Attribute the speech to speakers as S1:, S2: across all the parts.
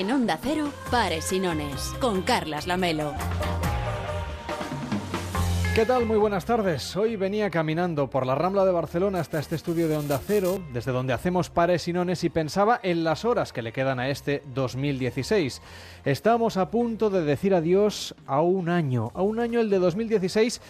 S1: En Onda Cero, Pares y Nones, con Carlas Lamelo.
S2: ¿Qué tal? Muy buenas tardes. Hoy venía caminando por la Rambla de Barcelona hasta este estudio de Onda Cero, desde donde hacemos pares y nones, y pensaba en las horas que le quedan a este 2016. Estamos a punto de decir adiós a un año, a un año el de 2016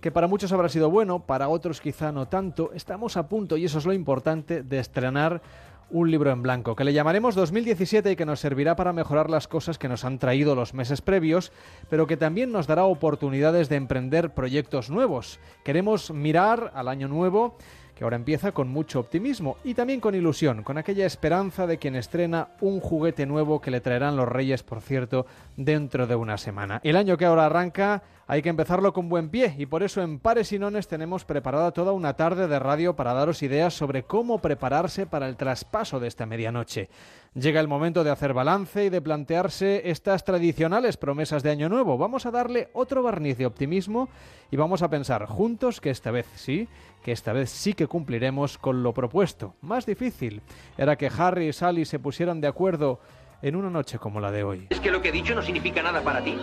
S2: que para muchos habrá sido bueno, para otros quizá no tanto. Estamos a punto, y eso es lo importante, de estrenar un libro en blanco, que le llamaremos 2017 y que nos servirá para mejorar las cosas que nos han traído los meses previos, pero que también nos dará oportunidades de emprender proyectos nuevos. Queremos mirar al año nuevo que ahora empieza con mucho optimismo y también con ilusión, con aquella esperanza de quien estrena un juguete nuevo que le traerán los Reyes, por cierto, dentro de una semana. El año que ahora arranca hay que empezarlo con buen pie y por eso en Pares y Nones tenemos preparada toda una tarde de radio para daros ideas sobre cómo prepararse para el traspaso de esta medianoche. Llega el momento de hacer balance y de plantearse estas tradicionales promesas de Año Nuevo. Vamos a darle otro barniz de optimismo y vamos a pensar juntos que esta vez sí, que esta vez sí que cumpliremos con lo propuesto. Más difícil era que Harry y Sally se pusieran de acuerdo en una noche como la de hoy.
S3: ¿Es que lo que he dicho no significa nada para ti?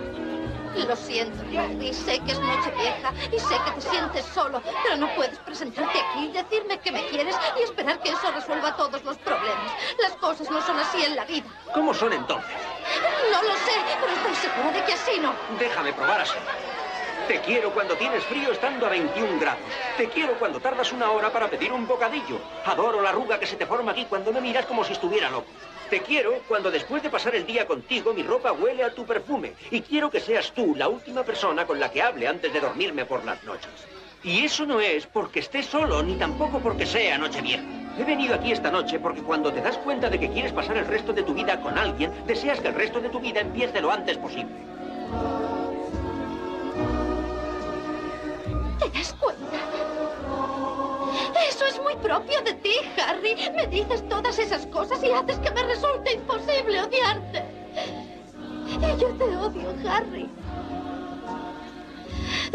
S4: Lo siento, Harry. Sé que es noche vieja y sé que te sientes solo, pero no puedes presentarte aquí y decirme que me quieres y esperar que eso resuelva todos los problemas. Las cosas no son así en la vida.
S3: ¿Cómo son entonces?
S4: No lo sé, pero estoy segura de que así no.
S3: Déjame probar así. Te quiero cuando tienes frío estando a 21 grados. Te quiero cuando tardas una hora para pedir un bocadillo. Adoro la arruga que se te forma aquí cuando me miras como si estuviera loco. Te quiero cuando después de pasar el día contigo mi ropa huele a tu perfume. Y quiero que seas tú la última persona con la que hable antes de dormirme por las noches. Y eso no es porque esté solo, ni tampoco porque sea noche vieja. He venido aquí esta noche porque cuando te das cuenta de que quieres pasar el resto de tu vida con alguien, deseas que el resto de tu vida empiece lo antes posible.
S4: ¿Te das cuenta? Eso es muy propio de ti, Harry. Me dices todas esas cosas y haces que me resulte imposible odiarte. Y yo te odio, Harry.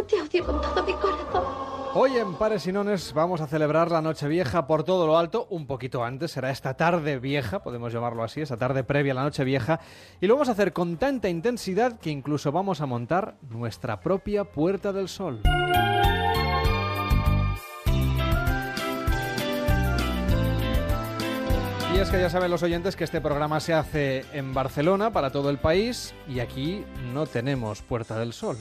S4: Te odio con todo mi corazón.
S2: Hoy en Pares y Nones vamos a celebrar la noche vieja por todo lo alto, un poquito antes, será esta tarde vieja, podemos llamarlo así, esta tarde previa a la noche vieja, y lo vamos a hacer con tanta intensidad que incluso vamos a montar nuestra propia Puerta del Sol. Y es que ya saben los oyentes que este programa se hace en Barcelona para todo el país y aquí no tenemos Puerta del Sol.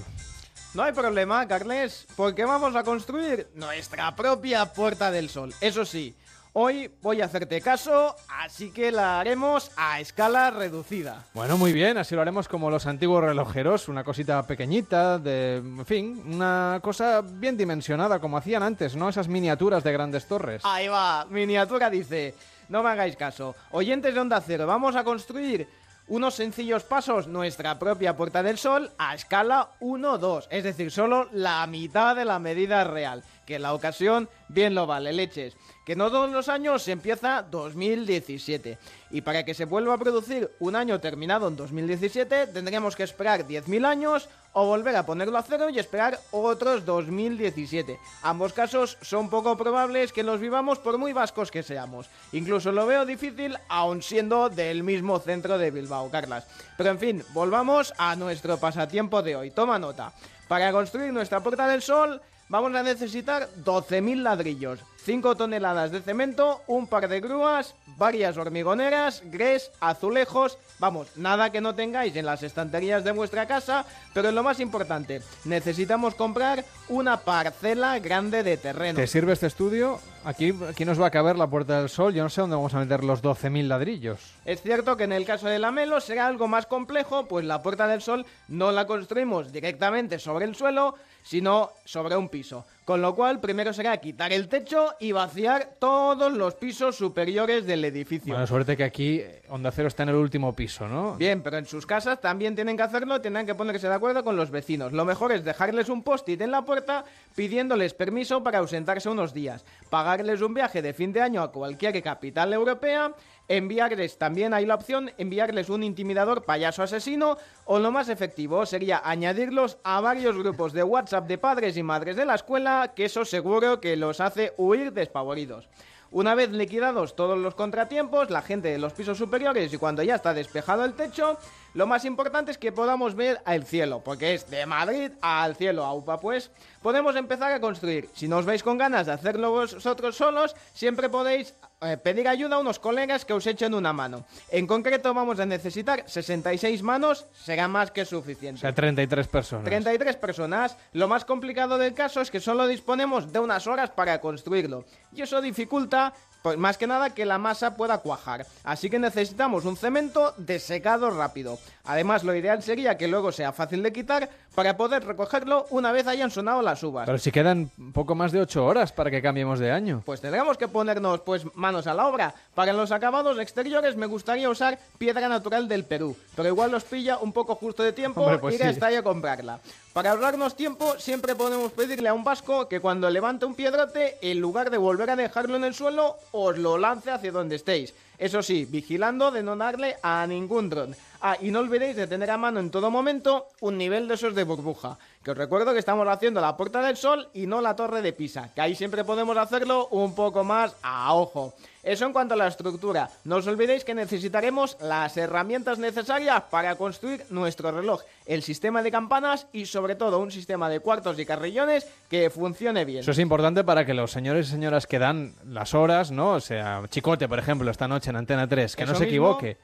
S5: No hay problema, Carles, porque vamos a construir nuestra propia Puerta del Sol. Eso sí, hoy voy a hacerte caso, así que la haremos a escala reducida.
S2: Bueno, muy bien, así lo haremos como los antiguos relojeros, una cosita pequeñita, de, en fin, una cosa bien dimensionada como hacían antes, ¿no? Esas miniaturas de grandes torres.
S5: Ahí va, miniatura dice, no me hagáis caso. Oyentes de Onda Cero, vamos a construir unos sencillos pasos, nuestra propia Puerta del Sol a escala 1-2, es decir, solo la mitad de la medida real, que la ocasión bien lo vale, leches. Que no todos los años se empieza 2017. Y para que se vuelva a producir un año terminado en 2017, tendremos que esperar 10.000 años o volver a ponerlo a cero y esperar otros 2017. Ambos casos son poco probables que los vivamos por muy vascos que seamos. Incluso lo veo difícil aun siendo del mismo centro de Bilbao, Carlas. Pero en fin, volvamos a nuestro pasatiempo de hoy. Toma nota. Para construir nuestra Puerta del Sol vamos a necesitar 12.000 ladrillos, 5 toneladas de cemento, un par de grúas, varias hormigoneras, grés, azulejos, vamos, nada que no tengáis en las estanterías de vuestra casa, pero lo más importante, necesitamos comprar una parcela grande de terreno.
S2: ¿Te sirve este estudio? Aquí, aquí nos va a caber la Puerta del Sol, yo no sé dónde vamos a meter los 12.000 ladrillos.
S5: Es cierto que en el caso de la Melo será algo más complejo, pues la Puerta del Sol no la construimos directamente sobre el suelo, sino sobre un piso. Con lo cual, primero será quitar el techo y vaciar todos los pisos superiores del edificio.
S2: Bueno, suerte que aquí Onda Cero está en el último piso, ¿no?
S5: Bien, pero en sus casas también tienen que hacerlo, tendrán que ponerse de acuerdo con los vecinos. Lo mejor es dejarles un post-it en la puerta pidiéndoles permiso para ausentarse unos días, pagarles un viaje de fin de año a cualquier capital europea enviarles también hay la opción enviarles un intimidador payaso asesino o lo más efectivo sería añadirlos a varios grupos de WhatsApp de padres y madres de la escuela que eso seguro que los hace huir despavoridos. Una vez liquidados todos los contratiempos, la gente de los pisos superiores y cuando ya está despejado el techo, lo más importante es que podamos ver al cielo, porque es de Madrid al cielo, aupa pues. Podemos empezar a construir. Si no os veis con ganas de hacerlo vosotros solos, siempre podéis eh, pedir ayuda a unos colegas que os echen una mano. En concreto vamos a necesitar 66 manos, será más que suficiente.
S2: O sea, 33 personas.
S5: 33 personas. Lo más complicado del caso es que solo disponemos de unas horas para construirlo. Y eso dificulta pues más que nada que la masa pueda cuajar. Así que necesitamos un cemento desecado rápido. Además, lo ideal sería que luego sea fácil de quitar para poder recogerlo una vez hayan sonado las uvas.
S2: Pero si quedan poco más de 8 horas para que cambiemos de año.
S5: Pues tendremos que ponernos pues manos a la obra. Para los acabados exteriores me gustaría usar piedra natural del Perú, pero igual los pilla un poco justo de tiempo
S2: Hombre, pues
S5: ir a
S2: sí.
S5: Estalla a comprarla. Para ahorrarnos tiempo, siempre podemos pedirle a un vasco que cuando levante un piedrote, en lugar de volver a dejarlo en el suelo, os lo lance hacia donde estéis. Eso sí, vigilando de no darle a ningún dron. Ah, y no olvidéis de tener a mano en todo momento un nivel de esos de burbuja. Que os recuerdo que estamos haciendo la Puerta del Sol y no la Torre de Pisa, que ahí siempre podemos hacerlo un poco más a ojo. Eso en cuanto a la estructura. No os olvidéis que necesitaremos las herramientas necesarias para construir nuestro reloj, el sistema de campanas y sobre todo un sistema de cuartos y carrillones que funcione bien.
S2: Eso es importante para que los señores y señoras que dan las horas, ¿no? O sea, Chicote, por ejemplo, esta noche en Antena 3, que no se
S5: mismo.
S2: equivoque.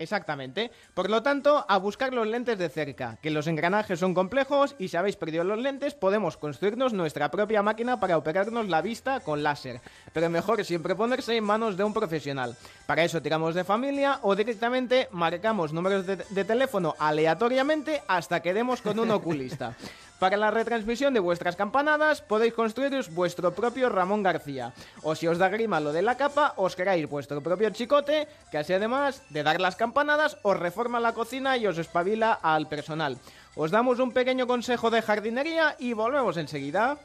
S5: Exactamente. Por lo tanto, a buscar los lentes de cerca, que los engranajes son complejos y si habéis perdido los lentes podemos construirnos nuestra propia máquina para operarnos la vista con láser. Pero mejor siempre ponerse en manos de un profesional. Para eso tiramos de familia o directamente marcamos números de, de teléfono aleatoriamente hasta que demos con un oculista. Para la retransmisión de vuestras campanadas podéis construiros vuestro propio Ramón García. O si os da grima lo de la capa, os creáis vuestro propio chicote, que así además de dar las campanadas, os reforma la cocina y os espabila al personal. Os damos un pequeño consejo de jardinería y volvemos enseguida.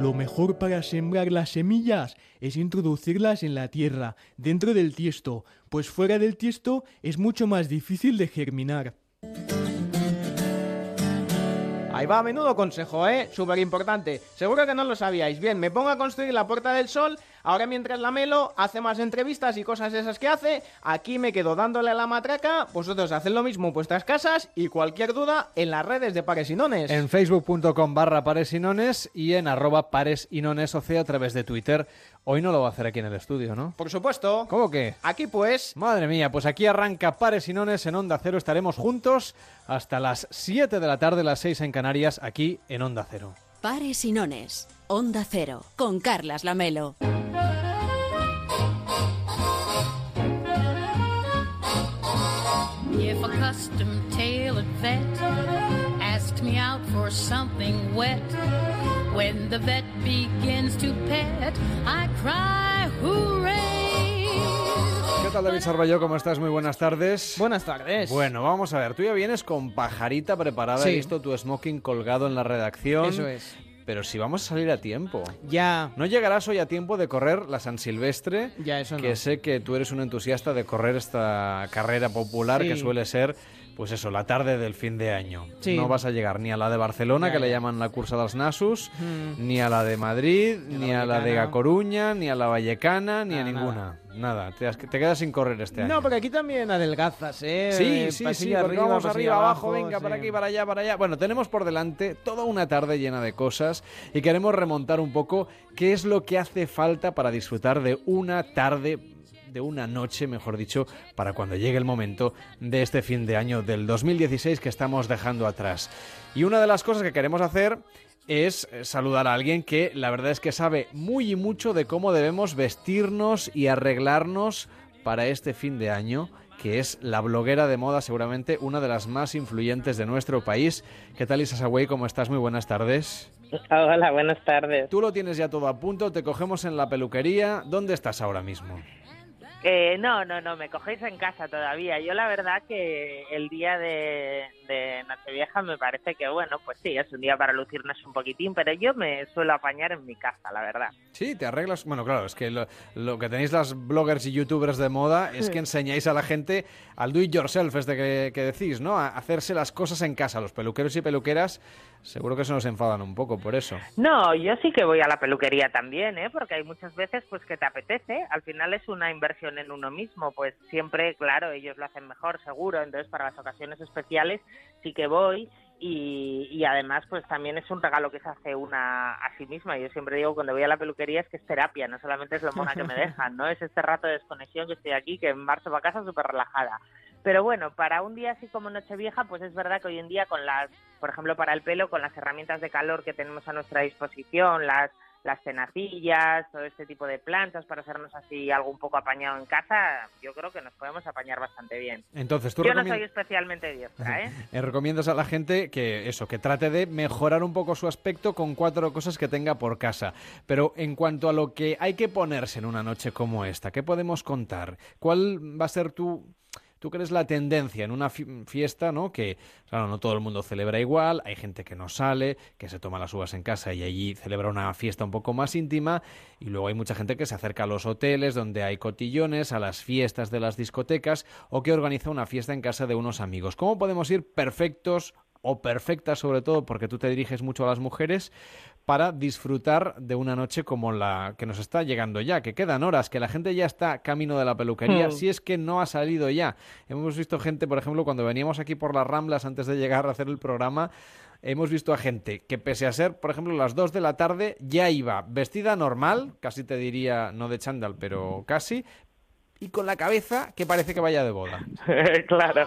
S6: Lo mejor para sembrar las semillas es introducirlas en la tierra, dentro del tiesto, pues fuera del tiesto es mucho más difícil de germinar.
S5: Ahí va, menudo consejo, ¿eh? Súper importante. Seguro que no lo sabíais. Bien, me pongo a construir la Puerta del Sol. Ahora mientras la Melo hace más entrevistas y cosas esas que hace, aquí me quedo dándole a la matraca. Vosotros haced lo mismo en vuestras casas y cualquier duda en las redes de Pares y Nones.
S2: En facebook.com barra paresinones y en arroba paresinones a través de Twitter. Hoy no lo va a hacer aquí en el estudio, ¿no?
S5: Por supuesto.
S2: ¿Cómo que?
S5: Aquí pues...
S2: Madre mía, pues aquí arranca Pares y Nones en Onda Cero. Estaremos juntos hasta las 7 de la tarde, las 6 en Canarias, aquí en Onda Cero.
S1: Pares y nones. Onda Cero. Con Carlas Lamelo.
S7: If a custom tailored vet asked me out for something wet, when the vet begins to pet, I cry hooray.
S2: ¿Qué tal, David Sarballo? ¿Cómo estás? Muy buenas tardes.
S5: Buenas tardes.
S2: Bueno, vamos a ver. Tú ya vienes con pajarita preparada. He
S5: Sí.
S2: visto tu smoking colgado en la redacción.
S5: Eso es.
S2: Pero si vamos a salir a tiempo.
S5: Ya...
S2: No llegarás hoy a tiempo de correr la San Silvestre,
S5: Ya, eso no.
S2: que sé que tú eres un entusiasta de correr esta carrera popular
S5: Sí.
S2: que suele ser, pues eso, la tarde del fin de año.
S5: Sí.
S2: No vas a llegar ni a la de Barcelona,
S5: Ya,
S2: que le llaman la cursa de los Nasus,
S5: Mm.
S2: ni a la de Madrid,
S5: Ni a
S2: ni
S5: la
S2: a la de Coruña, ni a la Vallecana, ni a ninguna. Nada, Te, has- te quedas sin correr este año.
S5: No, porque aquí también adelgazas, ¿eh?
S2: Sí, sí, sí, porque vamos arriba, abajo, venga,
S5: sí.
S2: para aquí, para allá, para allá. Bueno, tenemos por delante toda una tarde llena de cosas y queremos remontar un poco qué es lo que hace falta para disfrutar de una tarde de una noche, mejor dicho, para cuando llegue el momento de este fin de año del 2016 que estamos dejando atrás. Y una de las cosas que queremos hacer es saludar a alguien que la verdad es que sabe muy y mucho de cómo debemos vestirnos y arreglarnos para este fin de año, que es la bloguera de moda, seguramente una de las más influyentes de nuestro país. ¿Qué tal, Isa Sagüey? ¿Cómo estás? Muy buenas tardes.
S8: Hola, buenas tardes.
S2: Tú lo tienes ya todo a punto, te cogemos en la peluquería. ¿Dónde estás ahora mismo?
S8: Eh, no, no, no, me cogéis en casa todavía. Yo la verdad que el día de, de Nochevieja me parece que, bueno, pues sí, es un día para lucirnos un poquitín, pero yo me suelo apañar en mi casa, la verdad.
S2: Sí, te arreglas. Bueno, claro, es que lo, lo que tenéis las bloggers y youtubers de moda es que enseñáis a la gente al do it yourself, este que, que decís, ¿no? A hacerse las cosas en casa. Los peluqueros y peluqueras seguro que se nos enfadan un poco por eso.
S8: No, yo sí que voy a la peluquería también, ¿eh? Porque hay muchas veces pues que te apetece. Al final es una inversión en uno mismo. Pues siempre, claro, ellos lo hacen mejor, seguro. Entonces, para las ocasiones especiales sí que voy. Y, y además, pues también es un regalo que se hace una a sí misma. Yo siempre digo, cuando voy a la peluquería es que es terapia, no solamente es lo mona que me dejan, ¿no? Es este rato de desconexión que estoy aquí, que marcho para casa súper relajada. Pero bueno, para un día así como Nochevieja, pues es verdad que hoy en día con las, por ejemplo, para el pelo, con las herramientas de calor que tenemos a nuestra disposición, las las tenacillas, todo este tipo de planchas para hacernos así algo un poco apañado en casa, yo creo que nos podemos apañar bastante bien.
S2: Entonces, tú
S8: Yo no soy especialmente diestra, ¿eh?
S2: Eh, recomiendas a la gente que eso, que trate de mejorar un poco su aspecto con cuatro cosas que tenga por casa. Pero en cuanto a lo que hay que ponerse en una noche como esta, ¿qué podemos contar? ¿Cuál va a ser tu, tú crees la tendencia en una fi- fiesta, ¿no? Que, claro, no todo el mundo celebra igual, hay gente que no sale, que se toma las uvas en casa y allí celebra una fiesta un poco más íntima, y luego hay mucha gente que se acerca a los hoteles donde hay cotillones, a las fiestas de las discotecas, o que organiza una fiesta en casa de unos amigos. ¿Cómo podemos ir perfectos o perfectas sobre todo porque tú te diriges mucho a las mujeres para disfrutar de una noche como la que nos está llegando ya, que quedan horas, que la gente ya está camino de la peluquería,
S8: Hmm.
S2: si es que no ha salido ya. Hemos visto gente, por ejemplo, cuando veníamos aquí por las Ramblas antes de llegar a hacer el programa, hemos visto a gente que pese a ser, por ejemplo, las 2 de la tarde, ya iba vestida normal, casi te diría no de chándal, pero casi, y con la cabeza que parece que vaya de boda.
S8: claro.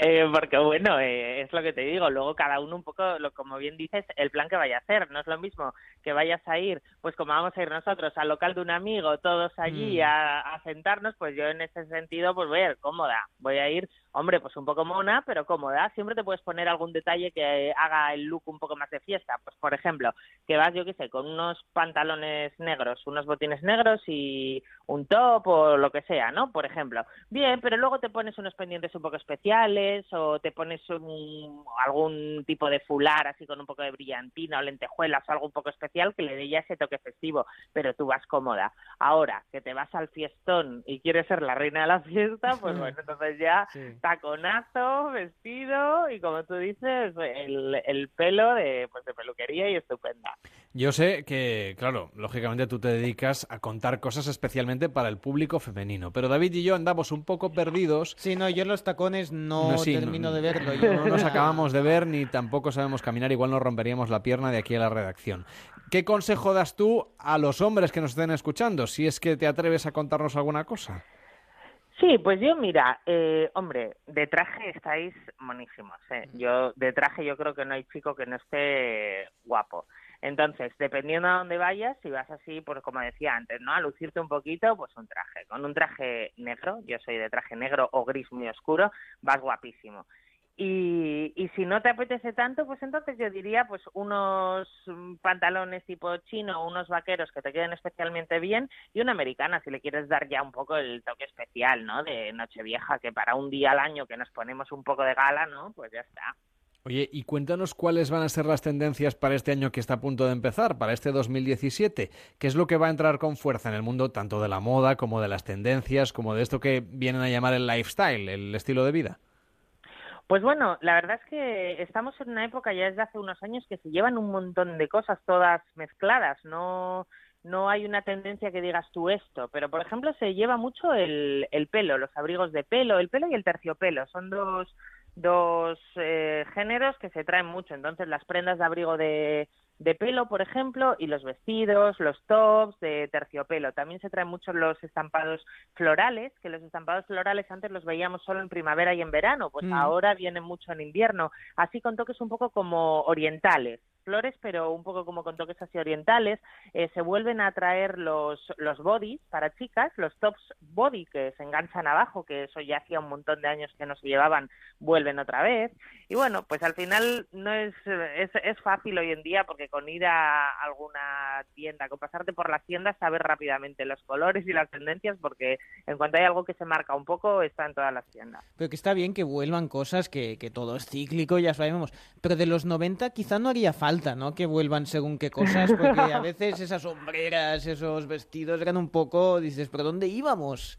S8: Eh, porque bueno, eh, es lo que te digo, luego cada uno un poco, lo, como bien dices, el plan que vaya a hacer, no es lo mismo que vayas a ir, pues como vamos a ir nosotros al local de un amigo, todos allí
S9: Mm.
S8: a, a sentarnos, pues yo en ese sentido pues voy a ir cómoda, voy a ir, hombre, pues un poco mona, pero cómoda, siempre te puedes poner algún detalle que haga el look un poco más de fiesta, pues por ejemplo, que vas, yo qué sé, con unos pantalones negros, unos botines negros y un top o lo que sea, ¿no? Por ejemplo. Bien, pero luego te pones unos pendientes un poco especiales o te pones un- algún tipo de fular así con un poco de brillantina o lentejuelas o algo un poco especial que le dé ya ese toque festivo, pero tú vas cómoda. Ahora, que te vas al fiestón y quieres ser la reina de la fiesta, pues bueno, entonces ya taconazo, vestido y como tú dices, el, el pelo de, pues de peluquería y estupenda.
S2: Yo sé que, claro, lógicamente tú te dedicas a contar cosas especialmente para el público femenino, pero David y yo andamos un poco perdidos.
S10: Sí, no, yo los tacones no,
S2: sí,
S10: termino
S2: no-
S10: de verlo.
S2: No, nos acabamos de ver ni tampoco sabemos caminar, igual nos romperíamos la pierna de aquí a la redacción. ¿Qué consejo das tú a los hombres que nos estén escuchando, si es que te atreves a contarnos alguna cosa?
S8: Sí, pues yo mira, eh, hombre, de traje estáis monísimos. ¿eh? Yo de traje yo creo que no hay chico que no esté guapo. Entonces, dependiendo a dónde vayas, si vas así, pues como decía antes, ¿no? A lucirte un poquito, pues un traje. Con un traje negro, yo soy de traje negro o gris muy oscuro, vas guapísimo. Y, y si no te apetece tanto, pues entonces yo diría pues unos pantalones tipo chino, unos vaqueros que te queden especialmente bien y una americana si le quieres dar ya un poco el toque especial, ¿no? De Nochevieja, que para un día al año que nos ponemos un poco de gala, ¿no? Pues ya está.
S2: Oye, y cuéntanos cuáles van a ser las tendencias para este año que está a punto de empezar, para este 2017. ¿Qué es lo que va a entrar con fuerza en el mundo tanto de la moda como de las tendencias, como de esto que vienen a llamar el lifestyle, el estilo de vida?
S8: Pues bueno, la verdad es que estamos en una época ya desde hace unos años que se llevan un montón de cosas todas mezcladas, no no hay una tendencia que digas tú esto, pero por ejemplo se lleva mucho el, el pelo, los abrigos de pelo, el pelo y el terciopelo, son dos, dos eh, géneros que se traen mucho, entonces las prendas de abrigo de, de pelo, por ejemplo, y los vestidos, los tops de terciopelo. También se traen mucho los estampados florales, que los estampados florales antes los veíamos solo en primavera y en verano, pues
S9: Mm.
S8: ahora vienen mucho en invierno, así con toques un poco como orientales. Flores, pero un poco como con toques así orientales. Eh, se vuelven a traer los, los bodies para chicas, los tops body que se enganchan abajo, que eso ya hacía un montón de años que no se llevaban, vuelven otra vez. Y bueno, pues al final no es, es, es fácil hoy en día porque con ir a alguna tienda, con pasarte por las tiendas, saber rápidamente los colores y las tendencias porque en cuanto hay algo que se marca un poco, está en todas las tiendas.
S10: Pero que está bien que vuelvan cosas que, que todo es cíclico, ya sabemos. Pero de los 90 quizá no haría falta, ¿no? Que vuelvan según qué cosas, porque a veces esas sombreras, esos vestidos eran un poco, dices, ¿pero dónde íbamos?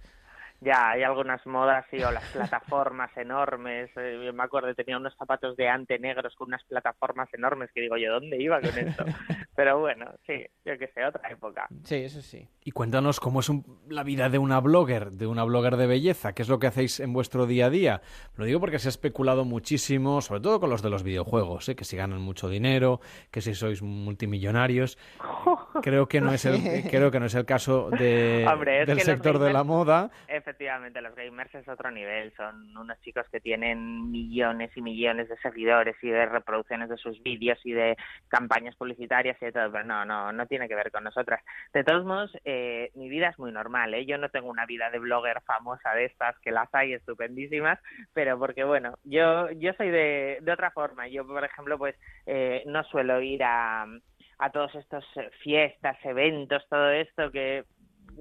S8: Ya, hay algunas modas, sí, o las plataformas enormes. eh, yo me acuerdo, tenía unos zapatos de ante negros con unas plataformas enormes que digo yo, ¿dónde iba con esto? Pero bueno, sí, yo qué sé, otra época.
S10: Sí, eso sí.
S2: Y cuéntanos cómo es un- la vida de una blogger, de una blogger de belleza, qué es lo que hacéis en vuestro día a día. Lo digo porque se ha especulado muchísimo, sobre todo con los de los videojuegos, ¿eh? que si ganan mucho dinero, que si sois multimillonarios. Creo que no es el, creo que no es el caso de,
S8: Hombre, es
S2: del
S8: que
S2: sector de la moda.
S8: Efectivamente, los gamers es otro nivel. Son unos chicos que tienen millones y millones de seguidores y de reproducciones de sus vídeos y de campañas publicitarias y de todo. Pero no, no, no tiene que ver con nosotras. De todos modos, eh, mi vida es muy normal. ¿eh? Yo no tengo una vida de blogger famosa de estas, que las hay estupendísimas, pero porque, bueno, yo, yo soy de, de otra forma. Yo, por ejemplo, pues eh, no suelo ir a, a todos estos eh, fiestas, eventos, todo esto que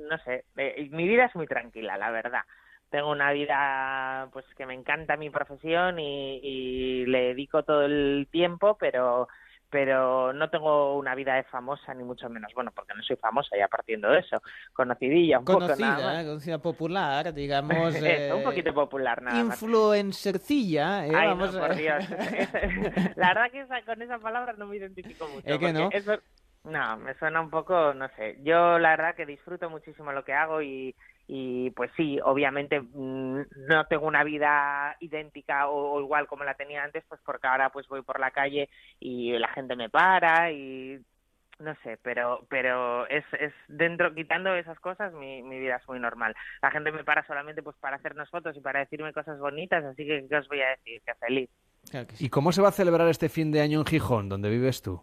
S8: no sé, eh, mi vida es muy tranquila, la verdad. Tengo una vida pues que me encanta mi profesión y, y le dedico todo el tiempo, pero pero no tengo una vida de famosa ni mucho menos. Bueno, porque no soy famosa ya partiendo de eso. Conocidilla un poco nada
S10: Conocida,
S8: más.
S10: ¿eh? conocida popular, digamos.
S8: Eso,
S10: eh,
S8: un poquito popular nada más.
S10: Influencercilla, ¿eh?
S8: Ay,
S10: Vamos
S8: no, por Dios. Es- la verdad que esa- con esa palabra no me identifico mucho.
S10: ¿Eh que no?
S8: eso- no, me suena un poco, no sé. Yo la verdad que disfruto muchísimo lo que hago y, y pues sí, obviamente mm, no tengo una vida idéntica o, o igual como la tenía antes, pues porque ahora pues voy por la calle y la gente me para y no sé, pero pero es, es dentro quitando esas cosas mi, mi vida es muy normal. La gente me para solamente pues para hacernos fotos y para decirme cosas bonitas, así que qué os voy a decir, que feliz.
S10: Claro que sí.
S2: ¿Y cómo se va a celebrar este fin de año en Gijón, donde vives tú?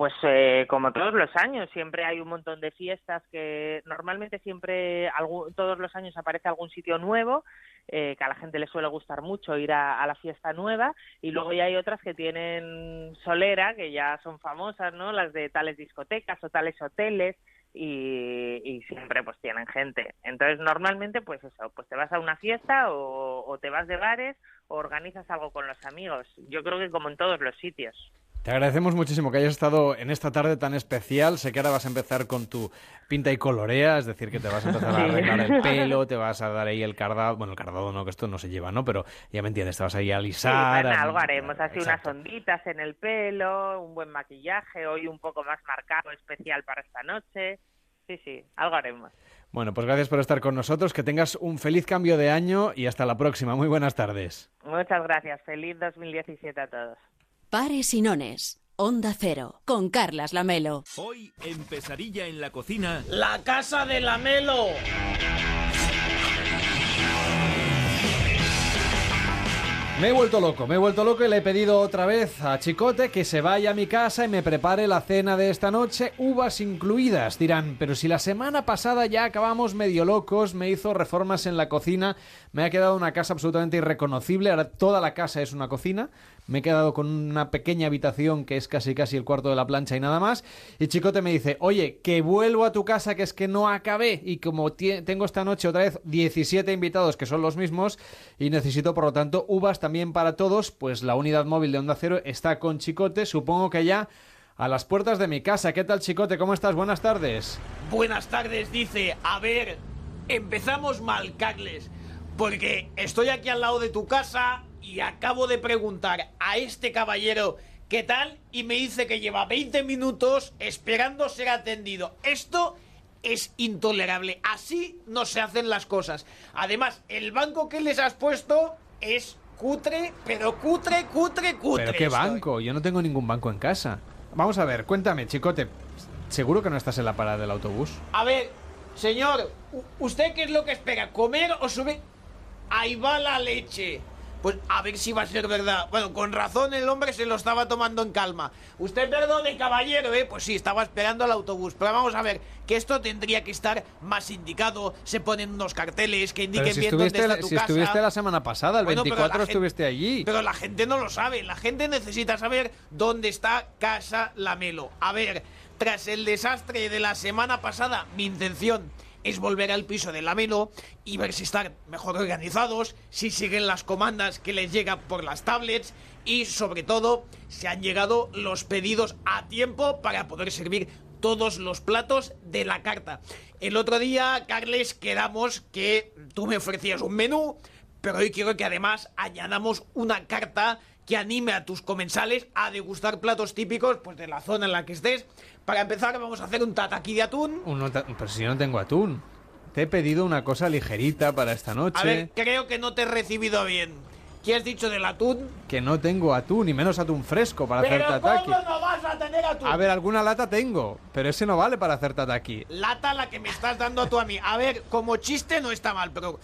S8: Pues eh, como todos los años, siempre hay un montón de fiestas que normalmente siempre, todos los años aparece algún sitio nuevo, eh, que a la gente le suele gustar mucho ir a, a la fiesta nueva, y luego ya hay otras que tienen solera, que ya son famosas, ¿no? Las de tales discotecas o tales hoteles, y, y siempre pues tienen gente. Entonces normalmente pues eso, pues te vas a una fiesta o, o te vas de bares o organizas algo con los amigos. Yo creo que como en todos los sitios.
S2: Te agradecemos muchísimo que hayas estado en esta tarde tan especial. Sé que ahora vas a empezar con tu pinta y colorea, es decir, que te vas a empezar a arreglar el pelo, te vas a dar ahí el cardado. Bueno, el cardado no, que esto no se lleva, ¿no? Pero ya me entiendes, te vas ahí a
S8: Sí,
S2: alisar.
S8: bueno,
S2: a-
S8: algo haremos, así
S2: Exacto.
S8: unas onditas en el pelo, un buen maquillaje, hoy un poco más marcado, especial para esta noche. Sí, sí, algo haremos.
S2: Bueno, pues gracias por estar con nosotros, que tengas un feliz cambio de año y hasta la próxima. Muy buenas tardes.
S8: Muchas gracias, feliz 2017 a todos.
S1: Pares y nones. Onda Cero. Con Carlas Lamelo.
S9: Hoy en Pesadilla en la cocina.
S10: ¡La casa de la Melo!
S2: Me he vuelto loco, me he vuelto loco y le he pedido otra vez a Chicote que se vaya a mi casa y me prepare la cena de esta noche, uvas incluidas. Dirán, pero si la semana pasada ya acabamos medio locos, me hizo reformas en la cocina, me ha quedado una casa absolutamente irreconocible, ahora toda la casa es una cocina, me he quedado con una pequeña habitación que es casi casi el cuarto de la plancha y nada más, y Chicote me dice, oye, que vuelvo a tu casa que es que no acabé y como tengo esta noche otra vez 17 invitados que son los mismos y necesito por lo tanto uvas también para todos, pues la unidad móvil de Onda Cero está con Chicote, supongo que ya a las puertas de mi casa. ¿Qué tal Chicote? ¿Cómo estás? Buenas tardes.
S11: Buenas tardes, dice. A ver, empezamos mal, Carles. Porque estoy aquí al lado de tu casa y acabo de preguntar a este caballero qué tal y me dice que lleva 20 minutos esperando ser atendido. Esto es intolerable. Así no se hacen las cosas. Además, el banco que les has puesto es cutre, pero cutre, cutre, cutre.
S2: ¿Pero qué
S11: estoy.
S2: banco? Yo no tengo ningún banco en casa. Vamos a ver, cuéntame, Chicote. ¿Seguro que no estás en la parada del autobús?
S11: A ver, señor, ¿usted qué es lo que espera? ¿Comer o subir? Ahí va la leche.
S5: Pues a ver si va a ser verdad. Bueno, con razón el hombre se lo estaba tomando en calma. Usted perdone, caballero, ¿eh? Pues sí, estaba esperando al autobús. Pero vamos a ver, que esto tendría que estar más indicado. Se ponen unos carteles que indiquen
S2: Pero si
S5: bien dónde está
S2: la,
S5: tu
S2: si
S5: casa.
S2: estuviste la semana pasada, el
S5: Bueno, pero
S2: 24
S5: la gen-
S2: estuviste allí.
S5: Pero la gente no lo sabe. La gente necesita saber dónde está Casa Lamelo. A ver, tras el desastre de la semana pasada, mi intención es volver al piso de Lamelo y ver si están mejor organizados, si siguen las comandas que les llegan por las tablets y sobre todo si han llegado los pedidos a tiempo para poder servir todos los platos de la carta. El otro día, Carles, quedamos que tú me ofrecías un menú, pero hoy quiero que además añadamos una carta que anime a tus comensales a degustar platos típicos pues, de la zona en la que estés. Para empezar, vamos a hacer un tataki de atún.
S2: Ta- pero si yo no tengo atún. Te he pedido una cosa ligerita para esta noche.
S5: A ver, creo que no te he recibido bien. ¿Qué has dicho del atún?
S2: Que no tengo atún, y menos atún fresco para hacer
S5: ¿Pero
S2: tataki.
S5: cómo no vas a tener atún?
S2: A ver, alguna lata tengo, pero ese no vale para hacer tataki.
S5: Lata la que me estás dando tú a mí. A ver, como chiste no está mal, pero...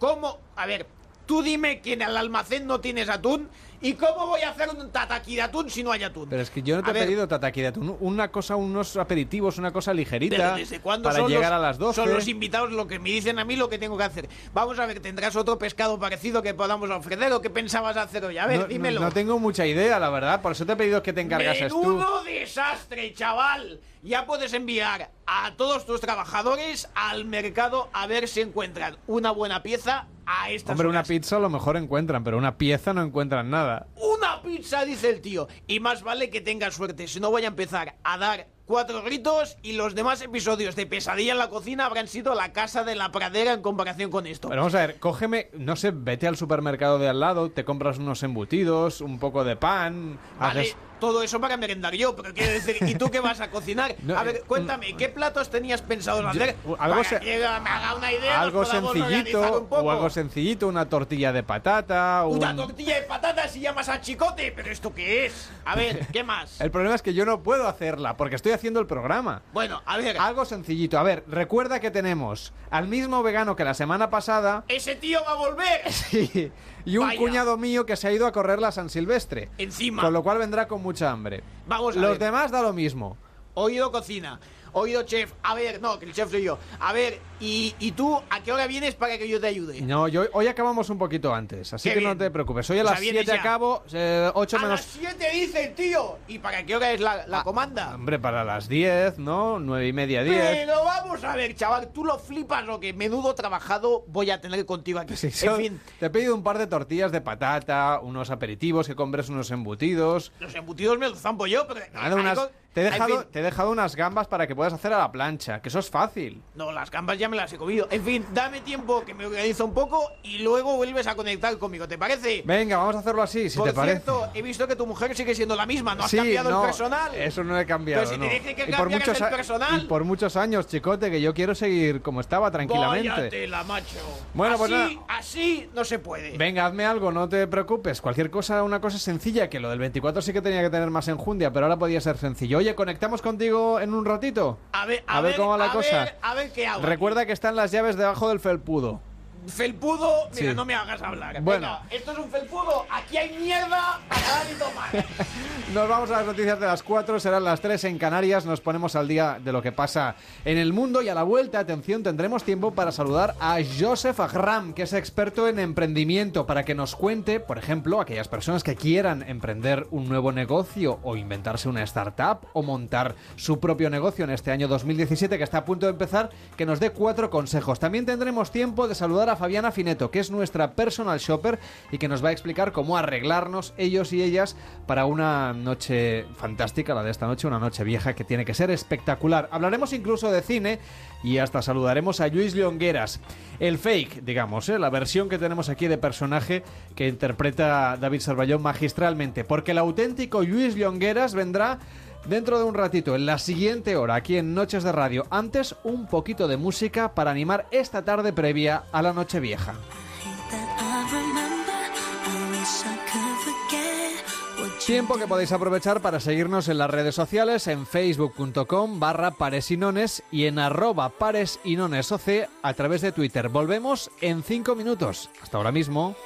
S5: ¿Cómo? A ver, tú dime que en el almacén no tienes atún ¿Y cómo voy a hacer un tataki de atún si no hay atún?
S2: Pero es que yo no te
S5: A
S2: he
S5: ver,
S2: pedido tataki de atún. Una cosa, unos aperitivos, una cosa ligerita.
S5: ¿Pero desde cuándo
S2: para
S5: son
S2: llegar
S5: los,
S2: a las 12.
S5: Son los invitados lo que me dicen a mí lo que tengo que hacer. Vamos a ver, ¿tendrás otro pescado parecido que podamos ofrecer o qué pensabas hacer hoy? A ver,
S2: no,
S5: dímelo.
S2: No, tengo mucha idea, la verdad. Por eso te he pedido que te encargases tú.
S5: Menudo desastre, chaval. Ya puedes enviar a todos tus trabajadores al mercado a ver si encuentran una buena pieza a estas
S2: Hombre, una pizza a lo mejor encuentran, pero una pieza no encuentran nada.
S5: Una pizza, dice el tío. Y más vale que tengas suerte, si no voy a empezar a dar cuatro gritos y los demás episodios de Pesadilla en la cocina habrán sido la casa de la pradera en comparación con esto.
S2: Pero vamos a ver, cógeme, no sé, vete al supermercado de al lado, te compras unos embutidos, un poco de pan,
S5: Vale,
S2: haces...
S5: todo eso para merendar yo, pero quiero decir, ¿y tú qué vas a cocinar?
S2: No,
S5: a ver,
S2: eh,
S5: cuéntame, ¿qué platos tenías pensado hacer?
S2: Yo- algo
S5: para que me haga una idea,
S2: algo sencillito, o algo sencillito, una tortilla de patata, un...
S5: Una tortilla de patatas y llamas a chicote, pero ¿esto qué es? A ver, ¿qué más?
S2: El problema es que yo no puedo hacerla, porque estoy haciendo el programa.
S5: Bueno, a ver,
S2: Algo sencillito. A ver, recuerda que tenemos al mismo vegano que la semana pasada
S5: ese tío va a volver.
S2: y, y un
S5: Vaya.
S2: cuñado mío que se ha ido a correr la San Silvestre.
S5: Encima.
S2: Con lo cual vendrá con mucha hambre.
S5: Vamos a
S2: Los
S5: ver.
S2: demás da lo mismo.
S5: Oído cocina, oído chef. A ver, no, que el chef soy yo. A ver, ¿y, y tú a qué hora vienes para que yo te ayude?
S2: No, yo, hoy acabamos un poquito antes, así
S5: Qué
S2: que no
S5: bien.
S2: te preocupes. Hoy a las
S5: vienes
S2: 7
S5: ya.
S2: acabo, eh, 8
S5: a
S2: menos...
S5: las 7 dice el tío. ¿Y para qué hora es la, la comanda?
S2: Hombre, para las 10, ¿no? 9 y media, 10.
S5: Pero vamos a ver, chaval, tú lo flipas lo que menudo trabajado voy a tener contigo aquí.
S2: Sí,
S5: en fin,
S2: Te he pedido un par de tortillas de patata, unos aperitivos, que compres unos embutidos.
S5: los embutidos me los zampo yo, pero...
S2: Nada, unas- te, he
S5: en
S2: dejado,
S5: fin,
S2: te he dejado unas gambas para que puedas hacer a la plancha, que eso es fácil.
S5: No, las gambas ya me las he comido. En fin, dame tiempo que me organizo un poco y luego vuelves a conectar conmigo, ¿te parece?
S2: Venga, vamos a hacerlo así, si
S5: Por
S2: te parece.
S5: cierto, he visto que tu mujer sigue siendo la misma, ¿no has
S2: Sí,
S5: cambiado
S2: no,
S5: el personal?
S2: Eso no he cambiado.
S5: Pero si te
S2: no.
S5: dije que
S2: Y por muchos
S5: el
S2: a-
S5: personal.
S2: Y por muchos años, chicote, que yo quiero seguir como estaba, tranquilamente.
S5: Macho.
S2: Bueno, pues
S5: así,
S2: nada.
S5: así no se puede.
S2: Venga, hazme algo, no te preocupes. Cualquier cosa, una cosa sencilla, que lo del 24 sí que tenía que tener más enjundia, pero ahora podía ser sencillo. Oye, ¿conectamos contigo en un ratito?
S5: A ver,
S2: A ver cómo va la
S5: a
S2: cosa.
S5: ver- a ver qué hago.
S2: Recuerda que están las llaves debajo del felpudo.
S5: Felpudo, mira,
S2: Sí.
S5: no me hagas hablar.
S2: Bueno.
S5: Venga, esto es un felpudo, aquí hay mierda para dar y tomar.
S2: Nos vamos a las noticias de las 4, serán las 3 en Canarias. Nos ponemos al día de lo que pasa en el mundo y a la vuelta, atención, tendremos tiempo para saludar a Joseph Agram, que es experto en emprendimiento, para que nos cuente, por ejemplo, aquellas personas que quieran emprender un nuevo negocio o inventarse una startup o montar su propio negocio en este año 2017 que está a punto de empezar, que nos dé cuatro consejos. También tendremos tiempo de saludar a Fabiana Fineto, que es nuestra personal shopper y que nos va a explicar cómo arreglarnos ellos y ellas para una noche fantástica, la de esta noche, una noche vieja que tiene que ser espectacular. Hablaremos incluso de cine y hasta saludaremos a Luis Leongueras, el fake, digamos, ¿eh? la versión que tenemos aquí de personaje que interpreta David Sarballón magistralmente, porque el auténtico Luis Leongueras vendrá Dentro de un ratito, en la siguiente hora, aquí en Noches de Radio. Antes, un poquito de música para animar esta tarde previa a la noche vieja. Tiempo que podéis aprovechar para seguirnos en las redes sociales, en facebook.com barra paresinones y en arroba paresinonesoc a través de Twitter. Volvemos en cinco minutos. Hasta ahora mismo.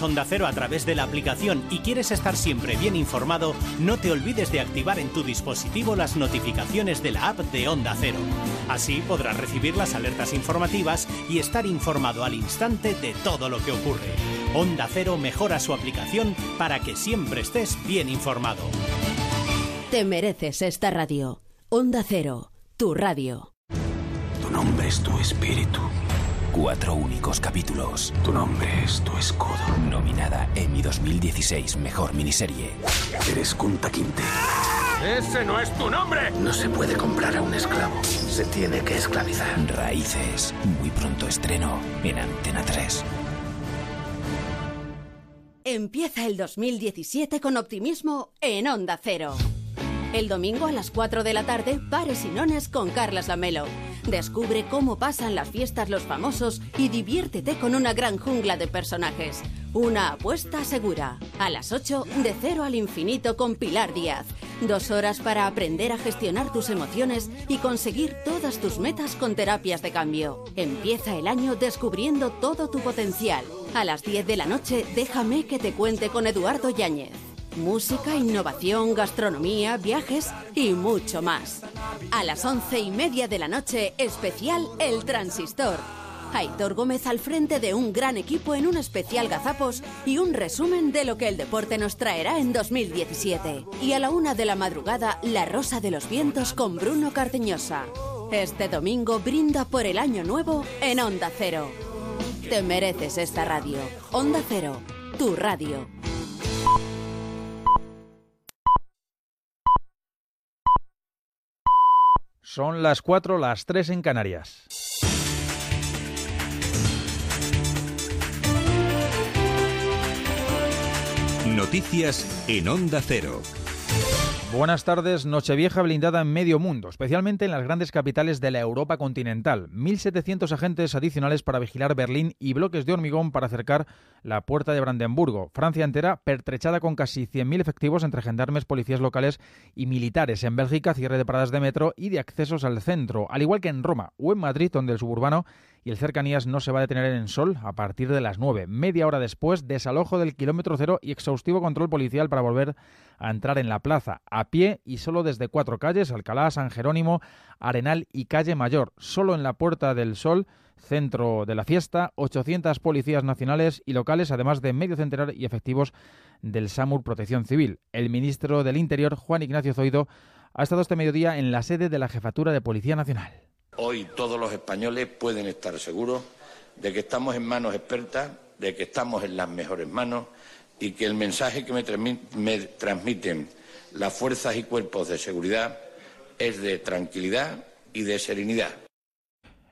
S12: Escuchas Onda Cero a través de la aplicación y quieres estar siempre bien informado, no te olvides de activar en tu dispositivo las notificaciones de la app de Onda Cero. Así podrás recibir las alertas informativas y estar informado al instante de todo lo que ocurre. Onda Cero mejora su aplicación para que siempre estés bien informado.
S1: Te mereces esta radio. Onda Cero, tu radio.
S13: Tu nombre es tu espíritu. Cuatro únicos capítulos. Tu nombre es tu escudo. Nominada Emmy 2016 Mejor Miniserie. Eres Kunta Quinte.
S14: ¡Ese no es tu nombre!
S13: No se puede comprar a un esclavo. Se tiene que esclavizar. Raíces. Muy pronto estreno en Antena 3.
S1: Empieza el 2017 con optimismo en Onda Cero. El domingo a las 4 de la tarde, Pares y Nones con Carlas Lamelo. Descubre cómo pasan las fiestas los famosos y diviértete con una gran jungla de personajes. Una apuesta segura. A las 8, de cero al infinito con Pilar Díaz. Dos horas para aprender a gestionar tus emociones y conseguir todas tus metas con terapias de cambio. Empieza el año descubriendo todo tu potencial. A las 10 de la noche, déjame que te cuente con Eduardo Yáñez. Música, innovación, gastronomía, viajes y mucho más. A las once y media de la noche, especial El Transistor. Aitor Gómez al frente de un gran equipo en un especial gazapos y un resumen de lo que el deporte nos traerá en 2017. Y a la una de la madrugada, La Rosa de los Vientos con Bruno Cardeñosa. Este domingo brinda por el año nuevo en Onda Cero. Te mereces esta radio. Onda Cero, tu radio.
S15: Son las 4, las 3 en Canarias.
S16: Noticias en Onda Cero.
S15: Buenas tardes. Nochevieja blindada en medio mundo, especialmente en las grandes capitales de la Europa continental. 1.700 agentes adicionales para vigilar Berlín y bloques de hormigón para acercar la puerta de Brandenburgo. Francia entera pertrechada con casi 100.000 efectivos entre gendarmes, policías locales y militares. En Bélgica, cierre de paradas de metro y de accesos al centro, al igual que en Roma o en Madrid, donde el suburbano y el cercanías no se va a detener en Sol a partir de las 9. Media hora después, desalojo del kilómetro cero y exhaustivo control policial para volver a entrar en la plaza a pie y solo desde cuatro calles, Alcalá, San Jerónimo, Arenal y Calle Mayor. Solo en la Puerta del Sol centro de la fiesta, 800 policías nacionales y locales, además de medio centenar y efectivos del SAMUR Protección Civil. El ministro del Interior, Juan Ignacio Zoido, ha estado este mediodía en la sede de la Jefatura de Policía Nacional.
S17: Hoy todos los españoles pueden estar seguros de que estamos en manos expertas, de que estamos en las mejores manos y que el mensaje que me, transmiten las fuerzas y cuerpos de seguridad es de tranquilidad y de serenidad.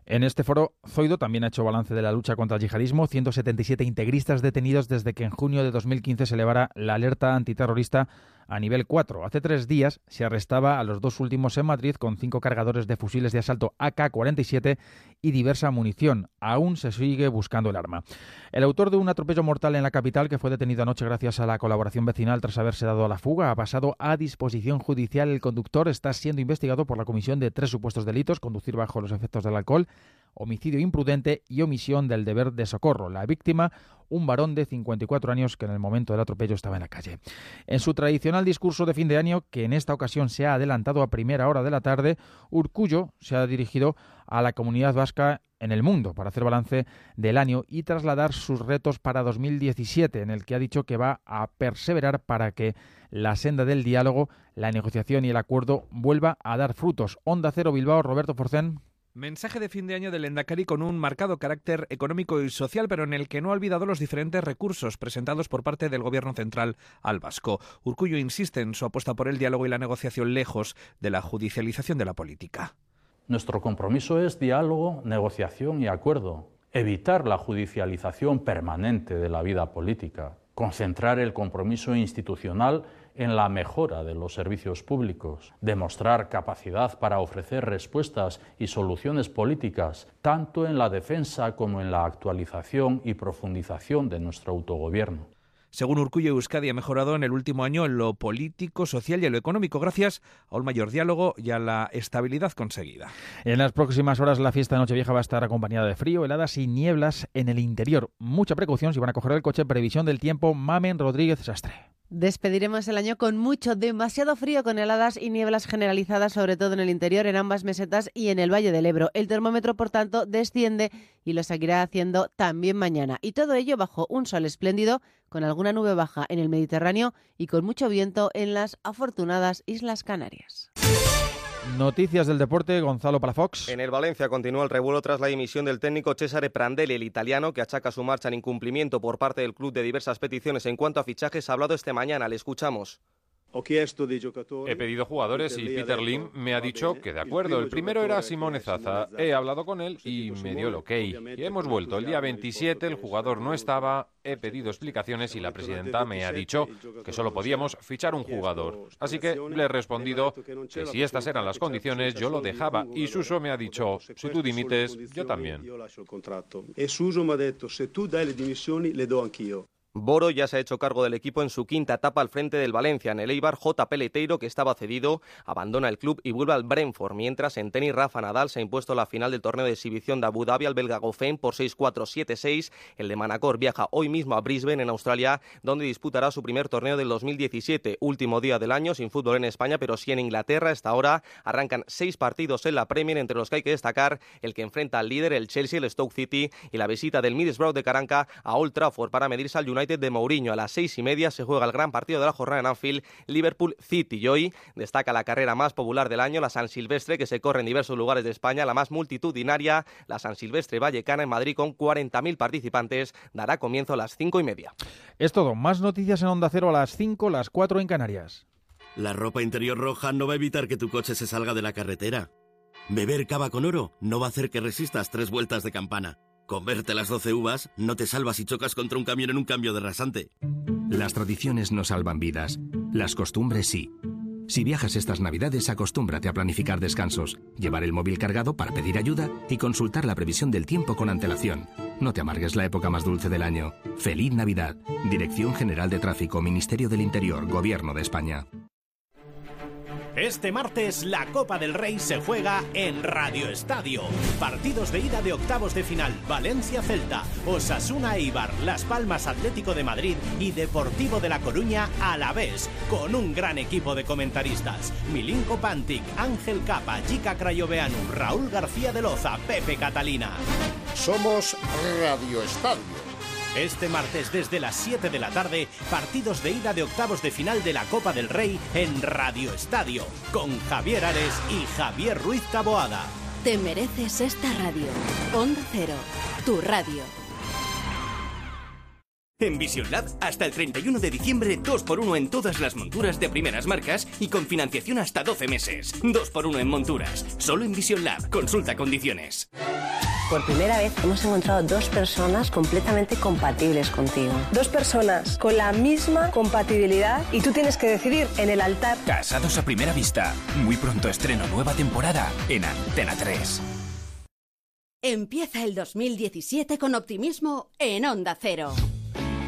S15: En este foro, Zoido también ha hecho balance de la lucha contra el yihadismo. 177 integristas detenidos desde que en junio de 2015 se elevara la alerta antiterrorista a nivel 4. Hace tres días se arrestaba a los dos últimos en Madrid con cinco cargadores de fusiles de asalto AK-47 y diversa munición. Aún se sigue buscando el arma. El autor de un atropello mortal en la capital, que fue detenido anoche gracias a la colaboración vecinal tras haberse dado a la fuga, ha pasado a disposición judicial. El conductor está siendo investigado por la comisión de tres supuestos delitos, conducir bajo los efectos del alcohol, homicidio imprudente y omisión del deber de socorro. La víctima, un varón de 54 años que en el momento del atropello estaba en la calle. En su tradicional discurso de fin de año, que en esta ocasión se ha adelantado a primera hora de la tarde, Urcullo se ha dirigido a la comunidad vasca en el mundo para hacer balance del año y trasladar sus retos para 2017, en el que ha dicho que va a perseverar para que la senda del diálogo, la negociación y el acuerdo vuelva a dar frutos. Onda Cero Bilbao, Roberto Forcén.
S18: Mensaje de fin de año del Endacari con un marcado carácter económico y social, pero en el que no ha olvidado los diferentes recursos presentados por parte del Gobierno central al Vasco. Urcullo insiste en su apuesta por el diálogo y la negociación lejos de la judicialización de la política.
S19: Nuestro compromiso es diálogo, negociación y acuerdo. Evitar la judicialización permanente de la vida política. Concentrar el compromiso institucional en la mejora de los servicios públicos, demostrar capacidad para ofrecer respuestas y soluciones políticas, tanto en la defensa como en la actualización y profundización de nuestro autogobierno.
S20: Según Urcullo, Euskadi ha mejorado en el último año en lo político, social y en lo económico, gracias a un mayor diálogo y a la estabilidad conseguida.
S15: En las próximas horas la fiesta de Nochevieja va a estar acompañada de frío, heladas y nieblas en el interior. Mucha precaución si van a coger el coche. Previsión del tiempo, Mamen Rodríguez Sastre.
S21: Despediremos el año con mucho, demasiado frío, con heladas y nieblas generalizadas, sobre todo en el interior, en ambas mesetas y en el Valle del Ebro. El termómetro, por tanto, desciende y lo seguirá haciendo también mañana. Y todo ello bajo un sol espléndido, con alguna nube baja en el Mediterráneo y con mucho viento en las afortunadas Islas Canarias.
S15: Noticias del deporte, Gonzalo Palafox.
S22: En el Valencia continúa el revuelo tras la dimisión del técnico Cesare Prandelli, el italiano, que achaca su marcha en incumplimiento por parte del club de diversas peticiones en cuanto a fichajes. Ha hablado este mañana, le escuchamos.
S23: He pedido jugadores y Peter Lim me ha dicho que de acuerdo. El primero era Simone Zaza. He hablado con él y me dio el ok. Y hemos vuelto. El día 27 el jugador no estaba. He pedido explicaciones y la presidenta me ha dicho que solo podíamos fichar un jugador. Así que le he respondido que si estas eran las condiciones yo lo dejaba. Y Suso me ha dicho, si tú dimites, yo también.
S24: E Suso me ha dicho, si tú das le dimissioni, le do anch'io.
S22: Boro ya se ha hecho cargo del equipo en su quinta etapa al frente del Valencia. En el Eibar, J. Peleteiro, que estaba cedido, abandona el club y vuelve al Brentford, mientras en tenis Rafa Nadal se ha impuesto la final del torneo de exhibición de Abu Dhabi al belga Goffin por 6-4, 7-6. El de Manacor viaja hoy mismo a Brisbane, en Australia, donde disputará su primer torneo del 2017, último día del año, sin fútbol en España, pero sí en Inglaterra. Esta hora arrancan seis partidos en la Premier, entre los que hay que destacar el que enfrenta al líder, el Chelsea, el Stoke City, y la visita del Middlesbrough de Caranca a Old Trafford para medirse al United de Mourinho. A las seis y media se juega el gran partido de la jornada en Anfield, Liverpool City. Y hoy destaca la carrera más popular del año, la San Silvestre, que se corre en diversos lugares de España, la más multitudinaria, la San Silvestre Vallecana en Madrid con 40.000 participantes. Dará comienzo a las cinco y media.
S15: Es todo. Más noticias en Onda Cero a las 5, las 4 en Canarias.
S25: La ropa interior roja no va a evitar que tu coche se salga de la carretera. Beber cava con oro no va a hacer que resistas tres vueltas de campana. Comerte las 12 uvas no te salvas si chocas contra un camión en un cambio de rasante.
S26: Las tradiciones no salvan vidas, las costumbres sí. Si viajas estas navidades, acostúmbrate a planificar descansos, llevar el móvil cargado para pedir ayuda y consultar la previsión del tiempo con antelación. No te amargues la época más dulce del año. Feliz Navidad. Dirección General de Tráfico, Ministerio del Interior, Gobierno de España.
S12: Este martes la Copa del Rey se juega en Radio Estadio. Partidos de ida de octavos de final: Valencia-Celta, Osasuna-Eibar, Las Palmas Atlético de Madrid y Deportivo de La Coruña a la vez, con un gran equipo de comentaristas: Milinko Pantic, Ángel Capa, Jica Crayoveanu, Raúl García de Loza, Pepe Catalina.
S27: Somos Radio Estadio.
S12: Este martes desde las 7 de la tarde, partidos de ida de octavos de final de la Copa del Rey en Radio Estadio, con Javier Ares y Javier Ruiz Taboada.
S1: Te mereces esta radio. Onda Cero, tu radio.
S28: En Vision Lab, hasta el 31 de diciembre, 2x1 en todas las monturas de primeras marcas y con financiación hasta 12 meses. 2x1 en monturas. Solo en Vision Lab. Consulta condiciones.
S29: Por primera vez hemos encontrado dos personas completamente compatibles contigo.
S30: Dos personas con la misma compatibilidad y tú tienes que decidir en el altar.
S31: Casados a primera vista. Muy pronto estreno nueva temporada en Antena 3.
S1: Empieza el 2017 con optimismo en Onda Cero.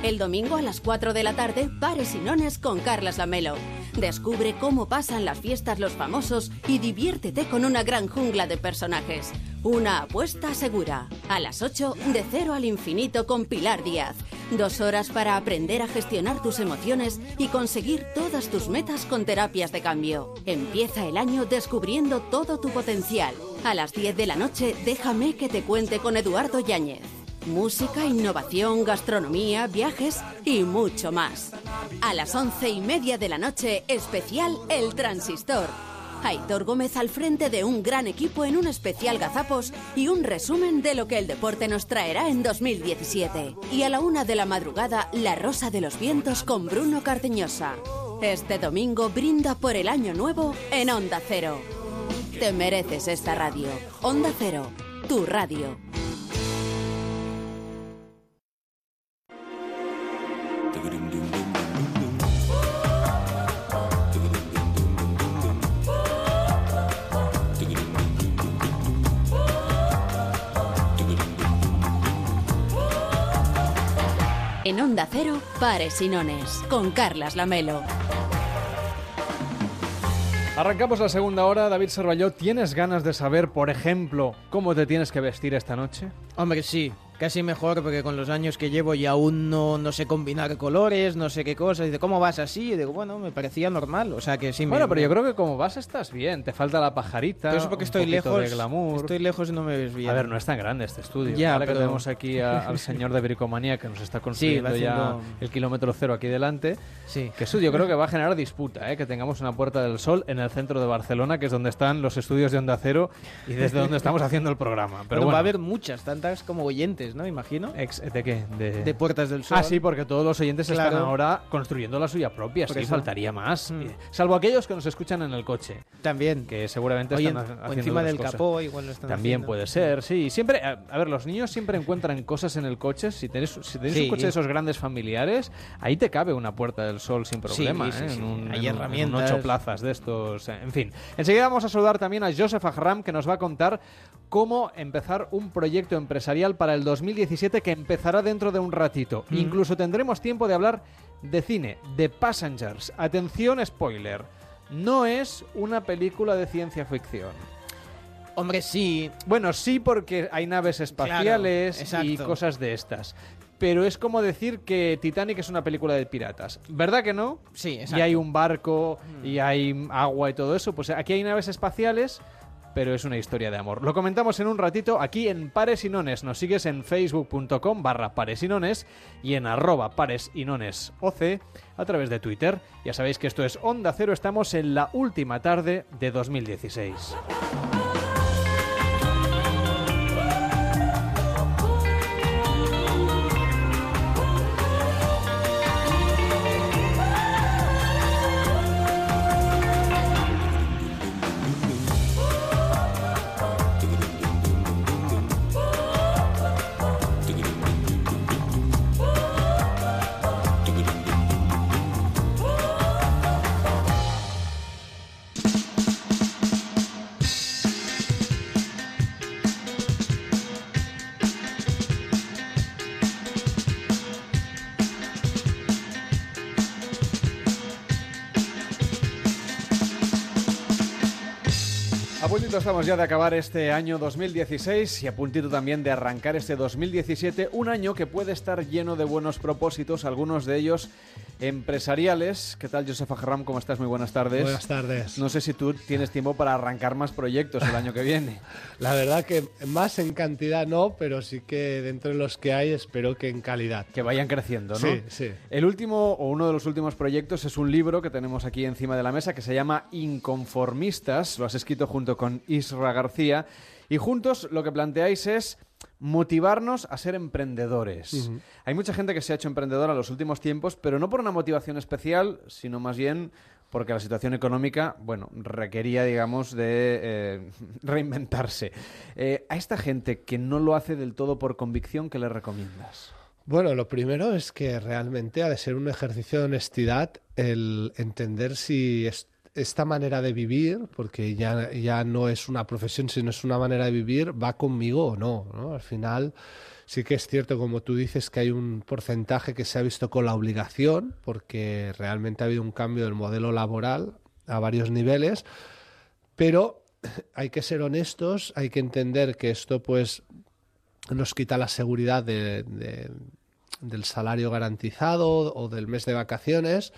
S1: El domingo a las 4 de la tarde, Pares y Nones con Carlas Lamelo. Descubre cómo pasan las fiestas los famosos y diviértete con una gran jungla de personajes. Una apuesta segura. A las 8, de cero al infinito con Pilar Díaz. Dos horas para aprender a gestionar tus emociones y conseguir todas tus metas con terapias de cambio. Empieza el año descubriendo todo tu potencial. A las 10 de la noche, déjame que te cuente con Eduardo Yáñez. Música, innovación, gastronomía, viajes y mucho más. A las once y media de la noche, especial El Transistor. Aitor Gómez al frente de un gran equipo en un especial gazapos y un resumen de lo que el deporte nos traerá en 2017. Y a la una de la madrugada, La Rosa de los Vientos con Bruno Cardeñosa. Este domingo brinda por el año nuevo en Onda Cero. Te mereces esta radio. Onda Cero, tu radio. En Onda Cero, Pares y Nones, con Carlas Lamelo.
S2: Arrancamos la segunda hora. David Servalló, ¿tienes ganas de saber, por ejemplo, cómo te tienes que vestir esta noche?
S5: Hombre, sí, casi mejor porque con los años que llevo y aún no, no sé combinar colores, no sé qué cosas. Dice, ¿cómo vas así? Y digo, bueno, me parecía normal. O sea que sí
S2: Bueno,
S5: me,
S2: pero yo creo que como vas estás bien. Te falta la pajarita.
S5: Pero eso porque
S2: un
S5: estoy lejos.
S2: de glamour.
S5: Estoy lejos y no me ves bien.
S2: A ver, no es tan grande este estudio.
S5: Ya,
S2: Ahora que
S5: pero-
S2: tenemos aquí a- al señor de Bricomanía que nos está construyendo
S5: va
S2: ya el kilómetro cero aquí delante.
S5: Sí.
S2: Que eso yo creo que va a generar disputa, ¿eh? que tengamos una Puerta del Sol en el centro de Barcelona, que es donde están los estudios de Onda Cero y desde donde estamos haciendo el programa. Pero
S5: Pero
S2: bueno,
S5: va a haber muchas, tantas como oyentes, ¿no? Imagino.
S2: ex- ¿De qué? De...
S5: De Puertas del Sol.
S2: Ah, sí, porque todos los oyentes están ahora construyendo la suya propia,
S5: Por
S2: sí,
S5: eso.
S2: faltaría más.
S5: Mm.
S2: Salvo aquellos que nos escuchan en el coche.
S5: También.
S2: Que seguramente
S5: Oye,
S2: están
S5: en- o encima del
S2: cosas.
S5: capó, igual lo están
S2: También
S5: haciendo.
S2: puede ser, sí. Siempre, a, a ver, los niños siempre encuentran cosas en el coche. Si tenéis, si tenéis
S5: Sí.
S2: un coche de esos grandes familiares, ahí te cabe una puerta del sol sin problema.
S5: sí,
S2: ¿eh?
S5: sí.
S2: En un,
S5: Hay
S2: en un-
S5: herramientas.
S2: ocho plazas de estos. eh, En fin. Enseguida vamos a saludar también a Joseph Ahram, que nos va a contar cómo empezar un proyecto empresarial para el 2017 que empezará dentro de un ratito.
S5: Mm.
S2: Incluso tendremos tiempo de hablar de cine, de Passengers. Atención, spoiler. No es una película de ciencia ficción.
S5: Hombre, sí.
S2: Bueno, sí, porque hay naves espaciales
S5: Claro,
S2: y cosas de estas. Pero es como decir que Titanic es una película de piratas. ¿Verdad que no?
S5: Sí,
S2: Y
S5: exacto.
S2: hay un barco, y hay agua y todo eso. Pues aquí hay naves espaciales, pero es una historia de amor. Lo comentamos en un ratito aquí en Pares y Nones. Nos sigues en facebook.com barra Pares y en arroba Pares y Nones OC a través de Twitter. Ya sabéis que esto es Onda Cero. Estamos en la última tarde de 2016. Estamos ya de acabar este año 2016 y a puntito también de arrancar este 2017, un año que puede estar lleno de buenos propósitos, algunos de ellos empresariales. ¿Qué tal, Josefa Jarram? ¿Cómo estás? Muy buenas tardes.
S32: Buenas tardes.
S2: No sé si tú tienes tiempo para arrancar más proyectos el año que viene.
S32: La verdad que más en cantidad no, pero sí que dentro de los que hay espero que en calidad.
S2: Que vayan creciendo, ¿no?
S32: Sí, sí.
S2: El último o uno de los últimos proyectos es un libro que tenemos aquí encima de la mesa que se llama Inconformistas. Lo has escrito junto con Isra García y juntos lo que planteáis es motivarnos a ser emprendedores. Hay mucha gente que se ha hecho emprendedora en los últimos tiempos, pero no por una motivación especial, sino más bien porque la situación económica, bueno, requería, digamos, de eh, reinventarse. Eh, a esta gente que no lo hace del todo por convicción, ¿qué le recomiendas?
S32: Bueno, lo primero es que realmente ha de ser un ejercicio de honestidad el entender si es- esta manera de vivir, porque ya, ya no es una profesión, sino es una manera de vivir, va conmigo o no. Al final sí que es cierto, como tú dices, que hay un porcentaje que se ha visto con la obligación, porque realmente ha habido un cambio del modelo laboral a varios niveles, pero hay que ser honestos, hay que entender que esto pues nos quita la seguridad de- de- del salario garantizado o del mes de vacaciones.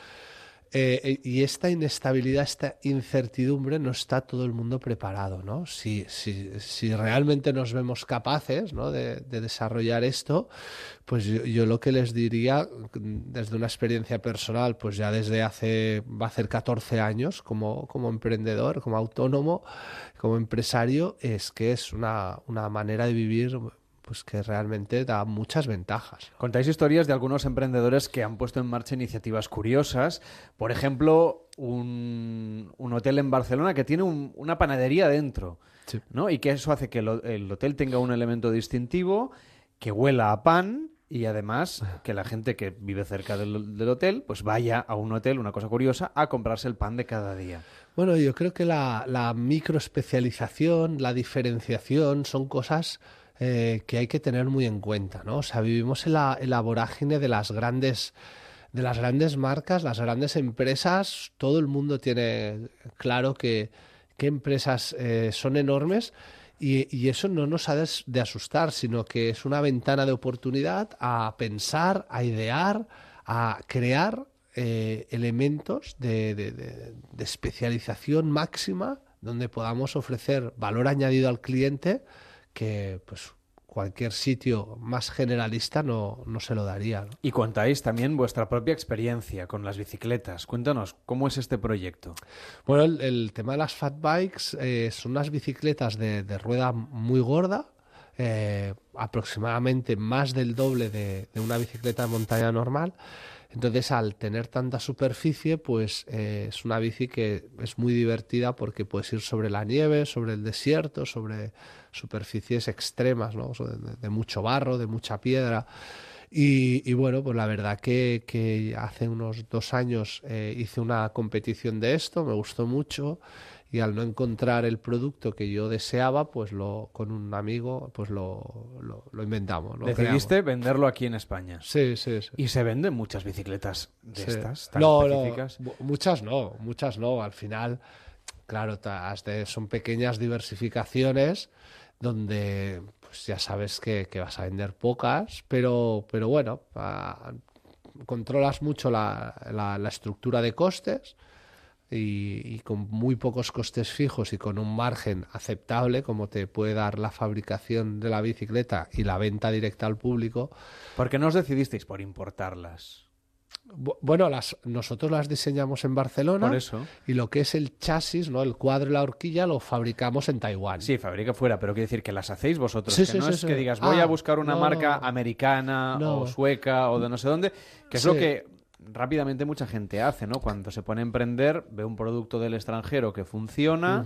S32: Eh, y esta inestabilidad, esta incertidumbre, no está todo el mundo preparado, ¿no? Si, si, si realmente nos vemos capaces ¿no? de, de desarrollar esto, pues yo, lo que les diría, desde una experiencia personal, pues ya desde hace, va a hacer 14 años como, como emprendedor, como autónomo, como empresario, es que es una, una manera de vivir pues que realmente da muchas ventajas.
S2: Contáis historias de algunos emprendedores que han puesto en marcha iniciativas curiosas. Por ejemplo, un, un hotel en Barcelona que tiene un- una panadería dentro. ¿no? Y que eso hace que el, ho- el hotel tenga un elemento distintivo, que huela a pan y además que la gente que vive cerca del, del hotel pues vaya a un hotel, una cosa curiosa, a comprarse el pan de cada día.
S32: Bueno, yo creo que la, la microespecialización, la diferenciación son cosas eh, que hay que tener muy en cuenta, ¿no? O sea, vivimos en la, en la vorágine de las grandes de las grandes marcas, las grandes empresas, todo el mundo tiene claro que, qué empresas eh, son enormes y, y, eso no nos ha de, de, asustar, sino que es una ventana de oportunidad a pensar, a idear, a crear eh, elementos de, de, de, especialización máxima donde podamos ofrecer valor añadido al cliente que pues cualquier sitio más generalista no, no se lo daría. ¿no?
S2: Y contáis también vuestra propia experiencia con las bicicletas. Cuéntanos, ¿cómo es este proyecto?
S32: Bueno, el, el tema de las fat bikes eh, son unas bicicletas de, de rueda muy gorda, eh, aproximadamente más del doble de, de, una bicicleta de montaña normal. Entonces, al tener tanta superficie, pues eh, es una bici que es muy divertida porque puedes ir sobre la nieve, sobre el desierto, sobre superficies extremas, de, mucho barro, de mucha piedra. Y, bueno, pues la verdad que, que hace unos dos años eh, hice una competición de esto, me gustó mucho y al no encontrar el producto que yo deseaba, pues lo con un amigo pues lo, lo, lo inventamos. Lo
S2: Decidiste
S32: creamos.
S2: venderlo aquí en España.
S32: Sí, sí, sí.
S2: ¿Y se venden muchas bicicletas de
S32: Sí.
S2: estas tan
S32: no,
S2: específicas?
S32: no, muchas no, muchas no. Al final, claro, de- son pequeñas diversificaciones donde pues ya sabes que, que vas a vender pocas, pero, pero bueno, ah, controlas mucho la, la- la estructura de costes y, y con muy pocos costes fijos y con un margen aceptable como te puede dar la fabricación de la bicicleta y la venta directa al público,
S2: ¿Por qué no os decidisteis por importarlas?
S32: Bu- Bueno, las, nosotros las diseñamos en Barcelona.
S2: Por eso.
S32: Y lo que es el chasis, ¿no? El cuadro y la horquilla lo fabricamos en Taiwán.
S2: Sí, fabrica fuera, pero quiere decir que las hacéis vosotros.
S32: Sí,
S2: que
S32: sí,
S2: no
S32: sí,
S2: es que digas, voy
S32: Ah,
S2: a buscar una
S32: no.
S2: marca americana
S32: No.
S2: o sueca o de no sé dónde, que es lo que rápidamente mucha gente hace, ¿no? Cuando se pone a emprender, ve un producto del extranjero que funciona.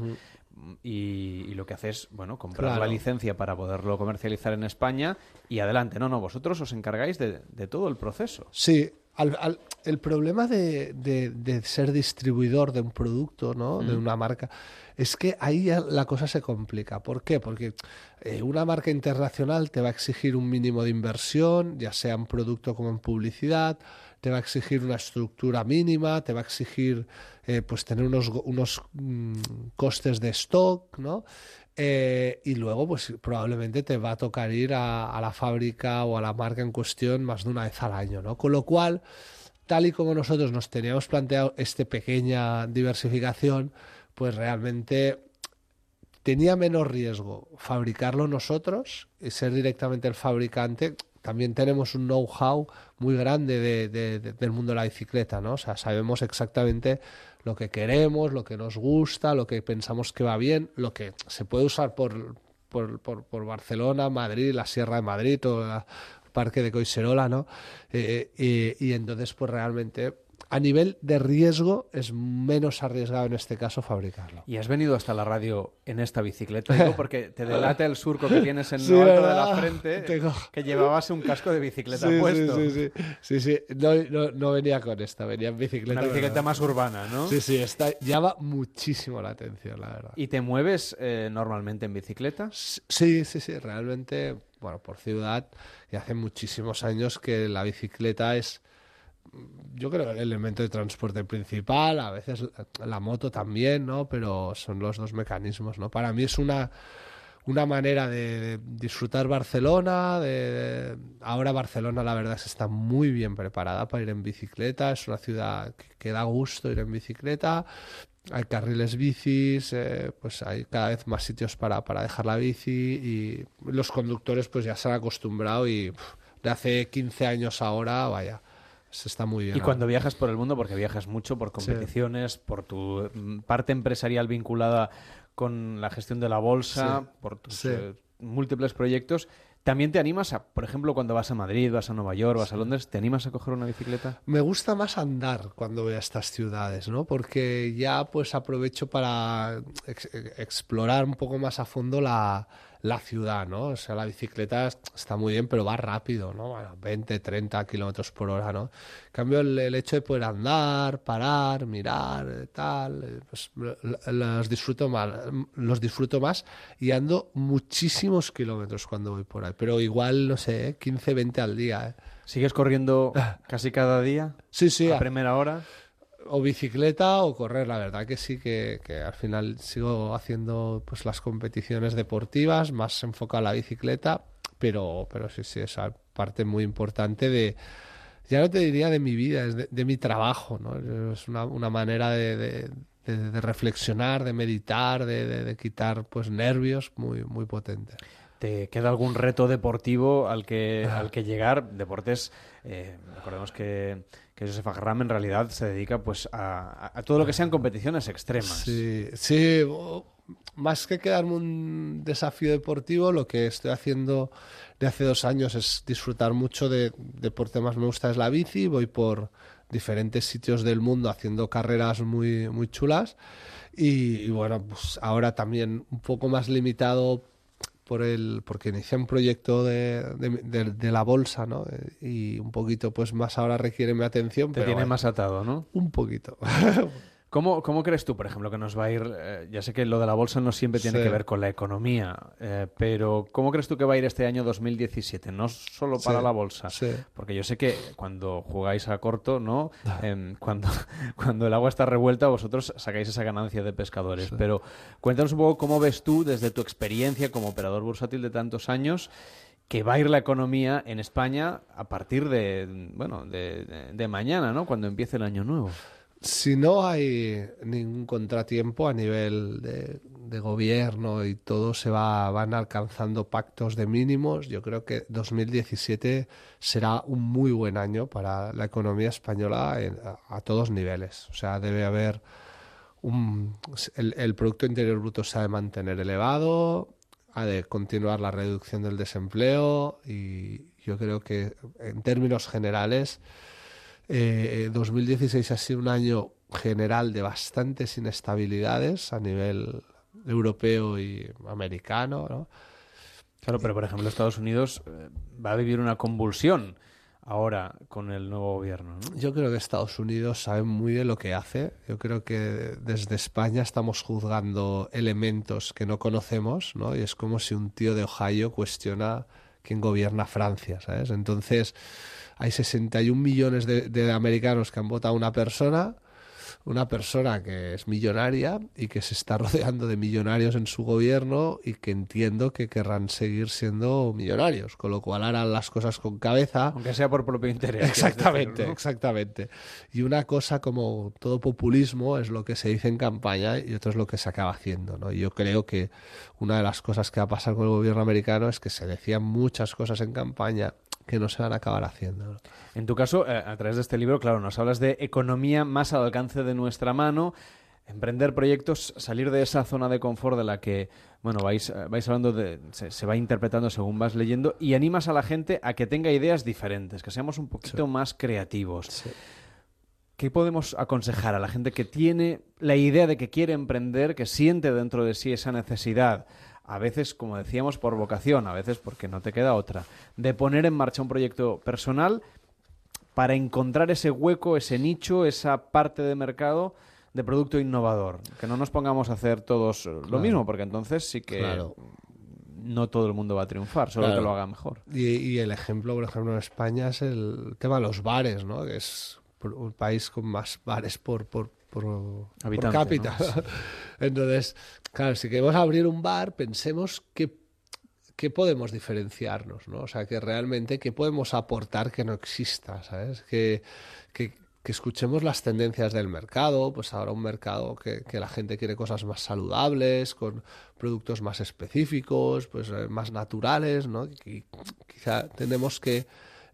S2: Y, y lo que hace es, bueno, comprar
S32: Claro.
S2: la licencia para poderlo comercializar en España y adelante. No, no, vosotros os encargáis de, de todo el proceso.
S32: Sí, al- al- el problema de, de- de ser distribuidor de un producto, ¿no? De
S2: Mm.
S32: una marca, es que ahí ya la cosa se complica. ¿Por qué? Porque eh, una marca internacional te va a exigir un mínimo de inversión, ya sea en producto como en publicidad, te va a exigir una estructura mínima, te va a exigir eh, pues tener unos, unos mm, costes de stock, ¿no? Eh, y luego, pues probablemente te va a tocar ir a, a la fábrica o a la marca en cuestión más de una vez al año, ¿no? Con lo cual, tal y como nosotros nos teníamos planteado esta pequeña diversificación, pues realmente tenía menos riesgo fabricarlo nosotros y ser directamente el fabricante. También tenemos un know-how muy grande de- de- de- del mundo de la bicicleta, ¿no? O sea, sabemos exactamente lo que queremos, lo que nos gusta, lo que pensamos que va bien, lo que se puede usar por, por, por, Barcelona, Madrid, la Sierra de Madrid o el Parque de Coiserola, ¿no? Eh, eh, y entonces, pues realmente, a nivel de riesgo, es menos arriesgado en este caso fabricarlo.
S2: Y has venido hasta la radio en esta bicicleta, digo, porque te delata el surco que tienes en
S32: Sí,
S2: lo alto de la frente,
S32: Tengo-
S2: que llevabas un casco de bicicleta
S32: Sí,
S2: puesto.
S32: Sí, sí, sí. sí, sí. No, no, no venía con esta, venía en bicicleta.
S2: Una bicicleta más urbana, ¿no?
S32: Sí, sí, esta llama muchísimo la atención, la verdad.
S2: ¿Y te mueves eh, normalmente en bicicleta?
S32: Sí, sí, sí, realmente, bueno, por ciudad, y hace muchísimos años que la bicicleta es, yo creo, el elemento de transporte principal, a veces la moto también, ¿no? Pero son los dos mecanismos, ¿no? Para mí es una, una manera de, de disfrutar Barcelona, de, de- ahora Barcelona la verdad es que está muy bien preparada para ir en bicicleta, es una ciudad que, que da gusto ir en bicicleta, hay carriles bicis, eh, pues hay cada vez más sitios para, para dejar la bici y los conductores pues ya se han acostumbrado y pff, de hace 15 años ahora, vaya, se está muy bien.
S2: Y cuando viajas por el mundo, porque viajas mucho por competiciones, por tu mm, parte empresarial vinculada con la gestión de la bolsa,
S32: Sí,
S2: por tus
S32: sí.
S2: eh, múltiples proyectos, ¿también te animas a, por ejemplo, cuando vas a Madrid, vas a Nueva York, vas a Londres, ¿te animas a coger una bicicleta?
S32: Me gusta más andar cuando voy a estas ciudades, ¿no? Porque ya pues aprovecho para ex- explorar un poco más a fondo la, la ciudad, ¿no? O sea, la bicicleta está muy bien, pero va rápido, ¿no? Bueno, 20, 30 kilómetros por hora, ¿no? En cambio, el, el, hecho de poder andar, parar, mirar, eh, tal, eh, pues los disfruto más, los disfruto más y ando muchísimos kilómetros cuando voy por ahí, pero igual, no sé, 15, 20 al día, ¿eh?
S2: ¿Sigues corriendo casi cada día?
S32: Sí, sí.
S2: ¿A primera hora?
S32: O bicicleta o correr, la verdad que sí, que, que, al final sigo haciendo pues las competiciones deportivas, más enfocado a la bicicleta, pero, pero sí, sí, esa parte muy importante de, ya no te diría de mi vida, es de, de mi trabajo, ¿no? Es una, una manera de, de, de, reflexionar, de meditar, de, quitar pues nervios muy, muy potente.
S2: ¿Te queda algún reto deportivo al que, al que llegar? Deportes, eh, recordemos que que Josef Agram en realidad se dedica pues a, a, todo lo que sean competiciones extremas.
S32: Sí, sí, más que quedarme un desafío deportivo, lo que estoy haciendo de hace dos años es disfrutar mucho de deporte más me gusta es la bici, voy por diferentes sitios del mundo haciendo carreras muy, muy chulas y, y bueno, pues ahora también un poco más limitado por el porque inicié un proyecto de, de, de, la bolsa, ¿no? Y un poquito, pues más ahora requiere mi atención.
S2: Te
S32: pero
S2: tiene
S32: bueno,
S2: más atado, ¿no?
S32: Un poquito.
S2: ¿Cómo, ¿Cómo, crees tú, por ejemplo, que nos va a ir? Eh, ya sé que lo de la bolsa no siempre tiene
S32: Sí.
S2: que ver con la economía, eh, pero ¿cómo crees tú que va a ir este año 2017? No solo para
S32: Sí,
S2: la bolsa,
S32: sí.
S2: porque yo sé que cuando jugáis a corto, ¿no? Em, cuando, cuando el agua está revuelta, vosotros sacáis esa ganancia de pescadores. Pero cuéntanos un poco cómo ves tú, desde tu experiencia como operador bursátil de tantos años, que va a ir la economía en España a partir de, bueno, de, de- de mañana, ¿no? Cuando empiece el año nuevo.
S32: Si no hay ningún contratiempo a nivel de, de gobierno y todo se va van alcanzando pactos de mínimos, yo creo que 2017 será un muy buen año para la economía española en- a, todos niveles. O sea, debe haber el, el Producto Interior Bruto se ha de mantener elevado, ha de continuar la reducción del desempleo y yo creo que en términos generales eh, 2016 ha sido un año general de bastantes inestabilidades a nivel europeo y americano, ¿no?
S2: Claro, pero por ejemplo Estados Unidos eh, va a vivir una convulsión ahora con el nuevo gobierno, ¿no?
S32: Yo creo que Estados Unidos sabe muy bien lo que hace. Yo creo que desde España estamos juzgando elementos que no conocemos, ¿no? Y es como si un tío de Ohio cuestiona quién gobierna Francia, ¿sabes? Entonces, hay 61 millones de, de americanos que han votado a una persona, una persona que es millonaria y que se está rodeando de millonarios en su gobierno y que entiendo que querrán seguir siendo millonarios, con lo cual harán las cosas con cabeza.
S2: Aunque sea por propio interés.
S32: Exactamente,
S2: decir, ¿no?
S32: exactamente. Y una cosa como todo populismo es lo que se dice en campaña y otro es lo que se acaba haciendo. ¿no? Y yo creo que una de las cosas que va a pasar con el gobierno americano es que se decían muchas cosas en campaña que no se van a acabar haciendo.
S2: En tu caso, eh, a través de este libro, claro, nos hablas de economía más al alcance de nuestra mano, emprender proyectos, salir de esa zona de confort de la que, bueno, vais, eh, vais hablando de, se, se va interpretando según vas leyendo y animas a la gente a que tenga ideas diferentes, que seamos un poquito más creativos. ¿Qué podemos aconsejar a la gente que tiene la idea de que quiere emprender, que siente dentro de sí esa necesidad? A veces, como decíamos, por vocación, a veces porque no te queda otra, de poner en marcha un proyecto personal para encontrar ese hueco, ese nicho, esa parte de mercado de producto innovador. Que no nos pongamos a hacer todos eh, lo mismo, porque entonces sí que
S32: Claro.
S2: no todo el mundo va a triunfar, solo
S32: Claro.
S2: que lo haga mejor.
S32: Y, y el ejemplo, por ejemplo, en España es el tema de los bares, ¿no? Que es un país con más bares por, por, por, por cápita.
S2: ¿no?
S32: Entonces, claro, si queremos abrir un bar, pensemos qué, qué podemos diferenciarnos, ¿no? O sea, que realmente qué podemos aportar que no exista, ¿sabes? Que, que, que escuchemos las tendencias del mercado, pues ahora un mercado que, que la gente quiere cosas más saludables, con productos más específicos, pues eh, más naturales, ¿no? Y quizá tenemos que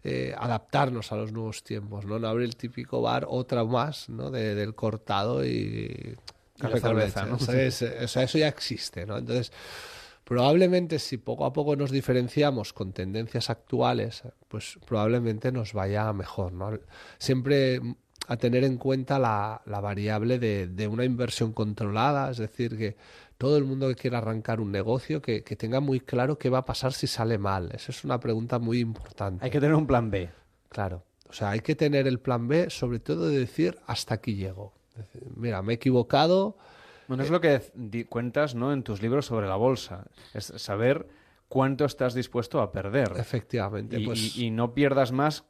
S32: eh, adaptarnos a los nuevos tiempos, ¿no? No abrir el típico bar otra más, ¿no? De- del cortado y café con
S2: cerveza,
S32: leche,
S2: ¿no?
S32: ¿sabes? O sea, eso ya existe, ¿no? Entonces, probablemente si poco a poco nos diferenciamos con tendencias actuales, pues probablemente nos vaya mejor, ¿no? Siempre a tener en cuenta la, la variable de, de una inversión controlada, es decir, que todo el mundo que quiera arrancar un negocio, que, tenga muy claro qué va a pasar si sale mal. Esa es una pregunta muy importante.
S2: Hay que tener un plan B.
S32: Claro. O sea, hay que tener el plan B, sobre todo de decir hasta aquí llego. mira, me he equivocado.
S2: Bueno, es lo que cuentas ¿no? en tus libros sobre la bolsa. Es saber cuánto estás dispuesto a perder.
S32: Efectivamente.
S2: Y,
S32: pues...
S2: y no pierdas más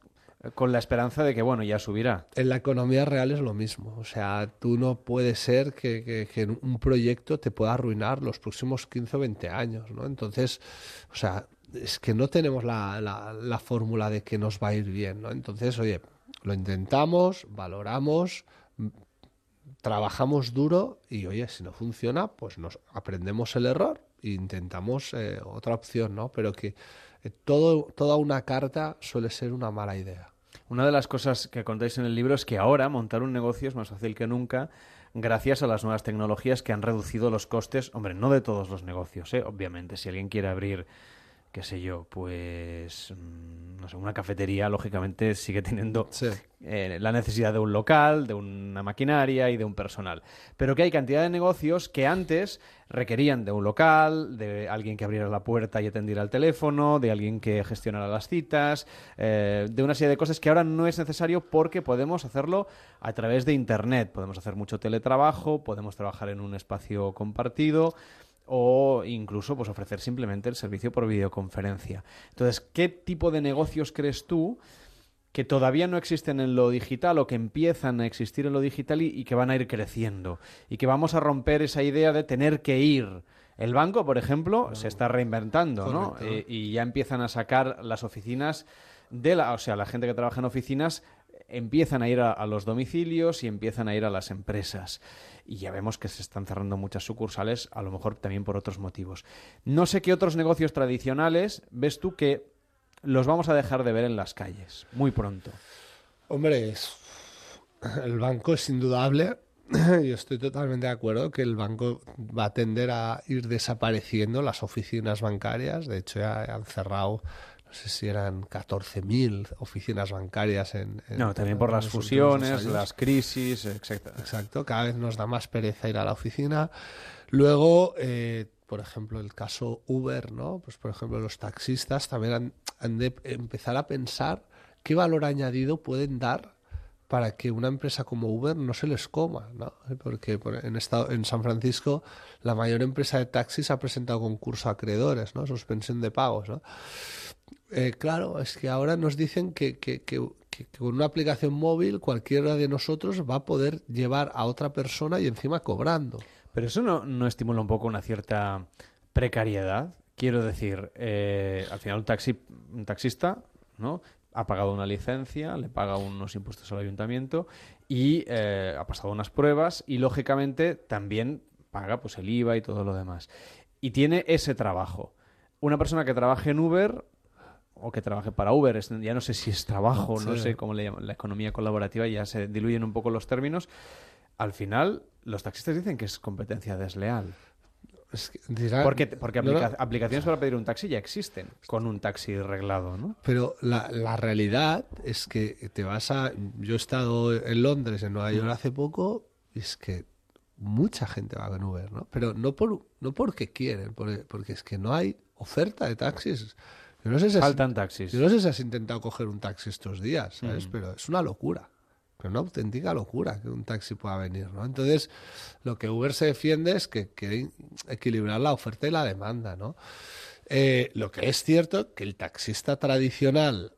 S2: con la esperanza de que, bueno, ya subirá.
S32: En la economía real es lo mismo. O sea, tú no puede ser que, un proyecto te pueda arruinar los próximos 15 o 20 años, ¿no? Entonces, o sea, es que no tenemos la, la, fórmula de que nos va a ir bien, ¿no? Entonces, oye, lo intentamos, valoramos, trabajamos duro y, oye, si no funciona, pues nos aprendemos el error e intentamos eh, otra opción, ¿no? Pero que eh, todo, toda una carta suele ser una mala idea.
S2: Una de las cosas que contáis en el libro es que ahora montar un negocio es más fácil que nunca gracias a las nuevas tecnologías que han reducido los costes, hombre, no de todos los negocios, ¿eh? obviamente, si alguien quiere abrir qué sé yo, pues, mm, no sé, una cafetería, lógicamente, sigue teniendo eh, la necesidad de un local, de una maquinaria y de un personal. Pero que hay cantidad de negocios que antes requerían de un local, de alguien que abriera la puerta y atendiera el teléfono, de alguien que gestionara las citas, eh, de una serie de cosas que ahora no es necesario porque podemos hacerlo a través de Internet. Podemos hacer mucho teletrabajo, podemos trabajar en un espacio compartido o incluso pues ofrecer simplemente el servicio por videoconferencia. Entonces, ¿qué tipo de negocios crees tú que todavía no existen en lo digital o que empiezan a existir en lo digital y, que van a ir creciendo? Y que vamos a romper esa idea de tener que ir. El banco, por ejemplo, se está reinventando, ¿no? Eh, y ya empiezan a sacar las oficinas de la, o sea, la gente que trabaja en oficinas empiezan a ir a, los domicilios y empiezan a ir a las empresas. Y ya vemos que se están cerrando muchas sucursales, a lo mejor también por otros motivos. No sé qué otros negocios tradicionales ves tú que los vamos a dejar de ver en las calles muy pronto.
S32: Hombre, el banco es indudable. Yo estoy totalmente de acuerdo que el banco va a tender a ir desapareciendo las oficinas bancarias. De hecho, ya han cerrado no sé si eran 14.000 oficinas bancarias en...
S2: no, también por las fusiones, las crisis, exacto.
S32: Exacto, cada vez nos da más pereza ir a la oficina. Luego, eh, por ejemplo, el caso Uber, ¿no? Pues por ejemplo, los taxistas también han, de empezar a pensar qué valor añadido pueden dar para que una empresa como Uber no se les coma, ¿no? Porque en, estado, en San Francisco la mayor empresa de taxis ha presentado concurso a acreedores, ¿no? Suspensión de pagos, ¿no? Eh, claro, es que ahora nos dicen que, con una aplicación móvil cualquiera de nosotros va a poder llevar a otra persona y encima cobrando.
S2: Pero eso no, estimula un poco una cierta precariedad. Quiero decir, eh, al final un, un taxista ¿no? ha pagado una licencia, le paga unos impuestos al ayuntamiento y eh, ha pasado unas pruebas y lógicamente también paga pues el IVA y todo lo demás. Y tiene ese trabajo. Una persona que trabaje en Uber o que trabaje para Uber, ya no sé si es trabajo, no sé cómo le llaman, la economía colaborativa, ya se diluyen un poco los términos. Al final, los taxistas dicen que es competencia desleal. porque porque aplicaciones para pedir un taxi ya existen, con un taxi reglado, ¿no?
S32: Pero la, la, realidad es que te vas a... Yo he estado en Londres, en Nueva York hace poco, y es que mucha gente va con Uber, ¿no? Pero no, por, no porque quieren, porque, porque es que no hay oferta de taxis.
S2: No sé si Faltan taxis.
S32: Yo no sé si has intentado coger un taxi estos días, ¿sabes? Mm. Pero es una locura. Pero una auténtica locura que un taxi pueda venir, ¿no? Entonces, lo que Uber se defiende es que quiere equilibrar la oferta y la demanda, ¿no? Eh, lo que es cierto que el taxista tradicional,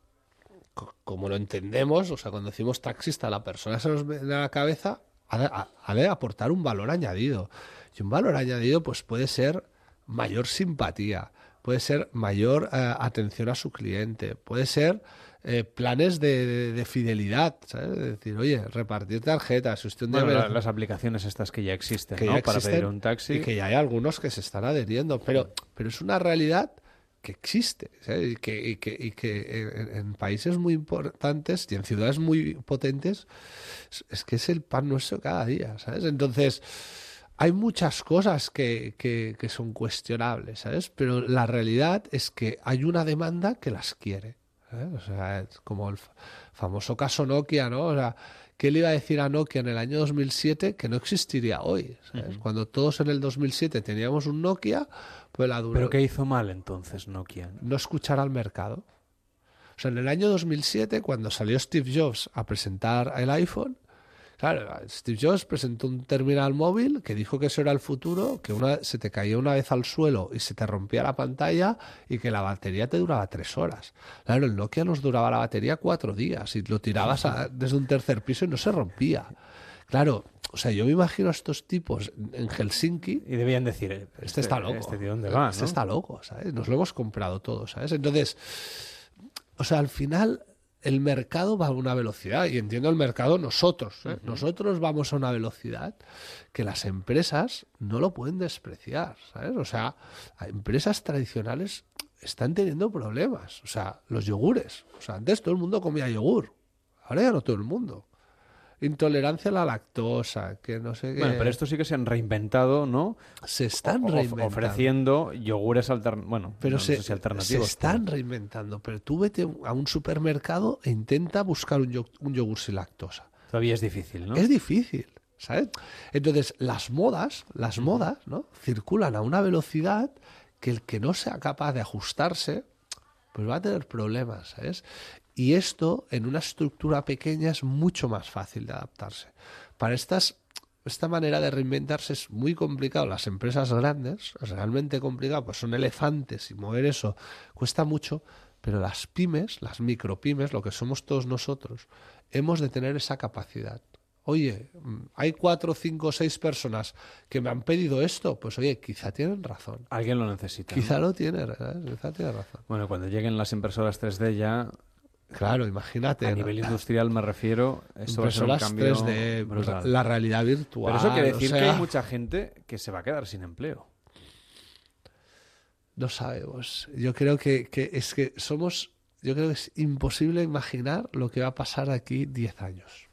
S32: como lo entendemos, o sea, cuando decimos taxista, la persona se nos viene a la cabeza, ha de, aportar un valor añadido. Y un valor añadido, pues puede ser mayor simpatía, puede ser mayor eh, atención a su cliente, puede ser eh, planes de, fidelidad, ¿sabes? Es decir, oye, repartir tarjetas, usted
S2: las aplicaciones estas que ya existen, ¿no? Para pedir un taxi.
S32: Y que ya hay algunos que se están adheriendo, pero, pero es una realidad que existe y que, y que, y que en, países muy importantes y en ciudades muy potentes es, que es el pan nuestro cada día, ¿sabes? Entonces, hay muchas cosas que, que, son cuestionables, ¿sabes? Pero la realidad es que hay una demanda que las quiere. ¿sabes? O sea, es como el fa- famoso caso Nokia, ¿no? O sea, ¿qué le iba a decir a Nokia en el año 2007 que no existiría hoy? ¿sabes? Cuando todos en el 2007 teníamos un Nokia, pues la dura...
S2: ¿Pero qué hizo mal entonces Nokia?
S32: no escuchar al mercado. O sea, en el año 2007, cuando salió Steve Jobs a presentar el iPhone, claro, Steve Jobs presentó un terminal móvil que dijo que eso era el futuro, que una, se te caía una vez al suelo y se te rompía la pantalla y que la batería te duraba tres horas. Claro, el Nokia nos duraba la batería cuatro días y lo tirabas a- desde un tercer piso y no se rompía. Claro, o sea, yo me imagino a estos tipos en Helsinki.
S2: Y debían decir,
S32: Este,
S2: este-
S32: está loco.
S2: este tío, ¿dónde va,
S32: Este
S2: no?
S32: está loco, ¿sabes? Nos lo hemos comprado todo, ¿sabes? Entonces, o sea, al final el mercado va a una velocidad, y entiendo el mercado nosotros, ¿eh? nosotros vamos a una velocidad que las empresas no lo pueden despreciar, ¿sabes? O sea, empresas tradicionales están teniendo problemas, o sea, los yogures, o sea, antes todo el mundo comía yogur, ahora ya no todo el mundo. Intolerancia a la lactosa, que no sé qué.
S2: Bueno, pero estos sí que se han reinventado, ¿no?
S32: Se están
S2: O-
S32: reinventando.
S2: Ofreciendo yogures alternativos. Bueno,
S32: Pero
S2: no
S32: se,
S2: sé si
S32: se
S2: alternativos.
S32: están reinventando. Pero tú vete a un supermercado e intenta buscar un, yo- un yogur sin lactosa.
S2: Todavía es difícil, ¿no?
S32: Es difícil, ¿sabes? Entonces, las modas, las modas, ¿no? Circulan a una velocidad que el que no sea capaz de ajustarse, pues va a tener problemas, ¿sabes? Y esto, en una estructura pequeña, es mucho más fácil de adaptarse. Para estas, esta manera de reinventarse es muy complicado. Las empresas grandes, es realmente complicado, pues son elefantes y mover eso cuesta mucho, pero las pymes, las micropymes, lo que somos todos nosotros, hemos de tener esa capacidad. Oye, mm, hay cuatro, cinco, seis personas que me han pedido esto, pues oye, quizá tienen razón.
S2: Alguien lo necesita. ¿no?
S32: Quizá lo tiene, quizá tiene razón.
S2: Bueno, cuando lleguen las impresoras 3D ya...
S32: Claro, imagínate.
S2: A
S32: ¿no?
S2: nivel industrial me refiero, esto va a ser un cambio
S32: 3D,
S2: brutal.
S32: la realidad virtual.
S2: Pero eso quiere
S32: o
S2: decir
S32: sea,
S2: que hay mucha gente que se va a quedar sin empleo.
S32: No sabemos. Yo creo que, que es que somos. Yo creo que es imposible imaginar lo que va a pasar aquí 10 años.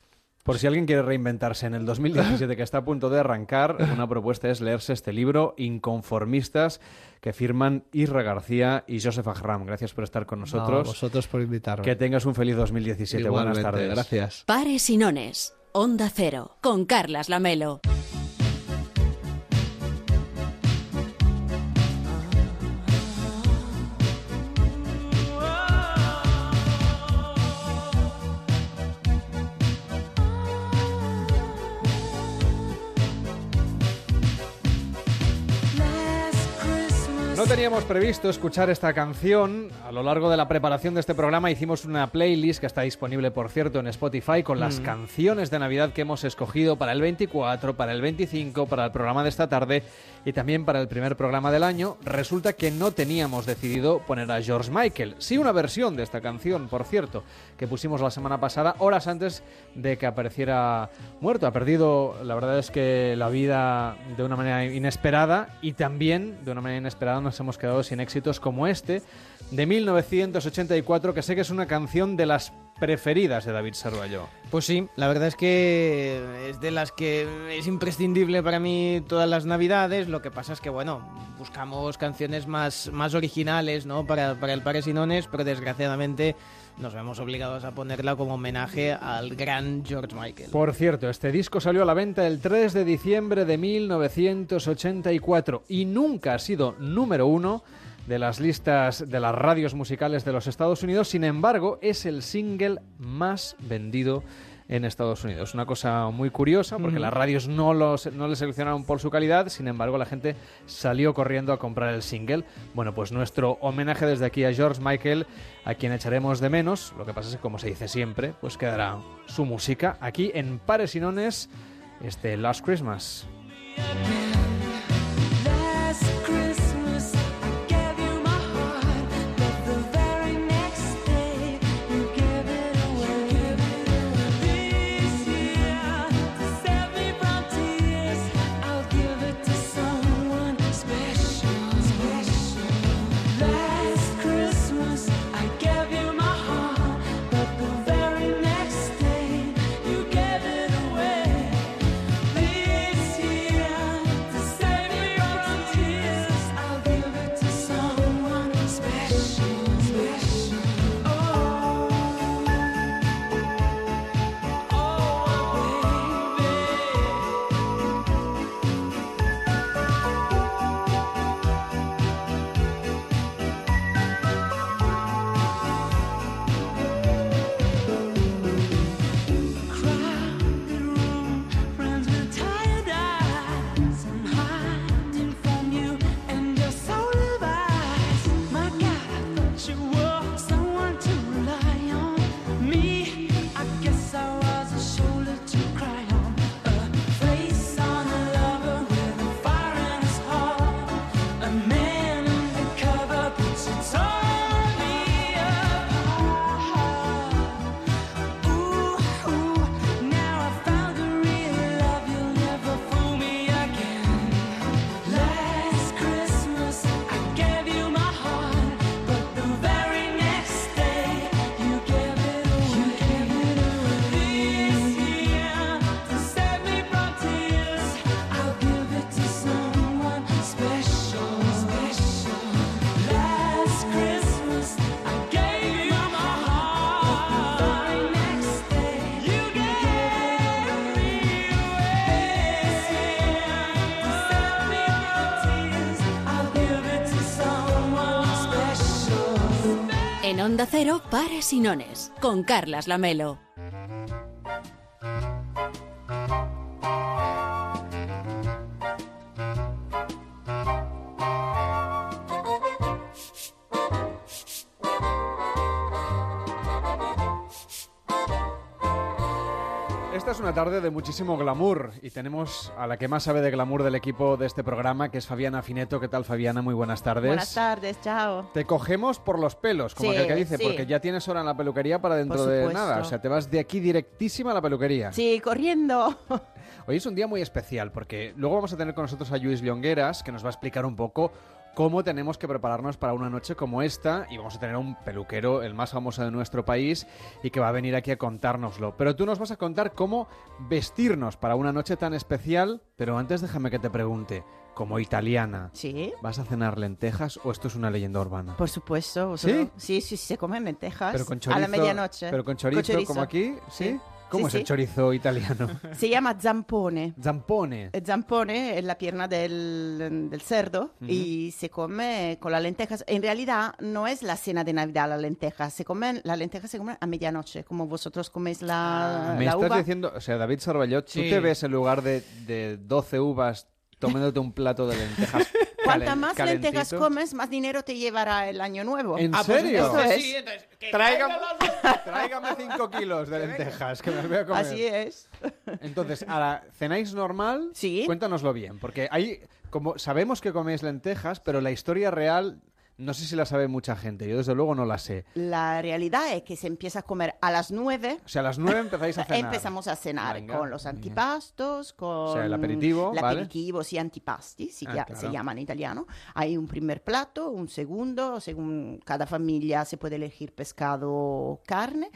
S2: Por si alguien quiere reinventarse en el 2017 que está a punto de arrancar, una propuesta es leerse este libro, Inconformistas, que firman Isra García y Joseph Ahram. Gracias por estar con
S32: No,
S2: nosotros.
S32: vosotros por invitarme.
S2: que tengas un feliz 2017. Buenas tardes.
S32: Gracias.
S1: Pares y nones. Onda Cero. Con Carlas Lamelo.
S2: Teníamos previsto escuchar esta canción. A lo largo de la preparación de este programa hicimos una playlist que está disponible, por cierto, en Spotify con las
S5: Mm.
S2: canciones de Navidad que hemos escogido para el 24, para el 25, para el programa de esta tarde y también para el primer programa del año. Resulta que no teníamos decidido poner a George Michael. Sí, una versión de esta canción, por cierto, que pusimos la semana pasada, horas antes de que apareciera muerto. Ha perdido, la verdad es que la vida de una manera inesperada y también de una manera inesperada nos hemos quedado sin éxitos como este de 1984, que sé que es una canción de las preferidas de David Sarvallo.
S5: Pues sí, la verdad es que es de las que es imprescindible para mí todas las navidades. Lo que pasa es que, bueno, buscamos canciones más, más originales, ¿no? Para, para el Pares y Nones, pero desgraciadamente nos vemos obligados a ponerla como homenaje al gran George Michael.
S2: Por cierto, este disco salió a la venta el 3 de diciembre de 1984 y nunca ha sido número uno de las listas de las radios musicales de los Estados Unidos. Sin embargo, es el single más vendido en Estados Unidos. Una cosa muy curiosa porque
S5: Ujú.
S2: las radios no, los, no le seleccionaron por su calidad, sin embargo la gente salió corriendo a comprar el single. Bueno, pues nuestro homenaje desde aquí a George Michael, a quien echaremos de menos. Lo que pasa es que, como se dice siempre, pues quedará su música aquí en Pares y Nones, este Last Christmas.
S1: Onda Cero, Pares y con Carlas Lamelo.
S2: Una tarde de muchísimo glamour y tenemos a la que más sabe de glamour del equipo de este programa, que es Fabiana Fineto. ¿Qué tal, Fabiana? Muy buenas tardes.
S33: Buenas tardes, chao.
S2: Te cogemos por los pelos, como
S33: Sí,
S2: aquel que dice,
S33: sí.
S2: porque ya tienes hora en la peluquería para dentro de nada. O sea, te vas de aquí directísima a la peluquería.
S33: Sí, corriendo.
S2: Hoy es un día muy especial porque luego vamos a tener con nosotros a Luis Liongueras, que nos va a explicar un poco cómo tenemos que prepararnos para una noche como esta y vamos a tener a un peluquero, el más famoso de nuestro país, y que va a venir aquí a contárnoslo. Pero tú nos vas a contar cómo vestirnos para una noche tan especial, pero antes déjame que te pregunte, como italiana,
S33: ¿Sí?
S2: ¿vas a cenar lentejas o esto es una leyenda urbana?
S33: Por supuesto.
S2: ¿Sí?
S33: vosotros- Sí, sí, se comen lentejas.
S2: Pero con
S33: A
S2: chorizo,
S33: la medianoche.
S2: Pero con chorizo, como aquí, ¿sí? ¿Cómo
S33: Sí,
S2: es el chorizo italiano?
S33: Se llama zampone.
S2: Zampone.
S33: El zampone es la pierna del, del cerdo
S2: Ujú.
S33: y se come con las lentejas. En realidad no es la cena de Navidad la lenteja. Se comen, la lenteja se come a medianoche, como vosotros coméis la,
S2: Me
S33: la
S2: estás
S33: uva.
S2: diciendo, o sea, David Sarballot, ¿tú
S33: Sí.
S2: te ves en lugar de, de 12 uvas tomándote un plato de lentejas?
S33: Cuanta más lentejas comes, más dinero te llevará el año nuevo.
S2: ¿En
S33: Ah, pues
S2: serio?
S33: eso es.
S5: Sí, entonces,
S2: Tráigame, tráigame 5 kilos de lentejas, que me las voy a comer.
S33: Así es.
S2: Entonces, ¿ahora, ¿cenáis normal?
S33: Sí.
S2: Cuéntanoslo bien, porque hay, como sabemos que coméis lentejas, pero la historia real, no sé si la sabe mucha gente, yo desde luego no la sé.
S33: La realidad es que se empieza a comer a las 9.
S2: O sea, a las 9 empezáis a cenar.
S33: Empezamos a cenar
S2: Venga,
S33: con los antipastos, con
S2: O sea, el aperitivo,
S33: el
S2: ¿vale?
S33: aperitivo, sí, antipasti,
S2: Ah, claro.
S33: se llama en italiano. Hay un primer plato, un segundo, según cada familia se puede elegir pescado o carne.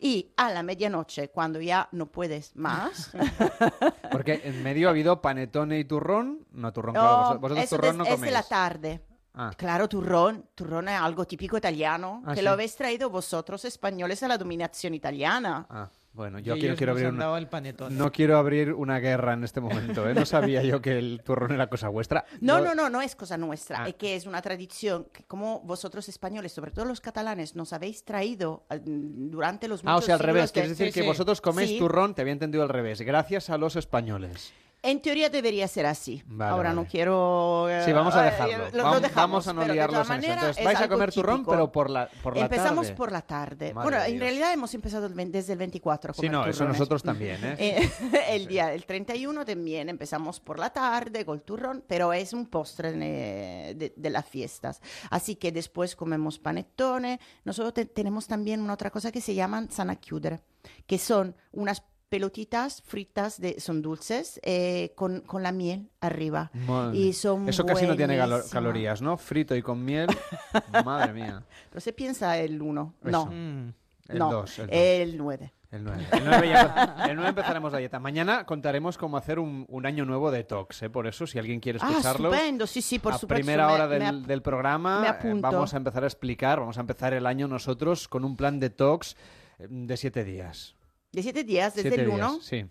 S33: Y a la medianoche, cuando ya no puedes más,
S2: Porque en medio ha habido panetone y turrón. No, turrón, claro,
S33: Oh,
S2: vosotros, turrón no
S33: es de
S2: coméis.
S33: la tarde.
S2: Ah.
S33: Claro, turrón. Turrón es algo típico italiano,
S2: Ah,
S33: que
S2: sí.
S33: lo habéis traído vosotros españoles a la dominación italiana.
S2: Ah, bueno, yo quiero, quiero abrir una...
S5: el.
S2: No quiero abrir una guerra en este momento, ¿eh? No sabía yo que el turrón era cosa vuestra.
S33: No,
S2: Yo-
S33: no, no, no es cosa nuestra,
S2: Ah.
S33: es que es una tradición que como vosotros españoles, sobre todo los catalanes, nos habéis traído durante los
S2: Ah, o
S33: muchos
S2: sea, al revés.
S33: de-
S2: Quieres decir que vosotros coméis
S33: Sí.
S2: turrón, te había entendido al revés, gracias a los españoles.
S33: En teoría debería ser así.
S2: Vale,
S33: Ahora
S2: vale.
S33: no quiero... eh,
S2: Sí, vamos a
S33: eh,
S2: dejarlo.
S33: lo- lo
S2: vamos,
S33: dejamos,
S2: vamos a no
S33: todas
S2: en eso. Entonces,
S33: es
S2: vais a comer turrón,
S33: típico.
S2: pero por la, por la
S33: Empezamos
S2: tarde.
S33: por la tarde.
S2: Madre
S33: bueno,
S2: de
S33: en
S2: Dios.
S33: realidad hemos empezado desde el 24 a
S2: Sí,
S33: comer
S2: no, eso
S33: turrones.
S2: nosotros también, ¿eh?
S33: Eh, el día el 31 también empezamos por la tarde con el turrón, pero es un postre de, de- las fiestas. Así que después comemos panettone. Nosotros te- tenemos también una otra cosa que se llaman sana chiudere, que son unas pelotitas fritas, de, son dulces, eh, con, con la miel arriba.
S2: Madre.
S33: Y son
S2: Eso casi no tiene calorías, ¿no? Frito y con miel. Madre mía.
S33: Pero se piensa el 1.
S2: Eso.
S33: No.
S2: Mm. El
S33: no,
S2: dos, el dos.
S33: el 9.
S2: El 9. El 9, ya- el 9 empezaremos la dieta. Mañana contaremos cómo hacer un, un año nuevo de Tox. ¿eh? Por eso, si alguien quiere
S33: Ah,
S2: escucharlo.
S33: estupendo, sí, sí, por
S2: a
S33: supuesto.
S2: primera
S33: me-
S2: hora
S33: me
S2: del, del programa eh, vamos a empezar a explicar, vamos a empezar el año nosotros con un plan de Tox eh, de siete días.
S33: De 7 días, desde
S2: Siete
S33: el
S2: días,
S33: 1.
S2: Sí.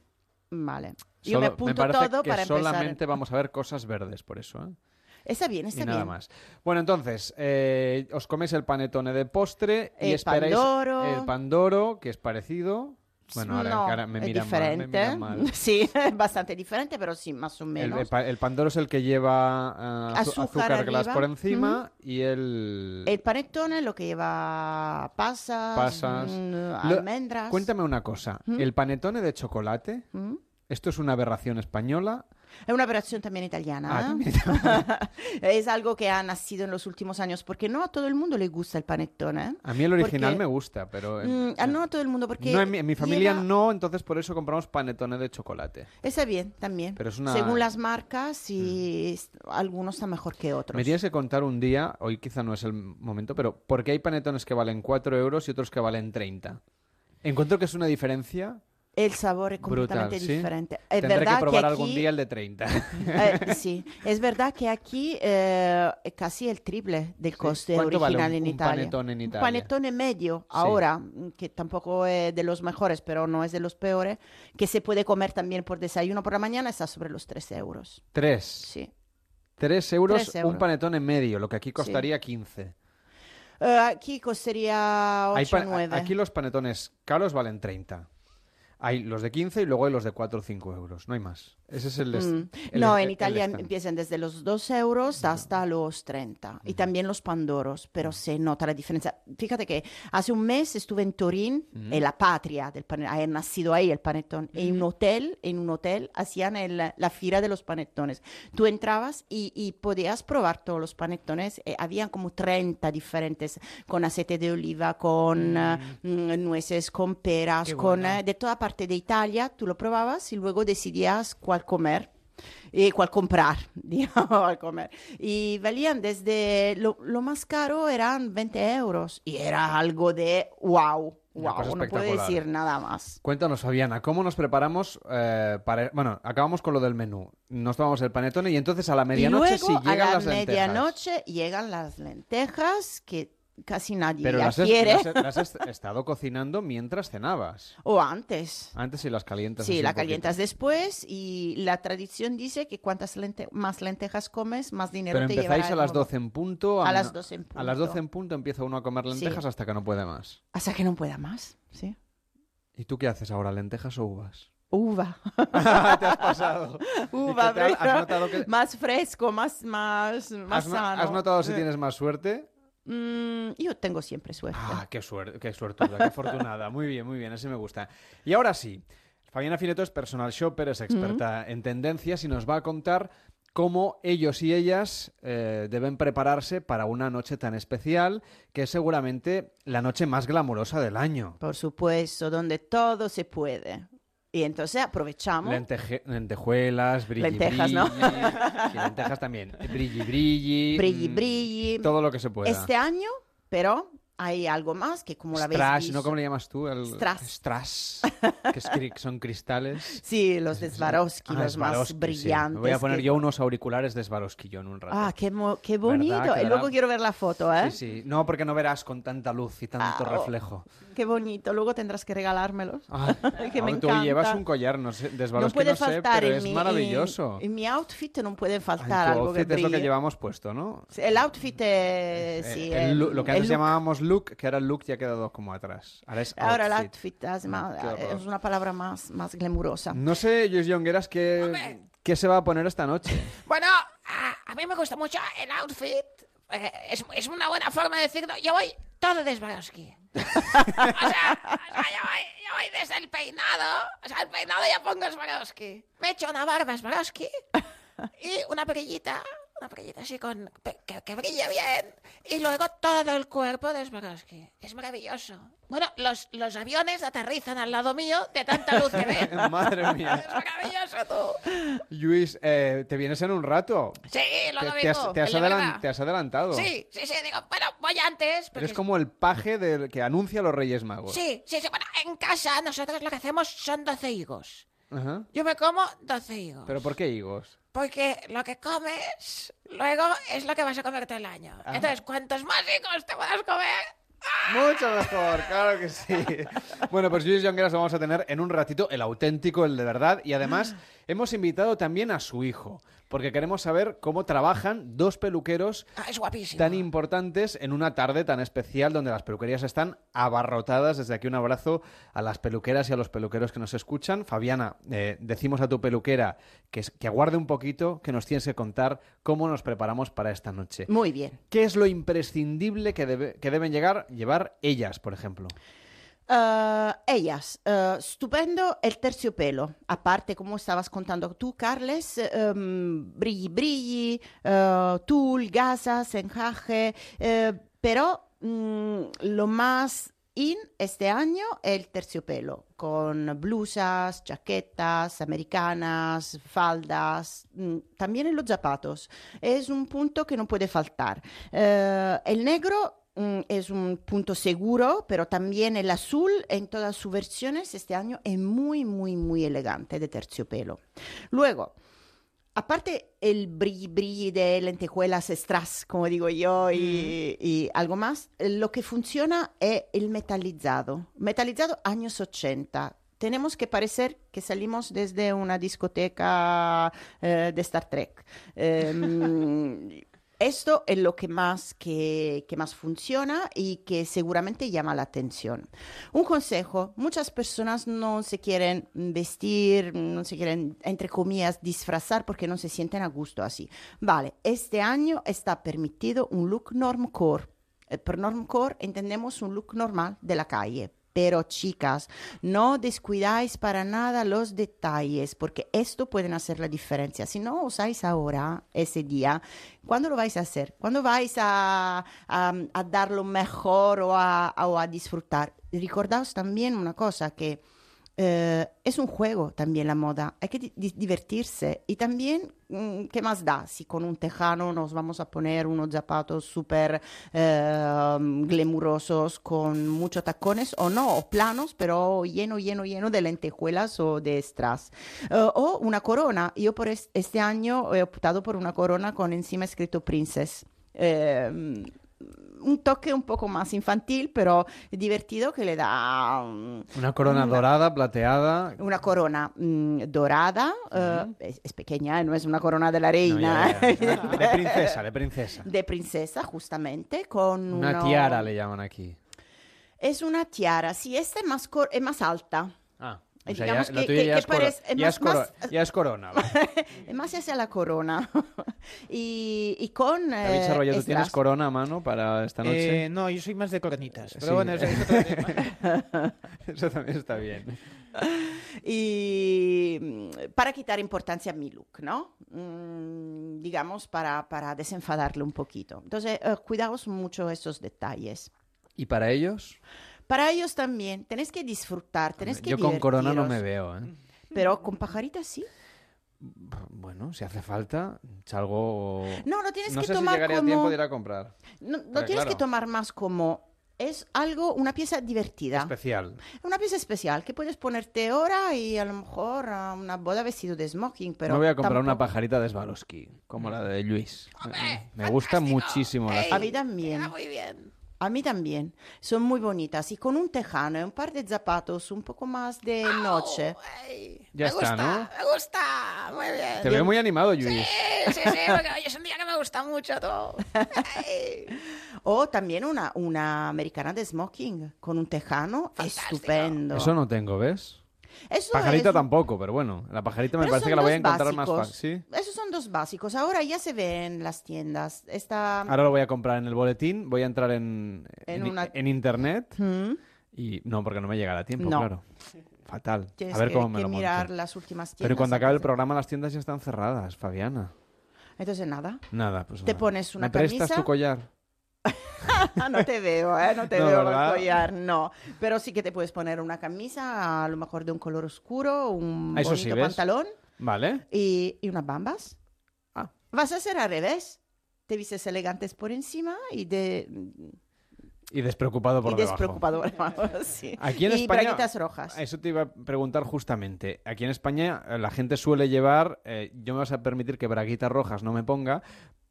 S33: Vale. Yo
S2: Solo-
S33: me apunto todo
S2: que
S33: para empezar.
S2: solamente vamos a ver cosas verdes, por eso. ¿eh?
S33: Está bien,
S2: y
S33: está
S2: nada
S33: bien.
S2: más. Bueno, entonces, eh, os coméis el panetone de postre y esperáis
S33: pandoro.
S2: el pandoro, que es parecido. Bueno, ahora,
S33: no,
S2: ahora me
S33: es
S2: mal, me
S33: diferente.
S2: mal.
S33: Sí, es bastante diferente, pero sí, más o menos.
S2: el pa- el pandoro es el que lleva eh,
S33: Azúcar
S2: azúcar, glass por encima y el...
S33: El panettone lo que lleva pasas,
S2: pasas.
S33: mm,
S2: Lo-
S33: almendras.
S2: Cuéntame una cosa.
S33: ¿Mm?
S2: ¿El panetone de chocolate? ¿Esto es una aberración española?
S33: Es una operación también italiana.
S2: Ah,
S33: ¿eh? es algo que ha nacido en los últimos años, porque no a todo el mundo le gusta el panettone. ¿eh?
S2: A mí el original
S33: Porque-
S2: me gusta, pero...
S33: Mm, ah, no a todo el mundo, porque
S2: no, en mi, en mi familia no, entonces por eso compramos panetone de chocolate.
S33: Está bien, también.
S2: Pero es una- Mm.
S33: Según las marcas, y s- algunos están mejor que otros.
S2: Me tienes que contar un día, hoy quizá no es el momento, pero ¿por qué hay panetones que valen 4 euros y otros que valen 30? Encuentro que es una diferencia
S33: El sabor es completamente
S2: brutal, ¿sí?
S33: diferente. Es
S2: Tendré
S33: verdad
S2: que probar
S33: aquí-
S2: algún día el de 30.
S33: Eh, sí, es verdad que aquí eh, es casi el triple del coste
S2: ¿Cuánto vale
S33: original
S2: un-
S33: en
S2: un
S33: Italia.
S2: en
S33: Un
S2: Italia?
S33: panettone medio, ahora, mm, que tampoco es de los mejores, pero no es de los peores, que se puede comer también por desayuno por la mañana, está sobre los 3 euros.
S2: 3.
S33: Sí.
S2: 3 euros,
S33: Tres euros.
S2: un panetone medio, lo que aquí costaría 15.
S33: Eh, aquí costaría 8
S2: Hay pa-
S33: 9.
S2: Aquí los panetones caros valen 30. Hay los de 15 y luego hay los de 4 o 5 euros. No hay más. Ese es el...
S33: Mm.
S2: el-
S33: no,
S2: el-
S33: en Italia empiezan desde los 2 euros hasta los 30. Y también los pandoros, pero se nota la diferencia. Fíjate que hace un mes estuve en Turín,
S2: Mm.
S33: en la patria del panetón, ha nacido ahí el panetón. En un hotel, en un hotel hacían el- la fila de los panetones. Tú entrabas y, y podías probar todos los panetones. Eh, había como 30 diferentes, con aceite de oliva, con eh, mm, nueces, con peras,
S5: Qué
S33: con
S5: bueno.
S33: eh, de toda parte de Italia. Tú lo probabas y luego decidías cuál comer y cuál comprar, digamos, cuál comer. Y valían desde, lo, lo más caro eran 20 euros y era algo de wow, wow, no puedo decir nada más.
S2: Cuéntanos, Fabiana, ¿cómo nos preparamos eh, para... Bueno, acabamos con lo del menú. Nos tomamos el panetone y entonces a la medianoche sí llegan
S33: a la
S2: las lentejas.
S33: medianoche llegan las lentejas que casi nadie
S2: Pero las,
S33: quiere.
S2: las las has estado cocinando mientras cenabas.
S33: o antes.
S2: Antes y las calientas.
S33: Sí, la
S2: poquito.
S33: calientas después y la tradición dice que cuantas lente- más lentejas comes, más dinero
S2: Pero
S33: te
S2: empezáis
S33: llevará
S2: a
S33: el
S2: las
S33: nuevo.
S2: 12 en punto.
S33: A
S2: no-
S33: las 12 en
S2: A las
S33: punto.
S2: 12 en punto empieza uno a comer lentejas hasta que no puede más.
S33: Hasta que no pueda más, sí.
S2: ¿Y tú qué haces ahora, lentejas o uvas?
S33: Uva.
S2: Te has pasado.
S33: Uva.
S2: ¿Has notado que-
S33: más fresco, más, más, más
S2: ¿Has, no-
S33: sano.
S2: has notado si tienes más suerte?
S33: Mm, yo tengo siempre suerte.
S2: Ah, qué suerte, qué suertuda, qué afortunada. Muy bien, muy bien, así me gusta. Y ahora sí, Fabiana Fineto es personal shopper, es experta en tendencias y nos va a contar cómo ellos y ellas eh, deben prepararse para una noche tan especial, que es seguramente la noche más glamurosa del año.
S33: Por supuesto, donde todo se puede. Y entonces aprovechamos.
S2: Lenteje- lentejuelas, brilli,
S33: Lentejas, ¿no?
S2: brilli. Sí, lentejas también. Brilli, brilli.
S33: Brilli,
S2: mm,
S33: brilli.
S2: Todo lo que se pueda.
S33: Este año, pero hay algo más que como la
S2: Strass,
S33: visto.
S2: ¿no? ¿Cómo le llamas tú? El...
S33: Strass.
S2: Strass, que son cristales.
S33: Sí, los de Swarovski,
S2: Ah,
S33: los más
S2: Swarovski, sí.
S33: brillantes.
S2: Me voy a poner
S33: que-
S2: yo unos auriculares de Swarovski yo en un rato.
S33: Ah, qué, mo- qué bonito. Y
S2: Quedará-
S33: luego quiero ver la foto, ¿eh?
S2: Sí, sí. No, porque no verás con tanta luz y tanto
S33: Ah, oh.
S2: reflejo.
S33: Qué bonito. Luego tendrás que regalármelos.
S2: Ah,
S33: que me
S2: tú
S33: encanta.
S2: llevas un collar, no sé, de
S33: no
S2: Swarovski
S33: puede
S2: no sé,
S33: faltar
S2: pero
S33: en
S2: es
S33: mi,
S2: maravilloso.
S33: En, en mi outfit no puede faltar
S2: tu
S33: algo que
S2: outfit es lo que
S33: brille.
S2: llevamos puesto, ¿no?
S33: Sí, El outfit es,
S2: Eh,
S33: sí,
S2: el
S33: el-
S2: look- lo que
S33: el
S2: antes llamábamos look, que ahora el look ya ha quedado como atrás. Ahora es
S33: Ahora el
S2: outfit.
S33: es, más-
S2: Qué horror.
S33: es una palabra más, más glamurosa.
S2: No sé, Joyce Jongueras, ¿qué, ¿qué se va a poner esta noche?
S34: Bueno, a, a mí me gusta mucho el outfit. Eh, es, es una buena forma de decirlo. Yo voy todo de Swarovski. o sea, o sea, yo, voy, yo voy desde el peinado. O sea, el peinado ya pongo Swarovski. Me echo una barba Swarovski y una perillita. Una perillita así con, que, que brille bien. Y luego todo el cuerpo de Swarovski. Es maravilloso. Bueno, los, los aviones aterrizan al lado mío de tanta luz que ven.
S2: Madre mía.
S34: Es maravilloso tú.
S2: Luis, eh, ¿te vienes en un rato?
S34: Sí, luego
S2: te, te has, te has adelan- te has adelantado.
S34: Sí, sí, sí, digo, bueno, voy antes. porque-
S2: Eres como el paje del que anuncia a los Reyes Magos.
S34: Sí, sí, sí, bueno, en casa nosotros lo que hacemos son 12 higos.
S2: Ajá.
S34: Yo me como 12 higos.
S2: ¿Pero por qué higos?
S34: Porque lo que comes luego es lo que vas a comer todo el año.
S2: Ajá.
S34: Entonces, cuantos más higos te puedas comer,
S2: Mucho mejor, claro que sí. Bueno, pues Luis Jongueras lo vamos a tener en un ratito, el auténtico, el de verdad. Y además hemos invitado también a su hijo, porque queremos saber cómo trabajan dos peluqueros
S34: ah, es
S2: tan importantes en una tarde tan especial donde las peluquerías están abarrotadas. Desde aquí un abrazo a las peluqueras y a los peluqueros que nos escuchan. Fabiana, eh, decimos a tu peluquera que, que aguarde un poquito, que nos tienes que contar cómo nos preparamos para esta noche.
S33: Muy bien.
S2: ¿Qué es lo imprescindible que, debe- que deben llegar, llevar ellas, por ejemplo?
S33: Eh, ellas, eh, stupendo el terciopelo, aparte como estabas contando tú, Carles, ehm, brilli brilli, eh, tul, gasas, encaje, eh, pero mm, lo más in este año es el terciopelo, con blusas, chaquetas, americanas, faldas, mm, también en los zapatos. Es un punto que no puede faltar. El negro es un punto seguro, pero también el azul en todas sus versiones este año es muy, muy, muy elegante de terciopelo. Luego, aparte el brilli brilli de lentejuelas strass, como digo yo, y, y algo más, eh, lo que funciona es el metalizado. Metalizado años 80. Tenemos que parecer que salimos desde una discoteca eh, de Star Trek. Em, Esto es lo que más, que, más funciona y que seguramente llama la atención. Un consejo, muchas personas no se quieren vestir, no se quieren, entre comillas, disfrazar porque no se sienten a gusto así. Vale, este año está permitido un look normcore. Eh, Por normcore entendemos un look normal de la calle. Pero chicas, no descuidáis para nada los detalles porque esto pueden hacer la diferencia. Si no usáis ahora ese día, ¿cuándo lo vais a hacer? ¿Cuándo vais a, a, a mejor o a, o a disfrutar? Recordaos también una cosa que eh, es un juego también la moda, hay que di- di- divertirse y también, mm, ¿qué más da? Si con un tejano nos vamos a poner unos zapatos súper eh, glamurosos con muchos tacones o no, o planos, pero lleno, lleno, lleno de lentejuelas o de strass. Eh, o una corona, yo por es- este año he optado por una corona con encima escrito Princess. Eh, un toque un poco más infantil, pero divertido que le da mm,
S2: Una corona
S33: una-
S2: dorada, plateada.
S33: una corona mm, dorada, eh, es, es pequeña, no es una corona de la reina.
S2: ya, ya. De princesa, de princesa.
S33: De princesa, justamente, con
S2: Una
S33: uno-
S2: tiara le llaman aquí.
S33: Es una tiara, sí, esta es más, cor- es más alta.
S2: Ah, o sea,
S33: digamos
S2: ya,
S33: que- que-
S2: ya,
S33: que
S2: es
S33: parece-
S2: ya
S33: más-
S2: es
S33: más-
S2: ya es corona.
S33: más hacia la corona. y, y con...
S2: David
S33: eh,
S2: Sarroya, ¿tú tienes corona a mano para esta noche?
S5: Eh, no, yo soy más de coronitas. Pero
S2: Sí.
S5: bueno, eso es otro tema.
S2: Eso también está bien.
S33: y mm, para quitar importancia a mi look, ¿no? Mm, digamos, para, para desenfadarle un poquito. Entonces, eh, cuidaos mucho esos detalles.
S2: ¿Y para ellos?
S33: Para ellos también, tenés que disfrutar, tenés que
S2: Yo con corona no me veo, ¿eh?
S33: Pero con pajaritas sí.
S2: Bueno, si hace falta, salgo...
S33: No, lo tienes
S2: no
S33: que
S2: sé
S33: tomar
S2: si llegaría a
S33: como-
S2: tiempo de ir a comprar.
S33: No, no tienes
S2: claro.
S33: que tomar más como... Es algo, una pieza divertida.
S2: Especial.
S33: Una pieza especial que puedes ponerte ahora y a lo mejor a una boda vestido de smoking, pero
S2: no voy a comprar una pajarita de Swarovski, como la de Luis. me gusta muchísimo la
S33: A mí también.
S34: muy bien.
S33: A mí también. Son muy bonitas. Y con un tejano y un par de zapatos un poco más de noche.
S2: Ya
S34: me
S2: está,
S34: gusta,
S2: ¿no?
S34: me gusta, muy bien.
S2: Te veo muy animado, Luis.
S34: Sí, sí, sí, porque hoy es un día que me gusta mucho todo.
S33: O también una, una americana de smoking con un tejano. Estupendo.
S2: Eso no tengo, ¿ves?
S33: Eso
S2: Pajarita
S33: es-
S2: tampoco, pero bueno, la pajarita me
S33: Pero
S2: parece que la voy a encontrar más fácil. ¿sí?
S33: Esos son dos básicos. Ahora ya se ve en las tiendas.
S2: Ahora lo voy a comprar en el boletín, voy a entrar en,
S33: En
S2: en,
S33: una-
S2: en internet
S33: Mm.
S2: y no, porque no me llegará a tiempo,
S33: No.
S2: claro. Fatal.
S33: Tienes
S2: a ver
S33: que,
S2: cómo me
S33: que
S2: lo monto.
S33: mirar las últimas tiendas.
S2: Pero cuando acabe el programa las tiendas ya están cerradas, Fabiana.
S33: Entonces nada.
S2: Nada, pues
S33: Te
S2: nada.
S33: pones una
S2: ¿Me prestas
S33: camisa?
S2: tu collar?
S33: no te veo, ¿eh? No te
S2: No,
S33: veo
S2: ¿verdad?
S33: el collar, no. Pero sí que te puedes poner una camisa, a lo mejor de un color oscuro, un
S2: eso
S33: bonito
S2: sí, ¿ves?
S33: pantalón
S2: Vale.
S33: y, y unas bambas.
S2: Ah.
S33: Vas a hacer al revés. Te vistes elegantes por encima y, de,
S2: Y despreocupado por
S33: y
S2: debajo.
S33: despreocupado. sí.
S2: Aquí en
S33: y
S2: España,
S33: braguitas rojas.
S2: Eso te iba a preguntar justamente. Aquí en España eh, la gente suele llevar, eh, yo me vas a permitir que braguitas rojas no me ponga,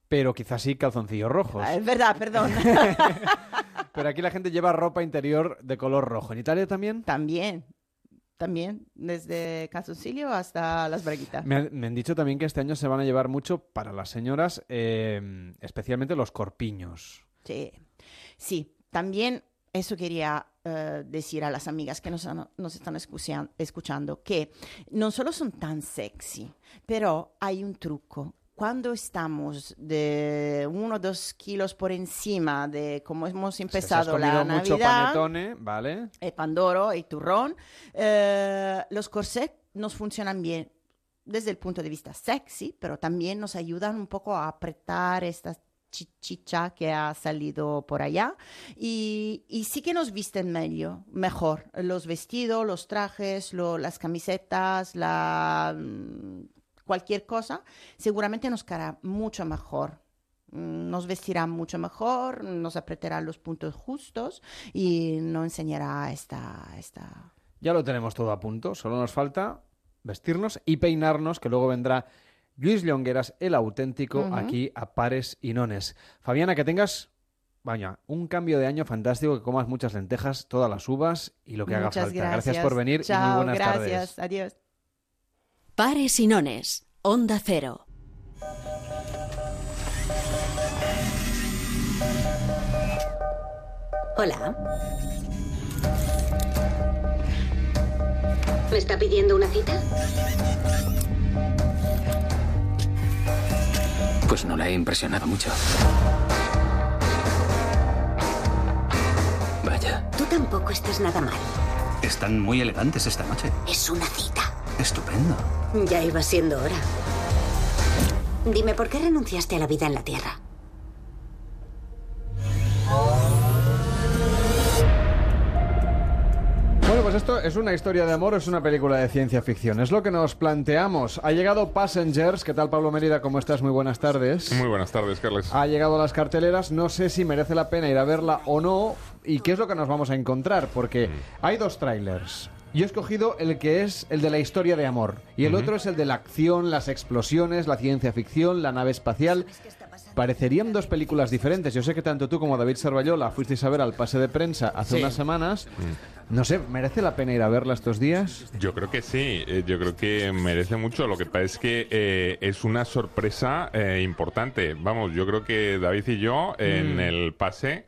S2: pero quizás sí calzoncillos rojos.
S33: Ah, es verdad, perdón.
S2: Pero aquí la gente lleva ropa interior de color rojo. ¿En Italia también?
S33: También. También, desde calzoncillo hasta las braguitas.
S2: Me, han- me han dicho también que este año se van a llevar mucho para las señoras, eh, especialmente los corpiños.
S33: Sí, sí, también eso quería eh, decir a las amigas que nos, han- nos están escuchan- escuchando, que no solo son tan sexy, pero hay un truco. Cuando estamos de uno o dos kilos por encima de cómo hemos
S2: Si
S33: empezado la
S2: comido mucho
S33: Navidad,
S2: panetone, ¿vale?
S33: el pandoro y turrón, eh, los corsets nos funcionan bien desde el punto de vista sexy, pero también nos ayudan un poco a apretar esta chi- chicha que ha salido por allá y, y sí que nos visten medio, mejor los vestidos, los trajes, lo- las camisetas, la, cualquier cosa, seguramente nos quedará mucho mejor. Mm, Nos vestirá mucho mejor, nos apretará los puntos justos y nos enseñará esta, esta
S2: Ya lo tenemos todo a punto, solo nos falta vestirnos y peinarnos, que luego vendrá Luis Llongueras, el auténtico, aquí a pares y nones. Fabiana, que tengas, vaya, un cambio de año fantástico, que comas muchas lentejas, todas las uvas y lo que haga falta.
S33: gracias.
S2: por venir y muy buenas
S33: gracias.
S2: tardes.
S33: Adiós.
S1: Pares y nones, Onda Cero.
S35: Hola. ¿Me está pidiendo una cita?
S31: Pues no la he impresionado mucho. Vaya.
S35: Tú tampoco estás nada mal.
S31: Están muy elegantes esta noche.
S35: Es una cita.
S31: Estupendo.
S35: Ya iba siendo hora. Dime, ¿por qué renunciaste a la vida en la Tierra?
S2: Esto es una historia de amor, o es una película de ciencia ficción. Es lo que nos planteamos. Ha llegado Passengers. ¿Qué tal, Pablo Mérida? ¿Cómo estás? Muy buenas tardes.
S36: Muy buenas tardes, Carles.
S2: Ha llegado a las carteleras. No sé si merece la pena ir a verla o no. ¿Y qué es lo que nos vamos a encontrar? Porque hay dos trailers. Yo he escogido el que es el de la historia de amor. Y el otro es el de la acción, las explosiones, la ciencia ficción, la nave espacial. Parecerían dos películas diferentes. Yo sé que tanto tú como David Sarballola fuisteis a ver al pase de prensa hace
S36: Sí.
S2: unas semanas. No sé, ¿merece la pena ir a verla estos días?
S36: Yo creo que sí, eh, yo creo que merece mucho. Lo que pasa es que eh, es una sorpresa eh, importante. Vamos, yo creo que David y yo en
S2: Mm.
S36: el pase,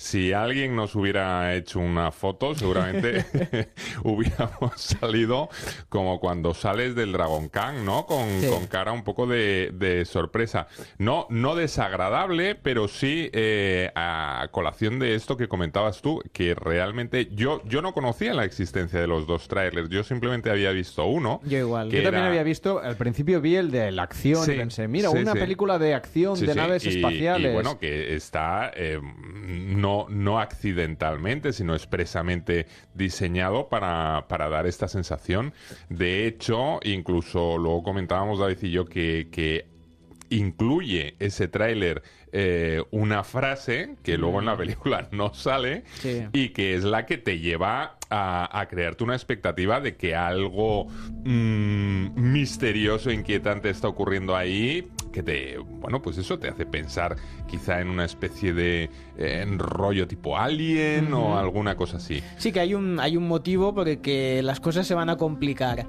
S36: si alguien nos hubiera hecho una foto, seguramente hubiéramos salido como cuando sales del Dragon Khan, ¿no? Con,
S37: Sí.
S36: con cara un poco de, de sorpresa. No, no desagradable, pero sí eh, a colación de esto que comentabas tú, que realmente yo, yo no conocía la existencia de los dos trailers, yo simplemente había visto uno.
S2: Yo igual.
S36: que
S2: Yo también
S36: era-
S2: había visto, al principio vi el de la acción
S36: Sí,
S2: y pensé, mira,
S36: sí,
S2: una película de acción, de naves
S36: y-
S2: espaciales.
S36: Y bueno, que está eh, no, no accidentalmente, sino expresamente diseñado para, para dar esta sensación. De hecho, incluso luego comentábamos David y yo que, que incluye ese tráiler eh, una frase que luego en la película no sale
S2: Sí.
S36: y que es la que te lleva a, a crearte una expectativa de que algo mm, misterioso, inquietante está ocurriendo ahí, que te, bueno, pues eso te hace pensar quizá en una especie de eh, rollo tipo alien o alguna cosa así.
S5: Sí que hay un, hay un motivo por el que las cosas se van a complicar.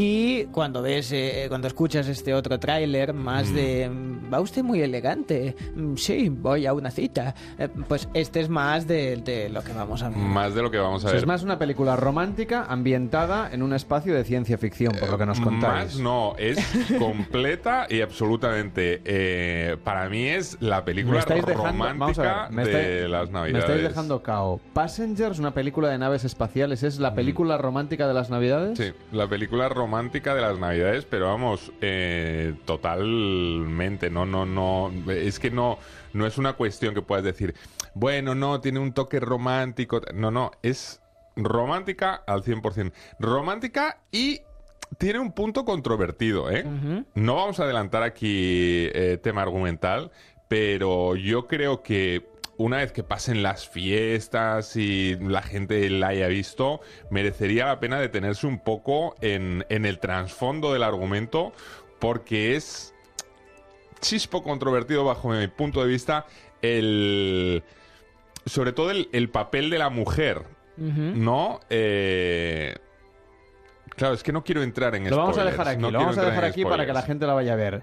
S5: Y cuando ves, eh, cuando escuchas este otro tráiler más
S36: Mm.
S5: de "Mm, va usted muy elegante, Mm, sí, voy a una cita, eh, pues este es más de, de lo que vamos a ver.
S36: Más de lo que vamos a
S2: O sea,
S36: ver.
S2: es más una película romántica ambientada en un espacio de ciencia ficción, por lo que nos contáis.
S36: Más no, es completa y absolutamente. eh, para mí es la película
S2: Me dejando,
S36: romántica
S2: ver, me
S36: de
S2: estáis-
S36: las
S2: Me
S36: navidades.
S2: estáis dejando cao. Passengers, una película de naves espaciales, ¿es la película romántica de las navidades?
S36: Sí, la película romántica de las navidades, pero vamos, eh, totalmente, no, no, no, es que no, no es una cuestión que puedas decir, bueno, no, tiene un toque romántico, no, no, es romántica al 100%, romántica y tiene un punto controvertido, ¿eh? No vamos a adelantar aquí eh, tema argumental, pero yo creo que una vez que pasen las fiestas y la gente la haya visto, merecería la pena detenerse un poco en, en el trasfondo del argumento, porque es chispo controvertido bajo mi punto de vista el... Sobre todo el, el papel de la mujer, ¿no? Eh, Claro, es que no quiero entrar en
S2: Lo vamos a dejar aquí,
S36: no
S2: lo vamos a dejar aquí para que la gente la vaya a ver.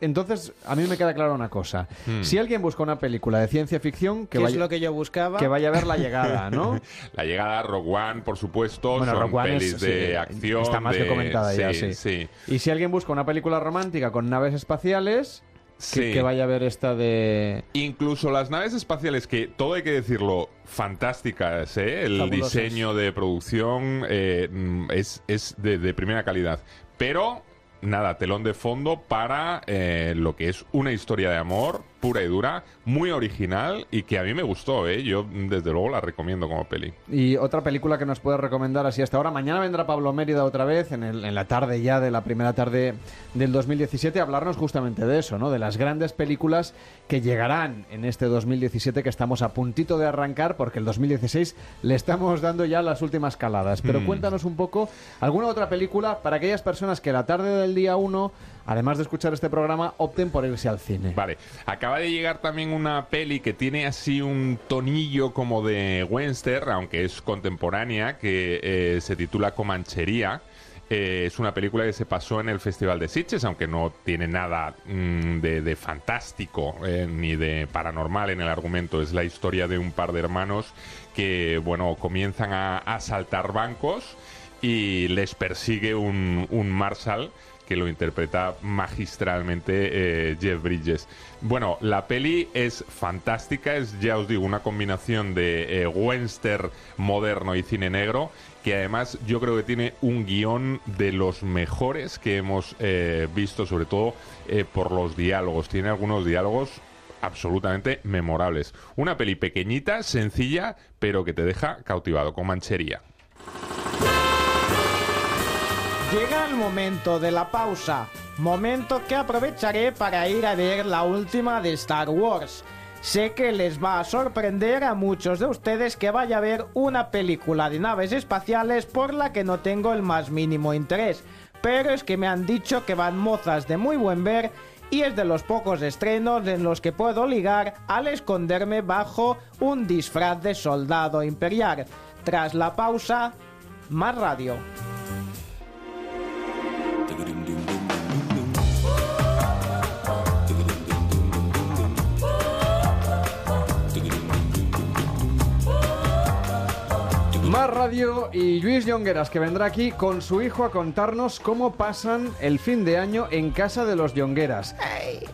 S2: Entonces, a mí me queda clara una cosa.
S36: Hmm.
S2: Si alguien busca una película de ciencia ficción, que
S5: ¿Qué
S2: vaya,
S5: es lo que yo buscaba?
S2: que vaya a ver La Llegada, ¿no?
S36: La llegada a Rogue One, por supuesto,
S2: Bueno,
S36: son
S2: Rogue One
S36: pelis
S2: es-
S36: de
S2: sí,
S36: acción.
S2: está más que
S36: de-
S2: comentada ya, sí. Y si alguien busca una película romántica con naves espaciales, que,
S36: Sí.
S2: que vaya a ver esta de...
S36: Incluso las naves espaciales, que todo hay que decirlo, fantásticas, ¿eh? El
S2: Fabulosas.
S36: diseño de producción eh, mm, es, es de, de primera calidad. Pero, nada, telón de fondo para eh, lo que es una historia de amor pura y dura, muy original y que a mí me gustó, ¿eh? Yo, desde luego, la recomiendo como peli.
S2: Y otra película que nos puedes recomendar así hasta ahora. Mañana vendrá Pablo Mérida otra vez, en, el- en la tarde ya de la primera tarde del 2017, a hablarnos justamente de eso, ¿no? De las grandes películas que llegarán en este 2017 que estamos a puntito de arrancar, porque el 2016 le estamos dando ya las últimas caladas. Pero
S36: Mm.
S2: cuéntanos un poco, ¿alguna otra película para aquellas personas que la tarde del día 1, además de escuchar este programa, opten por irse al cine?
S36: Vale, acaba de llegar también una peli que tiene así un tonillo como de Western, aunque es contemporánea, que eh, se titula Comanchería. eh, es una película que se pasó en el Festival de Sitges, aunque no tiene nada mm, de, fantástico eh, ni de paranormal en el argumento. Es la historia de un par de hermanos que, bueno, comienzan a, a saltar bancos y les persigue un, un que lo interpreta magistralmente eh, Jeff Bridges. Bueno, la peli es fantástica, es, ya os digo, una combinación de eh, western moderno y cine negro, que además yo creo que tiene un guion de los mejores que hemos eh, visto, sobre todo eh, por los diálogos. Tiene algunos diálogos absolutamente memorables. Una peli pequeñita, sencilla, pero que te deja cautivado, con manchería.
S5: Llega el momento de la pausa, momento que aprovecharé para ir a ver la última de Star Wars. Sé que les va a sorprender a muchos de ustedes que vaya a ver una película de naves espaciales por la que no tengo el más mínimo interés, pero es que me han dicho que van mozas de muy buen ver y es de los pocos estrenos en los que puedo ligar al esconderme bajo un disfraz de soldado imperial. Tras la pausa, más radio.
S2: Radio y Luis Llongueras que vendrá aquí con su hijo a contarnos cómo pasan el fin de año en casa de los Llongueras.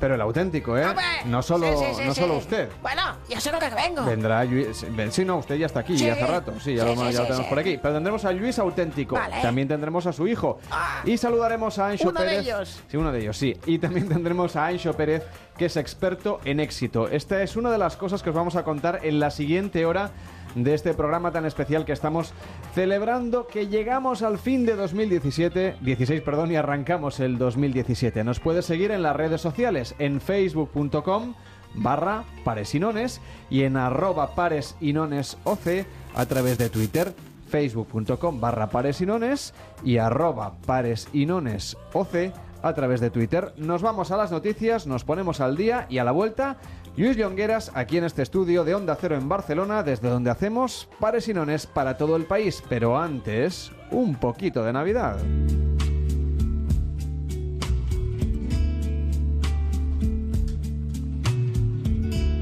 S2: Pero el auténtico, ¿eh? No solo,
S34: sí, sí, sí,
S2: no solo usted.
S34: Bueno, ya sé lo que vengo.
S2: Vendrá Luis. Sí, no, usted ya está aquí hace rato. Sí, ya, lo, ya lo tenemos por aquí. Pero tendremos a Luis auténtico.
S34: Vale. Ah.
S2: También tendremos a su hijo. Y saludaremos a Ancho
S34: Uno de
S2: Pérez.
S34: ellos.
S2: Sí, uno de ellos, sí. Y también tendremos a Ancho Pérez, que es experto en éxito. Esta es una de las cosas que os vamos a contar en la siguiente hora de este programa tan especial que estamos celebrando que llegamos al fin de 2017, 16, perdón, y arrancamos el 2017. Nos puedes seguir en las redes sociales, en facebook.com barra paresinones y en arroba paresinonesoc a través de Twitter facebook.com barra paresinones y arroba paresinonesoc a través de Twitter. Nos vamos a las noticias, nos ponemos al día y a la vuelta Luis Llongueras aquí en este estudio de Onda Cero en Barcelona desde donde hacemos paresinones para todo el país. Pero antes, un poquito de Navidad.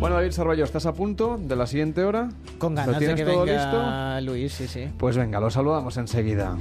S2: Bueno, David Sarballo, ¿estás a punto de la siguiente hora?
S5: Con
S2: ¿Lo
S5: ganas de
S2: tienes
S5: que
S2: todo
S5: venga
S2: listo?
S5: Luis, sí, sí.
S2: Pues venga, lo saludamos enseguida.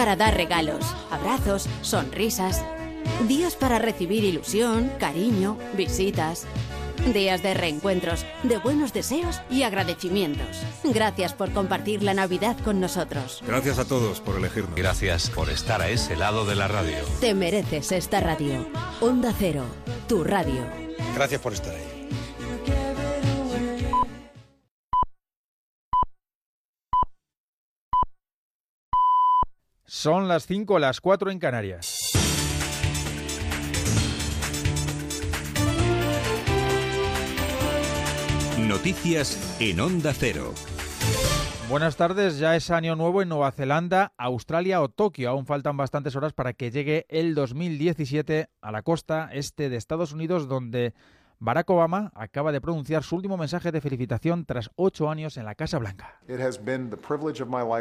S1: Para dar regalos, abrazos, sonrisas. Días para recibir ilusión, cariño, visitas. Días de reencuentros, de buenos deseos y agradecimientos. Gracias por compartir la Navidad con nosotros.
S37: Gracias a todos por elegirnos. Gracias por estar a ese lado de la radio.
S1: Te mereces esta radio. Onda Cero, tu radio.
S37: Gracias por estar ahí.
S15: Son las 5, las 4 en Canarias.
S26: Noticias en Onda Cero.
S15: Buenas tardes, ya es año nuevo en Nueva Zelanda, Australia o Tokio. Aún faltan bastantes horas para que llegue el 2017 a la costa este de Estados Unidos, donde Barack Obama acaba de pronunciar su último mensaje de felicitación tras ocho años en la Casa Blanca.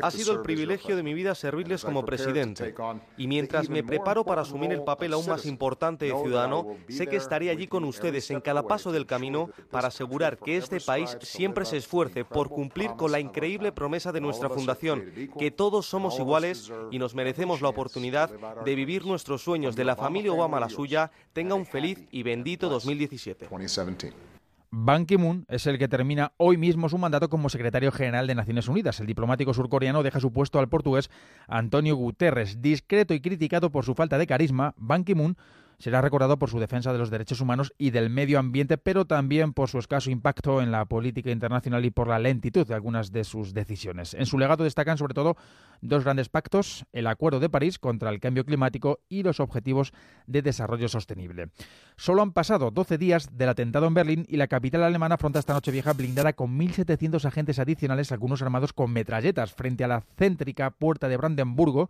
S22: Ha sido el privilegio de mi vida servirles como presidente. Y mientras me preparo para asumir el papel aún más importante de ciudadano, sé que estaré allí con ustedes en cada paso del camino para asegurar que este país siempre se esfuerce por cumplir con la increíble promesa de nuestra fundación, que todos somos iguales y nos merecemos la oportunidad de vivir nuestros sueños de la familia Obama la suya, tenga un feliz y bendito 2017.
S15: Ban Ki-moon es el que termina hoy mismo su mandato como secretario general de Naciones Unidas. El diplomático surcoreano deja su puesto al portugués Antonio Guterres. Discreto y criticado por su falta de carisma, Ban Ki-moon será recordado por su defensa de los derechos humanos y del medio ambiente, pero también por su escaso impacto en la política internacional y por la lentitud de algunas de sus decisiones. En su legado destacan sobre todo dos grandes pactos, el Acuerdo de París contra el cambio climático y los Objetivos de Desarrollo Sostenible. Solo han pasado 12 días del atentado en Berlín y la capital alemana afronta esta noche vieja blindada con 1.700 agentes adicionales, algunos armados con metralletas, frente a la céntrica puerta de Brandenburgo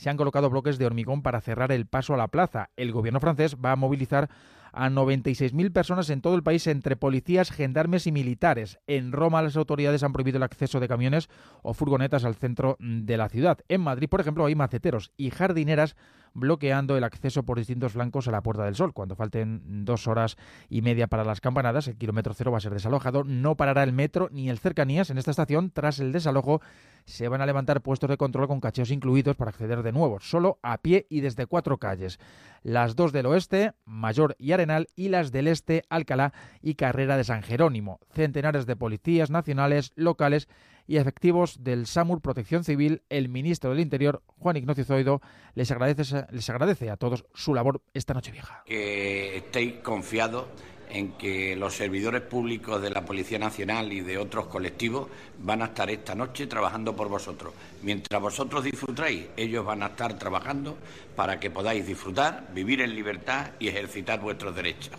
S15: se han colocado bloques de hormigón para cerrar el paso a la plaza. El gobierno francés va a movilizar a 96.000 personas en todo el país entre policías, gendarmes y militares. En Roma las autoridades han prohibido el acceso de camiones o furgonetas al centro de la ciudad. En Madrid, por ejemplo, hay maceteros y jardineras bloqueando el acceso por distintos flancos a la Puerta del Sol. Cuando falten dos horas y media para las campanadas, el kilómetro cero va a ser desalojado. No parará el metro ni el cercanías en esta estación. Tras el desalojo, se van a levantar puestos de control con cacheos incluidos para acceder de nuevo, solo a pie y desde cuatro calles. Las dos del oeste, Mayor y Arenal, y las del este, Alcalá y Carrera de San Jerónimo. Centenares de policías nacionales, locales y efectivos del SAMUR Protección Civil, el ministro del Interior, Juan Ignacio Zoido, les agradece, les agradece a todos su labor esta noche vieja.
S17: Que estéis confiados en que los servidores públicos de la Policía Nacional y de otros colectivos van a estar esta noche trabajando por vosotros. Mientras vosotros disfrutáis, ellos van a estar trabajando para que podáis disfrutar, vivir en libertad y ejercitar vuestros derechos.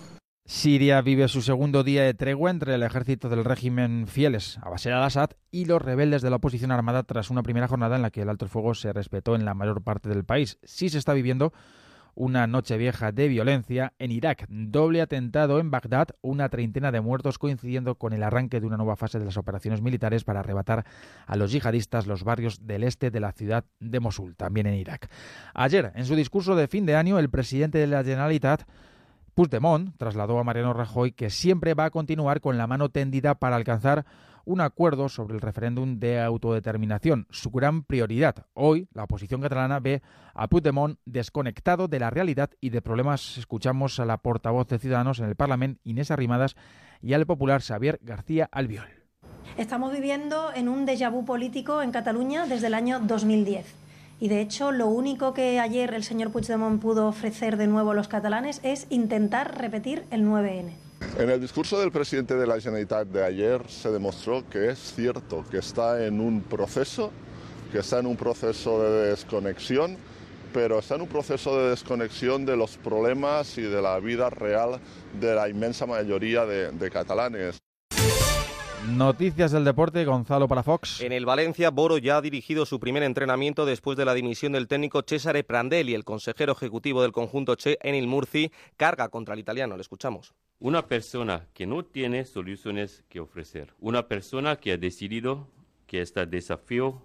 S15: Siria vive su segundo día de tregua entre el ejército del régimen fieles a Bashar al-Assad y los rebeldes de la oposición armada tras una primera jornada en la que el alto fuego se respetó en la mayor parte del país. Sí se está viviendo una noche vieja de violencia en Irak, doble atentado en Bagdad, una treintena de muertos coincidiendo con el arranque de una nueva fase de las operaciones militares para arrebatar a los yihadistas los barrios del este de la ciudad de Mosul, también en Irak. Ayer, en su discurso de fin de año, el presidente de la Generalitat Puigdemont trasladó a Mariano Rajoy que siempre va a continuar con la mano tendida para alcanzar un acuerdo sobre el referéndum de autodeterminación, su gran prioridad. Hoy, la oposición catalana ve a Puigdemont desconectado de la realidad y de problemas. Escuchamos a la portavoz de Ciudadanos en el Parlamento, Inés Arrimadas, y al popular Xavier García Albiol.
S38: Estamos viviendo en un déjà vu político en Cataluña desde el año 2010. Y de hecho, lo único que ayer el señor Puigdemont pudo ofrecer de nuevo a los catalanes es intentar repetir el 9N.
S39: En el discurso del presidente de la Generalitat de ayer se demostró que es cierto que está en un proceso, que está en un proceso de desconexión, pero está en un proceso de desconexión de los problemas y de la vida real de la inmensa mayoría de, de catalanes.
S15: Noticias del deporte, Gonzalo para Fox.
S22: En el Valencia, Boro ya ha dirigido su primer entrenamiento después de la dimisión del técnico Cesare Prandelli. El consejero ejecutivo del conjunto Che, Enil Murci, carga contra el italiano. Le escuchamos.
S40: Una persona que no tiene soluciones que ofrecer. Una persona que ha decidido que este desafío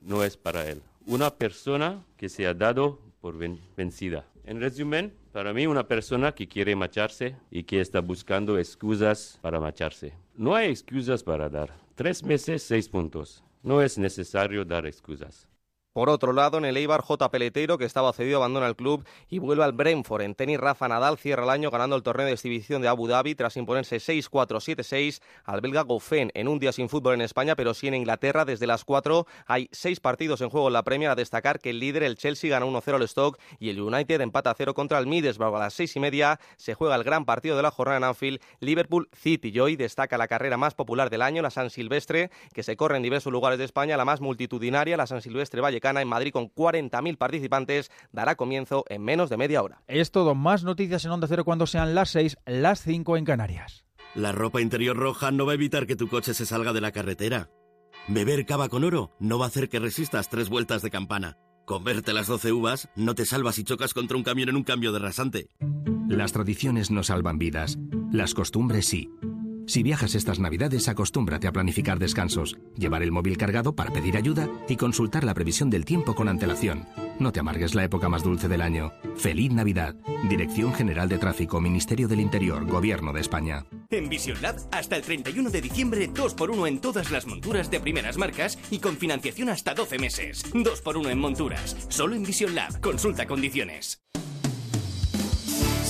S40: no es para él. Una persona que se ha dado por ven- vencida. En resumen, para mí una persona que quiere marcharse y que está buscando excusas para marcharse. No hay excusas para dar. Tres meses, seis puntos. No es necesario dar excusas.
S22: Por otro lado, en el Eibar, J. Peleteiro, que estaba cedido, abandona el club y vuelve al Brentford. En tenis, Rafa Nadal cierra el año ganando el torneo de exhibición de Abu Dhabi tras imponerse 6-4, 7-6 al belga Goffin en un día sin fútbol en España, pero sí en Inglaterra. Desde las 4 hay seis partidos en juego en la Premier. A destacar que el líder, el Chelsea, gana 1-0 al Stoke y el United empata a 0 contra el Middlesbrough. A las seis y media se juega el gran partido de la jornada en Anfield, Liverpool City. Y hoy destaca la carrera más popular del año, la San Silvestre, que se corre en diversos lugares de España, la más multitudinaria, la San Silvestre Vallecana en Madrid con 40.000 participantes, dará comienzo en menos de media hora.
S15: Es todo. Más noticias en Onda Cero cuando sean las 6, las 5 en Canarias.
S41: La ropa interior roja no va a evitar que tu coche se salga de la carretera. Beber cava con oro no va a hacer que resistas tres vueltas de campana. Comerte las 12 uvas no te salva si chocas contra un camión en un cambio de rasante.
S26: Las tradiciones no salvan vidas, las costumbres sí. Si viajas estas navidades, acostúmbrate a planificar descansos, llevar el móvil cargado para pedir ayuda y consultar la previsión del tiempo con antelación. No te amargues la época más dulce del año. Feliz Navidad. Dirección General de Tráfico, Ministerio del Interior, Gobierno de España.
S13: En Vision Lab, hasta el 31 de diciembre, 2x1 en todas las monturas de primeras marcas y con financiación hasta 12 meses. 2x1 en monturas. Solo en Vision Lab. Consulta condiciones.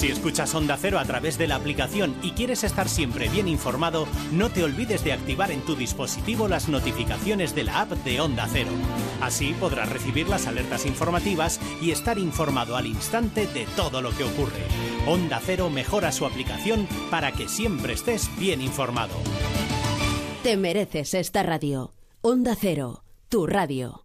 S42: Si escuchas Onda Cero a través de la aplicación y quieres estar siempre bien informado, no te olvides de activar en tu dispositivo las notificaciones de la app de Onda Cero. Así podrás recibir las alertas informativas y estar informado al instante de todo lo que ocurre. Onda Cero mejora su aplicación para que siempre estés bien informado.
S1: Te mereces esta radio. Onda Cero, tu radio.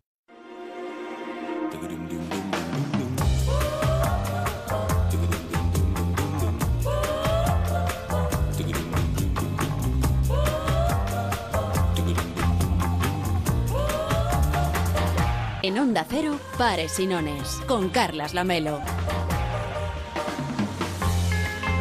S1: En Onda Cero, Pares y Nones, con Carlas Lamelo.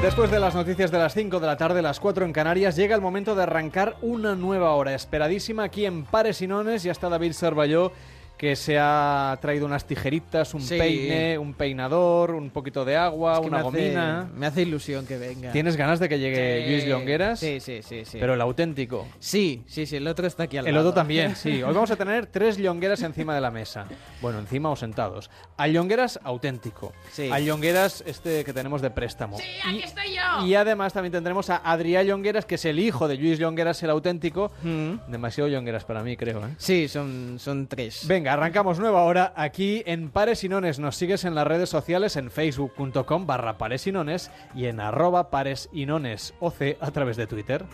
S2: Después de las noticias de las 5 de la tarde, las 4 en Canarias, llega el momento de arrancar una nueva hora esperadísima aquí en Pares y Nones. Ya está David Sarvalló, que se ha traído unas tijeritas, un
S5: Sí.
S2: peine, un peinador, un poquito de agua,
S5: Es que
S2: una
S5: me hace-
S2: gomina.
S5: me hace ilusión que venga.
S2: ¿Tienes ganas de que llegue
S5: Sí,
S2: Luis Llongueras?
S5: Sí, sí, sí, sí.
S2: Pero el auténtico.
S5: Sí, sí, sí, el otro está aquí al
S2: El
S5: lado.
S2: otro también, sí. Hoy vamos a tener tres Llongueras encima de la mesa. Bueno, encima o sentados. Al Llongueras auténtico.
S5: Sí.
S2: Al Llongueras este que tenemos de préstamo.
S34: ¡Aquí estoy yo!
S2: Y además también tendremos a Adrián Llongueras, que es el hijo de Luis Llongueras, el auténtico. Demasiado Llongueras para mí, creo. ¿eh?
S5: Sí, son, son tres.
S2: Venga, arrancamos nueva hora aquí en Pares y Nones. Nos sigues en las redes sociales en facebook.com barra Pares y en arroba Pares y Nones OC a través de Twitter.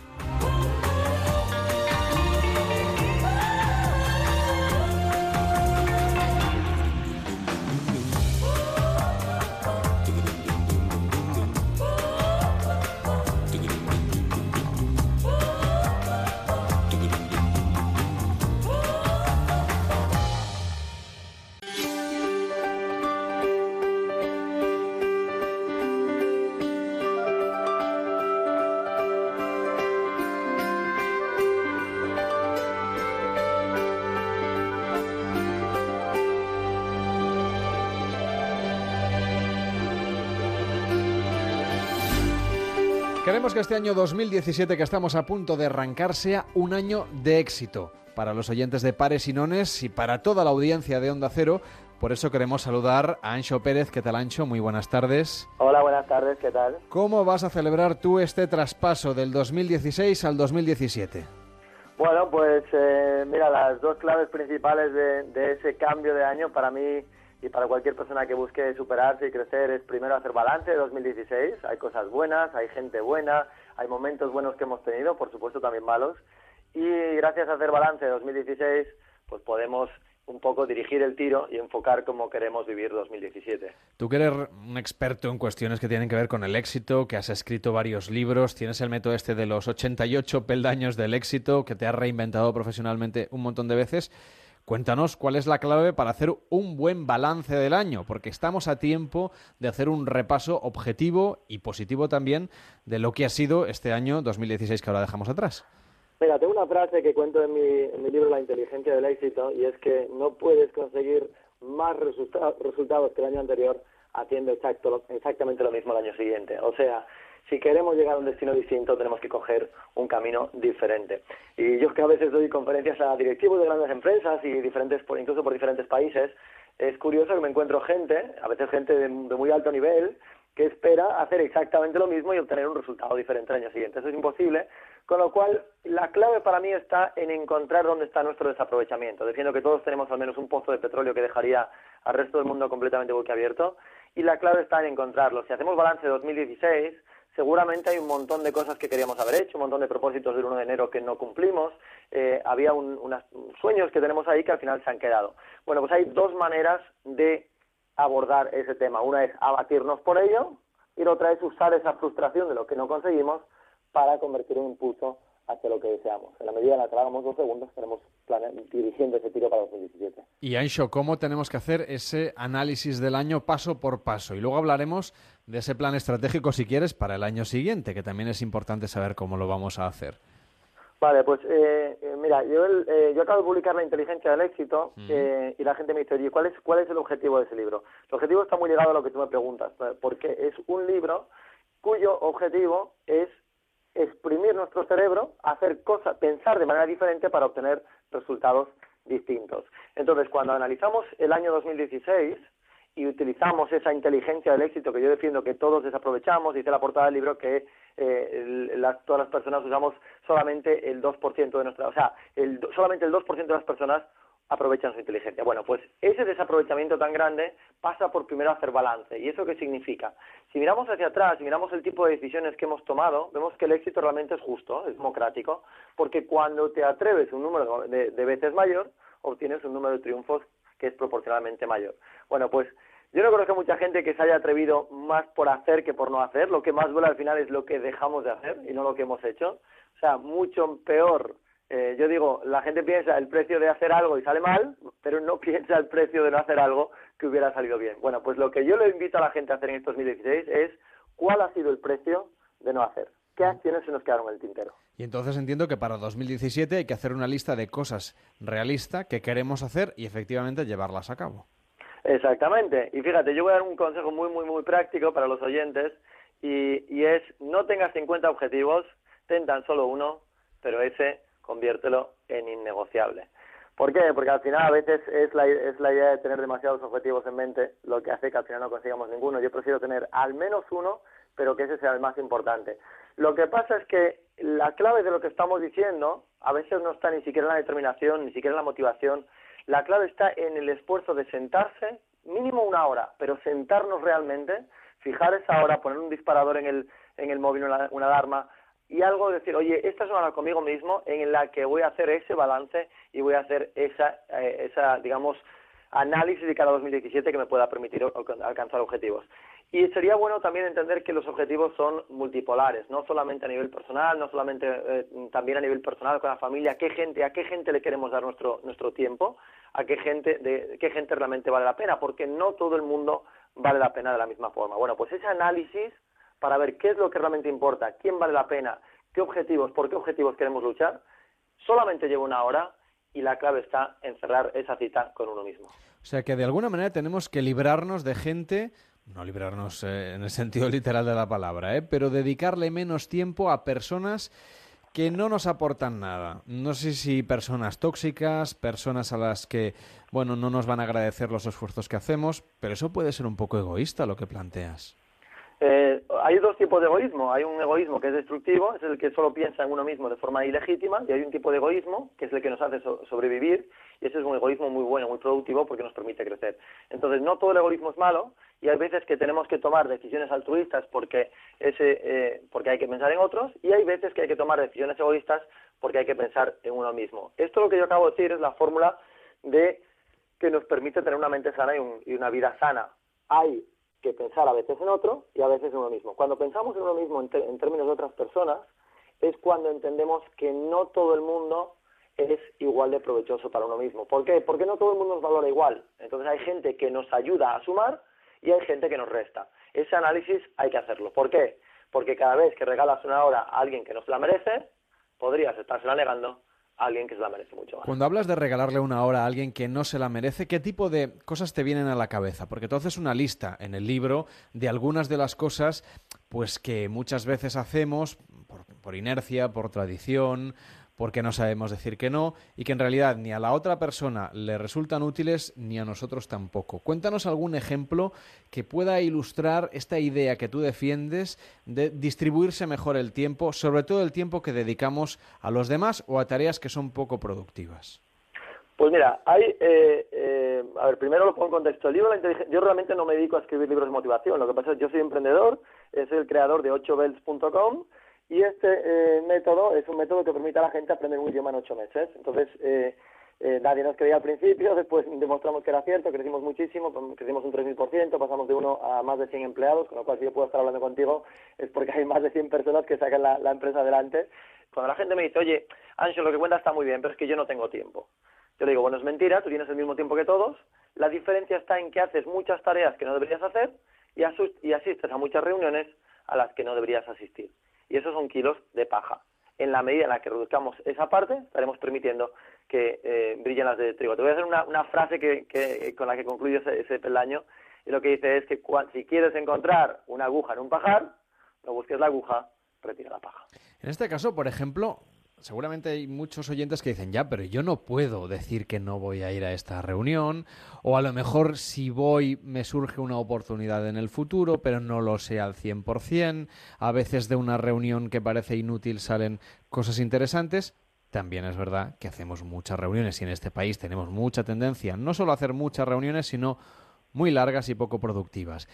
S2: Queremos que este año 2017 que estamos a punto de arrancar sea un año de éxito para los oyentes de Pares y Nones y para toda la audiencia de Onda Cero. Por eso queremos saludar a Ancho Pérez. ¿Qué tal, Ancho? Muy buenas tardes.
S43: Hola, buenas tardes, ¿qué tal?
S2: ¿Cómo vas a celebrar tú este traspaso del 2016 al 2017?
S43: Bueno, pues eh, mira, las dos claves principales de, de ese cambio de año para mí y para cualquier persona que busque superarse y crecer es primero hacer balance de 2016. Hay cosas buenas, hay gente buena, hay momentos buenos que hemos tenido, por supuesto también malos. Y gracias a hacer balance de 2016, pues podemos un poco dirigir el tiro y enfocar cómo queremos vivir 2017.
S2: Tú que eres un experto en cuestiones que tienen que ver con el éxito, que has escrito varios libros, tienes el método este de los 88 peldaños del éxito, que te has reinventado profesionalmente un montón de veces. Cuéntanos cuál es la clave para hacer un buen balance del año, porque estamos a tiempo de hacer un repaso objetivo y positivo también de lo que ha sido este año 2016 que ahora dejamos atrás.
S43: Mira, tengo una frase que cuento en mi, en mi libro La inteligencia del éxito y es que no puedes conseguir más resulta- resultados que el año anterior haciendo exacto, exactamente lo mismo el año siguiente. O sea, si queremos llegar a un destino distinto, tenemos que coger un camino diferente. Y yo que a veces doy conferencias a directivos de grandes empresas y diferentes, por- incluso por diferentes países, es curioso que me encuentro gente, a veces gente de, de muy alto nivel, que espera hacer exactamente lo mismo y obtener un resultado diferente al año siguiente. Eso es imposible, con lo cual la clave para mí está en encontrar dónde está nuestro desaprovechamiento. Defiendo que todos tenemos al menos un pozo de petróleo que dejaría al resto del mundo completamente boquiabierto y la clave está en encontrarlo. Si hacemos balance de 2016, seguramente hay un montón de cosas que queríamos haber hecho, un montón de propósitos del 1 de enero que no cumplimos, eh, había un- unas- sueños que tenemos ahí que al final se han quedado. Bueno, pues hay dos maneras de abordar ese tema. Una es abatirnos por ello y la otra es usar esa frustración de lo que no conseguimos para convertir en impulso hacia lo que deseamos. En la medida en la que hagamos dos segundos, estaremos plane- dirigiendo ese tiro para 2017.
S2: Y Ancho, ¿cómo tenemos que hacer ese análisis del año paso por paso? Y luego hablaremos de ese plan estratégico, si quieres, para el año siguiente, que también es importante saber cómo lo vamos a hacer.
S43: Vale, pues eh, eh, mira, yo, el- eh, yo acabo de publicar La inteligencia del éxito eh, y la gente me dice, oye, ¿cuál es, ¿cuál es el objetivo de ese libro? El objetivo está muy ligado a lo que tú me preguntas, eh, porque es un libro cuyo objetivo es exprimir nuestro cerebro, hacer cosas, pensar de manera diferente para obtener resultados distintos. Entonces, cuando analizamos el año 2016 y utilizamos esa inteligencia del éxito que yo defiendo que todos desaprovechamos, dice la portada del libro que eh, todas las personas usamos solamente el 2% de nuestra, o sea, el, solamente el 2% de las personas aprovechan su inteligencia. Bueno, pues ese desaprovechamiento tan grande pasa por primero hacer balance. ¿Y eso qué significa? Si miramos hacia atrás, si miramos el tipo de decisiones que hemos tomado, vemos que el éxito realmente es justo, es democrático, porque cuando te atreves un número de, de veces mayor, obtienes un número de triunfos que es proporcionalmente mayor. Bueno, pues yo no conozco mucha gente que se haya atrevido más por hacer que por no hacer. Lo que más duele al final es lo que dejamos de hacer y no lo que hemos hecho. O sea, mucho peor. Eh, yo digo, la gente piensa el precio de hacer algo y sale mal, pero no piensa el precio de no hacer algo que hubiera salido bien. Bueno, pues lo que yo le invito a la gente a hacer en este 2016 es cuál ha sido el precio de no hacer. ¿Qué acciones se nos quedaron en el tintero?
S2: Y entonces entiendo que para 2017 hay que hacer una lista de cosas realistas que queremos hacer y efectivamente llevarlas a cabo.
S43: Exactamente. Y fíjate, yo voy a dar un consejo muy, muy, muy práctico para los oyentes y, y es no tengas 50 objetivos, ten tan solo uno, pero ese conviértelo en innegociable. ¿Por qué? Porque al final a veces es la, es la idea de tener demasiados objetivos en mente lo que hace que al final no consigamos ninguno. Yo prefiero tener al menos uno, pero que ese sea el más importante. Lo que pasa es que la clave de lo que estamos diciendo a veces no está ni siquiera en la determinación, ni siquiera en la motivación. La clave está en el esfuerzo de sentarse, mínimo una hora, pero sentarnos realmente, fijar esa hora, poner un disparador en el, en el móvil, una, una alarma, y algo decir, oye, esta es una hora conmigo mismo en la que voy a hacer ese balance y voy a hacer esa, eh, esa digamos, análisis de cara a 2017 que me pueda permitir alcanzar objetivos. Y sería bueno también entender que los objetivos son multipolares, no solamente a nivel personal, no solamente eh, también a nivel personal con la familia, ¿A qué gente, a qué gente le queremos dar nuestro nuestro tiempo, a qué gente de qué gente realmente vale la pena, porque no todo el mundo vale la pena de la misma forma. Bueno, pues ese análisis para ver qué es lo que realmente importa, quién vale la pena, qué objetivos, por qué objetivos queremos luchar, solamente lleva una hora y la clave está en cerrar esa cita con uno mismo.
S2: O sea que de alguna manera tenemos que librarnos de gente, no librarnos eh, en el sentido literal de la palabra, ¿eh? pero dedicarle menos tiempo a personas que no nos aportan nada. No sé si personas tóxicas, personas a las que, bueno, no nos van a agradecer los esfuerzos que hacemos, pero eso puede ser un poco egoísta lo que planteas.
S43: Eh, hay dos tipos de egoísmo. Hay un egoísmo que es destructivo, es el que solo piensa en uno mismo de forma ilegítima, y hay un tipo de egoísmo que es el que nos hace so- sobrevivir, y ese es un egoísmo muy bueno, muy productivo, porque nos permite crecer. Entonces, no todo el egoísmo es malo, y hay veces que tenemos que tomar decisiones altruistas porque, ese, eh, porque hay que pensar en otros, y hay veces que hay que tomar decisiones egoístas porque hay que pensar en uno mismo. Esto lo que yo acabo de decir es la fórmula de que nos permite tener una mente sana y, un- y una vida sana. Hay que pensar a veces en otro y a veces en uno mismo. Cuando pensamos en uno mismo en, en términos de otras personas, es cuando entendemos que no todo el mundo es igual de provechoso para uno mismo. ¿Por qué? Porque no todo el mundo nos valora igual. Entonces hay gente que nos ayuda a sumar y hay gente que nos resta. Ese análisis hay que hacerlo. ¿Por qué? Porque cada vez que regalas una hora a alguien que no se la merece, podrías estársela negando alguien que se la merece mucho más.
S2: Cuando hablas de regalarle una hora a alguien que no se la merece, ¿qué tipo de cosas te vienen a la cabeza? Porque tú haces una lista en el libro de algunas de las cosas pues que muchas veces hacemos por inercia, por tradición, porque no sabemos decir que no y que en realidad ni a la otra persona le resultan útiles ni a nosotros tampoco. Cuéntanos algún ejemplo que pueda ilustrar esta idea que tú defiendes de distribuirse mejor el tiempo, sobre todo el tiempo que dedicamos a los demás o a tareas que son poco productivas.
S43: Pues mira, hay, eh, eh, a ver, primero lo pongo en contexto. El libro de la inteligencia, yo realmente no me dedico a escribir libros de motivación. Lo que pasa es que yo soy emprendedor, eh, soy el creador de 8bells.com y este eh, método es un método que permite a la gente aprender un idioma en ocho meses. Entonces, eh, eh, nadie nos creía al principio, después demostramos que era cierto, crecimos muchísimo, crecimos un 3.000%, pasamos de uno a más de 100 empleados, con lo cual si yo puedo estar hablando contigo es porque hay más de 100 personas que sacan la, empresa adelante. Cuando la gente me dice, oye, Ancho, lo que cuenta está muy bien, pero es que yo no tengo tiempo. Yo le digo, bueno, es mentira, tú tienes el mismo tiempo que todos, la diferencia está en que haces muchas tareas que no deberías hacer y, y asistes a muchas reuniones a las que no deberías asistir. Y esos son kilos de paja. En la medida en la que reduzcamos esa parte, estaremos permitiendo que eh, brillen las de trigo. Te voy a hacer una, una frase que, que- con la que concluyo ese, ese peldaño, y lo que dice es que cua- si quieres encontrar una aguja en un pajar, no busques la aguja, retira la paja.
S2: En este caso, por ejemplo, seguramente hay muchos oyentes que dicen, ya, pero yo no puedo decir que no voy a ir a esta reunión, o a lo mejor si voy me surge una oportunidad en el futuro, pero no lo sé al 100%, a veces de una reunión que parece inútil salen cosas interesantes. También es verdad que hacemos muchas reuniones y en este país tenemos mucha tendencia no solo a hacer muchas reuniones, sino muy largas y poco productivas.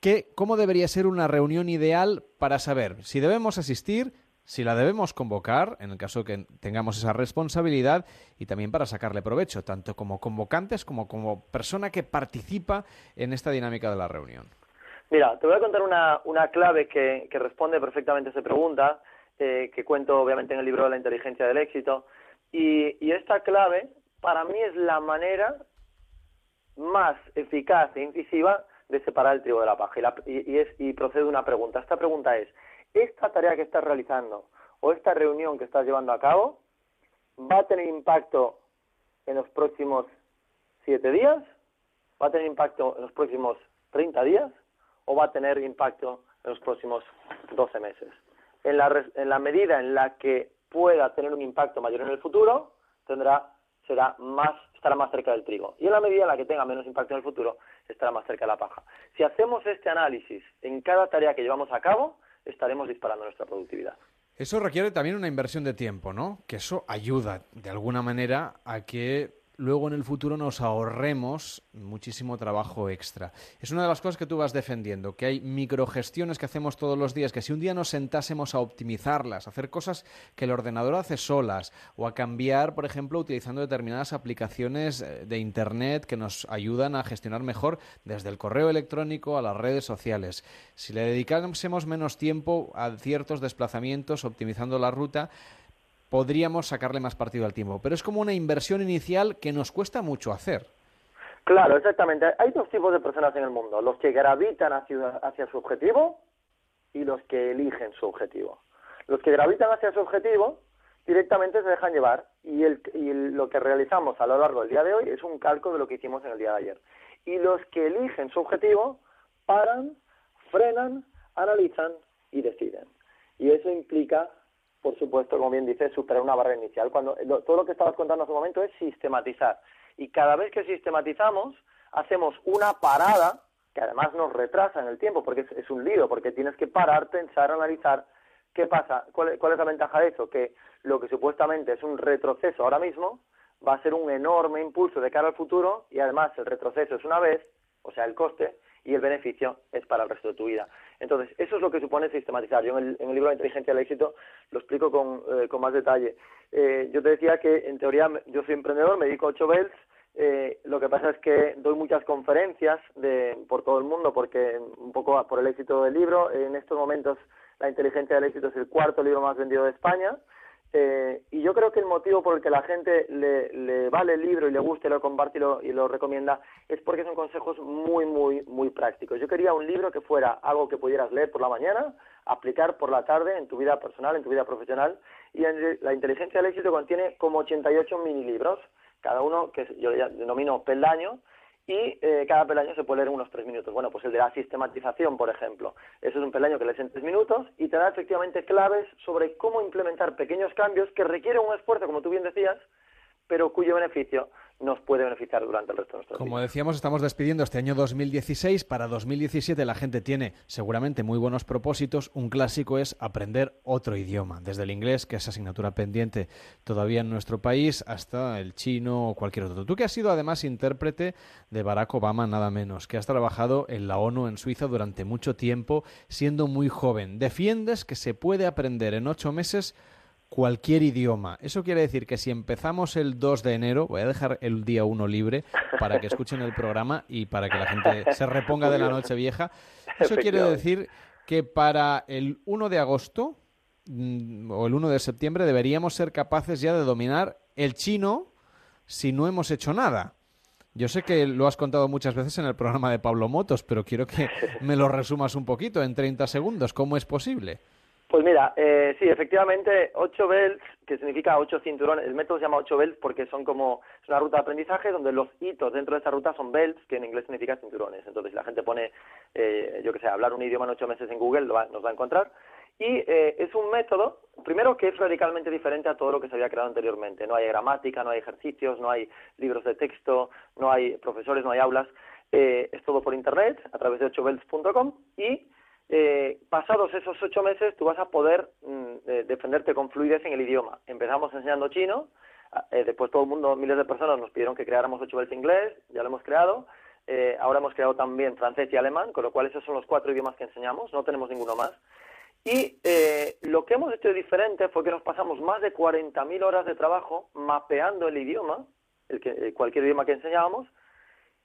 S2: ¿Qué, ¿Cómo debería ser una reunión ideal para saber si debemos asistir, si la debemos convocar, en el caso que tengamos esa responsabilidad, y también para sacarle provecho, tanto como convocantes como como persona que participa en esta dinámica de la reunión?
S43: Mira, te voy a contar una, una clave que, que responde perfectamente a esa pregunta, eh, que cuento obviamente en el libro de la inteligencia del éxito. Y, y esta clave, para mí, es la manera más eficaz e incisiva de separar el trigo de la paja. Y, la- y- y es, y procede una pregunta. Esta pregunta es, ¿esta tarea que estás realizando o esta reunión que estás llevando a cabo va a tener impacto en los próximos siete días? ¿Va a tener impacto en los próximos 30 días? ¿O va a tener impacto en los próximos 12 meses? En la, medida en la que pueda tener un impacto mayor en el futuro, será más, estará más cerca del trigo. Y en la medida en la que tenga menos impacto en el futuro, estará más cerca de la paja. Si hacemos este análisis en cada tarea que llevamos a cabo, estaremos disparando nuestra productividad.
S2: Eso requiere también una inversión de tiempo, ¿no? Que eso ayuda de alguna manera a que luego en el futuro nos ahorremos muchísimo trabajo extra. Es una de las cosas que tú vas defendiendo, que hay microgestiones que hacemos todos los días, que si un día nos sentásemos a optimizarlas, a hacer cosas que el ordenador hace solas, o a cambiar, por ejemplo, utilizando determinadas aplicaciones eh, de Internet que nos ayudan a gestionar mejor desde el correo electrónico a las redes sociales. Si le dedicásemos menos tiempo a ciertos desplazamientos, optimizando la ruta, podríamos sacarle más partido al tiempo. Pero es como una inversión inicial que nos cuesta mucho hacer.
S43: Claro, exactamente. Hay dos tipos de personas en el mundo, los que gravitan hacia, hacia su objetivo y los que eligen su objetivo. Los que gravitan hacia su objetivo directamente se dejan llevar y, el, y lo que realizamos a lo largo del día de hoy es un calco de lo que hicimos en el día de ayer. Y los que eligen su objetivo paran, frenan, analizan y deciden. Y eso implica, por supuesto, como bien dices, superar una barrera inicial. Cuando lo- todo lo que estabas contando hace un momento es sistematizar. Y cada vez que sistematizamos, hacemos una parada que además nos retrasa en el tiempo, porque es, un lío, porque tienes que parar, pensar, analizar qué pasa, cuál, cuál es la ventaja de eso, que lo que supuestamente es un retroceso ahora mismo va a ser un enorme impulso de cara al futuro y además el retroceso es una vez, o sea, el coste, y el beneficio es para el resto de tu vida. Entonces, eso es lo que supone sistematizar. Yo en el, en el libro La inteligencia del éxito lo explico con, eh, con más detalle. Eh, yo te decía que, en teoría, yo soy emprendedor, me dedico a 8 bells, eh, lo que pasa es que doy muchas conferencias de, por todo el mundo porque un poco por el éxito del libro. En estos momentos La inteligencia del éxito es el cuarto libro más vendido de España Eh, y yo creo que el motivo por el que la gente le, le vale el libro y le gusta y lo comparte y lo, y lo recomienda es porque son consejos muy, muy, muy prácticos. Yo quería un libro que fuera algo que pudieras leer por la mañana, aplicar por la tarde en tu vida personal, en tu vida profesional. Y en- la inteligencia del éxito contiene como 88 mini libros, cada uno que yo denomino peldaño, y eh, cada peldaño se puede leer en unos tres minutos. Bueno, pues el de la sistematización, por ejemplo. Eso es un peldaño que lees en tres minutos y te da efectivamente claves sobre cómo implementar pequeños cambios que requieren un esfuerzo, como tú bien decías, pero cuyo beneficio nos puede beneficiar durante el resto de nuestros
S2: Como decíamos, estamos despidiendo este año 2016. Para 2017 la gente tiene seguramente muy buenos propósitos. Un clásico es aprender otro idioma, desde el inglés, que es asignatura pendiente todavía en nuestro país, hasta el chino o cualquier otro. Tú que has sido además intérprete de Barack Obama, nada menos, que has trabajado en la ONU en Suiza durante mucho tiempo, siendo muy joven. Defiendes que se puede aprender en ocho meses cualquier idioma. Eso quiere decir que si empezamos el 2 de enero, voy a dejar el día 1 libre para que escuchen el programa y para que la gente se reponga de la noche vieja. Eso quiere decir que para el 1 de agosto mm, o el 1 de septiembre deberíamos ser capaces ya de dominar el chino si no hemos hecho nada. Yo sé que lo has contado muchas veces en el programa de Pablo Motos, pero quiero que me lo resumas un poquito en 30 segundos. ¿Cómo es posible?
S43: Pues mira, eh, sí, efectivamente, 8 belts, que significa 8 cinturones, el método se llama 8 belts porque son como, es una ruta de aprendizaje donde los hitos dentro de esa ruta son belts, que en inglés significa cinturones. Entonces, si la gente pone, eh, yo que sé, hablar un idioma en 8 meses en Google, nos va a encontrar. Y eh, es un método, primero que es radicalmente diferente a todo lo que se había creado anteriormente. No hay gramática, no hay ejercicios, no hay libros de texto, no hay profesores, no hay aulas. Eh, es todo por internet, a través de 8belts.com y eh, pasados esos ocho meses tú vas a poder mm, eh, defenderte con fluidez en el idioma. Empezamos enseñando chino, ah, eh, después todo el mundo, miles de personas nos pidieron que creáramos ocho belts inglés, ya lo hemos creado. Ahora hemos creado también francés y alemán, con lo cual esos son los cuatro idiomas que enseñamos, no tenemos ninguno más. Y eh, lo que hemos hecho diferente fue que nos pasamos más de 40.000 horas de trabajo mapeando el idioma, el que, cualquier idioma que enseñábamos,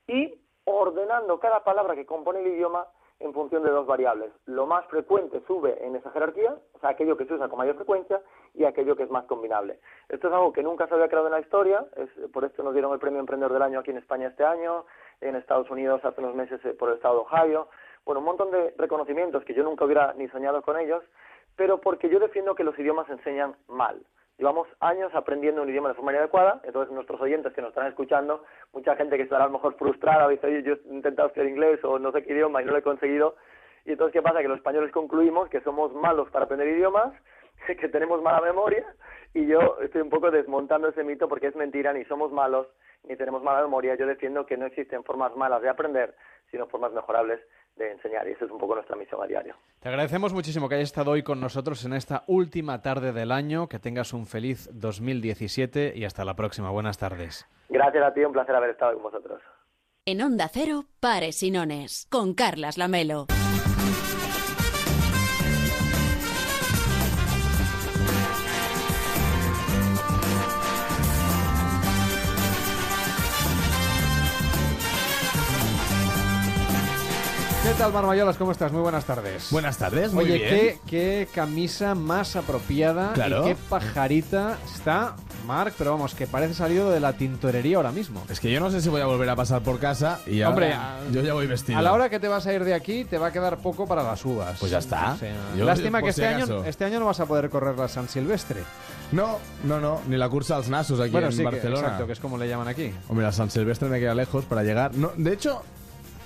S43: y ordenando cada palabra que compone el idioma en función de dos variables. Lo más frecuente sube en esa jerarquía, o sea, aquello que se usa con mayor frecuencia, y aquello que es más combinable. Esto es algo que nunca se había creado en la historia, es, por esto nos dieron el premio Emprendedor del Año aquí en España este año, en Estados Unidos hace unos meses eh, por el estado de Ohio, bueno, un montón de reconocimientos que yo nunca hubiera ni soñado con ellos, pero porque yo defiendo que los idiomas se enseñan mal. Llevamos años aprendiendo un idioma de forma inadecuada, entonces nuestros oyentes que nos están escuchando, mucha gente que estará a lo mejor frustrada, dice, oye, yo he intentado estudiar inglés o no sé qué idioma y no lo he conseguido, y entonces, ¿qué pasa? Que los españoles concluimos que somos malos para aprender idiomas, que tenemos mala memoria, y yo estoy un poco desmontando ese mito porque es mentira, ni somos malos, ni tenemos mala memoria. Yo defiendo que no existen formas malas de aprender, sino formas mejorables de enseñar, y esa es un poco nuestra misión a diario.
S2: Te agradecemos muchísimo que hayas estado hoy con nosotros en esta última tarde del año. Que tengas un feliz 2017 y hasta la próxima. Buenas tardes.
S43: Gracias a ti, un placer haber estado con vosotros.
S1: En Onda Cero, Pares y Nones, con Carlas Lamelo.
S2: ¿Qué tal, Marmayolas? ¿Cómo estás? Muy buenas tardes.
S44: Buenas tardes, muy
S2: Oye,
S44: bien.
S2: ¿qué, qué camisa más apropiada
S44: Claro.
S2: y qué pajarita está, Marc, pero vamos, que parece salido de la tintorería ahora mismo.
S44: Es que yo no sé si voy a volver a pasar por casa y
S2: Hombre,
S44: ahora
S2: a-
S44: yo ya voy vestido.
S2: A la hora que te vas a ir de aquí, te va a quedar poco para las uvas.
S44: Pues ya está.
S2: O sea,
S44: Yo,
S2: lástima que
S44: si
S2: este año, este año no vas a poder correr la San Silvestre.
S44: No, no, no, ni la cursa als nasos aquí
S2: bueno,
S44: en
S2: sí, que-
S44: Barcelona.
S2: exacto, que es como le llaman aquí.
S44: Hombre, la San Silvestre me queda lejos para llegar. No, de hecho,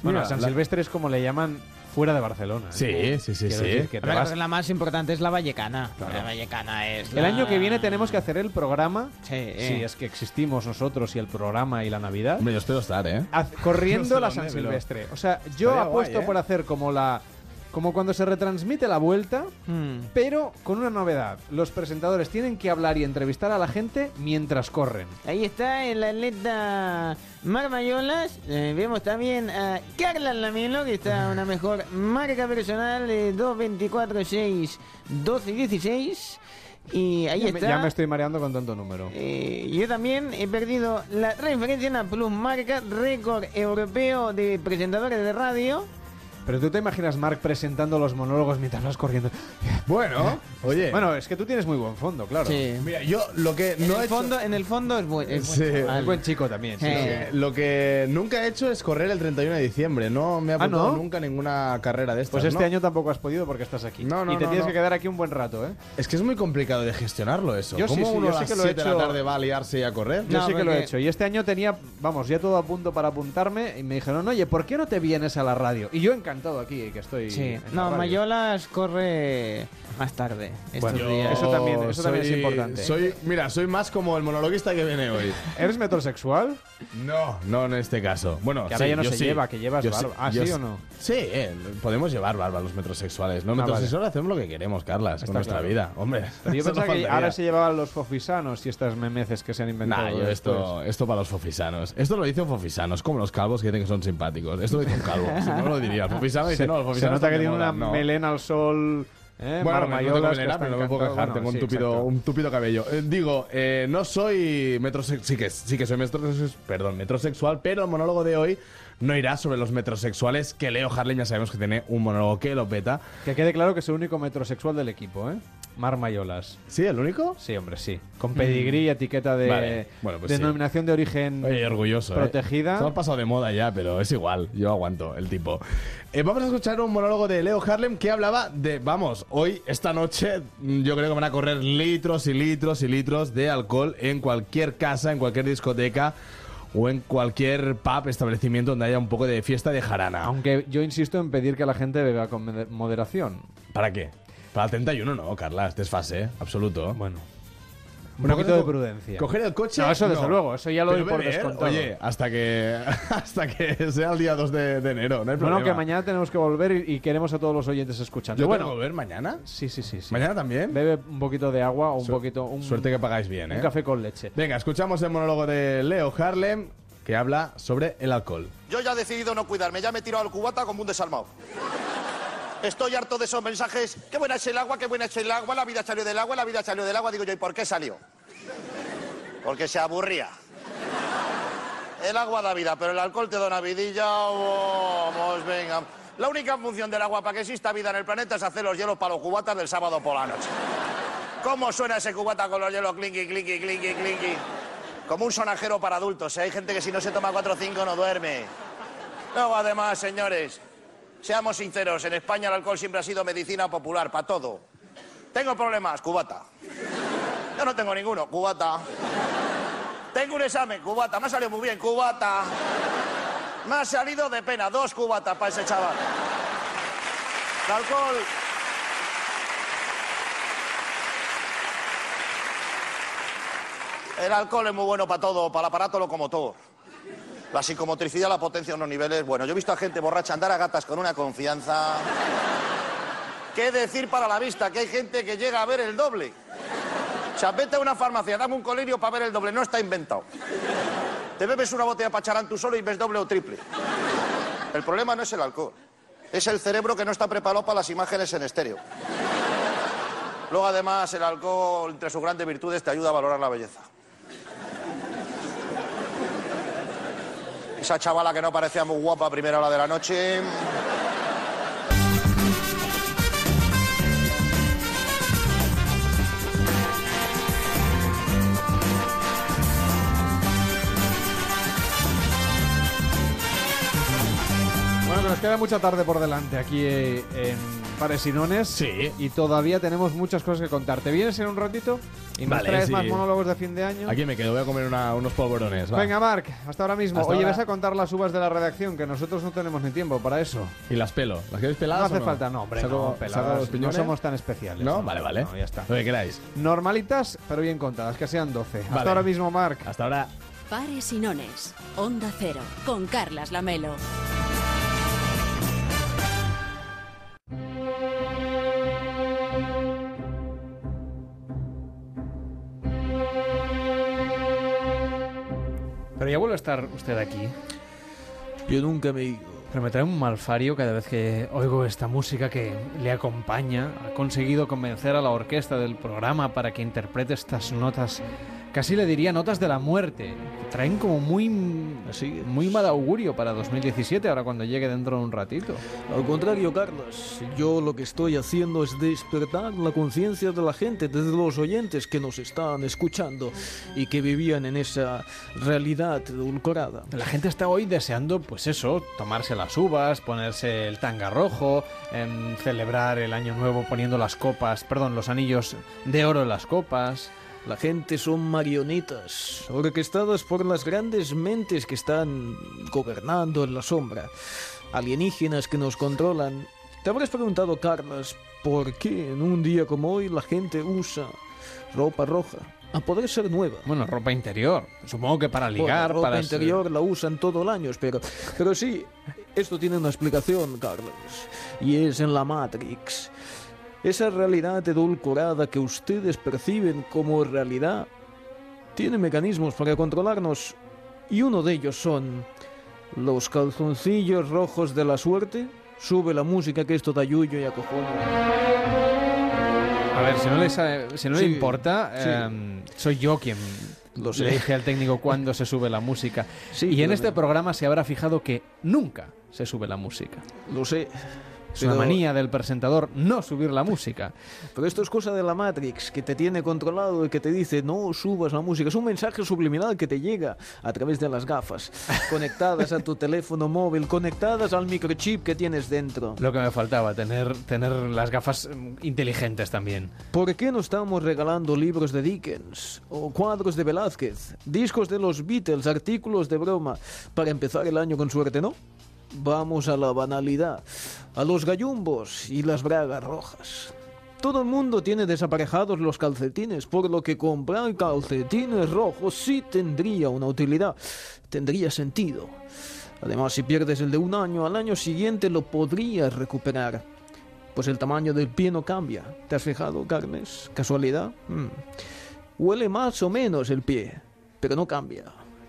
S2: Bueno,
S44: mira,
S2: San
S44: la-
S2: Silvestre es como le llaman fuera de Barcelona.
S44: Sí,
S2: ¿eh?
S44: sí, sí,
S2: Quiero
S44: sí.
S2: decir que te
S5: Hombre,
S2: vas-
S5: La más importante es la Vallecana. La Vallecana es
S2: El
S5: la-
S2: año que viene tenemos que hacer el programa,
S5: Sí,
S2: si es que existimos nosotros y el programa y la Navidad,
S44: Hombre, yo espero estar, ¿eh?
S2: haz- corriendo la San Silvestre. O sea, yo
S44: Estaría
S2: apuesto
S44: guay, ¿eh?
S2: por hacer como la como cuando se retransmite la vuelta,
S5: Hmm.
S2: pero con una novedad. Los presentadores tienen que hablar y entrevistar a la gente mientras corren.
S5: Ahí está el atleta Mar Mayolas. Eh, vemos también a Carla Lamelo, que está una mejor marca personal de 2.24.6, 12 y 16. Y ahí
S2: ya, me,
S5: está.
S2: ya me estoy mareando con tanto número.
S5: Eh, yo también he perdido la referencia en la Plus Marca, récord europeo de presentadores de radio.
S2: Pero tú te imaginas Mark presentando los monólogos mientras vas corriendo.
S44: Bueno, oye.
S2: Bueno, es que tú tienes muy buen fondo, claro.
S5: Sí.
S44: Mira, yo lo que
S5: En,
S44: no
S5: el
S44: he hecho-
S5: fondo, en el fondo es buen, es buen
S44: es
S5: chaval.
S2: Es buen chico también. sí,
S5: Eh,
S2: sí.
S44: Lo que nunca he hecho es correr el 31 de diciembre. No me ha
S2: ¿Ah,
S44: apuntado
S2: no?
S44: nunca ninguna carrera de estas.
S2: Pues este
S44: ¿no?
S2: año tampoco has podido porque estás aquí.
S44: No, no,
S2: y te
S44: no,
S2: tienes
S44: no.
S2: que quedar aquí un buen rato, ¿eh?
S44: Es que es muy complicado de gestionarlo eso.
S2: Yo sí,
S44: ¿Cómo
S2: sí,
S44: uno
S2: yo
S44: a
S2: sí
S44: las
S2: que lo he
S44: 7 de la
S2: hecho.
S44: tarde va a liarse y a correr?
S2: Yo
S5: No,
S2: sí que lo he hecho. Y este año tenía, vamos, ya todo a punto para apuntarme y me dijeron, oye, ¿por qué no te vienes a la radio? Y yo encantado aquí, que estoy.
S5: Sí. No,
S2: radio.
S5: Mayolas corre más tarde. Estos
S2: Bueno,
S5: días.
S2: eso también- eso también es
S44: soy-
S2: importante.
S44: Soy, mira, soy más como el monologuista que viene hoy.
S2: ¿Eres metrosexual?
S44: No, no en este caso. Bueno,
S2: Que ahora
S44: sí,
S2: ya no
S44: yo
S2: se
S44: sí.
S2: lleva, que llevas
S44: Yo
S2: barba. ¿Ah,
S44: yo
S2: sí o no?
S44: Sí, eh, podemos llevar barba los metrosexuales. No,
S2: Ah,
S44: metrosexuales hacemos lo que queremos, Carlas,
S2: Está
S44: con nuestra
S2: claro.
S44: vida. Hombre,
S2: Pero yo
S44: no
S2: pensaba que ahora se llevaban los fofisanos y estas memeces que se han inventado.
S44: Nah, yo esto, esto para los fofisanos. Esto lo dice un fofisano, es como los calvos que dicen que son simpáticos. Esto lo dice un calvo, si no lo diría. El dice, no, los
S2: se nota que tiene
S44: moda".
S2: una
S44: No.
S2: melena al sol. ¿eh?
S44: Bueno, no tengo melena, pero no me puedo quejar,
S2: encantados.
S44: tengo un,
S2: Bueno, sí,
S44: tupido,
S2: exacto.
S44: un tupido cabello. Eh, digo, eh, no soy metrosexual, sí que, sí que soy metrosexual, perdón, metrosexual, pero el monólogo de hoy no irá sobre los metrosexuales, que Leo Harlem ya sabemos que tiene un monólogo que lo peta.
S2: Que quede claro que es el único metrosexual del equipo, ¿eh? Mar Mayolas.
S44: ¿Sí, el único?
S2: Sí, hombre, sí. Con pedigrí y etiqueta de
S44: Vale, bueno, pues sí.
S2: denominación de origen
S44: Oye, orgulloso. ¿eh?
S2: protegida.
S44: Se han pasado de moda ya, pero es igual. Yo aguanto el tipo. Eh, vamos a escuchar un monólogo de Leo Harlem que hablaba de, vamos, hoy, esta noche, mm, yo creo que van a correr litros y litros y litros de alcohol en cualquier casa, en cualquier discoteca o en cualquier pub, establecimiento donde haya un poco de fiesta de jarana.
S2: Aunque yo insisto en pedir que la gente beba con mode- moderación.
S44: ¿Para qué? Para el 31 no, Carla, este es fase, absoluto.
S2: Bueno. Un poquito de prudencia.
S44: Coger el coche.
S2: No, eso desde luego, eso ya lo doy por
S44: beber,
S2: descontado.
S44: Oye, hasta que, hasta que sea el día 2 de, de enero, no hay
S2: Bueno, que mañana tenemos que volver y, y queremos a todos los oyentes escuchando.
S44: ¿Yo
S2: bueno,
S44: tengo que volver mañana?
S2: Sí, sí, sí, sí.
S44: ¿Mañana también?
S2: Bebe un poquito de agua o un
S44: Su-
S2: poquito. Un,
S44: Suerte que pagáis bien, ¿eh?
S2: un café con leche.
S44: Venga, escuchamos el monólogo de Leo Harlem que habla sobre el alcohol.
S45: Yo ya he decidido no cuidarme, ya me he tirado al cubata como un desalmado. Estoy harto de esos mensajes. Qué buena es el agua, qué buena es el agua, la vida salió del agua, la vida salió del agua. Digo yo, ¿y por qué salió? Porque se aburría. El agua da vida, pero el alcohol te da una vidilla. Vamos, venga. La única función del agua para que exista vida en el planeta es hacer los hielos para los cubatas del sábado por la noche. ¿Cómo suena ese cubata con los hielos clinky, clinky, clinky, clinky? Como un sonajero para adultos. ¿eh? Hay gente que si no se toma 4 o 5 no duerme. Luego, además, señores, seamos sinceros, en España el alcohol siempre ha sido medicina popular, para todo. Tengo problemas, cubata. Yo no tengo ninguno, cubata. Tengo un examen, cubata. Me ha salido muy bien, cubata. Me ha salido de pena, dos cubatas para ese chaval. El alcohol... El alcohol es muy bueno para todo, para el aparato locomotor. La psicomotricidad la potencia a unos niveles. Bueno, yo he visto a gente borracha andar a gatas con una confianza. ¿Qué decir para la vista? Que hay gente que llega a ver el doble. O a una farmacia, dame un colirio para ver el doble. No está inventado. Te bebes una botella pacharán tú solo y ves doble o triple. El problema no es el alcohol. Es el cerebro que no está preparado para las imágenes en estéreo. Luego, además, el alcohol, entre sus grandes virtudes, te ayuda a valorar la belleza. Esa chavala que no parecía muy guapa a primera hora de la noche.
S2: Bueno, que nos queda mucha tarde por delante aquí eh, en Paresinones.
S44: Sí.
S2: Y todavía tenemos muchas cosas que contar. ¿Te vienes en un ratito? Y nos
S44: Vale,
S2: traes
S44: sí.
S2: más monólogos de fin de año.
S44: Aquí me quedo, voy a comer una- unos polvorones. va.
S2: Venga, Marc, hasta ahora mismo.
S44: Hasta
S2: Oye,
S44: ahora.
S2: vas a contar las uvas de la redacción, que nosotros no tenemos ni tiempo para eso.
S44: ¿Y las pelo? ¿Las queréis
S2: No
S44: peladas
S2: hace
S44: o
S2: falta, no, hombre,
S44: ¿Saco-
S2: no,
S44: saco
S2: peladas.
S44: los
S2: No somos tan especiales.
S44: No, vale, vale.
S2: No, ya está.
S44: Lo que queráis.
S2: Normalitas, pero bien contadas, que sean 12.
S44: Vale.
S2: Hasta ahora mismo, Marc.
S44: Hasta ahora.
S1: Pares y nones. Onda Cero. Con Carlas Lamelo.
S2: Pero ya vuelve a estar usted aquí.
S5: Yo nunca me.
S2: Pero me trae un malfario cada vez que oigo esta música que le acompaña. Ha conseguido convencer a la orquesta del programa para que interprete estas notas casi le diría notas de la muerte. Traen como muy, muy mal augurio para 2017, ahora cuando llegue dentro de un ratito.
S6: Al contrario, Carlos, yo lo que estoy haciendo es despertar la conciencia de la gente, de los oyentes que nos están escuchando y que vivían en esa realidad edulcorada.
S2: La gente está hoy deseando, pues eso, tomarse las uvas, ponerse el tanga rojo, em, celebrar el año nuevo poniendo las copas, perdón, los anillos de oro en las copas.
S6: La gente son marionetas, orquestadas por las grandes mentes que están gobernando en la sombra, alienígenas que nos controlan. Te habrás preguntado, Carlos, por qué en un día como hoy la gente usa ropa roja. A poder ser nueva.
S2: Bueno, ropa interior. Supongo que para ligar,
S6: Bueno, ropa
S2: para...
S6: interior la usan todo el año, pero, pero sí, esto tiene una explicación, Carlos, y es en la Matrix. Esa realidad edulcorada que ustedes perciben como realidad tiene mecanismos para controlarnos y uno de ellos son los calzoncillos rojos de la suerte. Sube la música que esto da yuyo y acojona.
S2: A ver, si no le, sa- si no le
S6: Sí,
S2: importa,
S6: sí.
S2: em, soy yo quien
S6: Lo sé.
S2: le dije al técnico cuándo se sube la música.
S6: Sí,
S2: y en este programa se habrá fijado que nunca se sube la música.
S6: Lo sé.
S2: Es una manía del presentador no subir la música.
S6: Pero esto es cosa de la Matrix, que te tiene controlado y que te dice no subas la música. Es un mensaje subliminal que te llega a través de las gafas, conectadas a tu teléfono móvil, conectadas al microchip que tienes dentro.
S2: Lo que me faltaba, tener, tener las gafas em, inteligentes también.
S6: ¿Por qué no estamos regalando libros de Dickens o cuadros de Velázquez, discos de los Beatles, artículos de broma para empezar el año con suerte, no? Vamos a la banalidad, a los gallumbos y las bragas rojas. Todo el mundo tiene desaparejados los calcetines, por lo que comprar calcetines rojos sí tendría una utilidad, tendría sentido. Además, si pierdes el de un año, al año siguiente lo podrías recuperar. Pues el tamaño del pie no cambia. ¿Te has fijado, Carnes? ¿Casualidad? Mm. Huele más o menos el pie, pero no cambia.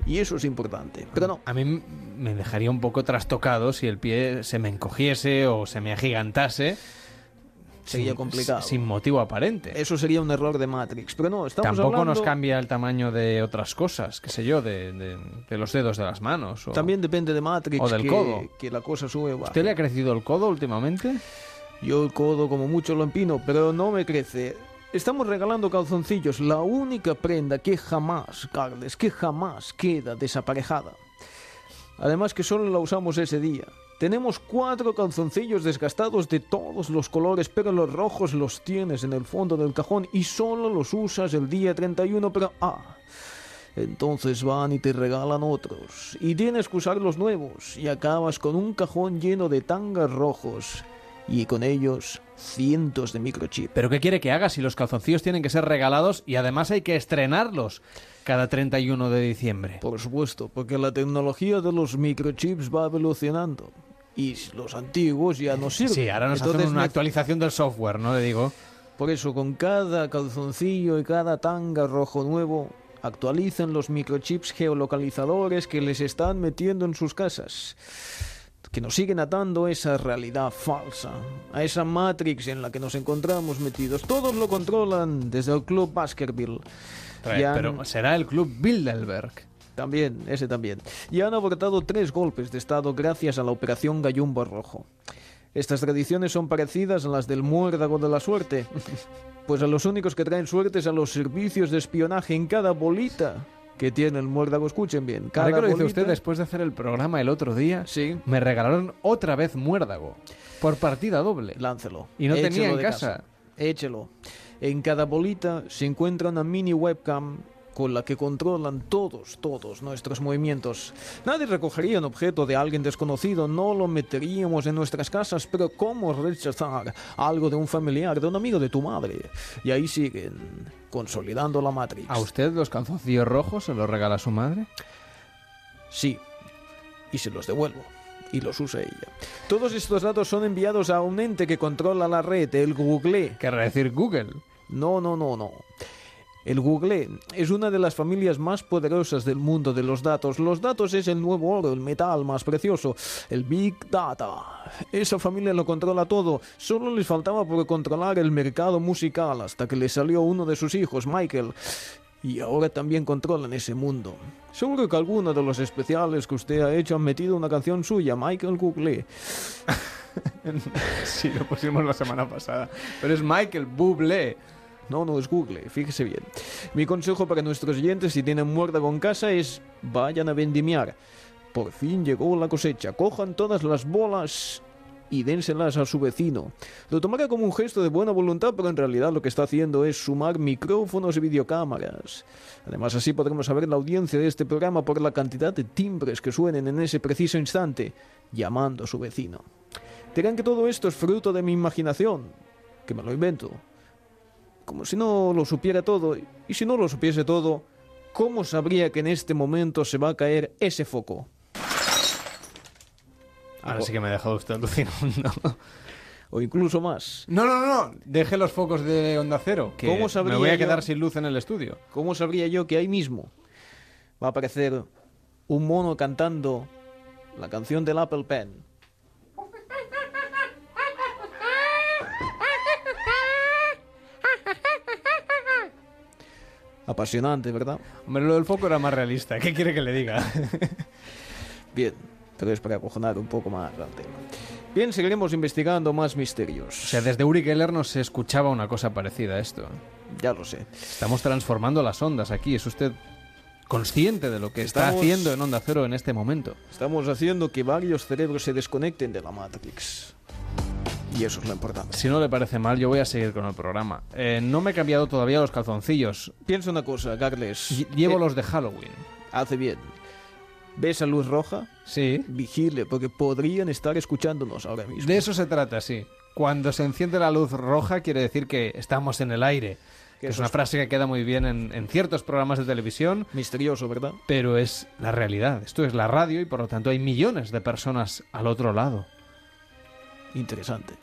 S6: Y eso es importante. Pero no.
S2: A mí me dejaría un poco trastocado si el pie se me encogiese o se me agigantase.
S6: Sería
S2: sin-
S6: complicado.
S2: Sin motivo aparente.
S6: Eso sería un error de Matrix. Pero no, estamos
S2: Tampoco
S6: hablando...
S2: nos cambia el tamaño de otras cosas, qué sé yo, de, de- de los dedos de las manos. O...
S6: También depende de Matrix.
S2: o del
S6: que,
S2: codo.
S6: Que la cosa sube baja.
S2: ¿Usted le ha crecido el codo últimamente?
S6: Yo el codo como mucho lo empino, pero no me crece. Estamos regalando calzoncillos, la única prenda que jamás, Carles, que jamás queda desaparejada. Además que solo la usamos ese día. Tenemos cuatro calzoncillos desgastados de todos los colores, pero los rojos los tienes en el fondo del cajón y solo los usas el día 31, pero ah, entonces van y te regalan otros. Y tienes que usar los nuevos y acabas con un cajón lleno de tangas rojos y con ellos cientos de microchips.
S2: ¿Pero qué quiere que haga si los calzoncillos tienen que ser regalados y además hay que estrenarlos cada 31 de diciembre?
S6: Por supuesto, porque la tecnología de los microchips va evolucionando. Y los antiguos ya no sirven.
S2: Sí, ahora nos
S6: Entonces
S2: hacen una actualización del software, ¿no? Le digo.
S6: Por eso, con cada calzoncillo y cada tanga rojo nuevo, actualizan los microchips geolocalizadores que les están metiendo en sus casas. Que nos siguen atando a esa realidad falsa, a esa Matrix en la que nos encontramos metidos. Todos lo controlan desde el Club Baskerville. Han-
S2: Pero será el club Bilderberg.
S6: También, ese también. Y han abortado tres golpes de Estado gracias a la Operación Gallumbo Rojo. Estas tradiciones son parecidas a las del muérdago de la suerte. Pues a los únicos que traen suerte es a los servicios de espionaje en cada bolita que tiene el muérdago. Escuchen bien. Cada
S2: que lo dice usted, después de hacer el programa el otro día,
S6: Sí.
S2: me regalaron otra vez muérdago. Por partida doble.
S6: Láncelo.
S2: Y no
S6: Échelo
S2: tenía en casa.
S6: Échelo. En cada bolita se encuentra una mini webcam con la que controlan todos, todos nuestros movimientos. Nadie recogería un objeto de alguien desconocido, no lo meteríamos en nuestras casas, pero ¿cómo rechazar algo de un familiar, de un amigo de tu madre? Y ahí siguen, consolidando la Matrix.
S2: ¿A usted los calzoncillos rojos se los regala su madre?
S6: Sí, y se los devuelvo. Y los usa ella. Todos estos datos son enviados a un ente que controla la red, el Google.
S2: Querrá decir Google.
S6: No, no, no, no. El Google es una de las familias más poderosas del mundo de los datos. Los datos es el nuevo oro, el metal más precioso, el Big Data. Esa familia lo controla todo. Solo les faltaba por controlar el mercado musical hasta que le salió uno de sus hijos, Michael. Y ahora también controlan ese mundo. Seguro que alguno de los especiales que usted ha hecho han metido una canción suya, Michael Bublé.
S2: sí, lo pusimos la semana pasada. Pero es Michael Bublé.
S6: No, no es Google, fíjese bien. Mi consejo para nuestros oyentes si tienen muérdago en casa es vayan a vendimiar. Por fin llegó la cosecha. Cojan todas las bolas y dénselas a su vecino. Lo tomará como un gesto de buena voluntad, pero en realidad lo que está haciendo es sumar micrófonos y videocámaras. Además, así podremos saber la audiencia de este programa por la cantidad de timbres que suenen en ese preciso instante, llamando a su vecino. Dirán que todo esto es fruto de mi imaginación, que me lo invento. Como si no lo supiera todo, y si no lo supiese todo, ¿cómo sabría que en este momento se va a caer ese foco?
S2: Ahora sí que me ha dejado usted alucinando.
S6: O incluso más.
S2: No, no, no. Deje los focos de onda cero. Que
S6: ¿Cómo sabría
S2: me voy a
S6: yo-
S2: quedar sin luz en el estudio.
S6: ¿Cómo sabría yo que ahí mismo va a aparecer un mono cantando la canción del Apple Pen? Apasionante, ¿verdad?
S2: Hombre, lo del foco era más realista. ¿Qué quiere que le diga?
S6: Bien, pero es para acojonar un poco más al tema. Bien, seguiremos investigando más misterios.
S2: O sea, desde Uri Geller no se escuchaba una cosa parecida a esto.
S6: Ya lo sé.
S2: Estamos transformando las ondas aquí. ¿Es usted consciente de lo que está
S6: Estamos-
S2: haciendo en Onda Cero en este momento?
S6: Estamos haciendo que varios cerebros se desconecten de la Matrix. Y eso es lo importante.
S2: Si no le parece mal, yo voy a seguir con el programa. Eh, no me he cambiado todavía los calzoncillos.
S6: Piensa una cosa, Carles.
S2: Lle- Llevo
S6: Eh,
S2: los de Halloween.
S6: Hace bien. ¿Ves esa luz roja?
S2: Sí.
S6: Vigile, porque podrían estar escuchándonos ahora mismo.
S2: De eso se trata, sí. Cuando se enciende la luz roja quiere decir que estamos en el aire. Que es una frase que queda muy bien en, en ciertos programas de televisión.
S6: Misterioso, ¿verdad?
S2: Pero es la realidad. Esto es la radio y por lo tanto hay millones de personas al otro lado.
S6: Interesante.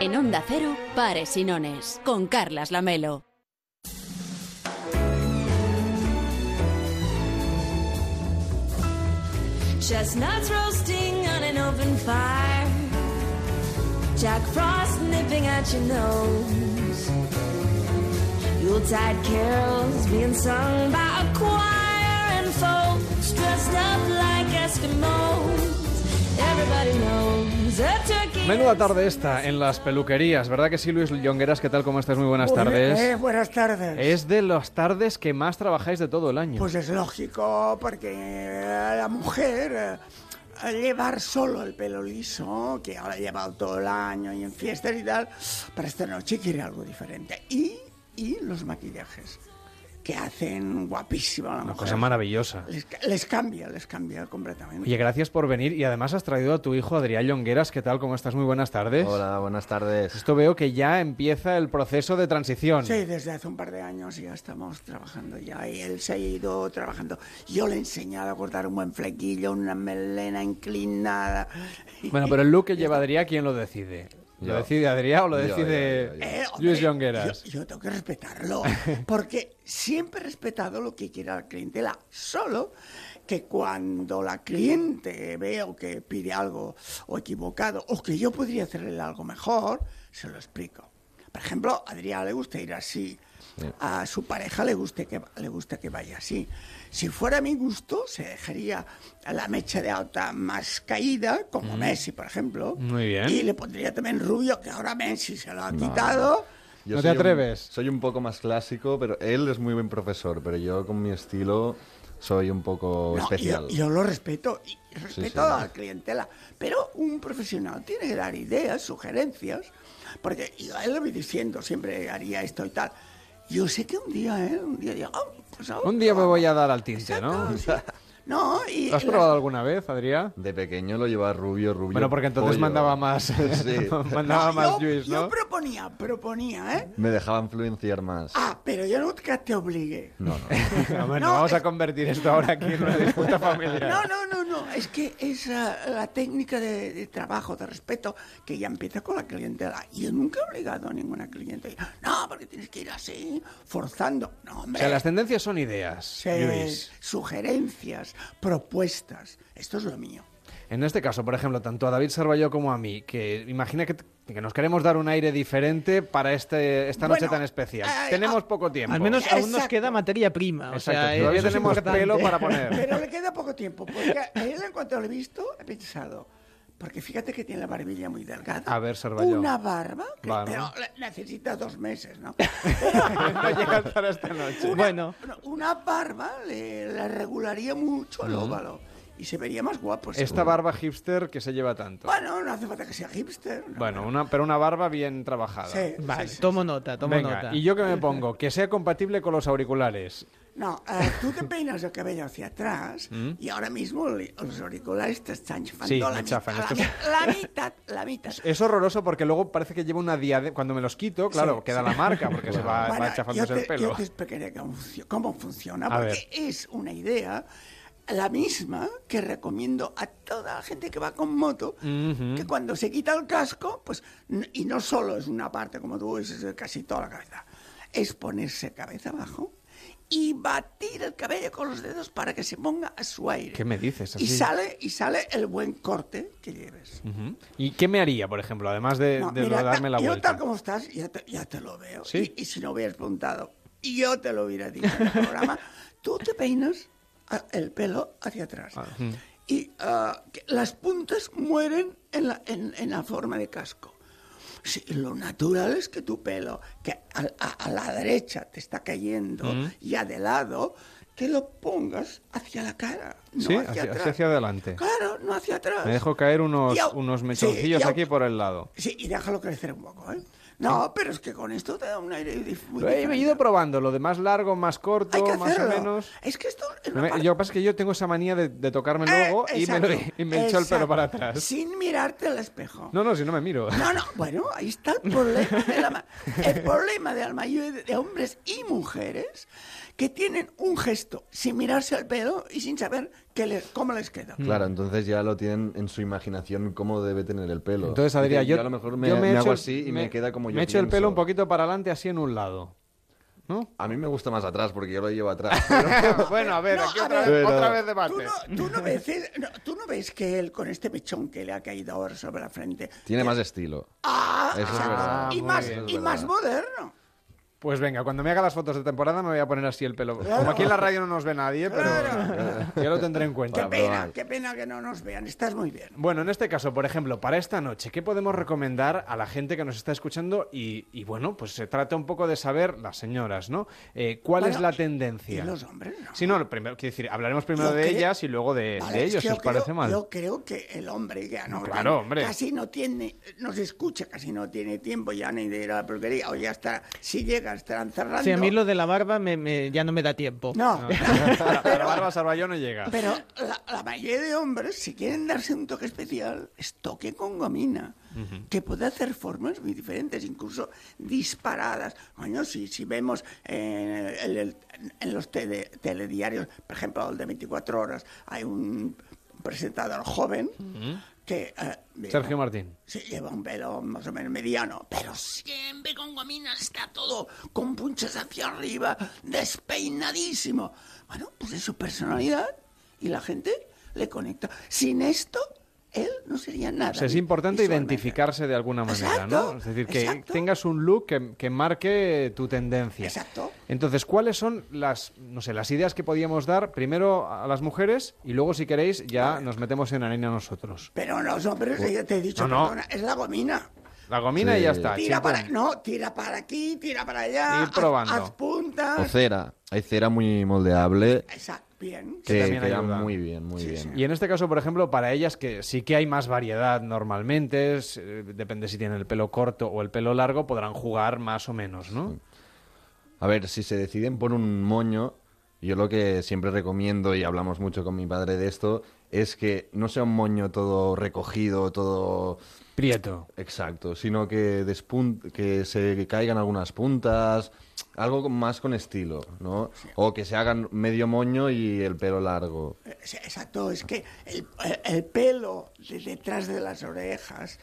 S1: En Onda Cero, Pares y Nones, con Carlas Lamelo.
S46: Chestnuts roasting on an open fire. Jack Frost nipping at your nose. Yuletide carols being sung by a choir and folks dressed up like Eskimos. Everybody knows a turkey.
S2: Menuda tarde esta en las peluquerías, ¿verdad que sí, Luis Llongueras? ¿Qué tal? ¿Cómo estás? Muy buenas tardes.
S47: eh, buenas tardes.
S2: Es de las tardes que más trabajáis de todo el año.
S47: Pues es lógico, porque la mujer eh, llevar solo el pelo liso, que ahora ha llevado todo el año y en fiestas y tal, para esta noche quiere algo diferente. Y, y los maquillajes, que hacen guapísima la
S2: Una
S47: mujer.
S2: cosa maravillosa.
S47: Les, les cambia, les cambia completamente.
S2: Oye, gracias por venir y además has traído a tu hijo Adrián Llongueras. ¿Qué tal? ¿Cómo estás? Muy buenas tardes.
S48: Hola, buenas tardes.
S2: Esto veo que ya empieza el proceso de transición.
S47: Sí, desde hace un par de años ya estamos trabajando ya y él se ha ido trabajando. Yo le he enseñado a cortar un buen flequillo, una melena inclinada.
S2: Bueno, pero el look que lleva Adrián, ¿quién lo decide? ¿Lo
S48: Yo.
S2: decide Adrián o lo decide.
S47: Eh,
S2: Luis?
S47: Yo, yo tengo que respetarlo, porque siempre he respetado lo que quiera la clientela, solo que cuando la cliente veo que pide algo o equivocado o que yo podría hacerle algo mejor, se lo explico. Por ejemplo, a Adrián le gusta ir así, a su pareja le gusta que, le gusta que vaya así. Si fuera a mi gusto, se dejaría la mecha de alta más caída, como
S2: Mm.
S47: Messi, por ejemplo.
S2: Muy bien.
S47: Y le pondría también rubio, que ahora Messi se lo ha quitado.
S48: Yo
S2: ¿No te atreves?
S48: Un, soy un poco más clásico, pero él es muy buen profesor, pero yo con mi estilo soy un poco
S47: No,
S48: especial.
S47: Yo, yo lo respeto y respeto
S48: sí.
S47: a la clientela, pero un profesional tiene que dar ideas, sugerencias, porque yo a él le voy diciendo siempre haría esto y tal. Yo sé que un día, ¿eh? Un día "Ah, pues ahora
S2: Un día me voy a dar al tinte, ¿no?
S47: No, y
S2: ¿Lo has
S47: la-
S2: probado alguna vez, Adrián?
S48: De pequeño lo llevaba rubio, rubio.
S2: Bueno, porque entonces
S48: pollo.
S2: mandaba más,
S48: Sí.
S2: mandaba
S47: No,
S2: más
S47: yo,
S2: Luis,
S47: yo
S2: ¿no?
S47: proponía, proponía, ¿eh?
S48: Me dejaba influenciar más.
S47: Ah, pero yo nunca te obligué.
S48: No, no.
S2: No, bueno,
S47: No,
S2: vamos a
S47: es-
S2: convertir esto ahora aquí en una disputa familiar.
S47: No, no, no, no. Es que es ah, la técnica de, de trabajo, de respeto, que ya empieza con la clientela. Yo nunca he obligado a ninguna cliente. No, porque tienes que ir así, forzando. No,
S2: O
S47: hombre.
S2: sea, las tendencias son ideas,
S47: Sí,
S2: Luis.
S47: sugerencias, propuestas. Esto es lo mío.
S2: En este caso, por ejemplo, tanto a David Sarvalló como a mí, que imagina que, que nos queremos dar un aire diferente para este, esta noche
S5: Bueno,
S2: tan especial.
S47: eh,
S2: Tenemos poco tiempo.
S5: Al menos aún nos queda materia prima. O
S2: Exacto,
S5: sea,
S2: todavía tenemos pelo para poner.
S47: Pero le queda poco tiempo, porque a él en cuanto lo he visto, he pensado, porque fíjate que tiene la barbilla muy delgada.
S2: A ver, Sarvalló.
S47: Una barba, que,
S2: Barba.
S47: pero necesita dos meses, ¿no?
S2: no llega a estar esta noche.
S5: Bueno,
S47: Una- barba le, le regularía mucho el óvalo y se vería más guapo.
S2: Esta
S47: seguro.
S2: barba hipster que se lleva tanto.
S47: Bueno, no hace falta que sea hipster. ¿no?
S2: Bueno, una, pero una barba bien trabajada.
S47: Sí,
S5: vale,
S47: sí, sí.
S5: tomo nota, tomo
S2: Venga,
S5: nota.
S2: ¿y yo que me pongo? Que sea compatible con los auriculares.
S47: No, eh, tú te peinas el cabello hacia atrás
S2: ¿Mm?
S47: y ahora mismo los auriculares te están chafando
S2: Sí,
S47: la, mitad, la,
S2: es-
S47: mitad, la mitad.
S2: Es horroroso porque luego parece que lleva una diadema. Cuando me los quito, claro,
S47: Sí,
S2: queda
S47: sí.
S2: la marca porque se va,
S47: Bueno,
S2: va chafándose
S47: te,
S2: el pelo.
S47: Yo te explicaré cómo, cómo funciona,
S2: A
S47: porque
S2: ver.
S47: es una idea la misma que recomiendo a toda la gente que va con moto, que cuando se quita el casco, pues, y no solo es una parte como tú, es casi toda la cabeza, es ponerse cabeza abajo y batir el cabello con los dedos para que se ponga a su aire.
S2: ¿Qué me dices?
S47: Y sale, y sale el buen corte que lleves.
S2: ¿Y qué me haría, por ejemplo, además de,
S47: No,
S2: de
S47: mira,
S2: darme la
S47: yo
S2: vuelta?
S47: tal como estás, ya te, ya te lo veo.
S2: ¿Sí?
S47: Y, y si no hubieras preguntado, yo te lo hubiera dicho en el programa, tú te peinas el pelo hacia atrás.
S2: Ah.
S47: Y ah, las puntas mueren en la, en, en la forma de casco. Sí, lo natural es que tu pelo, que a, a- a la derecha te está cayendo,
S2: Mm.
S47: ya de lado, que lo pongas hacia la cara, no
S2: sí,
S47: hacia
S2: hacia,
S47: atrás.
S2: hacia, adelante.
S47: Claro, no hacia atrás.
S2: Me dejo caer unos,
S47: Y
S2: unos mechoncillos
S47: y
S2: aquí por el lado.
S47: Sí, y déjalo crecer un poco, ¿eh? No, pero es que con esto te da un aire muy
S2: he, ido probando, lo de más largo, más corto,
S47: Hay que
S2: más o menos.
S47: Es que esto...
S2: Me-
S47: parte-
S2: Yo pasa es que yo tengo esa manía de, de tocarme
S47: Eh,
S2: luego y me, lo-
S47: exacto,
S2: y me echo el pelo para atrás.
S47: Sin mirarte al espejo.
S2: No, no, si no me miro.
S47: No, no, bueno, ahí está el problema de la, ma- el problema de la mayoría de hombres y mujeres que tienen un gesto sin mirarse al pelo y sin saber qué les, cómo les queda.
S48: Claro, entonces ya lo tienen en su imaginación cómo debe tener el pelo.
S2: Entonces, Adrián,
S48: Dicen,
S2: yo,
S48: a lo mejor me,
S2: yo
S48: me
S2: echo
S48: hago así y me, queda como yo
S2: Me echo el pelo un poquito para adelante, así en un lado. ¿No?
S48: A mí me gusta más atrás porque yo lo llevo atrás.
S2: bueno, a ver,
S47: No,
S2: aquí
S47: a
S2: otra,
S47: ver,
S2: vez,
S48: Pero-
S2: otra vez
S47: ¿Tú
S2: debate.
S47: no, tú no ves, no, tú no ves que él con este mechón que le ha caído ahora sobre la frente...
S48: Tiene más estilo.
S47: Ah,
S48: Eso es
S47: ah,
S48: verdad.
S47: y, más,
S2: bien.
S47: y más moderno.
S2: Pues venga, cuando me haga las fotos de temporada me voy a poner así el pelo. Como aquí en la radio no nos ve nadie, pero ya lo tendré en
S47: Qué
S2: cuenta.
S47: pena, qué pena que no nos vean. Estás muy bien.
S2: Bueno, en este caso, por ejemplo, para esta noche, ¿qué podemos recomendar a la gente que nos está escuchando? Y, y bueno, pues se trata un poco de saber, las señoras, ¿no? Eh, ¿Cuál
S47: Bueno,
S2: es la tendencia?
S47: y los hombres, ¿no?
S2: Sí, no, lo primero, quiero decir, hablaremos primero
S47: Yo
S2: de
S47: creo-
S2: ellas y luego de,
S47: Vale,
S2: de
S47: es
S2: ellos,
S47: que
S2: si
S47: yo
S2: os parece
S47: creo-
S2: mal.
S47: Yo creo que el hombre que no,
S2: Claro, hombre.
S47: casi no tiene, no se escucha, casi no tiene tiempo ya ni de ir a la peluquería o ya está, si llega estarán cerrando.
S5: Sí, a mí lo de la barba me, me- ya no me da tiempo.
S47: No,
S2: La barba Sarvalló no llega.
S47: pero la, la mayoría de hombres, si quieren darse un toque especial, es toque con gomina, que puede hacer formas muy diferentes, incluso disparadas. Coño, si, si vemos eh, el- el- en los tele- telediarios, por ejemplo, el de 24 horas, hay un presentador joven que... eh,
S2: Sergio Martín.
S47: Sí, lleva un pelo más o menos mediano, pero siempre con gomina está todo con punches hacia arriba, despeinadísimo. Bueno, pues es su personalidad y la gente le conecta. Sin esto, él no sería nada.
S2: O sea, es importante identificarse de alguna manera,
S47: Exacto,
S2: ¿no? Es decir, que
S47: exacto.
S2: tengas un look que, que marque tu tendencia.
S47: Exacto.
S2: Entonces, ¿cuáles son las, no sé, las ideas que podíamos dar primero a las mujeres y luego, si queréis, ya nos metemos en arena nosotros?
S47: Pero los hombres, ya te he dicho,
S2: No, no.
S47: perdona, es la gomina.
S2: La gomina y ya está.
S47: Tira para, no, tira para aquí, tira para allá.
S2: Ir
S47: haz-
S2: probando.
S47: Haz, puntas.
S48: O cera. Hay cera muy moldeable
S47: Exacto, bien.
S2: Que
S48: que
S2: también
S48: queda
S2: ayuda.
S48: muy bien, muy bien.
S2: Y en este caso, por ejemplo, para ellas que sí que hay más variedad normalmente, es, eh, depende si tienen el pelo corto o el pelo largo, podrán jugar más o menos, ¿no?
S48: A ver, si se deciden por un moño, yo lo que siempre recomiendo, y hablamos mucho con mi padre de esto, es que no sea un moño todo recogido, todo...
S2: Prieto.
S48: Exacto, sino que, que se caigan algunas puntas, algo más con estilo, ¿no? O que se hagan medio moño y el pelo largo.
S47: Sí, Exacto, es que el, el- el pelo de detrás de las orejas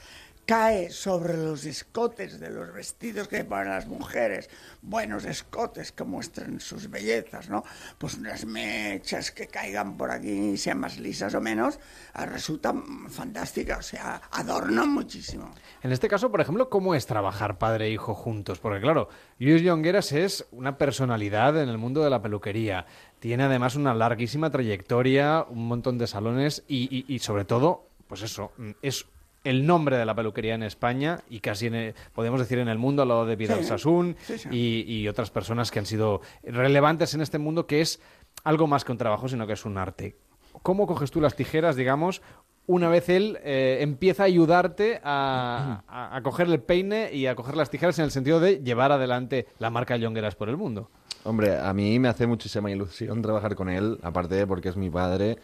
S47: cae sobre los escotes de los vestidos que ponen las mujeres, buenos escotes que muestran sus bellezas, ¿no? Pues unas mechas que caigan por aquí, sean más lisas o menos, eh, resultan fantásticas, o sea, adornan muchísimo.
S2: En este caso, por ejemplo, ¿cómo es trabajar padre e hijo juntos? Porque claro, Luis Llongueras es una personalidad en el mundo de la peluquería. Tiene además una larguísima trayectoria, un montón de salones y, y- sobre todo, pues eso, es el nombre de la peluquería en España y casi en el- podemos decir en el mundo al lado de Vidal
S47: Sí,
S2: Sassoon
S47: sí, sí.
S2: y, y otras personas que han sido relevantes en este mundo que es algo más que un trabajo, sino que es un arte. ¿Cómo coges tú las tijeras, digamos, una vez él eh, empieza a ayudarte a, a- a coger el peine y a coger las tijeras en el sentido de llevar adelante la marca Llongueras por el mundo?
S48: Hombre, a mí me hace muchísima ilusión trabajar con él, aparte de porque es mi padre,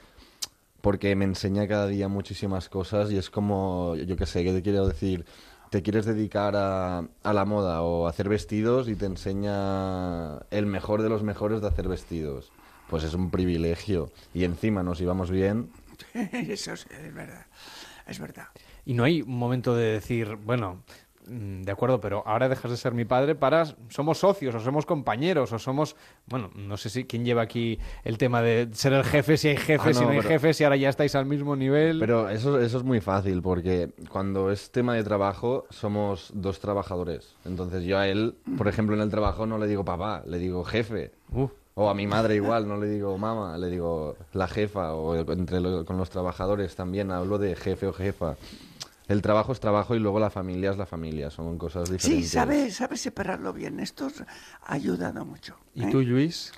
S48: porque me enseña cada día muchísimas cosas y es como, yo qué sé, ¿qué te quiero decir? Te quieres dedicar a, a la moda o a hacer vestidos y te enseña el mejor de los mejores de hacer vestidos. Pues es un privilegio. Y encima nos íbamos bien.
S47: Eso es, es verdad, es verdad.
S2: Y no hay un momento de decir, bueno, de acuerdo, pero ahora dejas de ser mi padre para somos socios o somos compañeros o somos, bueno, no sé si quién lleva aquí el tema de ser el jefe, si hay jefes,
S48: Ah,
S2: si
S48: no,
S2: no hay
S48: pero-
S2: jefes, si ahora ya estáis al mismo nivel.
S48: Pero eso, eso es muy fácil porque cuando es tema de trabajo somos dos trabajadores. Entonces yo a él, por ejemplo, en el trabajo no le digo papá, le digo jefe. O a mi madre igual, no le digo mamá, le digo la jefa. O entre lo- con los trabajadores también hablo de jefe o jefa. El trabajo es trabajo y luego la familia es la familia. Son cosas
S47: Sí,
S48: diferentes.
S47: sabe, sabe separarlo bien. Esto ha ayudado mucho.
S2: ¿Y
S47: ¿eh?
S2: tú, Luis?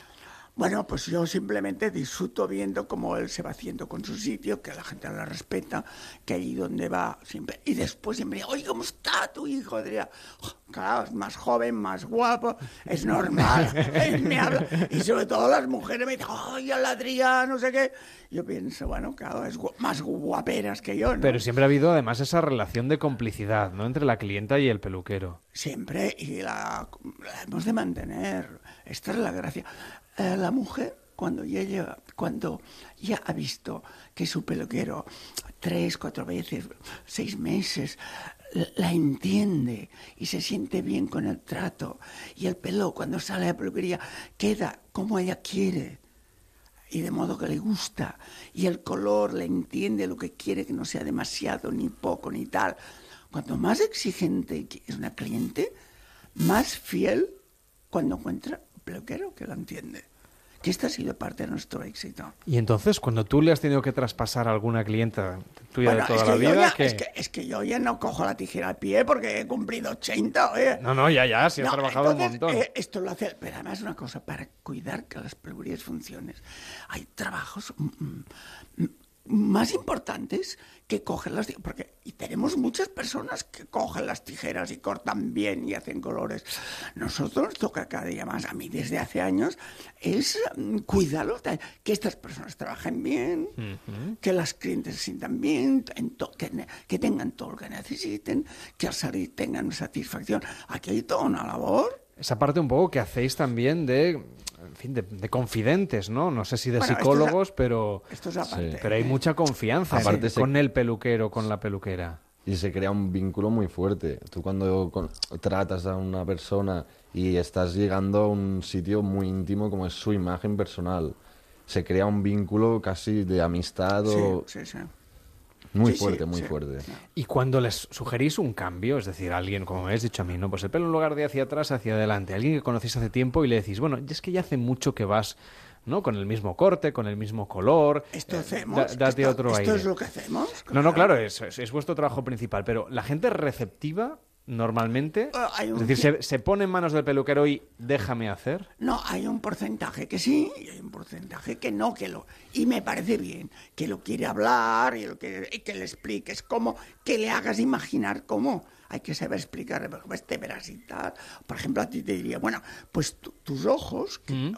S47: Bueno, pues yo simplemente disfruto viendo cómo él se va haciendo con su sitio, que la gente le respeta, que ahí donde va siempre. Y después siempre, oye, ¿cómo está tu hijo? Diría, "Oh, claro, es más joven, más guapo, es normal. y, me habla. y sobre todo las mujeres me dicen, oye, el Adrián, no sé qué. Yo pienso, bueno, claro, es gu- más guaperas que yo, ¿no?
S2: Pero siempre ha habido además esa relación de complicidad, ¿no? Entre la clienta y el peluquero.
S47: Siempre, y la, la hemos de mantener. Esta es la gracia. Eh, la mujer, cuando ya, lleva- cuando ya ha visto que su peluquero tres, cuatro veces, seis meses, la entiende y se siente bien con el trato, y el pelo cuando sale de la peluquería queda como ella quiere y de modo que le gusta, y el color le entiende lo que quiere, que no sea demasiado, ni poco, ni tal. Cuanto más exigente es una cliente, más fiel cuando encuentra un peluquero que la entiende. Que esta ha sido parte de nuestro éxito.
S2: Y entonces, cuando tú le has tenido que traspasar a alguna clienta tuya
S47: Bueno,
S2: de toda
S47: es
S2: la
S47: que
S2: vida,
S47: es, que, es que yo ya no cojo la tijera al pie porque he cumplido 80, oye.
S2: No, no, ya, ya, si has
S47: No,
S2: trabajado
S47: entonces,
S2: un montón.
S47: eh, esto lo hace, pero además una cosa, para cuidar que las peluquerías funcionen, hay trabajos mm, mm, más importantes que cogen las tijeras, porque y tenemos muchas personas que cogen las tijeras y cortan bien y hacen colores. Nosotros nos toca cada día más, a mí desde hace años, es mm, cuidarlos, que estas personas trabajen bien, que las clientes se sientan bien, que, que tengan todo lo que necesiten, que al salir tengan satisfacción. Aquí hay toda una labor.
S2: Esa parte un poco que hacéis también de, fin, de, de confidentes, ¿no? No sé si de
S47: Bueno, esto es
S2: psicólogos, pero,
S47: esto es aparte,
S2: pero hay mucha confianza
S48: Aparte se-
S2: con el peluquero, con la peluquera.
S48: Y se crea un vínculo muy fuerte. Tú cuando con- tratas a una persona y estás llegando a un sitio muy íntimo como es su imagen personal, se crea un vínculo casi de amistad o...
S47: Sí, sí, sí.
S48: Muy
S47: Sí, sí,
S48: fuerte, muy
S47: sí.
S48: fuerte.
S2: Y cuando les sugerís un cambio, es decir, alguien, como me habéis dicho a mí, ¿no? Pues el pelo en lugar de hacia atrás, hacia adelante. Alguien que conocéis hace tiempo y le decís, bueno, es que ya hace mucho que vas, ¿no? Con el mismo corte, con el mismo color.
S47: Esto
S2: eh,
S47: hacemos.
S2: da- date
S47: esto,
S2: otro
S47: esto
S2: aire.
S47: es lo que hacemos.
S2: No, no, claro, es, es, es vuestro trabajo principal, pero la gente receptiva normalmente,
S47: hay un
S2: es decir, se, se pone en manos del peluquero y déjame hacer.
S47: No, hay un porcentaje que sí y hay un porcentaje que no, que lo... Y me parece bien que lo quiere hablar y, lo que, y que le expliques cómo, que le hagas imaginar cómo. Hay que saber explicar, te verás y tal. Por ejemplo, a ti te diría, bueno, pues tu- tus ojos, que eh,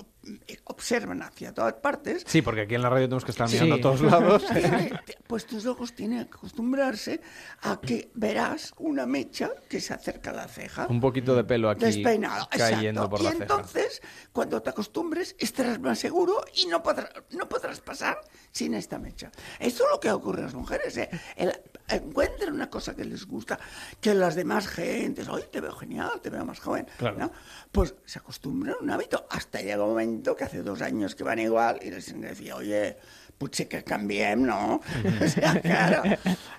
S47: observan hacia todas partes,
S2: Sí, porque aquí en la radio tenemos que estar
S47: Sí.
S2: mirando a todos lados.
S47: pues tus ojos tienen que acostumbrarse a que verás una mecha que se acerca a la ceja.
S2: Un poquito de pelo aquí
S47: Despeinado,
S2: cayendo
S47: exacto.
S2: por
S47: y
S2: la ceja.
S47: entonces, cuando te acostumbres, estarás más seguro y no, podrás, no podrás pasar sin esta mecha. Esto es lo que ocurre a las mujeres. ¿eh? El- encuentran una cosa que les gusta, que las demás gentes, hoy te veo genial, te veo más joven.
S2: Claro.
S47: ¿no? Pues se acostumbran a un hábito. Hasta llega un momento que hace dos años que van igual y les decía, oye, potser que canviem, no? o sea, claro,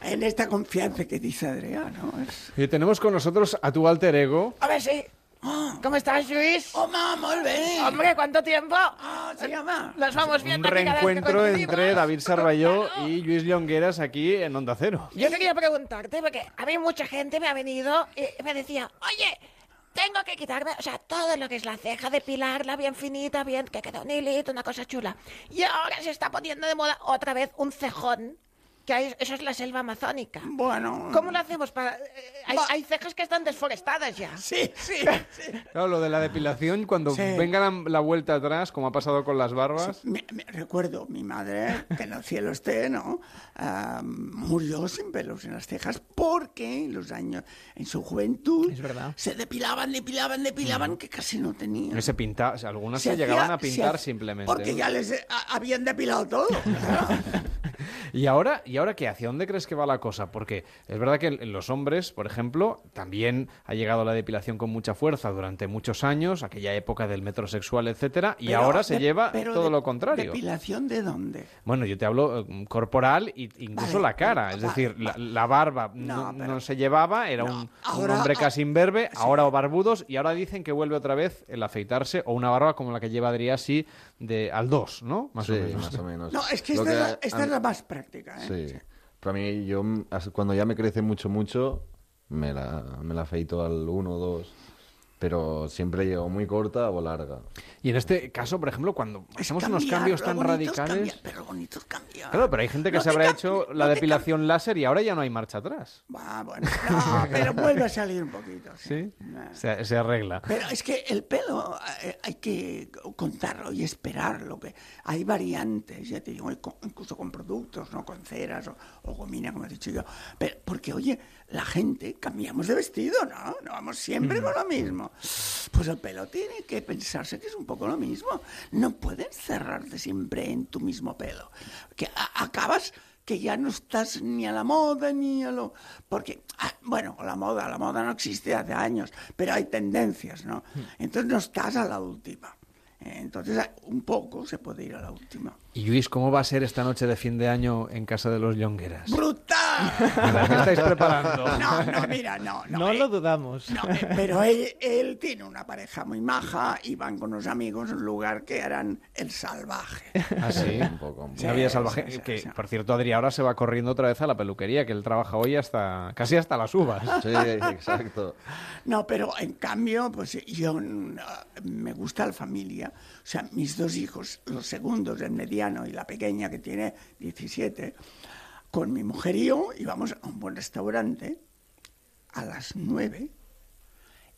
S47: en esta confianza que dice Adrián, ¿no? Es...
S2: Y tenemos con nosotros a tu alter ego.
S34: A ver, sí. ¿Cómo estás, Luis?
S47: ¡Home, molt bé!
S34: Hombre, ¿cuánto tiempo?
S47: sí, home.
S34: Nos vamos
S2: Un
S34: viendo aquí cada vez que
S2: reencuentro entre David Sarballó y Luis Llongueras aquí en Onda Cero.
S34: Yo quería preguntarte, porque a mí mucha gente me ha venido y me decía, oye, tengo que quitarme, o sea, todo lo que es la ceja, depilarla bien finita, bien, que quede un hilito, una cosa chula. Y ahora se está poniendo de moda otra vez un cejón, que hay- eso es la selva amazónica.
S47: Bueno.
S34: ¿Cómo lo hacemos para...? eh, hay, hay cejas que están desforestadas ya.
S47: Sí, sí,
S2: Claro, lo de la depilación, cuando
S47: Sí.
S2: venga la, la vuelta atrás, como ha pasado con las barbas.
S47: Me- me- recuerdo, mi madre, que en el cielo esté, ¿no? Ah, murió sin pelos en las cejas porque en los años, en su juventud,
S5: Es verdad.
S47: se depilaban, depilaban, depilaban, que casi no tenían.
S2: Que se pinta, o sea, algunas se,
S47: Se
S2: llegaban
S47: hacía-
S2: a pintar
S47: se-
S2: simplemente.
S47: Porque
S2: ¿no?
S47: ya les eh, a- habían depilado todo.
S2: ¿Y ahora, ¿Y ahora qué? ¿Hacia dónde crees que va la cosa? Porque es verdad que en los hombres, por ejemplo, también ha llegado la depilación con mucha fuerza durante muchos años, aquella época del metrosexual, etcétera, y
S47: Pero
S2: ahora se
S47: de-
S2: lleva todo
S47: de-
S2: lo contrario.
S47: ¿Depilación de dónde?
S2: Bueno, yo te hablo eh, corporal e incluso
S47: Vale,
S2: la cara. es decir, la, la barba
S47: No,
S2: no,
S47: pero-
S2: no se llevaba, era un, un
S47: ahora-
S2: hombre casi imberbe, ahora barbudos, y ahora dicen que vuelve otra vez el afeitarse o una barba como la que lleva Adrián así de al 2, ¿no? Más
S48: Sí,
S2: o menos.
S48: más o menos.
S47: No, es que esta, es, la,
S48: a-
S47: esta
S48: a-
S47: es la más práctica. ¿eh?
S48: Sí. Para mí, yo cuando ya me crece mucho, mucho, me la, me la afeito al 1 o 2. Pero siempre llevo muy corta o larga.
S2: Y en este caso, por ejemplo, cuando hacemos unos cambios tan radicales...
S47: cambiar, pero lo bonito es cambiar.
S2: Claro, pero hay gente que
S47: No
S2: se habrá hecho la depilación láser y ahora ya no hay marcha atrás.
S47: Ah, bueno, no, pero vuelve a salir un poquito.
S2: ¿Sí? Se, se arregla.
S47: Pero es que el pelo eh, hay que contarlo y esperarlo. Que hay variantes, ya te digo, incluso con productos, no con ceras o, o gomina, como he dicho yo. Pero, porque, oye, la gente cambiamos de vestido, ¿no? No vamos siempre con lo mismo. Pues el pelo tiene que pensarse que es un poco lo mismo. No puedes cerrarte siempre en tu mismo pelo. Que acabas que ya no estás ni a la moda ni a lo... Porque, ah, bueno, la moda, la moda no existe hace años, pero hay tendencias, ¿no? Entonces no estás a la última. Eh, Entonces ah, un poco se puede ir a la última.
S2: Y Luis, ¿cómo va a ser esta noche de fin de año en casa de los Llongueras?
S47: ¡Brutal!
S2: ¿Qué estáis preparando?
S47: No, no, mira, no. No,
S5: No
S47: eh,
S5: lo dudamos.
S47: no, eh, pero él, él tiene una pareja muy maja y van con unos amigos a un lugar que harán el salvaje.
S2: ¿Ah, sí?
S48: Un poco, un poco.
S2: Una vida salvaje.
S47: sí, sí,
S2: que,
S47: sí.
S2: por cierto, Adri ahora se va corriendo otra vez a la peluquería, que él trabaja hoy hasta casi hasta las uvas.
S48: Sí, exacto.
S47: No, pero en cambio, pues yo mm, ah, me gusta la familia. O sea, mis dos hijos, los segundos, el mediano y la pequeña que tiene 17, con mi mujer y yo íbamos a un buen restaurante a las 9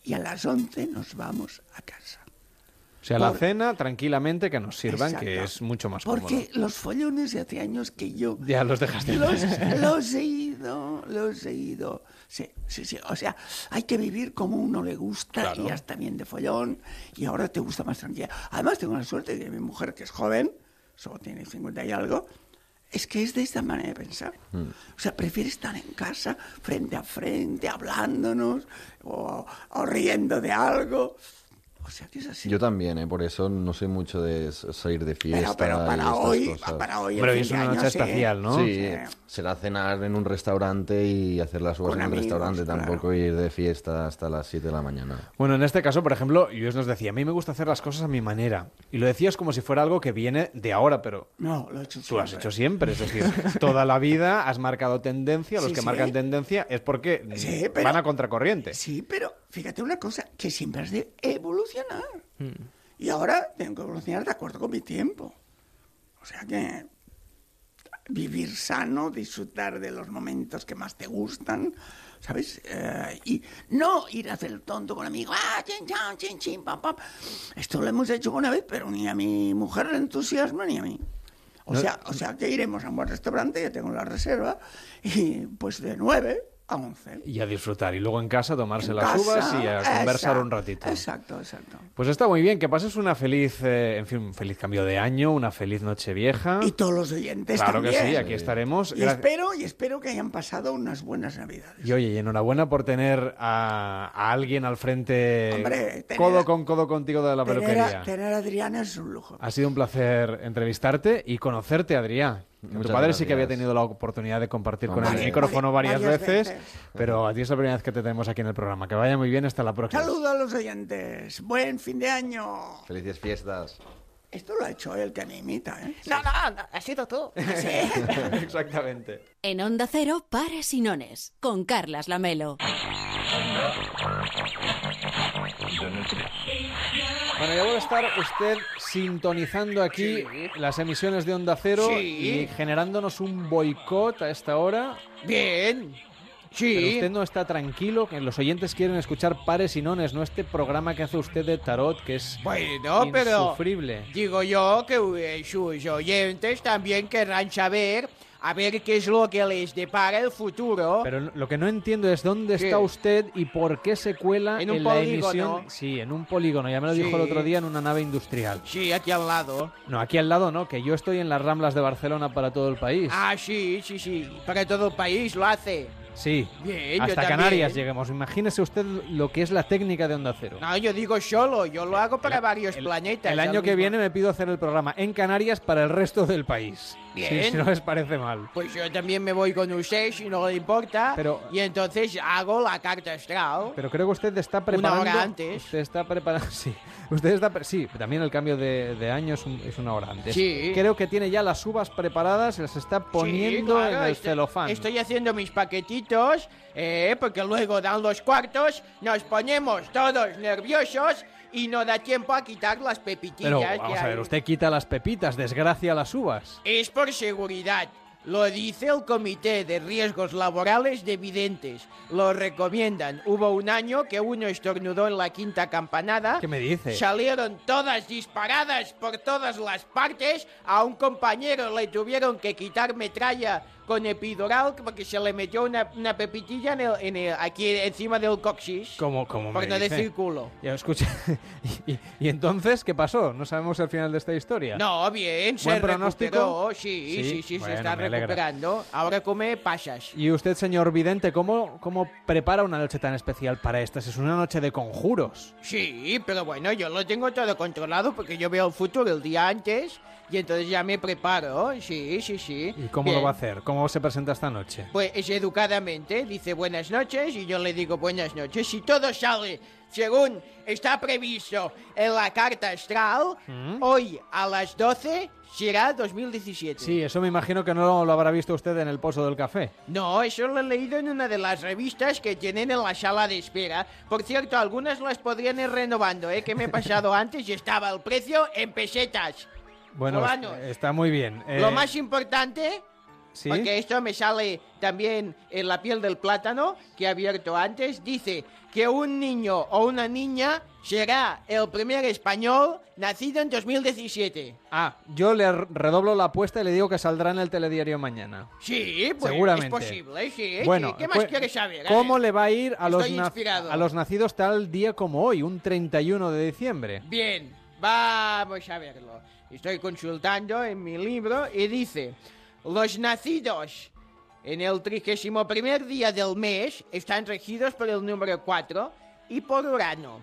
S47: y a las 11 nos vamos a casa.
S2: O sea, la cena, tranquilamente, que nos sirvan, que es mucho más
S47: Porque
S2: cómodo.
S47: los follones de hace años que yo
S2: Ya los dejaste.
S47: los, los he ido, los he ido. Sí, sí, sí. O sea, hay que vivir como uno le gusta
S2: Claro.
S47: y ya está bien de follón y ahora te gusta más tranquila. Además, tengo la suerte de que mi mujer, que es joven, solo tiene 50 y algo, es que es de esta manera de pensar.
S48: Mm.
S47: O sea, prefiere estar en casa, frente a frente, hablándonos o, o riendo de algo. O sea, que es así.
S48: Yo también, ¿eh? por eso no soy mucho de salir de fiesta.
S47: pero
S48: y
S47: para
S48: estas
S47: hoy-
S48: cosas.
S47: para hoy el
S2: Pero hoy es una noche especial, ¿no?
S48: Sí,
S47: Sí.
S48: será cenar en un restaurante y hacer las uvas en un restaurante,
S47: claro.
S48: tampoco ir de fiesta hasta las 7 de la mañana.
S2: Bueno, en este caso, por ejemplo, Luis nos decía, a mí me gusta hacer las cosas a mi manera. Y lo decías como si fuera algo que viene de ahora, pero
S47: No, lo he hecho
S2: tú lo has
S47: siempre.
S2: hecho siempre. Es decir, toda la vida has marcado tendencia. Los
S47: Sí,
S2: que
S47: sí.
S2: marcan tendencia es porque
S47: Sí, pero-
S2: van a contracorriente.
S47: Sí, pero fíjate una cosa, que siempre has de evolucionar.
S2: Hmm.
S47: Y ahora tengo que evolucionar de acuerdo con mi tiempo. O sea que vivir sano, disfrutar de los momentos que más te gustan, ¿sabes? Eh, y no ir a hacer el tonto con amigos, ah, chin, chan, chin, chin, pam, pam. Esto lo hemos hecho una vez, pero ni a mi mujer le entusiasma ni a mí. O
S2: No-
S47: sea, o sea que iremos a un buen restaurante, ya tengo la reserva, y pues de 9 a 11.
S2: Y a disfrutar. Y luego en casa tomarse
S47: En
S2: las
S47: casa,
S2: uvas y a conversar un ratito.
S47: Exacto, exacto.
S2: Pues está muy bien, que pases una feliz, eh, en fin, un feliz cambio de año, una feliz noche vieja.
S47: Y todos los oyentes
S2: Claro que sí, aquí estaremos.
S47: Y espero, y espero que hayan pasado unas buenas navidades.
S2: Y oye, y enhorabuena por tener a, a alguien al frente,
S47: Hombre, tener
S2: codo con codo contigo de la
S47: Tener
S2: peluquería.
S47: a, tener a Adriana es un lujo.
S2: Ha sido un placer entrevistarte y conocerte, Adrián. Tu padre sí que había tenido la oportunidad de compartir con el micrófono
S47: Varias-
S2: veces,
S47: veces.
S2: pero a ti es la primera vez que te tenemos aquí en el programa. Que vaya muy bien, hasta la próxima.
S47: Saludo a los oyentes. Buen fin de año.
S48: Felices fiestas.
S47: Esto lo ha hecho él que me imita, ¿eh?
S34: No, no, no, has sido tú.
S2: Exactamente.
S1: En Onda Cero, Pares y Nones, con Carlas Lamelo.
S2: Bueno, ya vuelve a estar usted sintonizando aquí las emisiones de Onda Cero
S5: Sí.
S2: y generándonos un boicot a esta hora.
S5: Bien. Sí.
S2: Pero usted no está tranquilo, que los oyentes quieren escuchar pares y nones, no este programa que hace usted de tarot, que es
S5: Bueno, pero
S2: insufrible.
S5: digo yo que eh, sus oyentes también querrán saber a ver qué es lo que les depara el futuro.
S2: Pero lo que no entiendo es dónde
S5: ¿Qué?
S2: está usted y por qué se cuela
S5: En un
S2: la
S5: polígono.
S2: emisión. Sí, en un polígono, ya me lo dijo el
S5: Sí.
S2: otro día en una nave industrial.
S5: Sí, aquí al lado.
S2: No, aquí al lado no, que yo estoy en las Ramblas de Barcelona para todo el país.
S5: Ah, sí, sí, sí. Para todo el país lo hace.
S2: Sí.
S5: Bien,
S2: Hasta. Canarias lleguemos. Imagínese usted lo que es la técnica de Onda Cero.
S5: No, yo digo solo, yo lo hago para varios planetas.
S2: El año que
S5: mismo-
S2: viene me pido hacer el programa en Canarias para el resto del país.
S5: Bien.
S2: Si, si no les parece mal.
S5: Pues yo también me voy con usted si no le importa.
S2: Pero-
S5: y entonces hago la carta astral.
S2: Pero creo que usted está
S5: Una
S2: preparando.
S5: hora antes.
S2: Usted está preparando. Sí. Usted está. Sí, también el cambio de, de año es, un- es una hora antes.
S5: Sí.
S2: Creo que tiene ya las uvas preparadas y las está poniendo
S5: Sí, claro,
S2: en el
S5: estoy-
S2: celofán.
S5: Estoy haciendo mis paquetitos, eh, porque luego dan los cuartos, nos ponemos todos nerviosos y no da tiempo a quitar las pepitillas.
S2: Pero
S5: que
S2: vamos a ver, usted quita las pepitas, desgracia las uvas.
S5: Es por seguridad. Lo dice el Comité de Riesgos Laborales de Videntes. Lo recomiendan. Hubo un año que uno estornudó en la quinta campanada.
S2: ¿Qué me dice?
S5: Salieron todas disparadas por todas las partes. A un compañero le tuvieron que quitar metralla con epidural porque se le metió una, una pepitilla en el- en el- aquí encima del coxis.
S2: Como, como
S5: Por
S2: me
S5: no
S2: dice.
S5: decir culo.
S2: Ya escuché. y, y- y entonces qué pasó? No sabemos el final de esta historia.
S5: No, bien, se
S2: ¿Buen pronóstico?
S5: Sí,
S2: Sí,
S5: sí, sí,
S2: bueno,
S5: se está recuperando. Ahora come pasas.
S2: Y usted, señor Vidente, ¿cómo, ¿cómo prepara una noche tan especial para estas? Es una noche de conjuros.
S5: Sí, pero bueno, yo lo tengo todo controlado porque yo veo el futuro el día antes y entonces ya me preparo. Sí, sí, sí.
S2: ¿Y cómo
S5: Bien.
S2: lo va a hacer? ¿Cómo se presenta esta noche?
S5: Pues es educadamente, dice buenas noches y yo le digo buenas noches. Si todo sale según está previsto en la carta astral,
S2: ¿Mm?
S5: hoy a las 12 será 2017.
S2: Sí, eso me imagino que no lo habrá visto usted en el pozo del café.
S5: No, eso lo he leído en una de las revistas que tienen en la sala de espera. Por cierto, algunas las podrían ir renovando, ¿eh? Que me he pasado antes y estaba el precio en pesetas.
S2: Bueno,
S5: Fulanos.
S2: est- está muy bien.
S5: Lo
S2: Eh,
S5: más importante,
S2: ¿sí?
S5: porque esto me sale también en la piel del plátano que he abierto antes, dice que un niño o una niña será el primer español nacido en 2017.
S2: Ah, yo le redoblo la apuesta y le digo que saldrá en el telediario mañana.
S5: Sí, pues
S2: Seguramente.
S5: es posible, sí.
S2: Bueno,
S5: sí. ¿Qué más
S2: pues,
S5: quieres saber?
S2: ¿Cómo
S5: ver.
S2: le va a ir a los,
S5: Estoy
S2: a los nacidos tal día como hoy, un 31 de diciembre?
S5: Bien, vamos a verlo. Estoy consultando en mi libro y dice, los nacidos en el 31 primer día del mes están regidos por el número 4 y por Urano.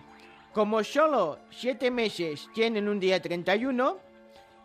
S5: Como solo 7 meses tienen un día 31,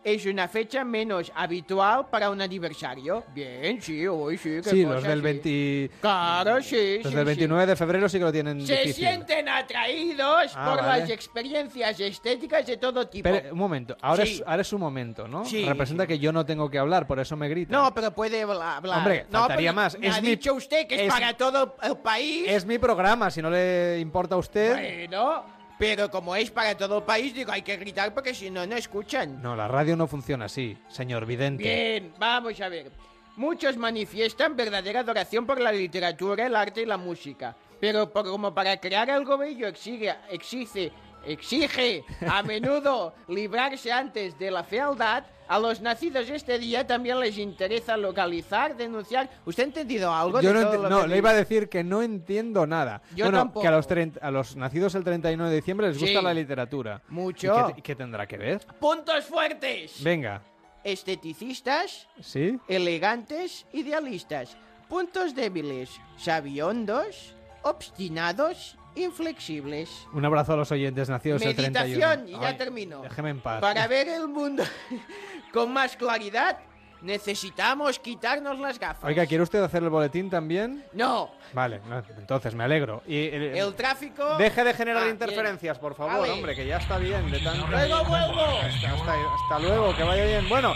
S5: es una fecha menos habitual para un aniversario. Bien, sí, hoy sí, qué
S2: Sí,
S5: cosa,
S2: los del
S5: sí.
S2: 20...
S5: Claro, sí,
S2: Los
S5: sí,
S2: del
S5: sí.
S2: 29 de febrero sí que lo tienen
S5: Se
S2: difícil.
S5: sienten atraídos
S2: Ah,
S5: por
S2: vale.
S5: las experiencias estéticas de todo tipo.
S2: Pero, un momento, ahora,
S5: Sí.
S2: es, ahora es su momento, ¿no?
S5: Sí,
S2: Representa que yo no tengo que hablar, por eso me grita.
S5: No, pero puede hablar.
S2: Hombre,
S5: no,
S2: faltaría más.
S5: Me
S2: Es
S5: ha
S2: mi-
S5: dicho usted que es,
S2: es-
S5: para todo el país.
S2: Es mi programa, si no le importa a usted...
S5: Bueno, Pero como es para todo el país, digo, hay que gritar porque si no, no escuchan.
S2: No, la radio no funciona así, señor vidente.
S5: Bien, vamos a ver. Muchos manifiestan verdadera adoración por la literatura, el arte y la música. Pero por- como para crear algo bello exige, exige, exige a menudo librarse antes de la fealdad, a los nacidos este día también les interesa localizar, denunciar. ¿Usted ha entendido algo
S2: Yo
S5: de
S2: no,
S5: todo lo
S2: no,
S5: que
S2: le iba a decir que no entiendo nada.
S5: Yo
S2: bueno,
S5: tampoco.
S2: que a los, 30 a los nacidos el 31 de diciembre les gusta la literatura.
S5: Mucho.
S2: ¿Y qué, y qué tendrá que ver?
S5: Puntos fuertes.
S2: Venga,
S5: Esteticistas,
S2: ¿sí?
S5: elegantes, idealistas. Puntos débiles, sabiondos, obstinados, inflexibles.
S2: Un abrazo a los oyentes nacidos el 31.
S5: Meditación, y ya
S2: Ay,
S5: termino.
S2: Déjeme en paz.
S5: Para ver el mundo con más claridad, necesitamos quitarnos las gafas.
S2: Oiga, ¿quiere usted hacer el boletín también?
S5: No,
S2: Vale, no, entonces me alegro. Y, el-
S5: el tráfico...
S2: Deje de generar
S5: Ah,
S2: interferencias, por favor, hombre, que ya está bien. De tanto...
S5: Luego vuelvo.
S2: Hasta, hasta- hasta luego, que vaya bien. Bueno,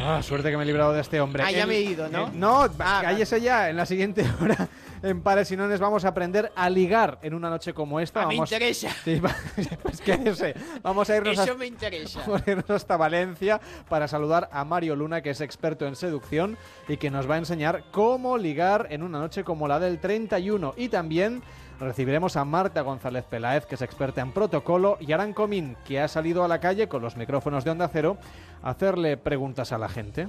S2: ah, suerte que me he librado de este hombre.
S5: Ah, ya me he ido, ¿no?
S2: eh, no,
S5: Ah,
S2: cállese ya. En la siguiente hora, en Pares y Nones, vamos a aprender a ligar en una noche como esta.
S5: Ah, me
S2: vamos...
S5: interesa.
S2: Sí, pues. Vamos a irnos
S5: Eso
S2: a-
S5: me interesa.
S2: Vamos a irnos hasta Valencia para saludar a Mario Luna, que es experto en seducción y que nos va a enseñar cómo ligar en una noche como la del 31. Y también recibiremos a Marta González Peláez, que es experta en protocolo, y Aran Comín, que ha salido a la calle con los micrófonos de Onda Cero a hacerle preguntas a la gente.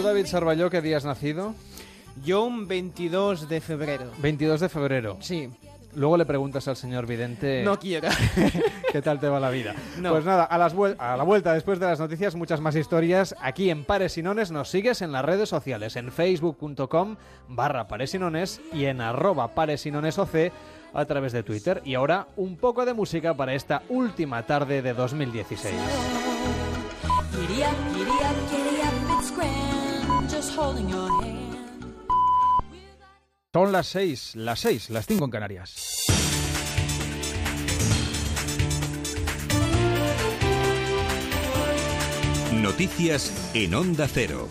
S2: ¿Tú, David Sarballó, qué día has nacido?
S5: Yo un 22 de febrero.
S2: 22 de febrero.
S5: Sí.
S2: Luego le preguntas al señor Vidente.
S5: No quiero.
S2: ¿Qué tal te va la vida?
S5: No.
S2: Pues nada, a, las vuel- a la vuelta después de las noticias, muchas más historias. Aquí en Pares y Nones nos sigues en las redes sociales, en facebook.com barra Pares y Nones y en arroba Pares y Nones OC a través de Twitter. Y ahora un poco de música para esta última tarde de 2016.
S46: Giddy up,
S15: Son las seis, las seis, las cinco en Canarias.
S26: Noticias en Onda Cero.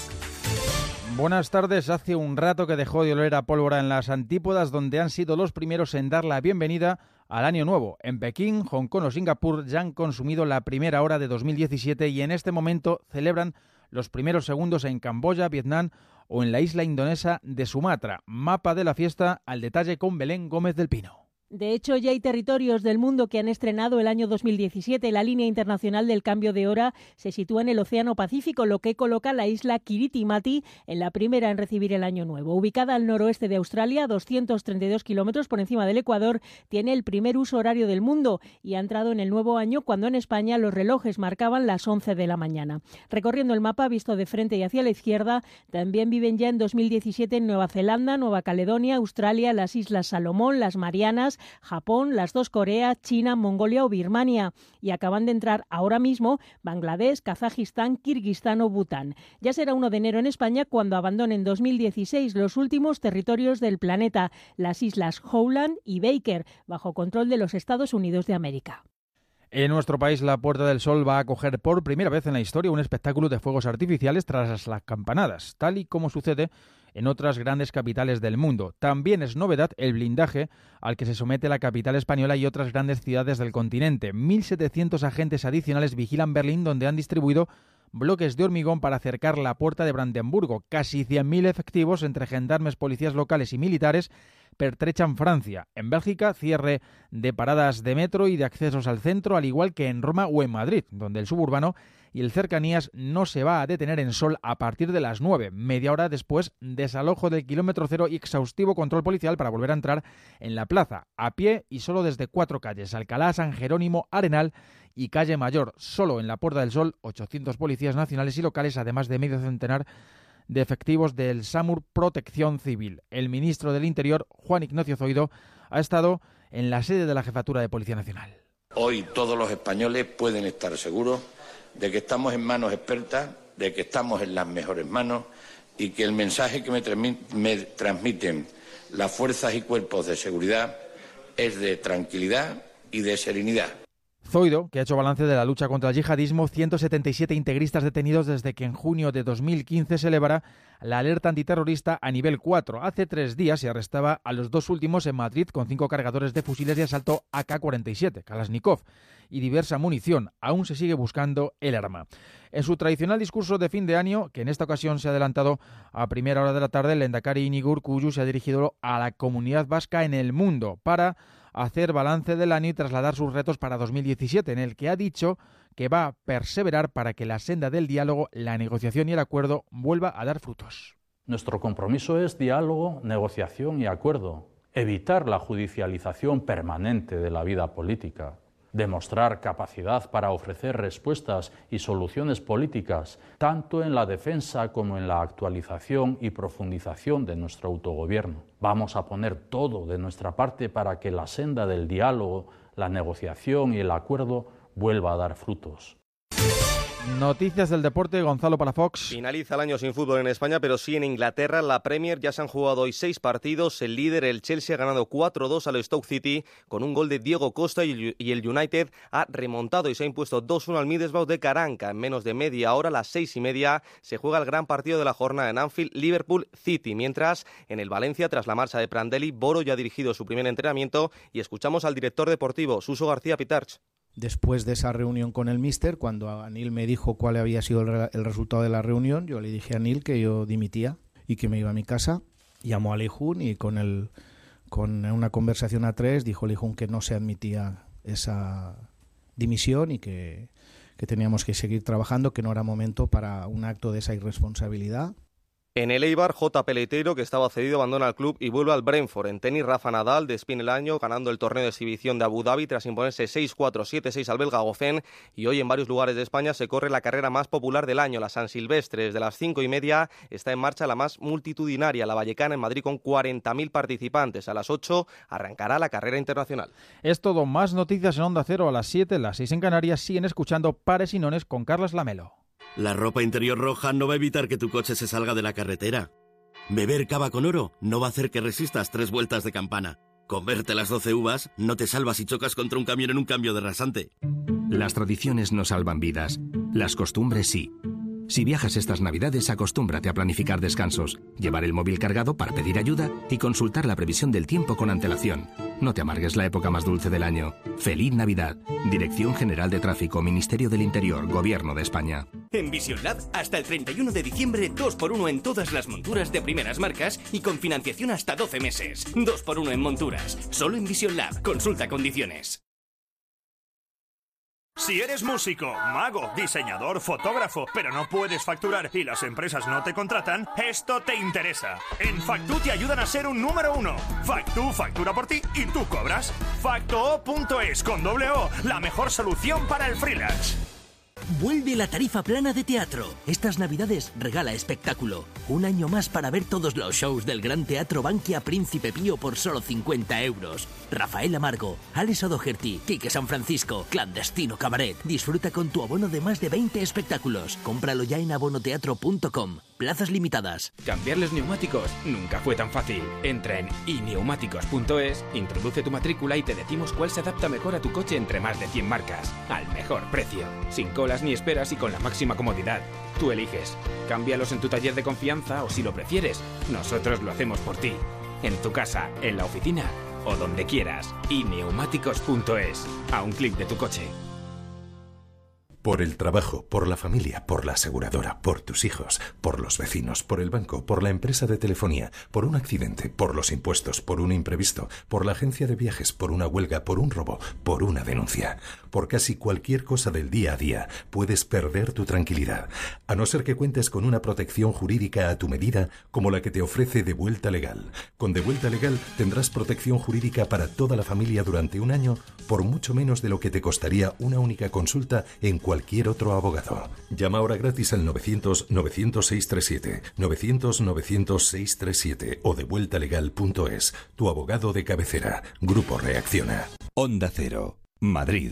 S15: Buenas tardes. Hace un rato que dejó de oler a pólvora en las antípodas, donde han sido los primeros en dar la bienvenida al año nuevo. En Pekín, Hong Kong o Singapur ya han consumido la primera hora de 2017 y en este momento celebran los primeros segundos en Camboya, Vietnam o en la isla indonesa de Sumatra. Mapa de la fiesta al detalle con Belén Gómez del Pino.
S49: De hecho, ya hay territorios del mundo que han estrenado el año 2017. La línea internacional del cambio de hora se sitúa en el Océano Pacífico, lo que coloca la isla Kiritimati en la primera en recibir el año nuevo. Ubicada al noroeste de Australia, 232 kilómetros por encima del Ecuador, tiene el primer uso horario del mundo y ha entrado en el nuevo año cuando en España los relojes marcaban las 11 de la mañana. Recorriendo el mapa visto de frente y hacia la izquierda, también viven ya en 2017 en Nueva Zelanda, Nueva Caledonia, Australia, las Islas Salomón, las Marianas, Japón, las dos Coreas, China, Mongolia o Birmania. Y acaban de entrar ahora mismo Bangladesh, Kazajistán, Kirguistán o Bután. Ya será 1 de enero en España cuando abandonen 2016 los últimos territorios del planeta, las islas Howland y Baker, bajo control de los Estados Unidos de América.
S15: En nuestro país, la Puerta del Sol va a acoger por primera vez en la historia un espectáculo de fuegos artificiales tras las campanadas, tal y como sucede en otras grandes capitales del mundo. También es novedad el blindaje al que se somete la capital española y otras grandes ciudades del continente. 1.700 agentes adicionales vigilan Berlín, donde han distribuido bloques de hormigón para acercar la puerta de Brandenburgo. Casi 100.000 efectivos entre gendarmes, policías locales y militares pertrechan Francia. En Bélgica, cierre de paradas de metro y de accesos al centro, al igual que en Roma o en Madrid, donde el suburbano y el cercanías no se va a detener en sol a partir de las 9. Media hora después, desalojo del kilómetro cero y exhaustivo control policial para volver a entrar en la plaza, a pie y solo desde cuatro calles, Alcalá, San Jerónimo, Arenal y Calle Mayor. Solo en la Puerta del Sol, 800 policías nacionales y locales, además de medio centenar de efectivos del SAMUR Protección Civil. El ministro del Interior, Juan Ignacio Zoido, ha estado en la sede de la Jefatura de Policía Nacional.
S50: Hoy todos los españoles pueden estar seguros de que estamos en manos expertas, de que estamos en las mejores manos y que el mensaje que me, me transmiten las fuerzas y cuerpos de seguridad es de tranquilidad y de serenidad.
S15: Zoido, que ha hecho balance de la lucha contra el yihadismo, 177 integristas detenidos desde que en junio de 2015 se elevara la alerta antiterrorista a nivel 4. Hace tres días se arrestaba a los dos últimos en Madrid con cinco cargadores de fusiles de asalto AK-47, Kalashnikov, y diversa munición. Aún se sigue buscando el arma. En su tradicional discurso de fin de año, que en esta ocasión se ha adelantado a primera hora de la tarde, el Endacari Inigo Urkullu se ha dirigido a la comunidad vasca en el mundo para hacer balance del año y trasladar sus retos para 2017, en el que ha dicho que va a perseverar para que la senda del diálogo, la negociación y el acuerdo vuelva a dar frutos.
S19: Nuestro compromiso es diálogo, negociación y acuerdo. Evitar la judicialización permanente de la vida política. Demostrar capacidad para ofrecer respuestas y soluciones políticas, tanto en la defensa como en la actualización y profundización de nuestro autogobierno. Vamos a poner todo de nuestra parte para que la senda del diálogo, la negociación y el acuerdo vuelva a dar frutos.
S15: Noticias del deporte, Gonzalo Palafox.
S22: Finaliza el año sin fútbol en España, pero sí en Inglaterra. La Premier ya se han jugado hoy seis partidos. El líder, el Chelsea, ha ganado 4-2 al Stoke City con un gol de Diego Costa y el United ha remontado y se ha impuesto 2-1 al Middlesbrough de Caranca. En menos de media hora, a las seis y media, se juega el gran partido de la jornada en Anfield, Liverpool City. Mientras, en el Valencia, tras la marcha de Prandelli, Boro ya ha dirigido su primer entrenamiento y escuchamos al director deportivo, Suso García Pitarch
S51: después de esa reunión con el míster, cuando Anil me dijo cuál había sido el, resultado de la reunión, yo le dije a Anil que yo dimitía y que me iba a mi casa. Llamó a Leijun y con, el, con una conversación a tres dijo Leijun que no se admitía esa dimisión y que, que teníamos que seguir trabajando, que no era momento para un acto de esa irresponsabilidad.
S22: En el Eibar, J. Peleteiro, que estaba cedido, abandona el club y vuelve al Brentford. En tenis, Rafa Nadal despide el año ganando el torneo de exhibición de Abu Dhabi tras imponerse 6-4, 7-6 al belga Goffin. Y hoy en varios lugares de España se corre la carrera más popular del año, la San Silvestre. Desde las cinco y media está en marcha la más multitudinaria, la Vallecana en Madrid con 40.000 participantes. A las 8 arrancará la carrera internacional.
S15: Es todo. Más noticias en Onda Cero a las 7, las 6 en Canarias. Siguen escuchando Pares y Nones con Carlos Lamelo.
S41: La ropa interior roja no va a evitar que tu coche se salga de la carretera. Beber cava con oro no va a hacer que resistas tres vueltas de campana. Comerte las 12 uvas no te salvas si chocas contra un camión en un cambio de rasante.
S26: Las tradiciones no salvan vidas, las costumbres sí. Si viajas estas navidades, acostúmbrate a planificar descansos, llevar el móvil cargado para pedir ayuda y consultar la previsión del tiempo con antelación. No te amargues la época más dulce del año. Feliz Navidad. Dirección General de Tráfico, Ministerio del Interior, Gobierno de España.
S13: En Vision Lab, hasta el 31 de diciembre, 2x1 en todas las monturas de primeras marcas y con financiación hasta 12 meses. 2x1 en monturas. Solo en Vision Lab. Consulta condiciones.
S52: Si eres músico, mago, diseñador, fotógrafo, pero no puedes facturar y las empresas no te contratan, esto te interesa. En Factu te ayudan a ser un número uno. Factu factura por ti y tú cobras. Facto.es con doble O, la mejor solución para el freelance.
S53: Vuelve la tarifa plana de teatro. Estas navidades regala espectáculo. Un año más para ver todos los shows del Gran Teatro Bankia Príncipe Pío por solo 50 euros. Rafael Amargo, Alex O'Doherty, Quique San Francisco, Clandestino Cabaret. Disfruta con tu abono de más de 20 espectáculos. Cómpralo ya en abonoteatro.com. Plazas limitadas.
S18: Cambiarles neumáticos nunca fue tan fácil. Entra en ineumáticos.es, introduce tu matrícula y te decimos cuál se adapta mejor a tu coche entre más de 100 marcas. Al mejor precio. Sin ni esperas y con la máxima comodidad. Tú eliges. Cámbialos en tu taller de confianza o si lo prefieres, nosotros lo hacemos por ti. En tu casa, en la oficina o donde quieras. ineumáticos.es. A un clic de tu coche.
S54: Por el trabajo, por la familia, por la aseguradora, por tus hijos, por los vecinos, por el banco, por la empresa de telefonía, por un accidente, por los impuestos, por un imprevisto, por la agencia de viajes, por una huelga, por un robo, por una denuncia. Por casi cualquier cosa del día a día puedes perder tu tranquilidad, a no ser que cuentes con una protección jurídica a tu medida como la que te ofrece De Vuelta Legal. Con De Vuelta Legal tendrás protección jurídica para toda la familia durante un año por mucho menos de lo que te costaría una única consulta en cualquier otro abogado. Llama ahora gratis al 900-900-637, 900-900-637 o devueltalegal.es. Tu abogado de cabecera. Grupo Reacciona.
S26: Onda Cero, Madrid.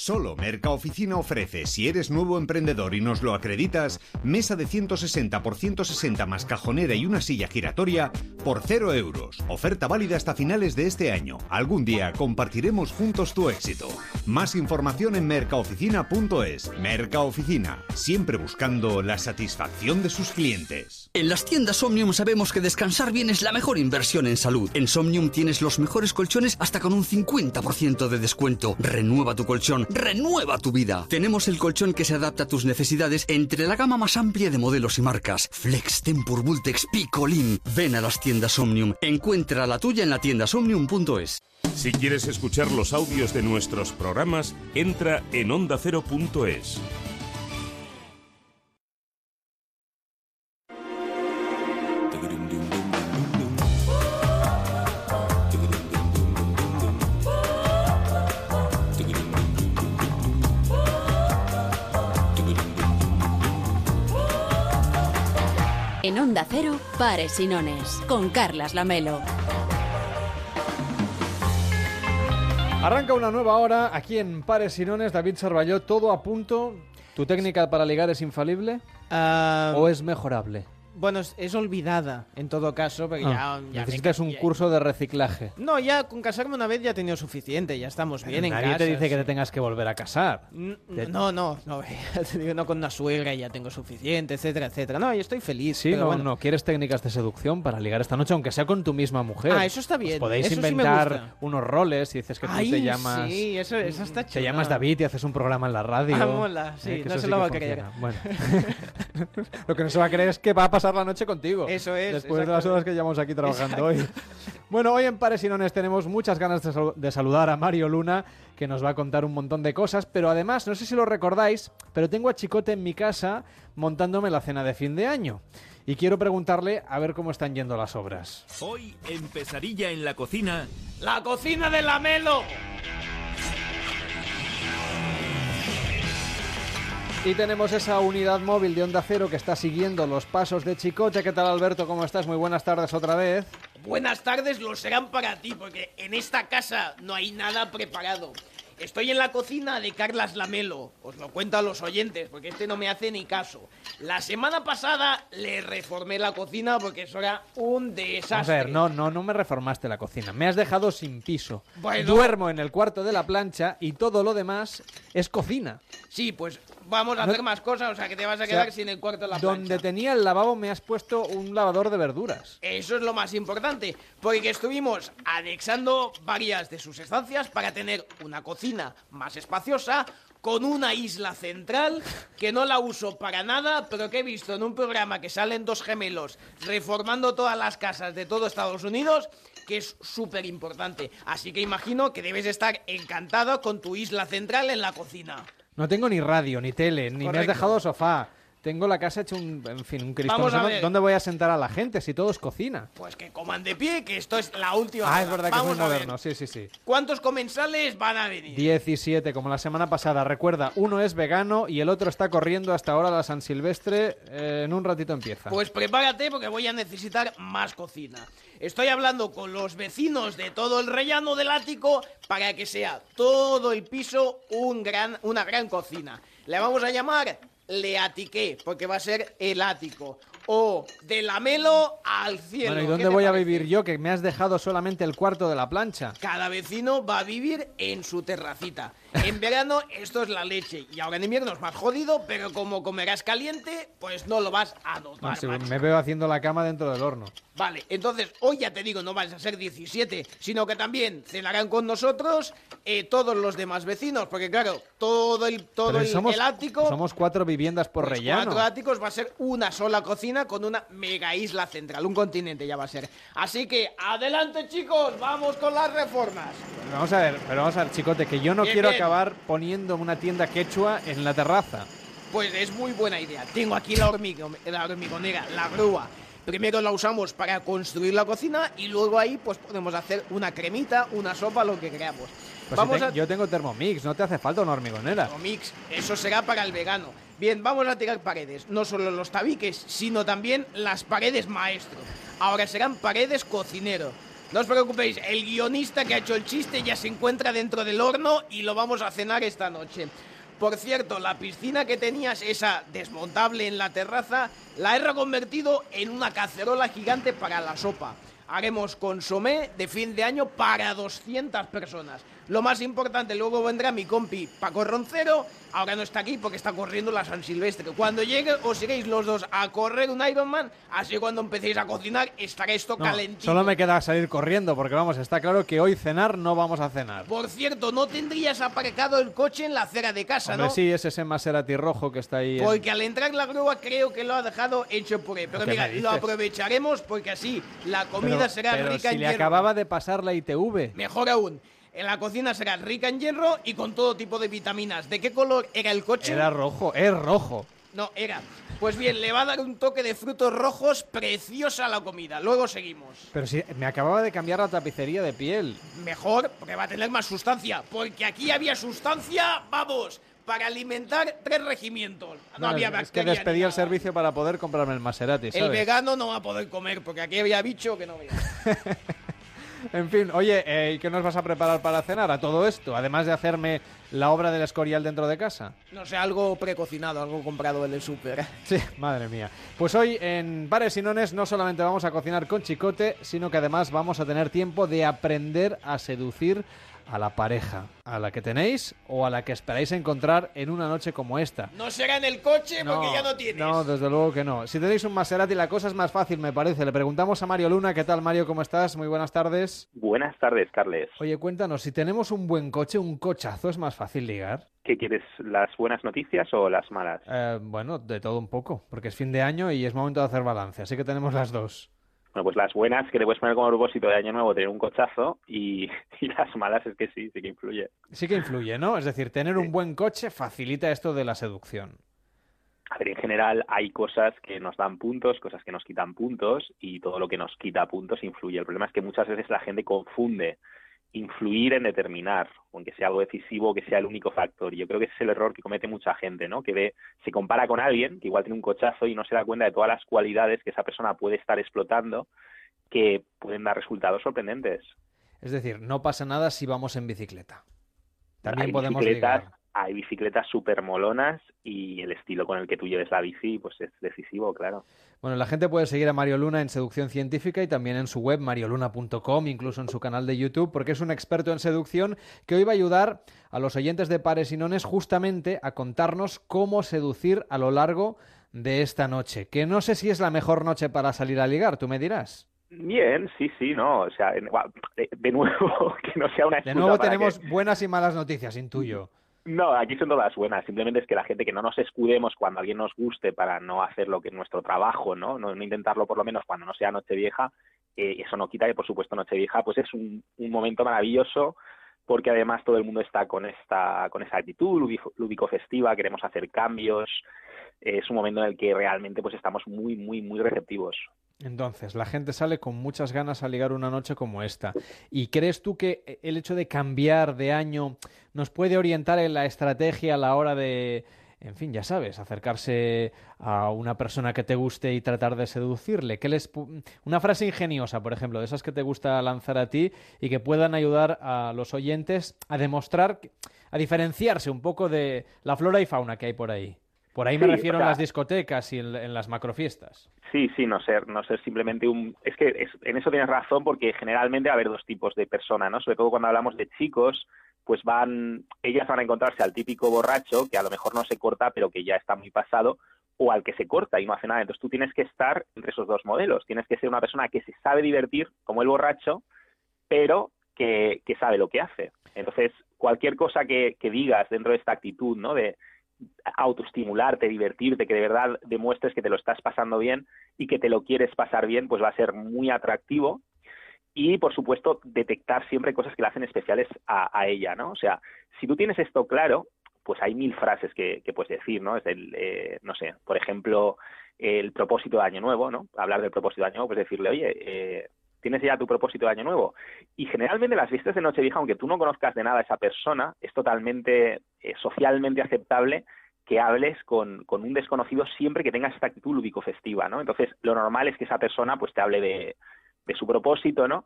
S55: Solo Mercaoficina ofrece, si eres nuevo emprendedor y nos lo acreditas, mesa de 160 por 160 más cajonera y una silla giratoria por 0 euros. Oferta válida hasta finales de este año. Algún día compartiremos juntos tu éxito. Más información en mercaoficina.es. Mercaoficina, siempre buscando la satisfacción de sus clientes.
S56: En las tiendas Omnium sabemos que descansar bien es la mejor inversión en salud. En Somnium tienes los mejores colchones hasta con un 50% de descuento. Renueva tu colchón, renueva tu vida. Tenemos el colchón que se adapta a tus necesidades entre la gama más amplia de modelos y marcas. Flex, Tempur, Vultex, Picolín. Ven a las tiendas Omnium. Encuentra la tuya en la tienda somnium.es.
S57: Si quieres escuchar los audios de nuestros programas, entra en ondacero.es.
S1: En Onda Cero, Pares y Nones, con Carlas Lamelo.
S2: Arranca una nueva hora aquí en Pares y Nones. David Sarballó, todo a punto. ¿Tu técnica para ligar es infalible? ¿O es mejorable?
S5: Bueno, es, es olvidada en todo caso, porque
S2: Ah,
S5: ya, ya me
S2: necesitas un
S5: ca-
S2: curso de reciclaje.
S5: No, ya con casarme una vez ya he tenido suficiente, ya estamos bien en
S2: Nadie
S5: casa.
S2: te dice que te tengas que volver a casar. Te-
S5: No, no, no, te digo, no con una suegra ya tengo suficiente, etcétera, etcétera. No, yo estoy feliz.
S2: Sí,
S5: pero
S2: no,
S5: bueno.
S2: no. ¿Quieres técnicas de seducción para ligar esta noche, aunque sea con tu misma mujer?
S5: Ah, eso está
S2: Os
S5: bien,
S2: podéis
S5: eso sí me
S2: inventar
S5: gusta.
S2: unos roles y dices que tú
S5: Ay,
S2: te llamas...
S5: sí, eso, eso está
S2: Te
S5: chulo.
S2: llamas David y haces un programa en la radio.
S5: Ah, mola, sí,
S2: Eh, que
S5: no se
S2: sí
S5: lo va a creer.
S2: Bueno. lo que no se va a creer es que va a pasar la noche contigo.
S5: Eso es,
S2: Después de las horas que llevamos aquí trabajando
S5: Exacto.
S2: hoy. Bueno, hoy en Pares y Nones tenemos muchas ganas de, sal- de saludar a Mario Luna, que nos va a contar un montón de cosas, pero además, no sé si lo recordáis, pero tengo a Chicote en mi casa montándome la cena de fin de año. Y quiero preguntarle a ver cómo están yendo las obras.
S58: Hoy en Pesadilla en la cocina.
S5: ¡La cocina de Lamelo!
S2: Y tenemos esa unidad móvil de Onda Cero que está siguiendo los pasos de Chicote. ¿Qué tal, Alberto? ¿Cómo estás? Muy buenas tardes otra vez.
S5: Buenas tardes lo serán para ti, porque en esta casa no hay nada preparado. Estoy en la cocina de Carlas Lamelo. Os lo cuento a los oyentes, porque este no me hace ni caso. La semana pasada le reformé la cocina porque eso era un desastre.
S2: A ver, no, no, no me reformaste la cocina. Me has dejado sin piso.
S5: Bueno.
S2: Duermo en el cuarto de la plancha y todo lo demás es cocina.
S5: Sí, pues vamos a
S2: No-
S5: hacer más cosas, o sea que te vas a
S2: O sea,
S5: quedar sin el cuarto de la
S2: Donde
S5: plancha.
S2: tenía el lavabo me has puesto un lavador de verduras.
S5: Eso es lo más importante, porque estuvimos anexando varias de sus estancias para tener una cocina más espaciosa, con una isla central que no la uso para nada, pero que he visto en un programa que salen dos gemelos reformando todas las casas de todo Estados Unidos, que es súper importante. Así que imagino que debes estar encantado con tu isla central en la cocina.
S2: No tengo ni radio, ni tele, ni me has dejado sofá. Tengo la casa hecha un, en fin, un Cristo.
S5: Vamos a ver.
S2: ¿Dónde voy a sentar a la gente si todo es cocina?
S5: Pues que coman de pie, que esto es la última.
S2: Ah, es verdad que es muy
S5: a ver.
S2: moderno, sí, sí, sí.
S5: ¿Cuántos comensales van a venir?
S2: 17, como la semana pasada. Recuerda, uno es vegano y el otro está corriendo hasta ahora la San Silvestre. Eh, en un ratito empieza.
S5: Pues prepárate porque voy a necesitar más cocina. Estoy hablando con los vecinos de todo el rellano del ático para que sea todo el piso un gran, una gran cocina. Le vamos a llamar Le Atiqué, porque va a ser el ático. O de la melo al cielo.
S2: bueno, ¿y
S5: ¿Qué
S2: dónde voy a vivir yo? Que me has dejado solamente el cuarto de la plancha.
S5: Cada vecino va a vivir en su terracita. En verano esto es la leche y ahora en invierno es más jodido, pero como comerás caliente, pues no lo vas a notar.
S2: Ah, sí, me veo haciendo la cama dentro del horno.
S5: Vale, entonces hoy ya te digo, no vais a ser 17, sino que también cenarán con nosotros eh, todos los demás vecinos, porque claro, todo el, todo el,
S2: somos,
S5: el ático,
S2: somos cuatro viviendas por
S5: pues
S2: rellano.
S5: cuatro áticos, va a ser una sola cocina con una mega isla central, un continente ya va a ser. Así que adelante chicos, vamos con las reformas.
S2: Vamos a ver, pero vamos a ver, chicote, que yo no
S5: Bien,
S2: quiero
S5: bien.
S2: Acabar poniendo una tienda quechua en la terraza.
S5: Pues es muy buena idea. Tengo aquí la, la hormigonera, la grúa. Primero la usamos para construir la cocina y luego ahí pues podemos hacer una cremita, una sopa, lo que queramos.
S2: Pues vamos a... Yo tengo Thermomix, no te hace falta una hormigonera.
S5: Thermomix, eso será para el vegano. Bien, vamos a tirar paredes, no solo los tabiques, sino también las paredes maestro. Ahora serán paredes cocinero. No os preocupéis, el guionista que ha hecho el chiste ya se encuentra dentro del horno y lo vamos a cenar esta noche. Por cierto, la piscina que tenías, esa desmontable en la terraza, la he reconvertido en una cacerola gigante para la sopa. Haremos consomé de fin de año para 200 personas. Lo más importante, luego vendrá mi compi Paco Roncero. Ahora no está aquí porque está corriendo la San Silvestre. Cuando llegue, os iréis los dos a correr un Ironman. Así cuando empecéis a cocinar, estará esto calentito.
S2: Solo me queda salir corriendo porque vamos, está claro que hoy cenar no vamos a cenar.
S5: Por cierto, no tendrías aparcado el coche en la acera de casa, ¿no?
S2: Sí, es ese Maserati rojo que está ahí.
S5: Porque al entrar la grúa creo que lo ha dejado hecho por él. Pero mira, lo aprovecharemos porque así la comida será rica
S2: en le acababa de pasar la ITV.
S5: Mejor aún. En la cocina será rica en hierro y con todo tipo de vitaminas. ¿De qué color era el coche?
S2: Era rojo, es rojo.
S5: No, era. Pues bien, le va a dar un toque de frutos rojos preciosa a la comida. Luego seguimos.
S2: Pero si me acababa de cambiar la tapicería de piel.
S5: Mejor, porque va a tener más sustancia. Porque aquí había sustancia, vamos, para alimentar tres regimientos. No, había
S2: Es que despedí el servicio para poder comprarme el Maserati, ¿sabes?
S5: El vegano no va a poder comer, porque aquí había bicho que no veía.
S2: En fin, oye, eh, ¿y qué nos vas a preparar para cenar a todo esto? Además de hacerme la obra del Escorial dentro de casa.
S5: No sé, algo precocinado, algo comprado en el súper.
S2: Sí, madre mía. Pues hoy en Bares y Nones no solamente vamos a cocinar con chicote, sino que además vamos a tener tiempo de aprender a seducir a la pareja, a la que tenéis o a la que esperáis encontrar en una noche como esta.
S5: No será en el coche porque ya no tienes.
S2: No, desde luego que no. Si tenéis un Maserati la cosa es más fácil, me parece. Le preguntamos a Mario Luna, ¿qué tal Mario? ¿Cómo estás? Muy buenas tardes.
S59: Buenas tardes, Carles.
S2: Oye, cuéntanos, si tenemos un buen coche, un cochazo, ¿es más fácil ligar?
S59: ¿Qué quieres, las buenas noticias o las malas?
S2: Eh, bueno, de todo un poco, porque es fin de año y es momento de hacer balance, así que tenemos las dos.
S59: Bueno, pues las buenas que te puedes poner como propósito de año nuevo tener un cochazo y, las malas es que sí, sí que influye.
S2: Sí que influye, ¿no? Es decir, tener un buen coche facilita esto de la seducción.
S59: A ver, en general hay cosas que nos dan puntos, cosas que nos quitan puntos y todo lo que nos quita puntos influye. El problema es que muchas veces la gente confunde influir en determinar, aunque sea algo decisivo, que sea el único factor. Y yo creo que ese es el error que comete mucha gente, ¿no? Que ve, se compara con alguien que igual tiene un cochazo y no se da cuenta de todas las cualidades que esa persona puede estar explotando que pueden dar resultados sorprendentes.
S2: Es decir, no pasa nada si vamos en bicicleta. También
S59: hay
S2: podemos
S59: bicicletas,
S2: ligar.
S59: Hay bicicletas súper molonas y el estilo con el que tú lleves la bici pues es decisivo, claro.
S2: Bueno, la gente puede seguir a Mario Luna en Seducción Científica y también en su web marioluna.com, incluso en su canal de YouTube, porque es un experto en seducción que hoy va a ayudar a los oyentes de Pares y Nones justamente a contarnos cómo seducir a lo largo de esta noche. Que no sé si es la mejor noche para salir a ligar, tú me dirás.
S59: Bien, sí, sí, no, o sea, de, nuevo, que no sea una
S2: De nuevo tenemos que... buenas y malas noticias, intuyo.
S59: No, aquí son todas buenas. Simplemente es que la gente que no nos escudemos cuando alguien nos guste para no hacer lo que es nuestro trabajo, ¿no? No, intentarlo por lo menos cuando no sea Nochevieja. Eh, eso no quita que, por supuesto, Nochevieja pues es un, un momento maravilloso porque además todo el mundo está con esta con esa actitud lúdico festiva, queremos hacer cambios. Es un momento en el que realmente pues estamos muy muy muy receptivos.
S2: Entonces, la gente sale con muchas ganas a ligar una noche como esta. ¿Y crees tú que el hecho de cambiar de año nos puede orientar en la estrategia a la hora de, en fin, ya sabes, acercarse a una persona que te guste y tratar de seducirle? ¿Qué les una frase ingeniosa, por ejemplo, de esas que te gusta lanzar a ti y que puedan ayudar a los oyentes a demostrar, a diferenciarse un poco de la flora y fauna que hay por ahí. Por ahí me
S59: Sí,
S2: refiero
S59: o sea-
S2: en las discotecas y en, en las macrofiestas.
S59: Sí, sí, no ser, no ser simplemente un... Es que es- en eso tienes razón porque generalmente va a haber dos tipos de personas, ¿no? Sobre todo cuando hablamos de chicos, pues van, ellas van a encontrarse al típico borracho que a lo mejor no se corta pero que ya está muy pasado o al que se corta y no hace nada. Entonces tú tienes que estar entre esos dos modelos. Tienes que ser una persona que se sabe divertir como el borracho, pero que, que sabe lo que hace. Entonces, cualquier cosa que, que digas dentro de esta actitud, ¿no? De autoestimularte, divertirte, que de verdad demuestres que te lo estás pasando bien y que te lo quieres pasar bien, pues va a ser muy atractivo. Y, por supuesto, detectar siempre cosas que la hacen especiales a, ella, ¿no? O sea, si tú tienes esto claro, pues hay mil frases que, puedes decir, ¿no? Es el, eh, no sé, por ejemplo, el propósito de Año Nuevo, ¿no? Hablar del propósito de Año Nuevo, pues decirle, oye, eh, tienes ya tu propósito de Año Nuevo. Y generalmente las fiestas de Nochevieja, aunque tú no conozcas de nada a esa persona, es totalmente eh, socialmente aceptable que hables con, con, un desconocido siempre que tengas esta actitud lúdico-festiva, ¿no? Entonces, lo normal es que esa persona pues te hable de, de su propósito, ¿no?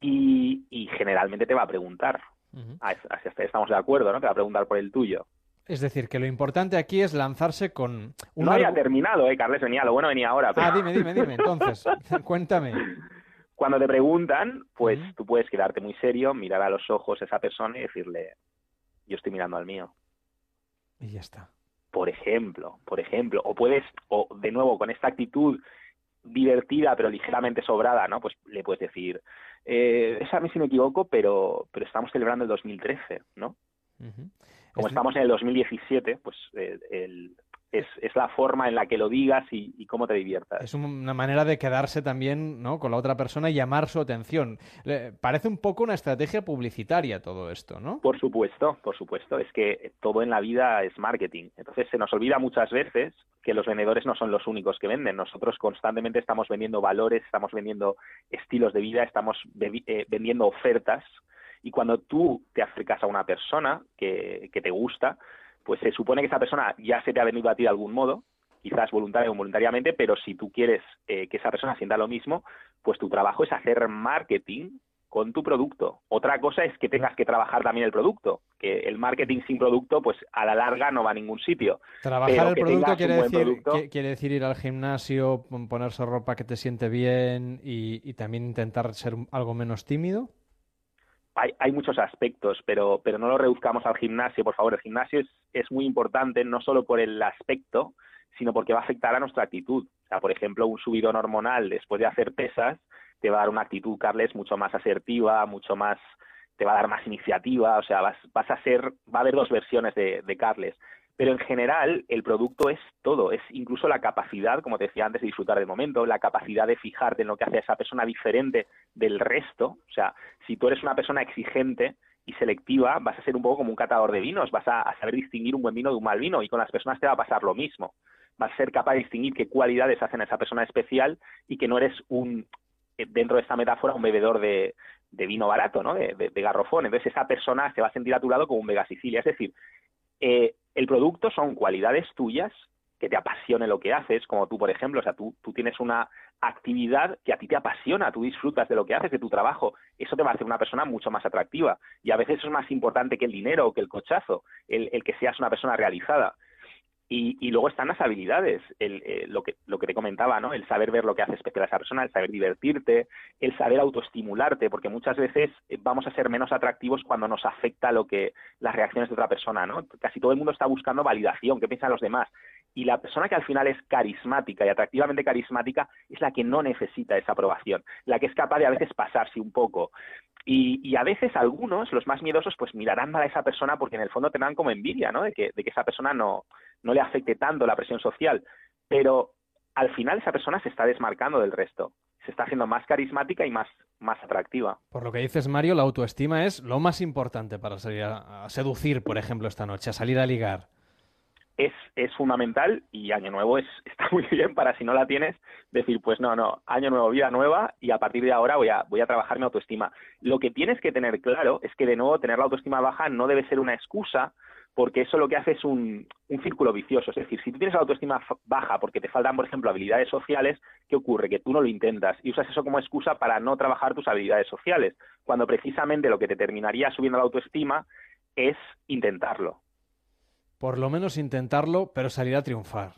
S59: Y, y, generalmente te va a preguntar. Así estamos de acuerdo, ¿no? Te va a preguntar por el tuyo.
S2: Es decir, que lo importante aquí es lanzarse con...
S59: Un no había terminado, ¿eh, Carles? Venía, lo bueno venía ahora.
S2: Ah, dime, dime, dime, entonces, cuéntame.
S59: Cuando te preguntan, pues tú puedes quedarte muy serio, mirar a los ojos a esa persona y decirle, yo estoy mirando al mío.
S2: Y ya está.
S59: Por ejemplo, por ejemplo, o puedes, o de nuevo, con esta actitud divertida pero ligeramente sobrada, ¿no? Pues le puedes decir, eh, es a mí si me equivoco, pero, pero estamos celebrando el 2013, ¿no? Como estamos en el 2017, pues eh, el, es, es, la forma en la que lo digas y, cómo te diviertas.
S2: Es una manera de quedarse también ¿no? con la otra persona y llamar su atención. parece un poco una estrategia publicitaria todo esto, ¿no?
S59: Por supuesto, por supuesto. Es que todo en la vida es marketing. Entonces se nos olvida muchas veces que los vendedores no son los únicos que venden. Nosotros constantemente estamos vendiendo valores, estamos vendiendo estilos de vida, estamos eh, vendiendo ofertas. Y cuando tú te acercas a una persona que, que te gusta, pues se supone que esa persona ya se te ha venido a ti de algún modo, quizás voluntario o voluntariamente, pero si tú quieres eh, que esa persona sienta lo mismo, pues tu trabajo es hacer marketing con tu producto. Otra cosa es que tengas que trabajar también el producto, que el marketing sin producto, pues a la larga no va a ningún sitio.
S2: Trabajar el producto quiere, decir, quiere decir ir al gimnasio, ponerse ropa que te siente bien y, y también intentar ser algo menos tímido
S59: hay, hay, muchos aspectos, pero, pero no lo reduzcamos al gimnasio, por favor. El gimnasio es, es muy importante no solo por el aspecto, sino porque va a afectar a nuestra actitud. O sea, por ejemplo, un subidón hormonal después de hacer pesas te va a dar una actitud, Carles, mucho más asertiva, mucho más te va a dar más iniciativa, o sea, vas, vas a ser, va a haber dos versiones de, de Carles. Pero en general, el producto es todo, es incluso la capacidad, como te decía antes, de disfrutar del momento, la capacidad de fijarte en lo que hace esa persona diferente del resto. O sea, si tú eres una persona exigente y selectiva, vas a ser un poco como un catador de vinos, vas a, saber distinguir un buen vino de un mal vino y con las personas te va a pasar lo mismo. Vas a ser capaz de distinguir qué cualidades hacen a esa persona especial y que no eres un, eh, dentro de esta metáfora, un bebedor de, vino barato, ¿no? De, de, garrofón. Entonces esa persona se va a sentir a tu lado como un Vega Sicilia. Es decir, eh, el producto son cualidades tuyas que te apasione lo que haces, como tú, por ejemplo, o sea, tú, tú tienes una actividad que a ti te apasiona, tú disfrutas de lo que haces, de tu trabajo, eso te va a hacer una persona mucho más atractiva. Y a veces es más importante que el dinero o que el cochazo, el, el que seas una persona realizada. Y, luego están las habilidades, el, eh, lo, que, lo que te comentaba, ¿no? El saber ver lo que hace especial a esa persona, el saber divertirte, el saber autoestimularte, porque muchas veces eh, vamos a ser menos atractivos cuando nos afecta lo que las reacciones de otra persona, ¿no? Casi todo el mundo está buscando validación, qué piensan los demás. Y la persona que al final es carismática y atractivamente carismática es la que no necesita esa aprobación, la que es capaz de a veces pasarse un poco. Y, a veces algunos, los más miedosos, pues mirarán mal a esa persona porque en el fondo tendrán como envidia, ¿no? De que, de que esa persona no, no le afecte tanto la presión social. Pero al final esa persona se está desmarcando del resto. Se está haciendo más carismática y más, más atractiva.
S2: Por lo que dices, Mario, la autoestima es lo más importante para salir a, seducir, por ejemplo, esta noche, a salir a ligar.
S59: Es, fundamental y Año Nuevo es, está muy bien para si no la tienes, decir, pues no, no, Año Nuevo, vida nueva y a partir de ahora voy a, voy a trabajar mi autoestima. Lo que tienes que tener claro es que de nuevo tener la autoestima baja no debe ser una excusa porque eso lo que hace es un, círculo vicioso. Es decir, si tú tienes la autoestima baja porque te faltan, por ejemplo, habilidades sociales, ¿qué ocurre? Que tú no lo intentas y usas eso como excusa para no trabajar tus habilidades sociales, cuando precisamente lo que te terminaría subiendo la autoestima es intentarlo.
S2: Por lo menos intentarlo, pero salir a triunfar.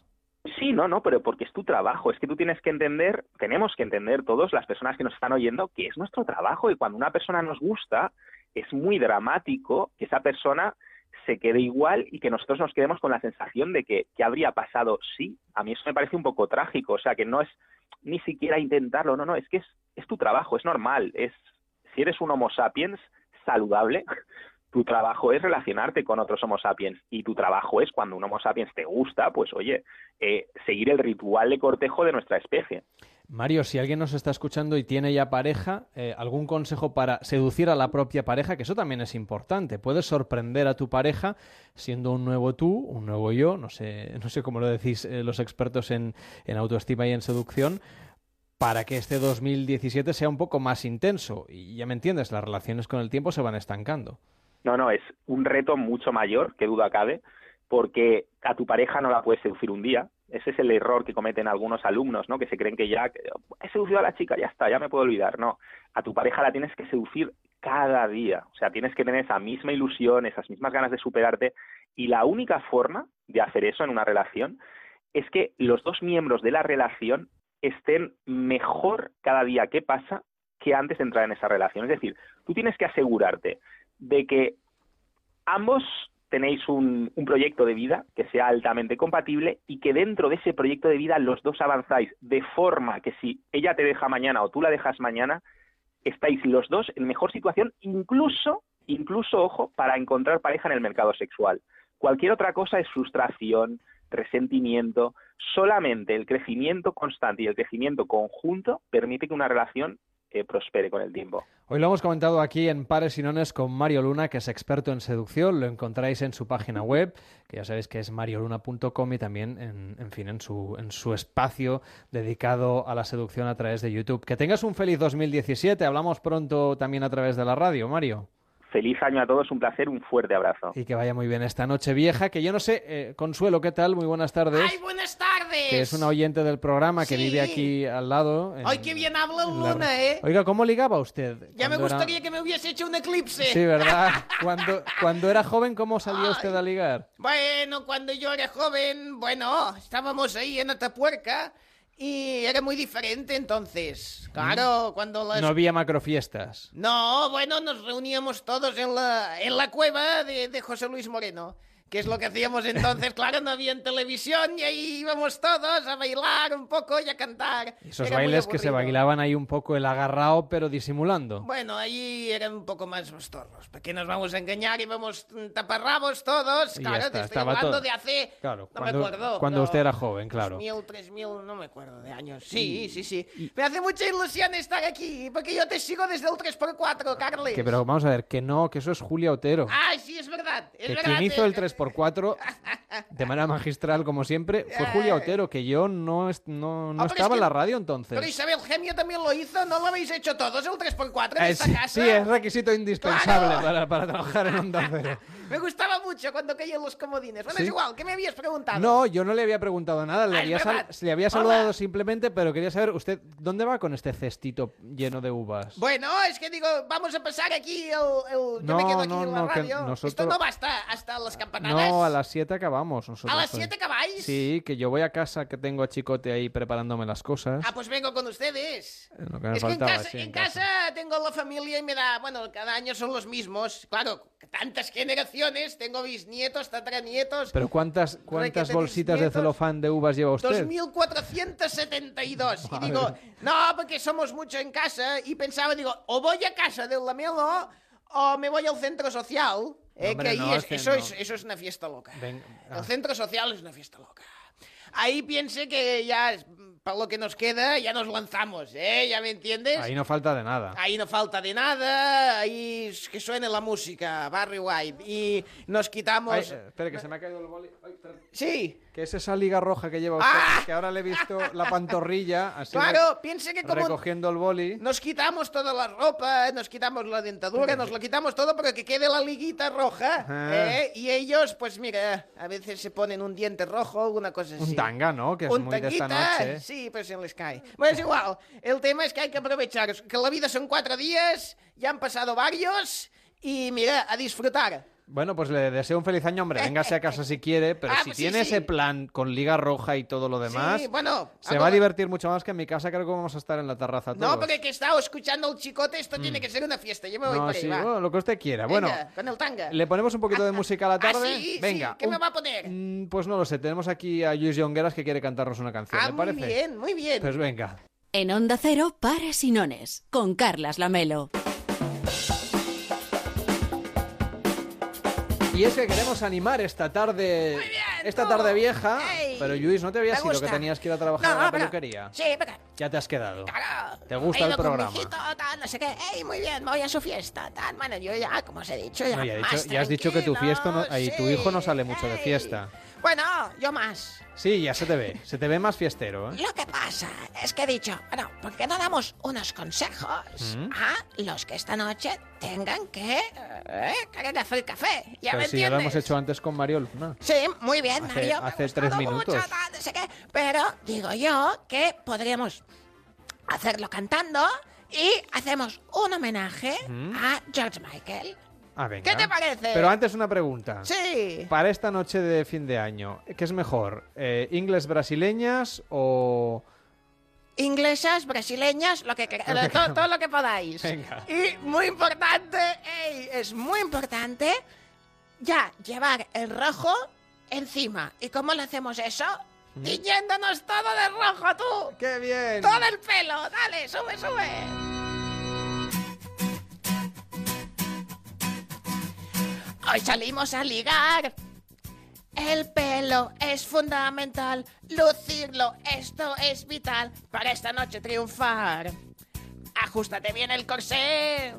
S59: Sí, no, no, pero porque es tu trabajo. Es que tú tienes que entender, tenemos que entender todos, las personas que nos están oyendo, que es nuestro trabajo y cuando una persona nos gusta, es muy dramático que esa persona se quede igual y que nosotros nos quedemos con la sensación de que, ¿qué habría pasado sí. A mí eso me parece un poco trágico, o sea, que no es ni siquiera intentarlo, no, no, es que es, es tu trabajo, es normal, es si eres un Homo sapiens saludable, tu trabajo es relacionarte con otros Homo sapiens y tu trabajo es cuando un Homo sapiens te gusta, pues oye, eh, seguir el ritual de cortejo de nuestra especie.
S2: Mario, si alguien nos está escuchando y tiene ya pareja, eh, ¿algún consejo para seducir a la propia pareja? Que eso también es importante. Puedes sorprender a tu pareja siendo un nuevo tú, un nuevo yo, no sé, no sé cómo lo decís eh, los expertos en, en autoestima y en seducción, para que este 2017 sea un poco más intenso. Y ya me entiendes, las relaciones con el tiempo se van estancando.
S59: No, no, es un reto mucho mayor, que duda cabe, porque a tu pareja no la puedes seducir un día, ese es el error que cometen algunos alumnos, ¿no? Que se creen que ya he seducido a la chica, ya está, ya me puedo olvidar. No, a tu pareja la tienes que seducir cada día. O sea, tienes que tener esa misma ilusión, esas mismas ganas de superarte. Y la única forma de hacer eso en una relación es que los dos miembros de la relación estén mejor cada día que pasa que antes de entrar en esa relación. Es decir, tú tienes que asegurarte de que ambos tenéis un, proyecto de vida que sea altamente compatible y que dentro de ese proyecto de vida los dos avanzáis de forma que si ella te deja mañana o tú la dejas mañana, estáis los dos en mejor situación, incluso, incluso, ojo, para encontrar pareja en el mercado sexual. Cualquier otra cosa es frustración, resentimiento. Solamente el crecimiento constante y el crecimiento conjunto permite que una relación prospere con el tiempo.
S2: Hoy lo hemos comentado aquí en Pares y Nones con Mario Luna, que es experto en seducción. Lo encontráis en su página web, que ya sabéis que es marioluna.com y también, en, en fin, en su, en su espacio dedicado a la seducción a través de YouTube. Que tengas un feliz 2017. Hablamos pronto también a través de la radio, Mario.
S59: Feliz año a todos, un placer, un fuerte abrazo.
S2: Y que vaya muy bien esta noche vieja, que yo no sé, eh, Consuelo, ¿qué tal? Muy buenas tardes.
S5: ¡Ay, buenas tardes!
S2: Que es una oyente del programa que vive aquí al lado.
S5: ¡Ay, qué bien habla Luna, eh!
S2: Oiga, ¿cómo ligaba usted?
S5: Ya me gustaría que me hubiese hecho un eclipse.
S2: Sí, ¿verdad? cuando, cuando era joven, ¿cómo salía usted a ligar?
S5: Bueno, cuando yo era joven, bueno, estábamos ahí en Atapuerca y era muy diferente entonces. Claro, cuando las...
S2: No había macrofiestas.
S5: No, bueno, nos reuníamos todos en la, en la cueva de, de José Luis Moreno que es lo que hacíamos entonces, claro, no había en televisión y ahí íbamos todos a bailar un poco y a cantar.
S2: Esos bailes que se bailaban ahí un poco el agarrado, pero disimulando.
S5: Bueno, allí eran un poco más tostos. ¿Para qué nos vamos a engañar? Íbamos taparrabos todos.
S2: Y
S5: claro,
S2: está,
S5: te estoy hablando
S2: todo.
S5: de hace...
S2: Claro,
S5: no
S2: cuando,
S5: me acuerdo.
S2: cuando usted era joven, claro.
S5: 2.000, 3.000, no me acuerdo de años. Sí, sí, sí. Me hace mucha ilusión estar aquí, porque yo te sigo desde el 3x4, Carles.
S2: Que, pero vamos a ver, que no, que eso es Julia Otero.
S5: Ay, sí, verdad. Es
S2: que
S5: verdad.
S2: quien hizo
S5: eh,
S2: el 3x4 de manera magistral, como siempre, fue Julia Otero, que yo no, no, no
S5: Ah, es
S2: estaba en la radio entonces.
S5: Pero Isabel Gemio también lo hizo, ¿no lo habéis hecho todos el 3x4 en
S2: Eh,
S5: esta
S2: sí,
S5: casa?
S2: sí, es requisito indispensable
S5: Claro.
S2: para, para trabajar en Onda Cero.
S5: Me gustaba mucho cuando caían los comodines. Bueno,
S2: ¿Sí?
S5: es igual, ¿qué me habías preguntado?
S2: No, yo no le había preguntado nada, le
S5: Ah,
S2: había, sal- le había
S5: Hola.
S2: saludado simplemente, pero quería saber, usted, ¿dónde va con este cestito lleno de uvas?
S5: Bueno, es que digo, vamos a pasar aquí el... el- yo me
S2: No,
S5: quedo aquí
S2: no,
S5: en la
S2: no,
S5: radio.
S2: nosotros-
S5: Esto no va hasta, hasta las campanadas.
S2: No, a las 7 acabamos nosotros.
S5: ¿A las
S2: hoy.
S5: 7 acabáis?
S2: Sí, que yo voy a casa, que tengo a Chicote ahí preparándome las cosas.
S5: Ah, pues vengo con ustedes.
S2: Es lo que me
S5: es que en casa,
S2: sí,
S5: en
S2: en
S5: casa tengo la familia y me da, bueno, cada año son los mismos. Claro, tantas generaciones, tengo bisnietos, tataranietos.
S2: Pero ¿cuántas, cuántas bolsitas de celofán de uvas lleva usted?
S5: 2472. Y
S2: Madre.
S5: digo, no, porque somos mucho en casa. Y pensaba, digo, o voy a casa del Lamelo o me voy al centro social. eh,
S2: hombre,
S5: que ahí
S2: no,
S5: es-
S2: es que
S5: eso,
S2: no.
S5: es, eso es una fiesta loca.
S2: Ven- ah.
S5: El centro social es una fiesta loca. Ahí piense que ya, para lo que nos queda, ya nos lanzamos, ¿eh? ¿Ya me entiendes?
S2: Ahí no falta de nada.
S5: Ahí no falta de nada, ahí es que suene la música, Barry White, y nos quitamos...
S2: Ay, espere, que se me ha caído el boli. Ay, espera.
S5: Sí.
S2: Que es esa liga roja que lleva usted,
S5: ¡Ah!
S2: que ahora le he visto la pantorrilla, así
S5: Claro, piense que como
S2: recogiendo el boli.
S5: nos quitamos toda la ropa, nos quitamos la dentadura, nos lo quitamos todo para que quede la liguita roja. ¿eh? Y ellos, pues mira, a veces se ponen un diente rojo, una cosa así.
S2: Un tanga, ¿no? Que es
S5: Un
S2: muy de esta
S5: tanguita,
S2: noche.
S5: Sí, pues se les cae. Bueno, es igual. El tema es que hay que aprovechar. Que la vida son cuatro días, ya han pasado varios, y mira, a disfrutar.
S2: Bueno, pues le deseo un feliz año, hombre. Véngase a casa si quiere, pero
S5: Ah,
S2: si
S5: pues
S2: tiene
S5: sí.
S2: ese plan con liga roja y todo lo demás,
S5: Sí, bueno.
S2: se va a divertir mucho más que en mi casa. Creo que vamos a estar en la terraza todos.
S5: No, porque que he estado escuchando el chicote, esto tiene que ser una fiesta. Yo me voy
S2: Mm. No,
S5: por ahí,
S2: sí,
S5: va.
S2: bueno, lo que usted quiera.
S5: Venga,
S2: Bueno,
S5: con el tanga.
S2: le ponemos un poquito de música a la
S5: Ah,
S2: tarde.
S5: sí, sí.
S2: Venga.
S5: ¿Qué me
S2: un-
S5: va a poner?
S2: Mm, Pues no lo sé, tenemos aquí a Luis Jongueras que quiere cantarnos una canción,
S5: Ah,
S2: ¿le
S5: muy
S2: parece?
S5: bien, muy bien.
S2: Pues venga.
S1: En Onda Cero, Pares y Nones, con Carlas Lamelo.
S2: Y es que queremos animar esta tarde esta tarde vieja,
S60: Ey,
S2: pero Luis, ¿no te habías ido que tenías que ir a trabajar
S60: No,
S2: a la
S60: pero-
S2: peluquería?
S60: Sí, pero
S2: Ya te has quedado.
S60: claro.
S2: ¿Te gusta el programa?
S60: hijito, tal, no sé qué. Ey, muy bien, voy a su fiesta. Tal. Bueno, yo ya, como os he dicho, ya
S2: No, ya, dicho- ya has dicho que tu fiesta no, ahí, tu
S60: sí.
S2: hijo no sale mucho de fiesta.
S60: Bueno, yo más.
S2: Sí, ya se te ve. Se te ve más fiestero, ¿eh?
S60: Lo que pasa es que he dicho, bueno, ¿por qué no damos unos consejos
S2: Mm.
S60: a los que esta noche tengan que eh, querer hacer café? ¿Ya
S2: Pero
S60: me
S2: si ya lo hemos
S60: entiendes?
S2: hecho antes con Mario Luna.
S60: Sí, muy bien,
S2: Hace-
S60: Mario. me ha
S2: hace tres minutos.
S60: mucho, tal, no sé qué. Pero digo yo que podríamos hacerlo cantando y hacemos un homenaje
S2: Mm.
S60: a George Michael.
S2: Ah, venga.
S60: ¿Qué te parece?
S2: Pero antes una pregunta.
S60: Sí.
S2: Para esta noche de fin de año, ¿qué es mejor? Eh, ¿Ingles brasileñas o...?
S60: Inglesas, brasileñas, lo que
S2: Lo
S60: todo, lo que podáis.
S2: Venga.
S60: Y muy importante, ey, es muy importante ya llevar el rojo encima. ¿Y cómo le hacemos eso? Tiñéndonos todo de rojo, tú.
S2: ¡Qué bien!
S60: Todo el pelo, dale, sube, sube. Hoy salimos a ligar. El pelo es fundamental, lucirlo, esto es vital para esta noche triunfar. Ajustate bien el corsé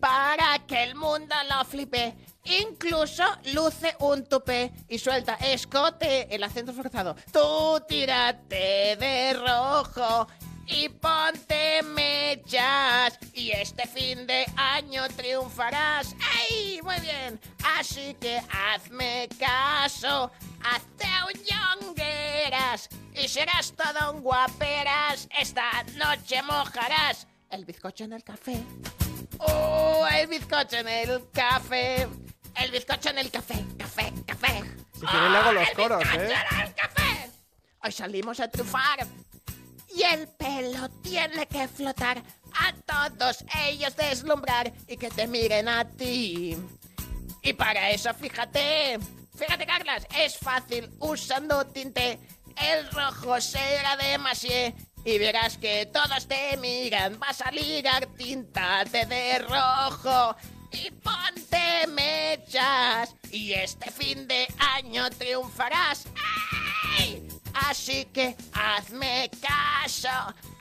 S60: para que el mundo lo flipe. Incluso luce un tupé y suelta escote, el acento forzado. Tú tírate de rojo y ponte mechas y este fin de año triunfarás. ¡Ey! Muy bien. Así que hazme caso, hazte un yongueras y serás todo un guaperas. Esta noche mojarás el bizcocho en el café. ¡Oh, el bizcocho en el café! El bizcocho en el café, café, café.
S2: Si quieres le hago los
S60: el
S2: coros, ¿eh?
S60: en el café! Hoy salimos a trufar y el pelo tiene que flotar a todos ellos deslumbrar y que te miren a ti. Y para eso, fíjate, fíjate, Carlas, es fácil usando tinte. El rojo será de Masier y verás que todos te miran. Vas a ligar, tíntate de rojo y ponte mechas. Y este fin de año triunfarás. ¡Ay! Así que hazme caso,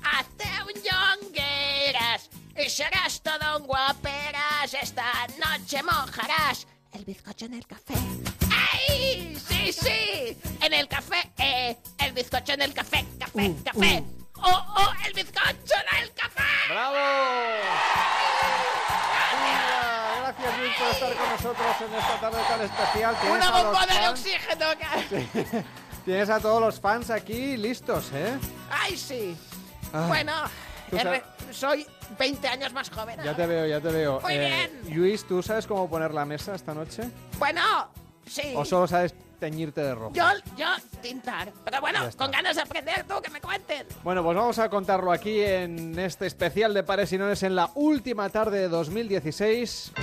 S60: hazte un yongueras y serás todo un guaperas. Esta noche mojarás el bizcocho en el café. ¡Ay! ¡Sí, sí! En el café, eh, el bizcocho en el café, café, café. ¡Oh, oh, el bizcocho en el café!
S2: ¡Bravo! Gracias Luis por estar con nosotros en esta tarde tan especial.
S60: ¡Una
S2: a los
S60: bombona de oxígeno! ca-
S2: Tienes a todos los fans aquí listos, ¿eh?
S60: ¡Ay, sí!
S2: Ah,
S60: bueno, re- soy 20 años más joven.
S2: Ya te veo, ya te veo.
S60: Muy
S2: Eh, Luis, ¿tú sabes cómo poner la mesa esta noche?
S60: Bueno, sí.
S2: ¿O solo sabes teñirte de rojo?
S60: Yo, yo, tintar. Pero bueno, con ganas de aprender tú, que me cuenten.
S2: Bueno, pues vamos a contarlo aquí en este especial de Pares y Nones en la última tarde de 2016.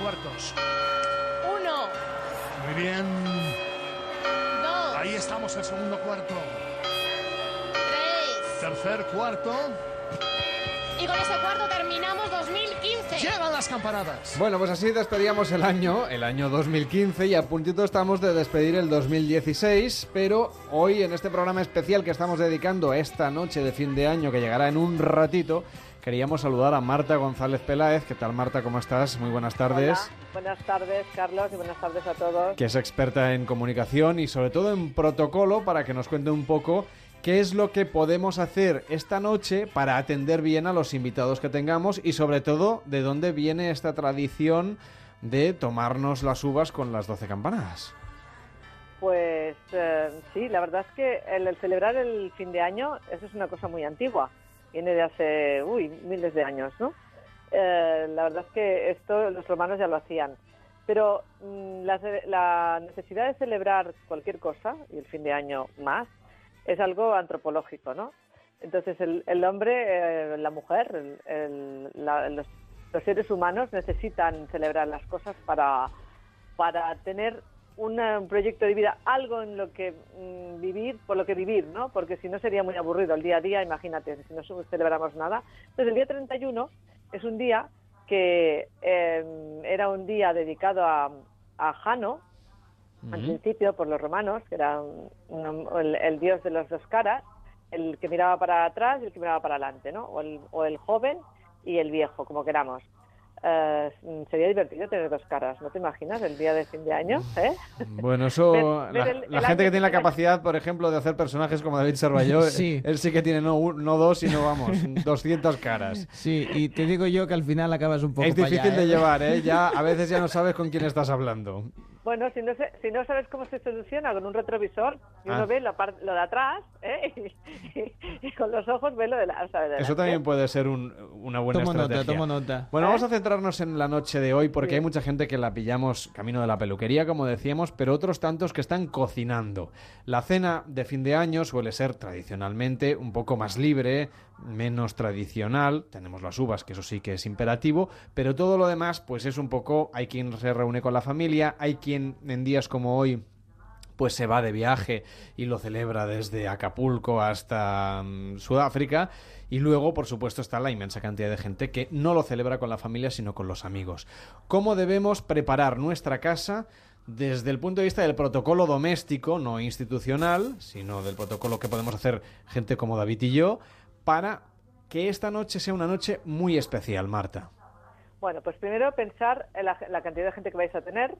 S61: Cuartos.
S62: Uno,
S61: Muy bien.
S62: dos,
S61: Ahí estamos, el segundo cuarto.
S62: tres.
S61: Tercer cuarto.
S62: Y con ese cuarto terminamos 2015.
S61: Llegan las campanadas.
S2: Bueno, pues así despedíamos el año, el año 2015 y a puntito estamos de despedir el 2016, pero hoy en este programa especial que estamos dedicando a esta noche de fin de año que llegará en un ratito, queríamos saludar a Marta González Peláez. ¿Qué tal Marta? ¿Cómo estás? Muy buenas tardes.
S63: Hola, buenas tardes, Carlos, y buenas tardes a todos.
S2: que es experta en comunicación y sobre todo en protocolo para que nos cuente un poco qué es lo que podemos hacer esta noche para atender bien a los invitados que tengamos y sobre todo de dónde viene esta tradición de tomarnos las uvas con las 12 campanadas.
S63: Pues eh, sí, la verdad es que el, el celebrar el fin de año, eso es una cosa muy antigua. Viene de hace, uy, miles de años, ¿no? Eh, la verdad es que esto los romanos ya lo hacían. Pero mm, la, la necesidad de celebrar cualquier cosa, y el fin de año más, es algo antropológico, ¿no? Entonces el, el hombre, eh, la mujer, el- el- la- los, los seres humanos necesitan celebrar las cosas para, para tener una- un proyecto de vida, algo en lo que mm, vivir, por lo que vivir, ¿no? Porque si no sería muy aburrido el día a día, imagínate, si no celebramos nada. Entonces el día 31 es un día que eh, era un día dedicado a, a Jano, al principio por los romanos, que era un- un- el, el dios de las dos caras, el que miraba para atrás y el que miraba para adelante, ¿no? O el, o el joven y el viejo, como queramos. Eh, sería divertido tener dos caras, ¿no te imaginas? El día de fin de año, ¿eh?
S2: Bueno, eso,
S63: Ver-
S2: la,
S63: ver el-
S2: la
S63: el
S2: gente que tiene la capacidad, por ejemplo, de hacer personajes como David Servalló,
S5: Sí.
S2: él sí que tiene no, no dos, sino, vamos, 200 caras.
S5: Sí, y te digo yo que al final acabas un poco
S2: Es
S5: allá,
S2: difícil de
S5: ¿eh?
S2: llevar, ¿eh? Ya, a veces ya no sabes con quién estás hablando.
S63: Bueno, si no, se- si no sabes cómo se soluciona con un retrovisor, y uno
S2: Ah.
S63: ve la par- lo de atrás, ¿eh? Y, y con los ojos ve lo de, la, o sea, de
S2: Eso también puede ser un- una buena
S5: Tomo nota,
S2: estrategia.
S5: tomo nota.
S2: Bueno,
S63: ¿Eh?
S2: vamos a centrarnos en la noche de hoy porque
S63: Sí.
S2: hay mucha gente que la pillamos camino de la peluquería, como decíamos, pero otros tantos que están cocinando. La cena de fin de año suele ser tradicionalmente un poco más libre, menos tradicional. Tenemos las uvas, que eso sí que es imperativo, pero todo lo demás, pues es un poco. Hay quien se reúne con la familia, hay quien en días como hoy pues se va de viaje y lo celebra desde Acapulco hasta mm, Sudáfrica. Y luego, por supuesto, está la inmensa cantidad de gente que no lo celebra con la familia, sino con los amigos. ¿Cómo debemos preparar nuestra casa desde el punto de vista del protocolo doméstico, no institucional, sino del protocolo que podemos hacer gente como David y yo, para que esta noche sea una noche muy especial, Marta?
S63: Bueno, pues primero pensar en la cantidad de gente que vais a tener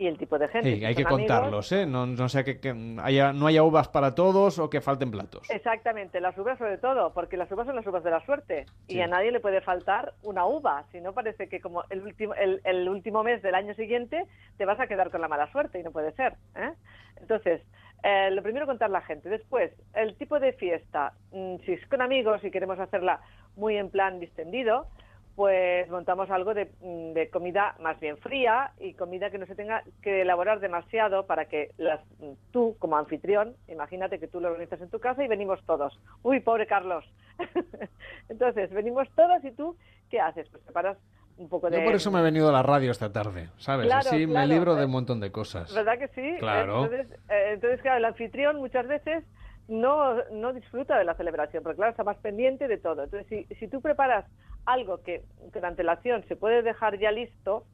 S63: y el tipo de gente.
S2: Sí, hay que
S63: amigos-
S2: contarlos, ¿eh? No, no sea que, que haya, no haya uvas para todos o que falten platos.
S63: Exactamente, las uvas sobre todo, porque las uvas son las uvas de la suerte
S2: Sí.
S63: y a nadie le puede faltar una uva, si no parece que como el último, el, el último mes del año siguiente te vas a quedar con la mala suerte y no puede ser. ¿eh? Entonces, eh, lo primero contar la gente, después el tipo de fiesta, mm, si es con amigos y queremos hacerla muy en plan distendido, pues montamos algo de, mm, de comida más bien fría y comida que no se tenga que elaborar demasiado para que las, mm, tú, como anfitrión, imagínate que tú lo organizas en tu casa y venimos todos. Uy, pobre Carlos. Entonces, venimos todos y tú, ¿qué haces? Pues preparas un poco de...
S2: Yo por eso me he venido a la radio esta tarde, ¿sabes?
S63: Claro,
S2: Así me libro de un montón de cosas.
S63: ¿Verdad que sí?
S2: Claro.
S63: Entonces, eh, entonces, claro, el anfitrión muchas veces no, no disfruta de la celebración, porque claro, está más pendiente de todo. Entonces, si, si tú preparas algo que con antelación se puede dejar ya listo,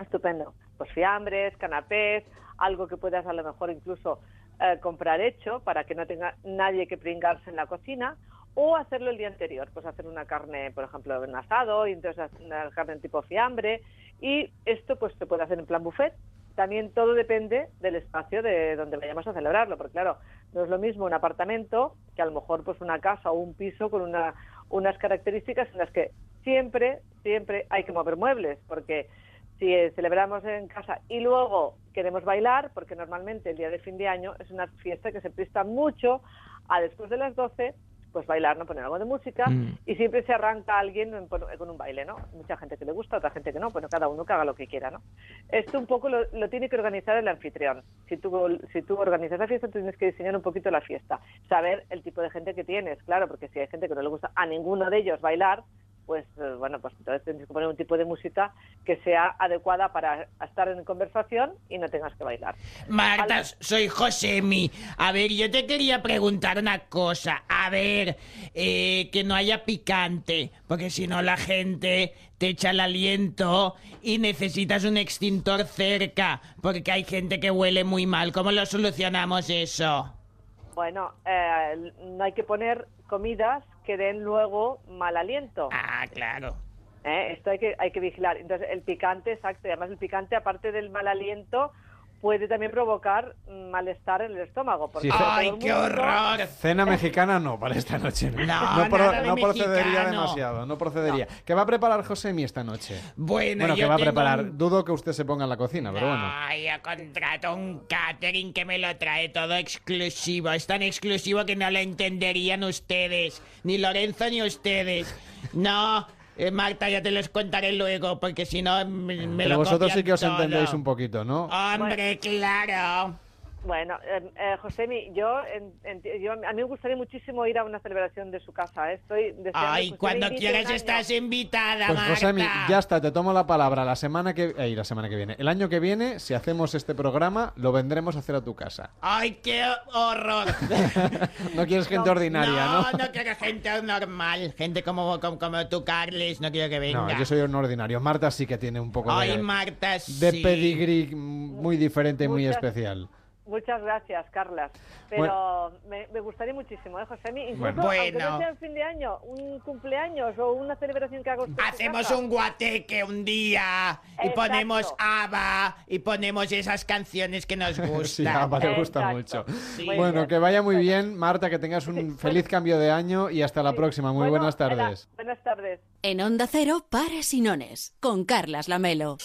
S63: estupendo. Pues fiambres, canapés, algo que puedas a lo mejor incluso eh, comprar hecho para que no tenga nadie que pringarse en la cocina o hacerlo el día anterior, pues hacer una carne, por ejemplo, en asado y entonces una carne tipo fiambre y esto pues se puede hacer en plan buffet. También todo depende del espacio de donde vayamos a celebrarlo, porque claro, no es lo mismo un apartamento que a lo mejor pues una casa o un piso con una, unas características en las que siempre, siempre hay que mover muebles, porque si eh, celebramos en casa y luego queremos bailar, porque normalmente el día de fin de año es una fiesta que se presta mucho a después de las 12, pues bailar, no poner algo de música
S5: Mm.
S63: y siempre se arranca alguien con un baile, ¿no? Mucha gente que le gusta, otra gente que no, bueno, cada uno que haga lo que quiera, ¿no? Esto un poco lo, lo tiene que organizar el anfitrión. Si tú, si tú organizas la fiesta, tú tienes que diseñar un poquito la fiesta, saber el tipo de gente que tienes, claro, porque si hay gente que no le gusta a ninguno de ellos bailar, pues eh, bueno, pues entonces tienes que poner un tipo de música que sea adecuada para estar en conversación y no tengas que bailar.
S60: Marta, soy Josemi. A ver, yo te quería preguntar una cosa. A ver, eh, que no haya picante, porque si no la gente te echa el aliento y necesitas un extintor cerca, porque hay gente que huele muy mal. ¿Cómo lo solucionamos eso?
S63: Bueno, eh, no hay que poner comidas que den luego mal aliento.
S60: Ah, claro.
S63: ¿eh? Esto hay que, hay que vigilar. Entonces, el picante, exacto, y además el picante, aparte del mal aliento, puede también provocar malestar en el estómago. porque
S2: Sí,
S60: ¡Ay, qué
S63: mundo-
S60: horror!
S2: Cena mexicana no, para esta noche. No,
S60: No,
S2: pro-
S60: nada de
S2: no procedería demasiado, no procedería. ¿Qué va a preparar Josemi esta noche?
S60: Bueno,
S2: Bueno,
S60: yo
S2: que va a preparar.
S60: un-
S2: Dudo que usted se ponga en la cocina, pero bueno.
S60: Ay, yo contrato un catering que me lo trae todo exclusivo. Es tan exclusivo que no lo entenderían ustedes. Ni Lorenzo ni ustedes. No, eh, Marta, ya te los contaré luego, porque si no me, me
S2: Pero
S60: lo
S2: vosotros sí que os
S60: todo.
S2: entendéis un poquito, ¿no?
S60: Hombre, claro.
S63: Bueno, eh, eh, Josemi, yo, en- en- yo- a mí me gustaría muchísimo ir a una celebración de su casa. ¿eh? Estoy deseando
S60: Ay,
S63: que
S60: cuando quieras estás invitada,
S2: Pues
S60: Marta.
S2: Josemi, ya está, te tomo la palabra. La semana que... Ey, la semana que viene. El año que viene, si hacemos este programa, lo vendremos a hacer a tu casa.
S60: Ay, qué horror.
S2: No quieres gente ordinaria, ¿no?
S60: No, no quiero gente normal. Gente como, como, como tú, Carles. No quiero que venga.
S2: No, yo soy un ordinario. Marta sí que tiene un poco
S60: Ay,
S2: de,
S60: Marta,
S2: de pedigrí muy diferente y muy especial.
S63: Muchas gracias, Carlas. Pero me, me gustaría muchísimo, ¿eh, Josemi? Incluso,
S2: Bueno.
S63: aunque no sea en fin de año, un cumpleaños o una celebración que hago
S60: Hacemos un guateque un día y
S63: Exacto.
S60: ponemos ABBA y ponemos esas canciones que nos gustan.
S2: Sí, a Ava le gusta mucho.
S60: Sí.
S2: Bueno, que vaya muy bien, Marta, que tengas un feliz cambio de año y hasta la próxima. Muy
S63: Bueno,
S2: buenas tardes.
S63: buenas tardes.
S1: En Onda Cero, Pares y Nones, con Carlas Lamelo.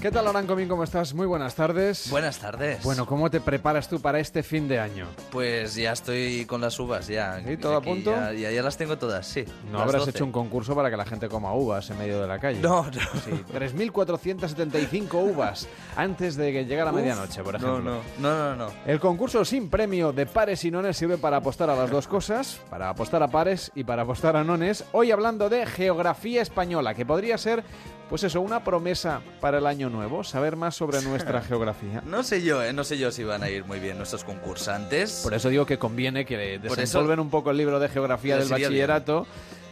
S2: ¿Qué tal, Arancomín? ¿Cómo estás? Muy buenas tardes.
S64: Buenas tardes.
S2: Bueno, ¿cómo te preparas tú para este fin de año?
S64: Pues ya estoy con las uvas, ya.
S2: ¿Sí? ¿Todo a punto?
S64: Ya, ya, ya las tengo todas, sí.
S2: No habrás
S64: 12.
S2: hecho un concurso para que la gente coma uvas en medio de la calle.
S64: No, no.
S2: Sí, 3.475 uvas antes de que
S64: Uf,
S2: medianoche, por ejemplo.
S64: No, no, no, no, no.
S2: El concurso sin premio de pares y nones sirve para apostar a las dos cosas, para apostar a pares y para apostar a nones. Hoy hablando de geografía española, que podría ser, pues eso, una promesa para el año nuevo, saber más sobre nuestra geografía.
S64: No sé yo, ¿eh? No sé yo si van a ir muy bien nuestros concursantes.
S2: Por eso digo que conviene que
S64: eso-
S2: desenvolven un poco el libro de geografía del
S64: bien.
S2: bachillerato.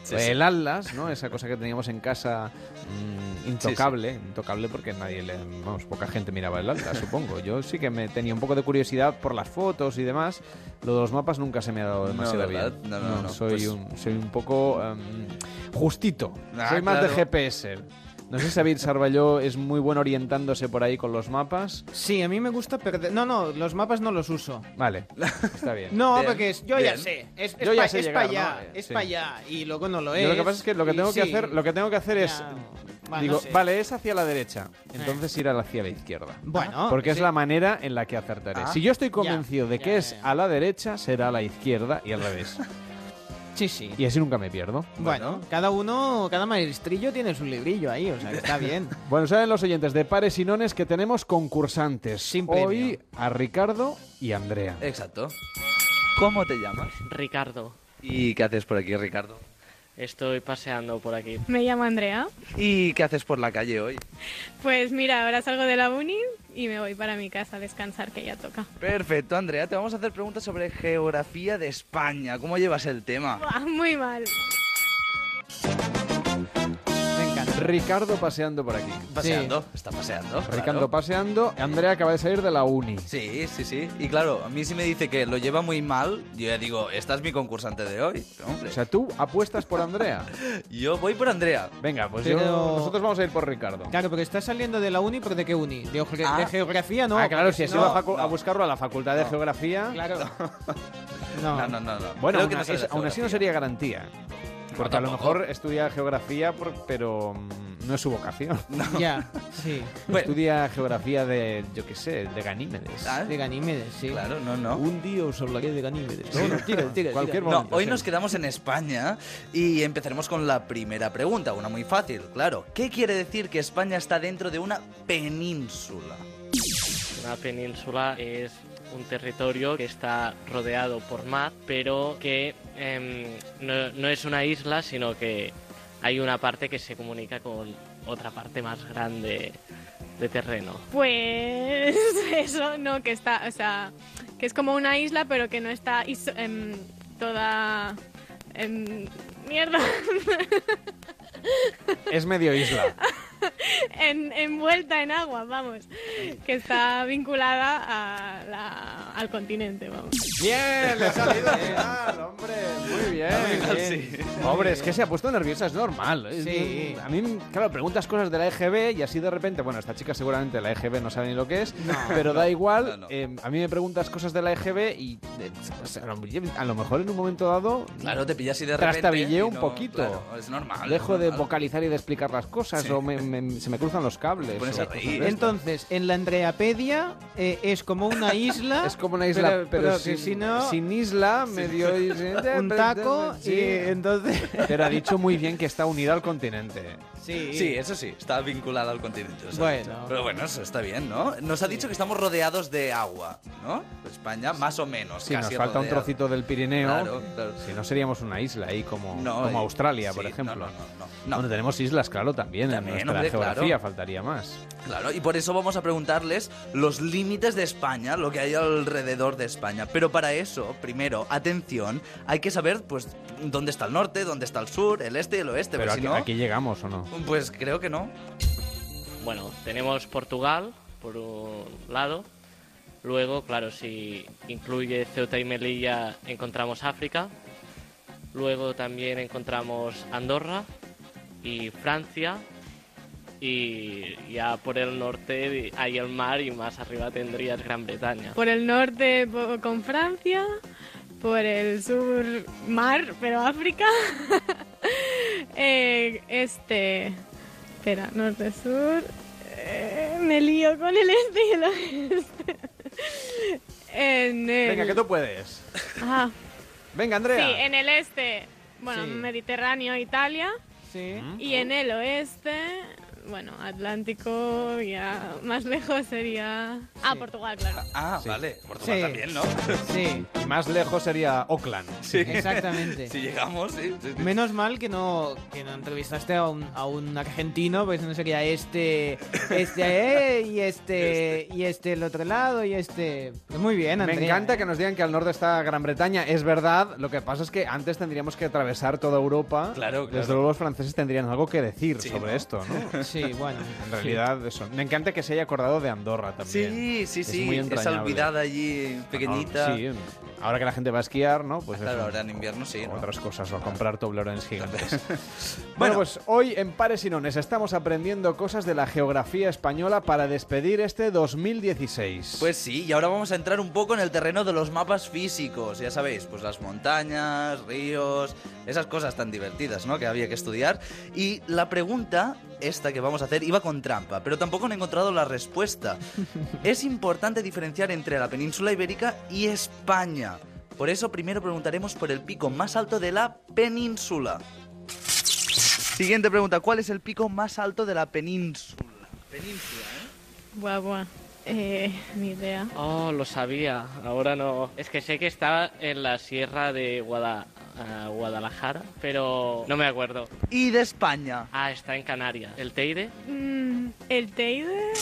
S64: Sí,
S2: el
S64: sí.
S2: atlas, ¿no? Esa cosa que teníamos en casa mm, intocable, intocable porque nadie le, vamos, poca gente miraba el atlas, supongo. Yo sí que me tenía un poco de curiosidad por las fotos y demás. Lo de los mapas nunca se me ha dado
S64: No,
S2: demasiado
S64: ¿verdad?
S2: bien.
S64: No, no, no.
S2: soy
S64: Pues-
S2: un soy un poco em, justito.
S64: Ah,
S2: soy más
S64: claro.
S2: de GPS. No sé si David Sarballó es muy bueno orientándose por ahí con los mapas.
S5: Sí, a mí me gusta perder. No, no, los mapas no los uso.
S2: Vale, está bien.
S5: No,
S2: Bien,
S5: porque es- yo ya
S2: bien.
S5: sé. Es,
S2: Yo ya sé llegar,
S5: para allá.
S2: ¿no? Eh,
S5: Es
S2: sí.
S5: para allá. Y luego no lo es.
S2: Yo lo que pasa es que lo que
S5: y
S2: tengo que
S5: sí.
S2: hacer, lo que tengo que hacer es
S5: Ya.
S2: Digo,
S5: no sé.
S2: vale, es hacia la derecha, entonces ir hacia la izquierda.
S5: Bueno,
S2: porque es
S5: sí.
S2: la manera en la que acertaré.
S5: Ah,
S2: si yo estoy convencido de que es a la derecha, será a la izquierda y al revés.
S5: Sí, sí.
S2: Y así nunca me pierdo.
S5: Bueno, cada uno, cada maestrillo tiene su librillo ahí, o sea, que está bien.
S2: Bueno, saben los oyentes de Pares y Nones que tenemos concursantes.
S5: Sin
S2: Hoy a Ricardo y Andrea.
S64: Exacto. ¿Cómo te llamas?
S65: Ricardo.
S64: ¿Y qué haces por aquí, Ricardo?
S65: Estoy paseando por aquí.
S66: Me llamo Andrea.
S64: ¿Y qué haces por la calle hoy?
S66: Pues mira, ahora salgo de la uni y me voy para mi casa a descansar, que ya toca.
S64: Perfecto, Andrea. Te vamos a hacer preguntas sobre geografía de España. ¿Cómo llevas el tema?
S66: Buah, muy mal.
S2: Ricardo paseando por aquí.
S64: Paseando, está paseando.
S2: Ricardo
S64: claro.
S2: paseando. Andrea acaba de salir de la uni.
S64: Sí, sí, sí. Y claro, a mí si me dice que lo lleva muy mal, yo ya digo, esta es mi concursante de hoy. Hombre.
S2: O sea, tú apuestas por Andrea.
S64: Yo voy por Andrea.
S2: Venga, pues
S5: Pero-
S2: yo- nosotros vamos a ir por Ricardo.
S5: Claro, porque estás saliendo de la uni, pero ¿de qué uni? ¿De, ge-
S64: Ah.
S5: de geografía no?
S2: ah, claro, si has
S5: no-
S2: ido a, facu- a
S64: no.
S2: buscarlo a la Facultad de. Geografía.
S5: Claro.
S64: No, no, no. no.
S2: Bueno,
S64: Creo
S2: aún, así-
S64: sale de
S2: aún así no
S64: geografía.
S2: sería garantía. Porque a lo mejor estudia geografía, por- pero mm, no es su vocación.
S5: Ya, sí.
S2: Estudia geografía de, yo qué sé, de Ganímedes.
S64: Ah,
S5: De Ganímedes, sí.
S64: Claro, no, no.
S5: Un día os hablaré de Ganímedes.
S2: No, no,
S5: tira, tira,
S2: Cualquier
S64: No,
S2: momento,
S64: hoy
S2: sí.
S64: nos quedamos en España y empezaremos con la primera pregunta, una muy fácil, claro. ¿Qué quiere decir que España está dentro de una península?
S65: Una península es un territorio que está rodeado por mar, pero que em, no, no es una isla, sino que hay una parte que se comunica con otra parte más grande de terreno.
S66: Pues eso, no, que está, o sea, que es como una isla, pero que no está iso- em, toda... em, mierda.
S2: Es medio isla.
S66: en- envuelta en agua, vamos. Que está vinculada a la- al continente, vamos.
S2: Bien, le ha salido al final, hombre. Muy bien.
S64: final,
S2: bien.
S64: sí.
S2: Hombre, es que se ha puesto nerviosa, es normal.
S5: Sí.
S2: A mí, claro, preguntas cosas de la EGB y así de repente, bueno, esta chica seguramente la EGB no sabe ni lo que es, pero da igual.
S64: no, no.
S2: eh, a mí me preguntas cosas de la EGB y eh, o sea, a lo mejor en un momento dado
S64: Claro, te pillas y de repente...
S2: trastabilleo
S64: y
S2: un
S64: no-
S2: poquito.
S64: claro, es normal.
S2: Dejo
S64: es
S2: de
S64: normal.
S2: vocalizar y de explicar las cosas
S64: Sí.
S2: o me- me- se me cruzan los cables.
S64: pones a reír.
S5: Entonces, en la Andreapedia eh, es como una isla.
S2: Es como una isla, pero, sin,
S5: si no,
S2: sin isla, medio...
S5: un taco
S2: Sí.
S5: y entonces...
S2: Pero ha dicho muy bien que está unida al continente.
S5: Sí.
S64: Sí, eso sí, está vinculada al continente. ha
S5: Bueno.
S64: dicho. Pero bueno, eso está bien, ¿no? Nos ha dicho que estamos rodeados de agua, ¿no? España, más o menos.
S2: Sí, nos
S64: casi
S2: falta un
S64: rodeado.
S2: trocito del Pirineo.
S64: Claro, claro.
S2: Si no seríamos una isla ahí como,
S64: No,
S2: como
S64: y-
S2: Australia,
S64: sí,
S2: por
S64: no,
S2: ejemplo.
S64: no, no, no.
S2: Bueno, tenemos islas, claro, también,
S64: También,
S2: en nuestra
S64: hombre,
S2: geografía,
S64: claro.
S2: faltaría más.
S64: Claro, y por eso vamos a preguntarles los límites de España, lo que hay alrededor de España. Pero para eso, primero, atención, hay que saber, pues, dónde está el norte, dónde está el sur, el este y el oeste.
S2: Pero
S64: porque
S2: aquí,
S64: si no,
S2: aquí llegamos o no.
S64: Pues creo que no.
S65: Bueno, tenemos Portugal por un lado. Luego, claro, si incluye Ceuta y Melilla, encontramos África. Luego también encontramos Andorra y Francia. Y ya por el norte hay el mar y más arriba tendrías Gran Bretaña.
S66: Por el norte con Francia, por el sur mar, pero África. Eh, este, espera, norte, sur. eh, me lío con el este y el oeste. En el...
S2: Venga, que tú puedes. Venga,
S66: sí,
S2: Andrea.
S66: en el este, bueno,
S5: Sí.
S66: Mediterráneo, Italia.
S5: Sí.
S66: Y en el oeste, bueno, Atlántico, ya más lejos sería... Ah, Portugal, claro.
S64: Ah, vale. Portugal
S5: Sí.
S64: también, ¿no?
S5: Sí,
S2: Y más lejos sería Auckland.
S64: Sí.
S5: exactamente.
S64: Si llegamos, sí. sí, sí.
S5: Menos mal que no, que no entrevistaste a un, a un argentino, porque no sería este, este eh, y este, y este el otro lado y este. Pues muy bien, Andrea.
S2: Me encanta que nos digan que al norte está Gran Bretaña. Es verdad, lo que pasa es que antes tendríamos que atravesar toda Europa.
S64: Claro, claro.
S2: Desde luego los franceses tendrían algo que decir
S64: Sí,
S2: sobre
S64: ¿no?
S2: esto, ¿no?
S5: Sí, bueno.
S2: En realidad, eso. Me encanta que se haya acordado de Andorra también.
S64: Sí, sí,
S2: Es
S64: sí.
S2: muy
S64: esa olvidada allí, pequeñita.
S2: Sí, ahora que la gente va a esquiar, ¿no? Pues
S64: Claro, ahora en invierno sí, ¿no?
S2: Otras cosas, o a comprar toblerones gigantes. bueno, pues hoy en Pares y Nones estamos aprendiendo cosas de la geografía española para despedir este 2016.
S64: Pues sí, y ahora vamos a entrar un poco en el terreno de los mapas físicos, ya sabéis, pues las montañas, ríos, esas cosas tan divertidas, ¿no? Que había que estudiar. Y la pregunta, esta que vamos a hacer, iba con trampa, pero tampoco he encontrado la respuesta. es importante diferenciar entre la península ibérica y España. Por eso primero preguntaremos por el pico más alto de la península. Siguiente pregunta, ¿cuál es el pico más alto de la península? Península, ¿eh?
S66: Buah, buah. Eh, ni idea.
S65: Oh, lo sabía. Ahora no. Es que sé que está en la sierra de Guada- ah, Guadalajara, pero no me acuerdo.
S64: Y de España.
S65: Ah, está en Canarias. ¿El Teide?
S66: Mm, el Teide.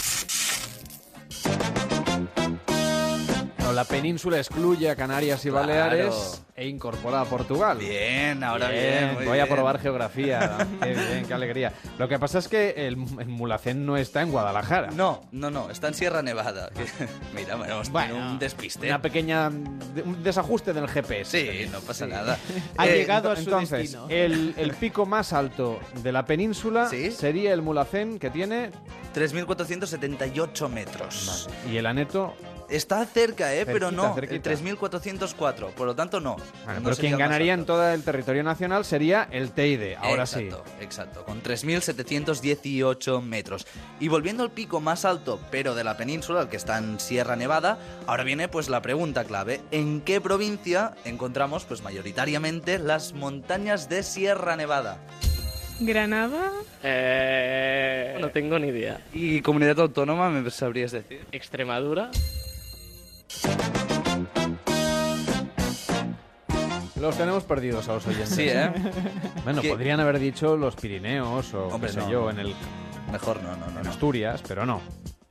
S2: La península excluye a Canarias y
S64: Claro.
S2: Baleares e incorpora a Portugal.
S64: Bien, ahora bien. muy
S2: voy a
S64: bien.
S2: probar geografía. qué bien, qué alegría. Lo que pasa es que el, el Mulhacén no está en Guadalajara.
S64: No, no, no, está en Sierra Nevada. Mira, bueno,
S2: Bueno,
S64: un despiste.
S2: Una pequeña un desajuste del GPS.
S64: Sí, no pasa nada.
S5: Ha
S64: Eh,
S5: llegado a su
S2: Entonces,
S5: destino.
S2: el, el pico más alto de la península
S64: Sí.
S2: sería el Mulhacén, que tiene...
S64: 3.478 metros.
S2: Y el Aneto...
S64: Está cerca, ¿eh? pero
S2: Cerquita,
S64: no.
S2: cerquita.
S64: El 3.404, por lo tanto no.
S2: Vale,
S64: No
S2: pero quien ganaría en todo el territorio nacional sería el Teide, ahora
S64: exacto, Exacto, con 3.718 metros. Y volviendo al pico más alto, pero de la península, el que está en Sierra Nevada, ahora viene pues la pregunta clave. ¿En qué provincia encontramos pues mayoritariamente las montañas de Sierra Nevada?
S66: Granada.
S65: Eh, no tengo ni idea.
S64: ¿Y comunidad autónoma me sabrías decir?
S65: Extremadura.
S2: Los tenemos perdidos a los oyentes.
S64: Sí, ¿eh?
S2: Bueno,
S64: ¿Qué?
S2: podrían haber dicho los Pirineos o
S64: Hombre,
S2: qué sé
S64: no,
S2: yo,
S64: no,
S2: en el
S64: Mejor no, no, no.
S2: en. Asturias, pero no.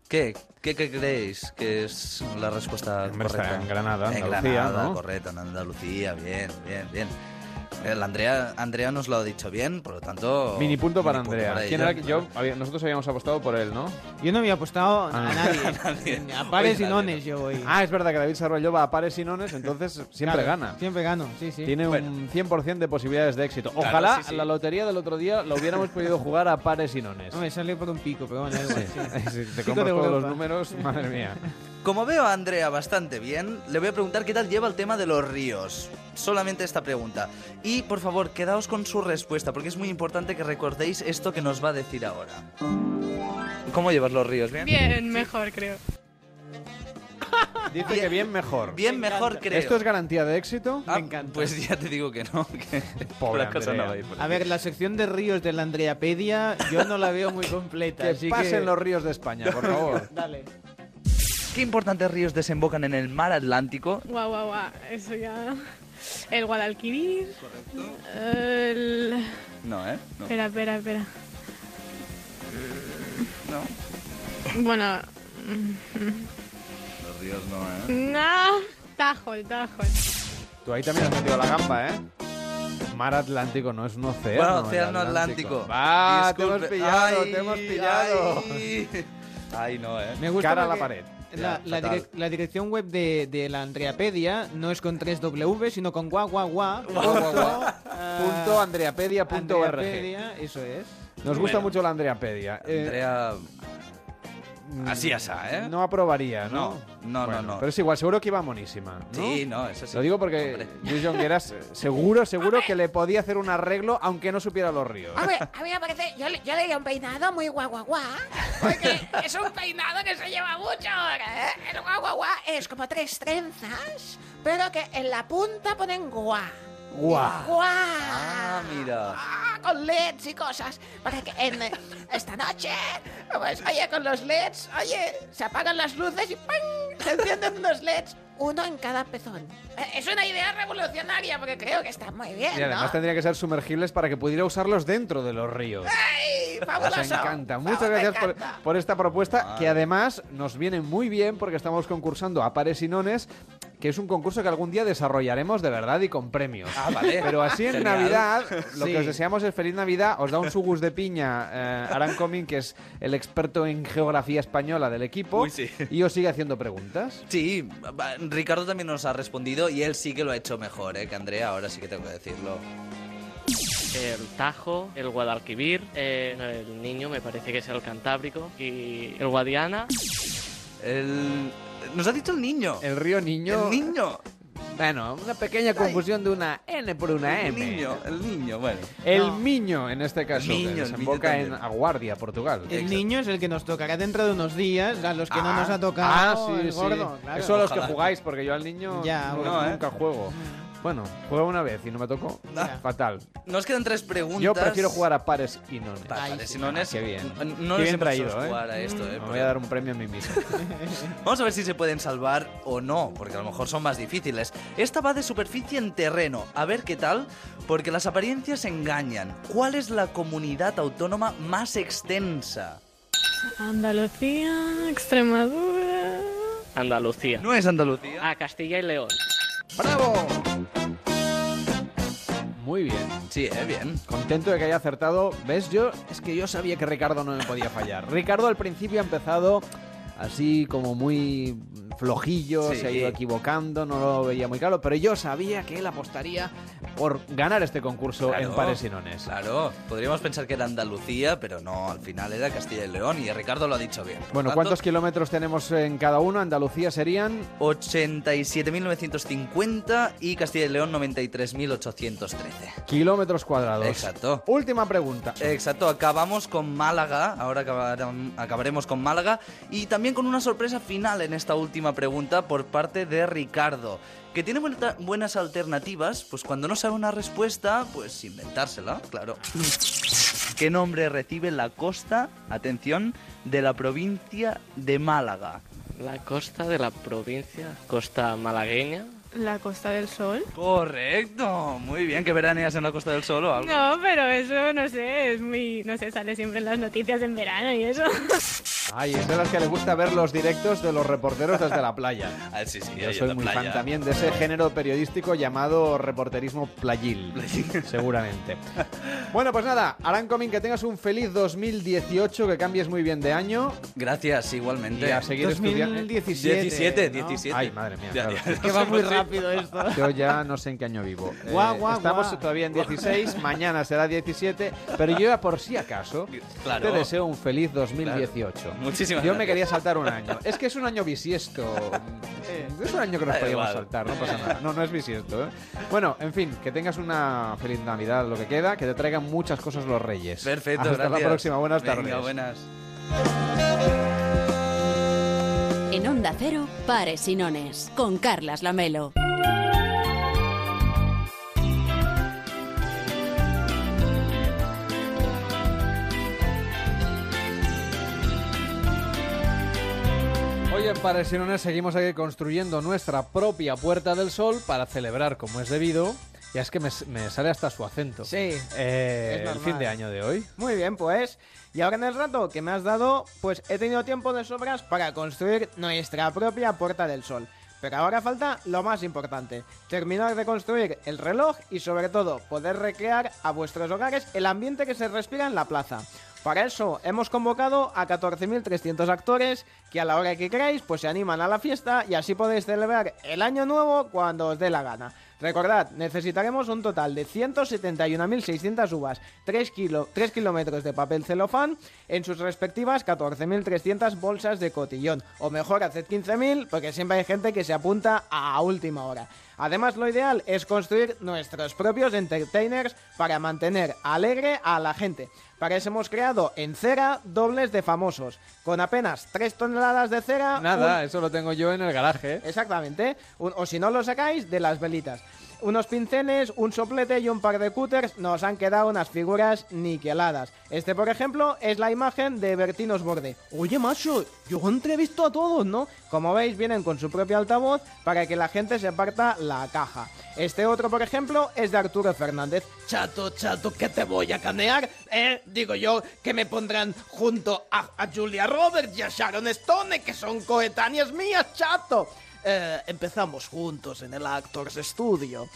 S64: ¿Qué? ¿Qué, qué creéis que es la respuesta
S2: está
S64: correcta?
S2: en Granada,
S64: En
S2: Andalucía,
S64: Granada,
S2: ¿no?
S64: correcto, en Andalucía, bien, bien, bien. El Andrea, Andrea nos lo ha dicho bien, por lo tanto...
S2: Mini punto para
S64: mini punto
S2: Andrea.
S64: para
S2: ¿Quién era que yo? había- nosotros habíamos apostado por él, ¿no?
S5: Yo no había apostado
S2: Ah.
S5: a nadie.
S64: nadie.
S5: A pares
S64: Hoy
S5: y
S64: nadie,
S5: nones yo voy.
S2: Ah, es verdad que David Sarroyo va a pares y nones, entonces siempre
S5: Claro,
S2: gana.
S5: Siempre gano, sí, sí.
S2: Tiene
S64: Bueno.
S2: un 100% de posibilidades de éxito.
S64: Claro,
S2: Ojalá
S64: sí, sí.
S2: la lotería del otro día lo hubiéramos podido jugar a pares y nones.
S5: No, me sale por un pico, pero bueno, da igual, sí.
S2: Si te compras
S5: de
S2: todos los números, madre mía.
S64: Como veo a Andrea bastante bien, le voy a preguntar qué tal lleva el tema de los ríos. Solamente esta pregunta. Y por favor, quedaos con su respuesta, porque es muy importante que recordéis esto que nos va a decir ahora. ¿Cómo llevas los ríos? ¿Bien?
S66: Bien, mejor creo.
S2: Dice que bien mejor.
S64: Bien mejor creo.
S2: ¿Esto es garantía de éxito?
S64: Ah, Pues ya te digo que no. Que
S2: Pobre
S64: la cosa
S2: Andrea.
S64: no va a ir por
S5: A
S64: aquí.
S5: ver, la sección de ríos de la Andreapedia yo no la veo muy completa.
S2: Que
S5: así
S2: pasen los ríos de España, por favor.
S5: Dale.
S64: ¿Qué importantes ríos desembocan en el mar Atlántico?
S66: Guau, guau, guau. Eso ya. El Guadalquivir. El...
S64: No, ¿eh? No.
S66: Espera, espera, espera.
S64: No.
S66: Bueno.
S64: Los ríos no, ¿eh?
S66: No. Tajo, el Tajo.
S2: Tú ahí también has metido la gamba, ¿eh? Mar Atlántico no es un océano.
S64: Bueno, océano Atlántico.
S2: Va, te hemos pillado,
S64: Ay,
S2: te hemos pillado.
S64: Ay, Ay, no, ¿eh?
S5: Me gusta
S2: Cara a la pared.
S5: La, la direc- la dirección web de, de la Andreapedia no es con 3 W, sino con guau. Ah. Andreapedia, eso es.
S2: Nos gusta
S64: Bueno.
S2: mucho la Andreapedia. Eh,
S64: Andrea... Así asá, ¿eh?
S2: No aprobaría, ¿no?
S64: No, no,
S2: Bueno,
S64: no, no.
S2: Pero es igual, seguro que iba monísima. ¿no?
S64: Sí, no, eso sí.
S2: Lo digo porque. Luis Jongueras seguro, seguro que le podía hacer un arreglo aunque no supiera los ríos.
S60: A ver, a mí me parece, yo, le- yo le diría un peinado muy guau, porque es un peinado que se lleva mucho ahora, ¿eh? El guau es como tres trenzas, pero que en la punta ponen guau.
S2: Guau.
S60: Guau.
S64: Ah, mira.
S60: Ah, con LEDs y cosas, para que en eh, esta noche, pues oye, con los LEDs, oye, se apagan las luces y ¡pam! se encienden unos LEDs, uno en cada pezón. Eh, Es una idea revolucionaria porque creo que está muy bien,
S2: Y además
S60: ¿no?
S2: tendría que ser sumergibles para que pudiera usarlos dentro de los ríos.
S60: ¡Ay,
S2: Nos
S60: fabuloso!
S2: encanta. Muchas gracias por,
S60: encanta.
S2: por esta propuesta, que además nos viene muy bien porque estamos concursando a Pares y Nones, que es un concurso que algún día desarrollaremos de verdad y con premios.
S64: Ah, vale.
S2: Pero así en
S64: Genial.
S2: Navidad, lo
S5: Sí.
S2: que os deseamos es feliz Navidad. Os da un sugus de piña eh, Aran Comín, que es el experto en geografía española del equipo,
S64: Uy, sí.
S2: y os sigue haciendo preguntas.
S64: Sí, Ricardo también nos ha respondido y él sí que lo ha hecho mejor, ¿eh? Que Andrea, ahora sí que tengo que decirlo.
S65: El Tajo, el Guadalquivir, eh, el Niño me parece que es el Cantábrico y el Guadiana.
S64: El... Nos ha dicho el niño.
S2: El río Niño.
S64: El niño.
S2: Bueno, una pequeña confusión de una N por una
S64: El
S2: M.
S64: niño, el niño, bueno.
S2: El
S5: No.
S2: Miño, en este caso,
S64: El Miño,
S2: que
S64: el Miño
S2: desemboca en
S64: también.
S2: Aguardia, Portugal.
S5: El niño es el que nos tocará dentro de unos días, a los que no
S2: Ah,
S5: nos ha tocado
S2: Ah, sí,
S5: el
S2: sí.
S5: gordo. claro.
S2: Eso a los que
S64: Ojalá.
S2: jugáis, porque yo al niño
S5: Ya,
S2: no,
S64: bueno.
S2: nunca juego. Bueno, juego una vez y no me tocó.
S64: Ya.
S2: Fatal.
S64: Nos quedan tres preguntas.
S2: Yo prefiero jugar a pares y nones.
S64: Pa-
S5: Ay,
S64: vale,
S5: sí.
S64: si no es...
S2: Qué bien.
S64: No
S2: Qué
S64: les
S2: bien
S64: hemos
S2: traído,
S64: hecho
S2: ¿eh?
S64: jugar a esto, ¿eh?
S2: Me voy a dar un premio a mí mismo.
S64: Vamos a ver si se pueden salvar o no, porque a lo mejor son más difíciles. Esta va de superficie en terreno. A ver qué tal, porque las apariencias engañan. ¿Cuál es la comunidad autónoma más extensa?
S66: Andalucía, Extremadura.
S65: Andalucía.
S64: No es Andalucía.
S65: Ah, Castilla y León.
S2: ¡Bravo! Muy bien.
S64: Sí, eh, bien.
S2: Contento de que haya acertado. ¿Ves? Yo es que yo sabía que Ricardo no me podía fallar. Ricardo al principio ha empezado así como muy flojillo,
S64: Sí.
S2: se ha ido equivocando, no lo veía muy claro, pero yo sabía que él apostaría por ganar este concurso
S64: Claro.
S2: en pares y nones.
S64: Claro, podríamos pensar que era Andalucía, pero no, al final era Castilla y León y Ricardo lo ha dicho bien. Por
S2: Bueno,
S64: tanto,
S2: ¿cuántos kilómetros tenemos en cada uno? Andalucía serían
S64: 87.950 y Castilla y León 93.813.
S2: kilómetros cuadrados.
S64: Exacto.
S2: Última pregunta.
S64: Exacto, acabamos con Málaga, ahora acabar- acabaremos con Málaga y también con una sorpresa final en esta última pregunta por parte de Ricardo, que tiene buena- buenas alternativas, pues cuando no sabe una respuesta, pues inventársela, claro. ¿Qué nombre recibe la costa, atención, de la provincia de Málaga?
S65: La costa de la provincia, costa malagueña.
S66: La Costa del Sol.
S64: Correcto, muy bien, que veraneas en la Costa del Sol o algo.
S66: No, pero eso no sé, es muy. No sé, sale siempre en las noticias en verano y eso.
S2: Ay, es de las que le gusta ver los directos de los reporteros desde la playa.
S64: Ah, sí, sí,
S2: Yo soy
S64: la
S2: muy
S64: playa.
S2: fan también de ese género periodístico llamado reporterismo playil, seguramente. Bueno, pues nada, Aran Comín, que tengas un feliz 2018, que cambies muy bien de año
S64: Gracias, igualmente.
S2: y a seguir estudiando.
S5: 2017.
S64: 17,
S5: ¿no?
S64: 17.
S2: Ay, madre mía,
S64: Ya,
S2: claro.
S64: ya,
S5: Es que va muy rápido esto.
S2: Yo ya no sé en qué año vivo. Eh,
S5: Guau, guau,
S2: estamos
S5: guau.
S2: todavía en 16, mañana será 17, pero yo ya por si acaso
S64: Claro.
S2: te deseo un feliz 2018.
S64: Muchísimas
S2: Yo me
S64: gracias.
S2: quería saltar un año. Es que es un año bisiesto. Es un año que nos podíamos saltar, no pasa nada. No, no es bisiesto, ¿eh? Bueno, en fin, que tengas una feliz Navidad, lo que queda, que te traigan muchas cosas los Reyes.
S64: Perfecto,
S2: Hasta la
S64: gracias.
S2: próxima, buenas
S64: Venga,
S2: tardes.
S64: buenas.
S1: En Onda Cero, Pares y Nones, con Carlas Lamelo.
S2: Hoy en Pares y Nones seguimos aquí construyendo nuestra propia Puerta del Sol para celebrar como es debido. Ya es que me, me sale hasta su acento.
S5: Sí.
S2: Eh, el fin de año de hoy.
S5: Muy bien, pues. Y ahora en el rato que me has dado, pues he tenido tiempo de sobras para construir nuestra propia Puerta del Sol. Pero ahora falta lo más importante, terminar de construir el reloj y sobre todo poder recrear a vuestros hogares el ambiente que se respira en la plaza. Para eso hemos convocado a 14.300 actores que a la hora que queráis pues se animan a la fiesta y así podéis celebrar el año nuevo cuando os dé la gana. Recordad, necesitaremos un total de 171.600 uvas, 3, kilo- 3 kilómetros de papel celofán en sus respectivas 14.300 bolsas de cotillón. O mejor, haced 15.000 porque siempre hay gente que se apunta a última hora. Además, lo ideal es construir nuestros propios entertainers para mantener alegre a la gente. Para eso hemos creado en cera dobles de famosos. Con apenas 3 toneladas de cera...
S2: Nada,
S5: un-
S2: eso lo tengo yo en el garaje.
S5: Exactamente. Un- o si no lo sacáis, de las velitas. Unos pinceles, un soplete y un par de cúters nos han quedado unas figuras niqueladas. Este, por ejemplo, es la imagen de Bertín Osborde. Oye, macho, yo entrevisto a todos, ¿no? Como veis, vienen con su propio altavoz para que la gente se parta la caja. Este otro, por ejemplo, es de Arturo Fernández. Chato, chato, que te voy a canear, ¿eh? Digo yo que me pondrán junto a, a Julia Roberts y a Sharon Stone, que son coetáneas mías, chato. Eh, empezamos juntos en el Actors Studio.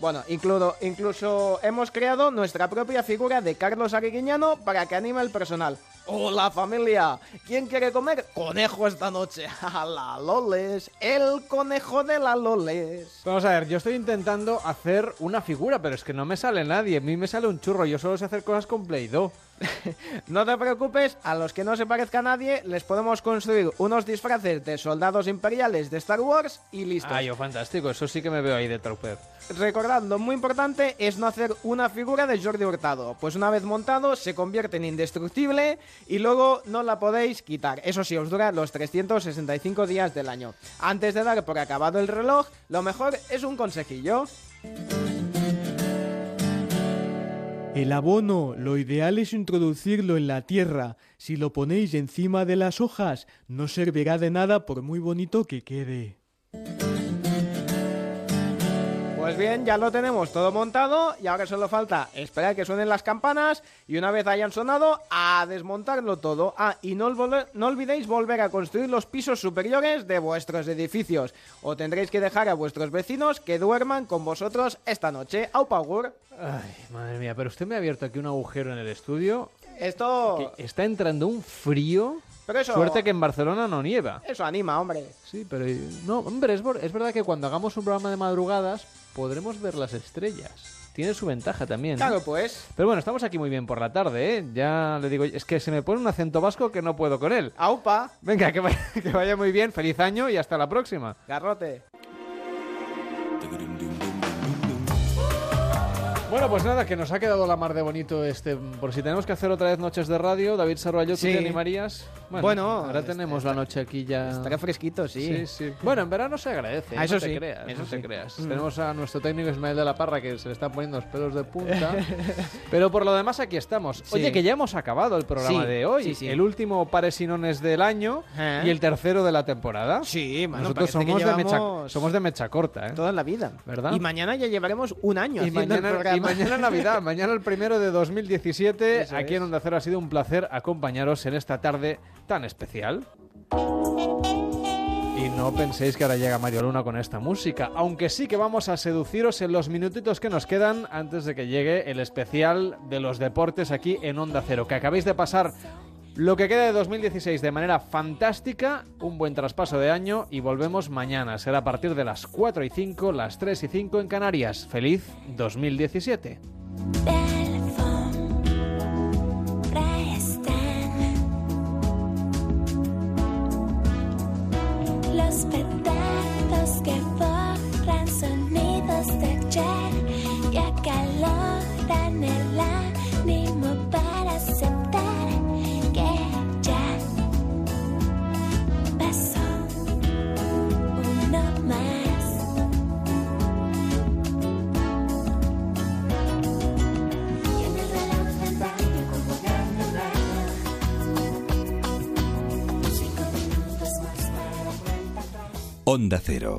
S5: Bueno, incluso, incluso hemos creado nuestra propia figura de Carlos Arguiñano para que anime el personal. Hola familia, ¿quién quiere comer conejo esta noche? La Loles, el conejo de la Loles.
S2: Vamos a ver, yo estoy intentando hacer una figura, pero es que no me sale nadie. A mí me sale un churro. Yo solo sé hacer cosas con Play-Doh.
S5: No te preocupes, a los que no se parezca a nadie les podemos construir unos disfraces de soldados imperiales de Star Wars y listo.
S2: Ah, yo fantástico. Eso sí que me veo ahí de Trooper.
S5: Recordad, lo muy importante es no hacer una figura de Jordi Hurtado, pues una vez montado se convierte en indestructible y luego no la podéis quitar. Eso sí, os dura los 365 días del año. Antes de dar por acabado el reloj, lo mejor es un consejillo.
S67: El abono, lo ideal es introducirlo en la tierra. Si lo ponéis encima de las hojas, no servirá de nada por muy bonito que quede.
S5: Pues bien, ya lo tenemos todo montado y ahora solo falta esperar que suenen las campanas y una vez hayan sonado, a desmontarlo todo. Ah, y no, olvidéis volver a construir los pisos superiores de vuestros edificios o tendréis que dejar a vuestros vecinos que duerman con vosotros esta noche. ¡Au, Power!
S2: Ay, madre mía, pero usted me ha abierto aquí un agujero en el estudio.
S5: Esto...
S2: está entrando un frío.
S5: Pero eso-
S2: Suerte que en Barcelona no nieva.
S5: Eso anima, hombre.
S2: Sí, pero no, hombre, es, es verdad que cuando hagamos un programa de madrugadas podremos ver las estrellas. Tiene su ventaja también. ¿eh?
S5: Claro, pues.
S2: Pero bueno, estamos aquí muy bien por la tarde, ¿eh? Ya le digo, es que se me pone un acento vasco que no puedo con él.
S5: ¡Aupa!
S2: Venga, que vaya, que vaya muy bien, feliz año y hasta la próxima.
S5: Garrote.
S2: Bueno, pues nada, que nos ha quedado la mar de bonito este. Por si tenemos que hacer otra vez noches de radio, David Sarvallo, ¿tú
S5: Sí.
S2: te animarías?
S5: Bueno,
S2: ahora tenemos la noche aquí ya.
S5: Estará fresquito, sí.
S2: Sí, sí. Bueno, en verano se agradece.
S5: Ah,
S2: ¿eh?
S5: eso
S2: no te
S5: sí,
S2: creas,
S5: eso
S2: no te creas.
S5: Mm.
S2: Tenemos a nuestro técnico Ismael de la Parra que se le están poniendo los pelos de punta. pero por lo demás aquí estamos. Oye, que ya hemos acabado el programa de hoy. El último Pares y Nones del año
S5: ¿Eh?
S2: y el tercero de la temporada.
S5: Sí, mano,
S2: Nosotros
S5: parece que
S2: somos, de mecha, somos de mecha corta, ¿eh?
S5: Toda la vida.
S2: ¿Verdad?
S5: Y mañana ya llevaremos un año
S2: Y
S5: haciendo el
S2: mañana, y
S5: programa.
S2: Mañana Navidad, mañana el primero de 2017,
S5: Eso
S2: aquí
S5: es.
S2: en Onda Cero ha sido un placer acompañaros en esta tarde tan especial. Y no penséis que ahora llega Mario Luna con esta música, aunque sí que vamos a seduciros en los minutitos que nos quedan antes de que llegue el especial de los deportes aquí en Onda Cero, que acabéis de pasar lo que queda de 2016 de manera fantástica, un buen traspaso de año y volvemos mañana. Será a partir de las 4 y 5, las 3 y 5 en Canarias. Feliz 2017.
S68: Sonidos de ayer y acaloran el aire.
S69: Onda Cero.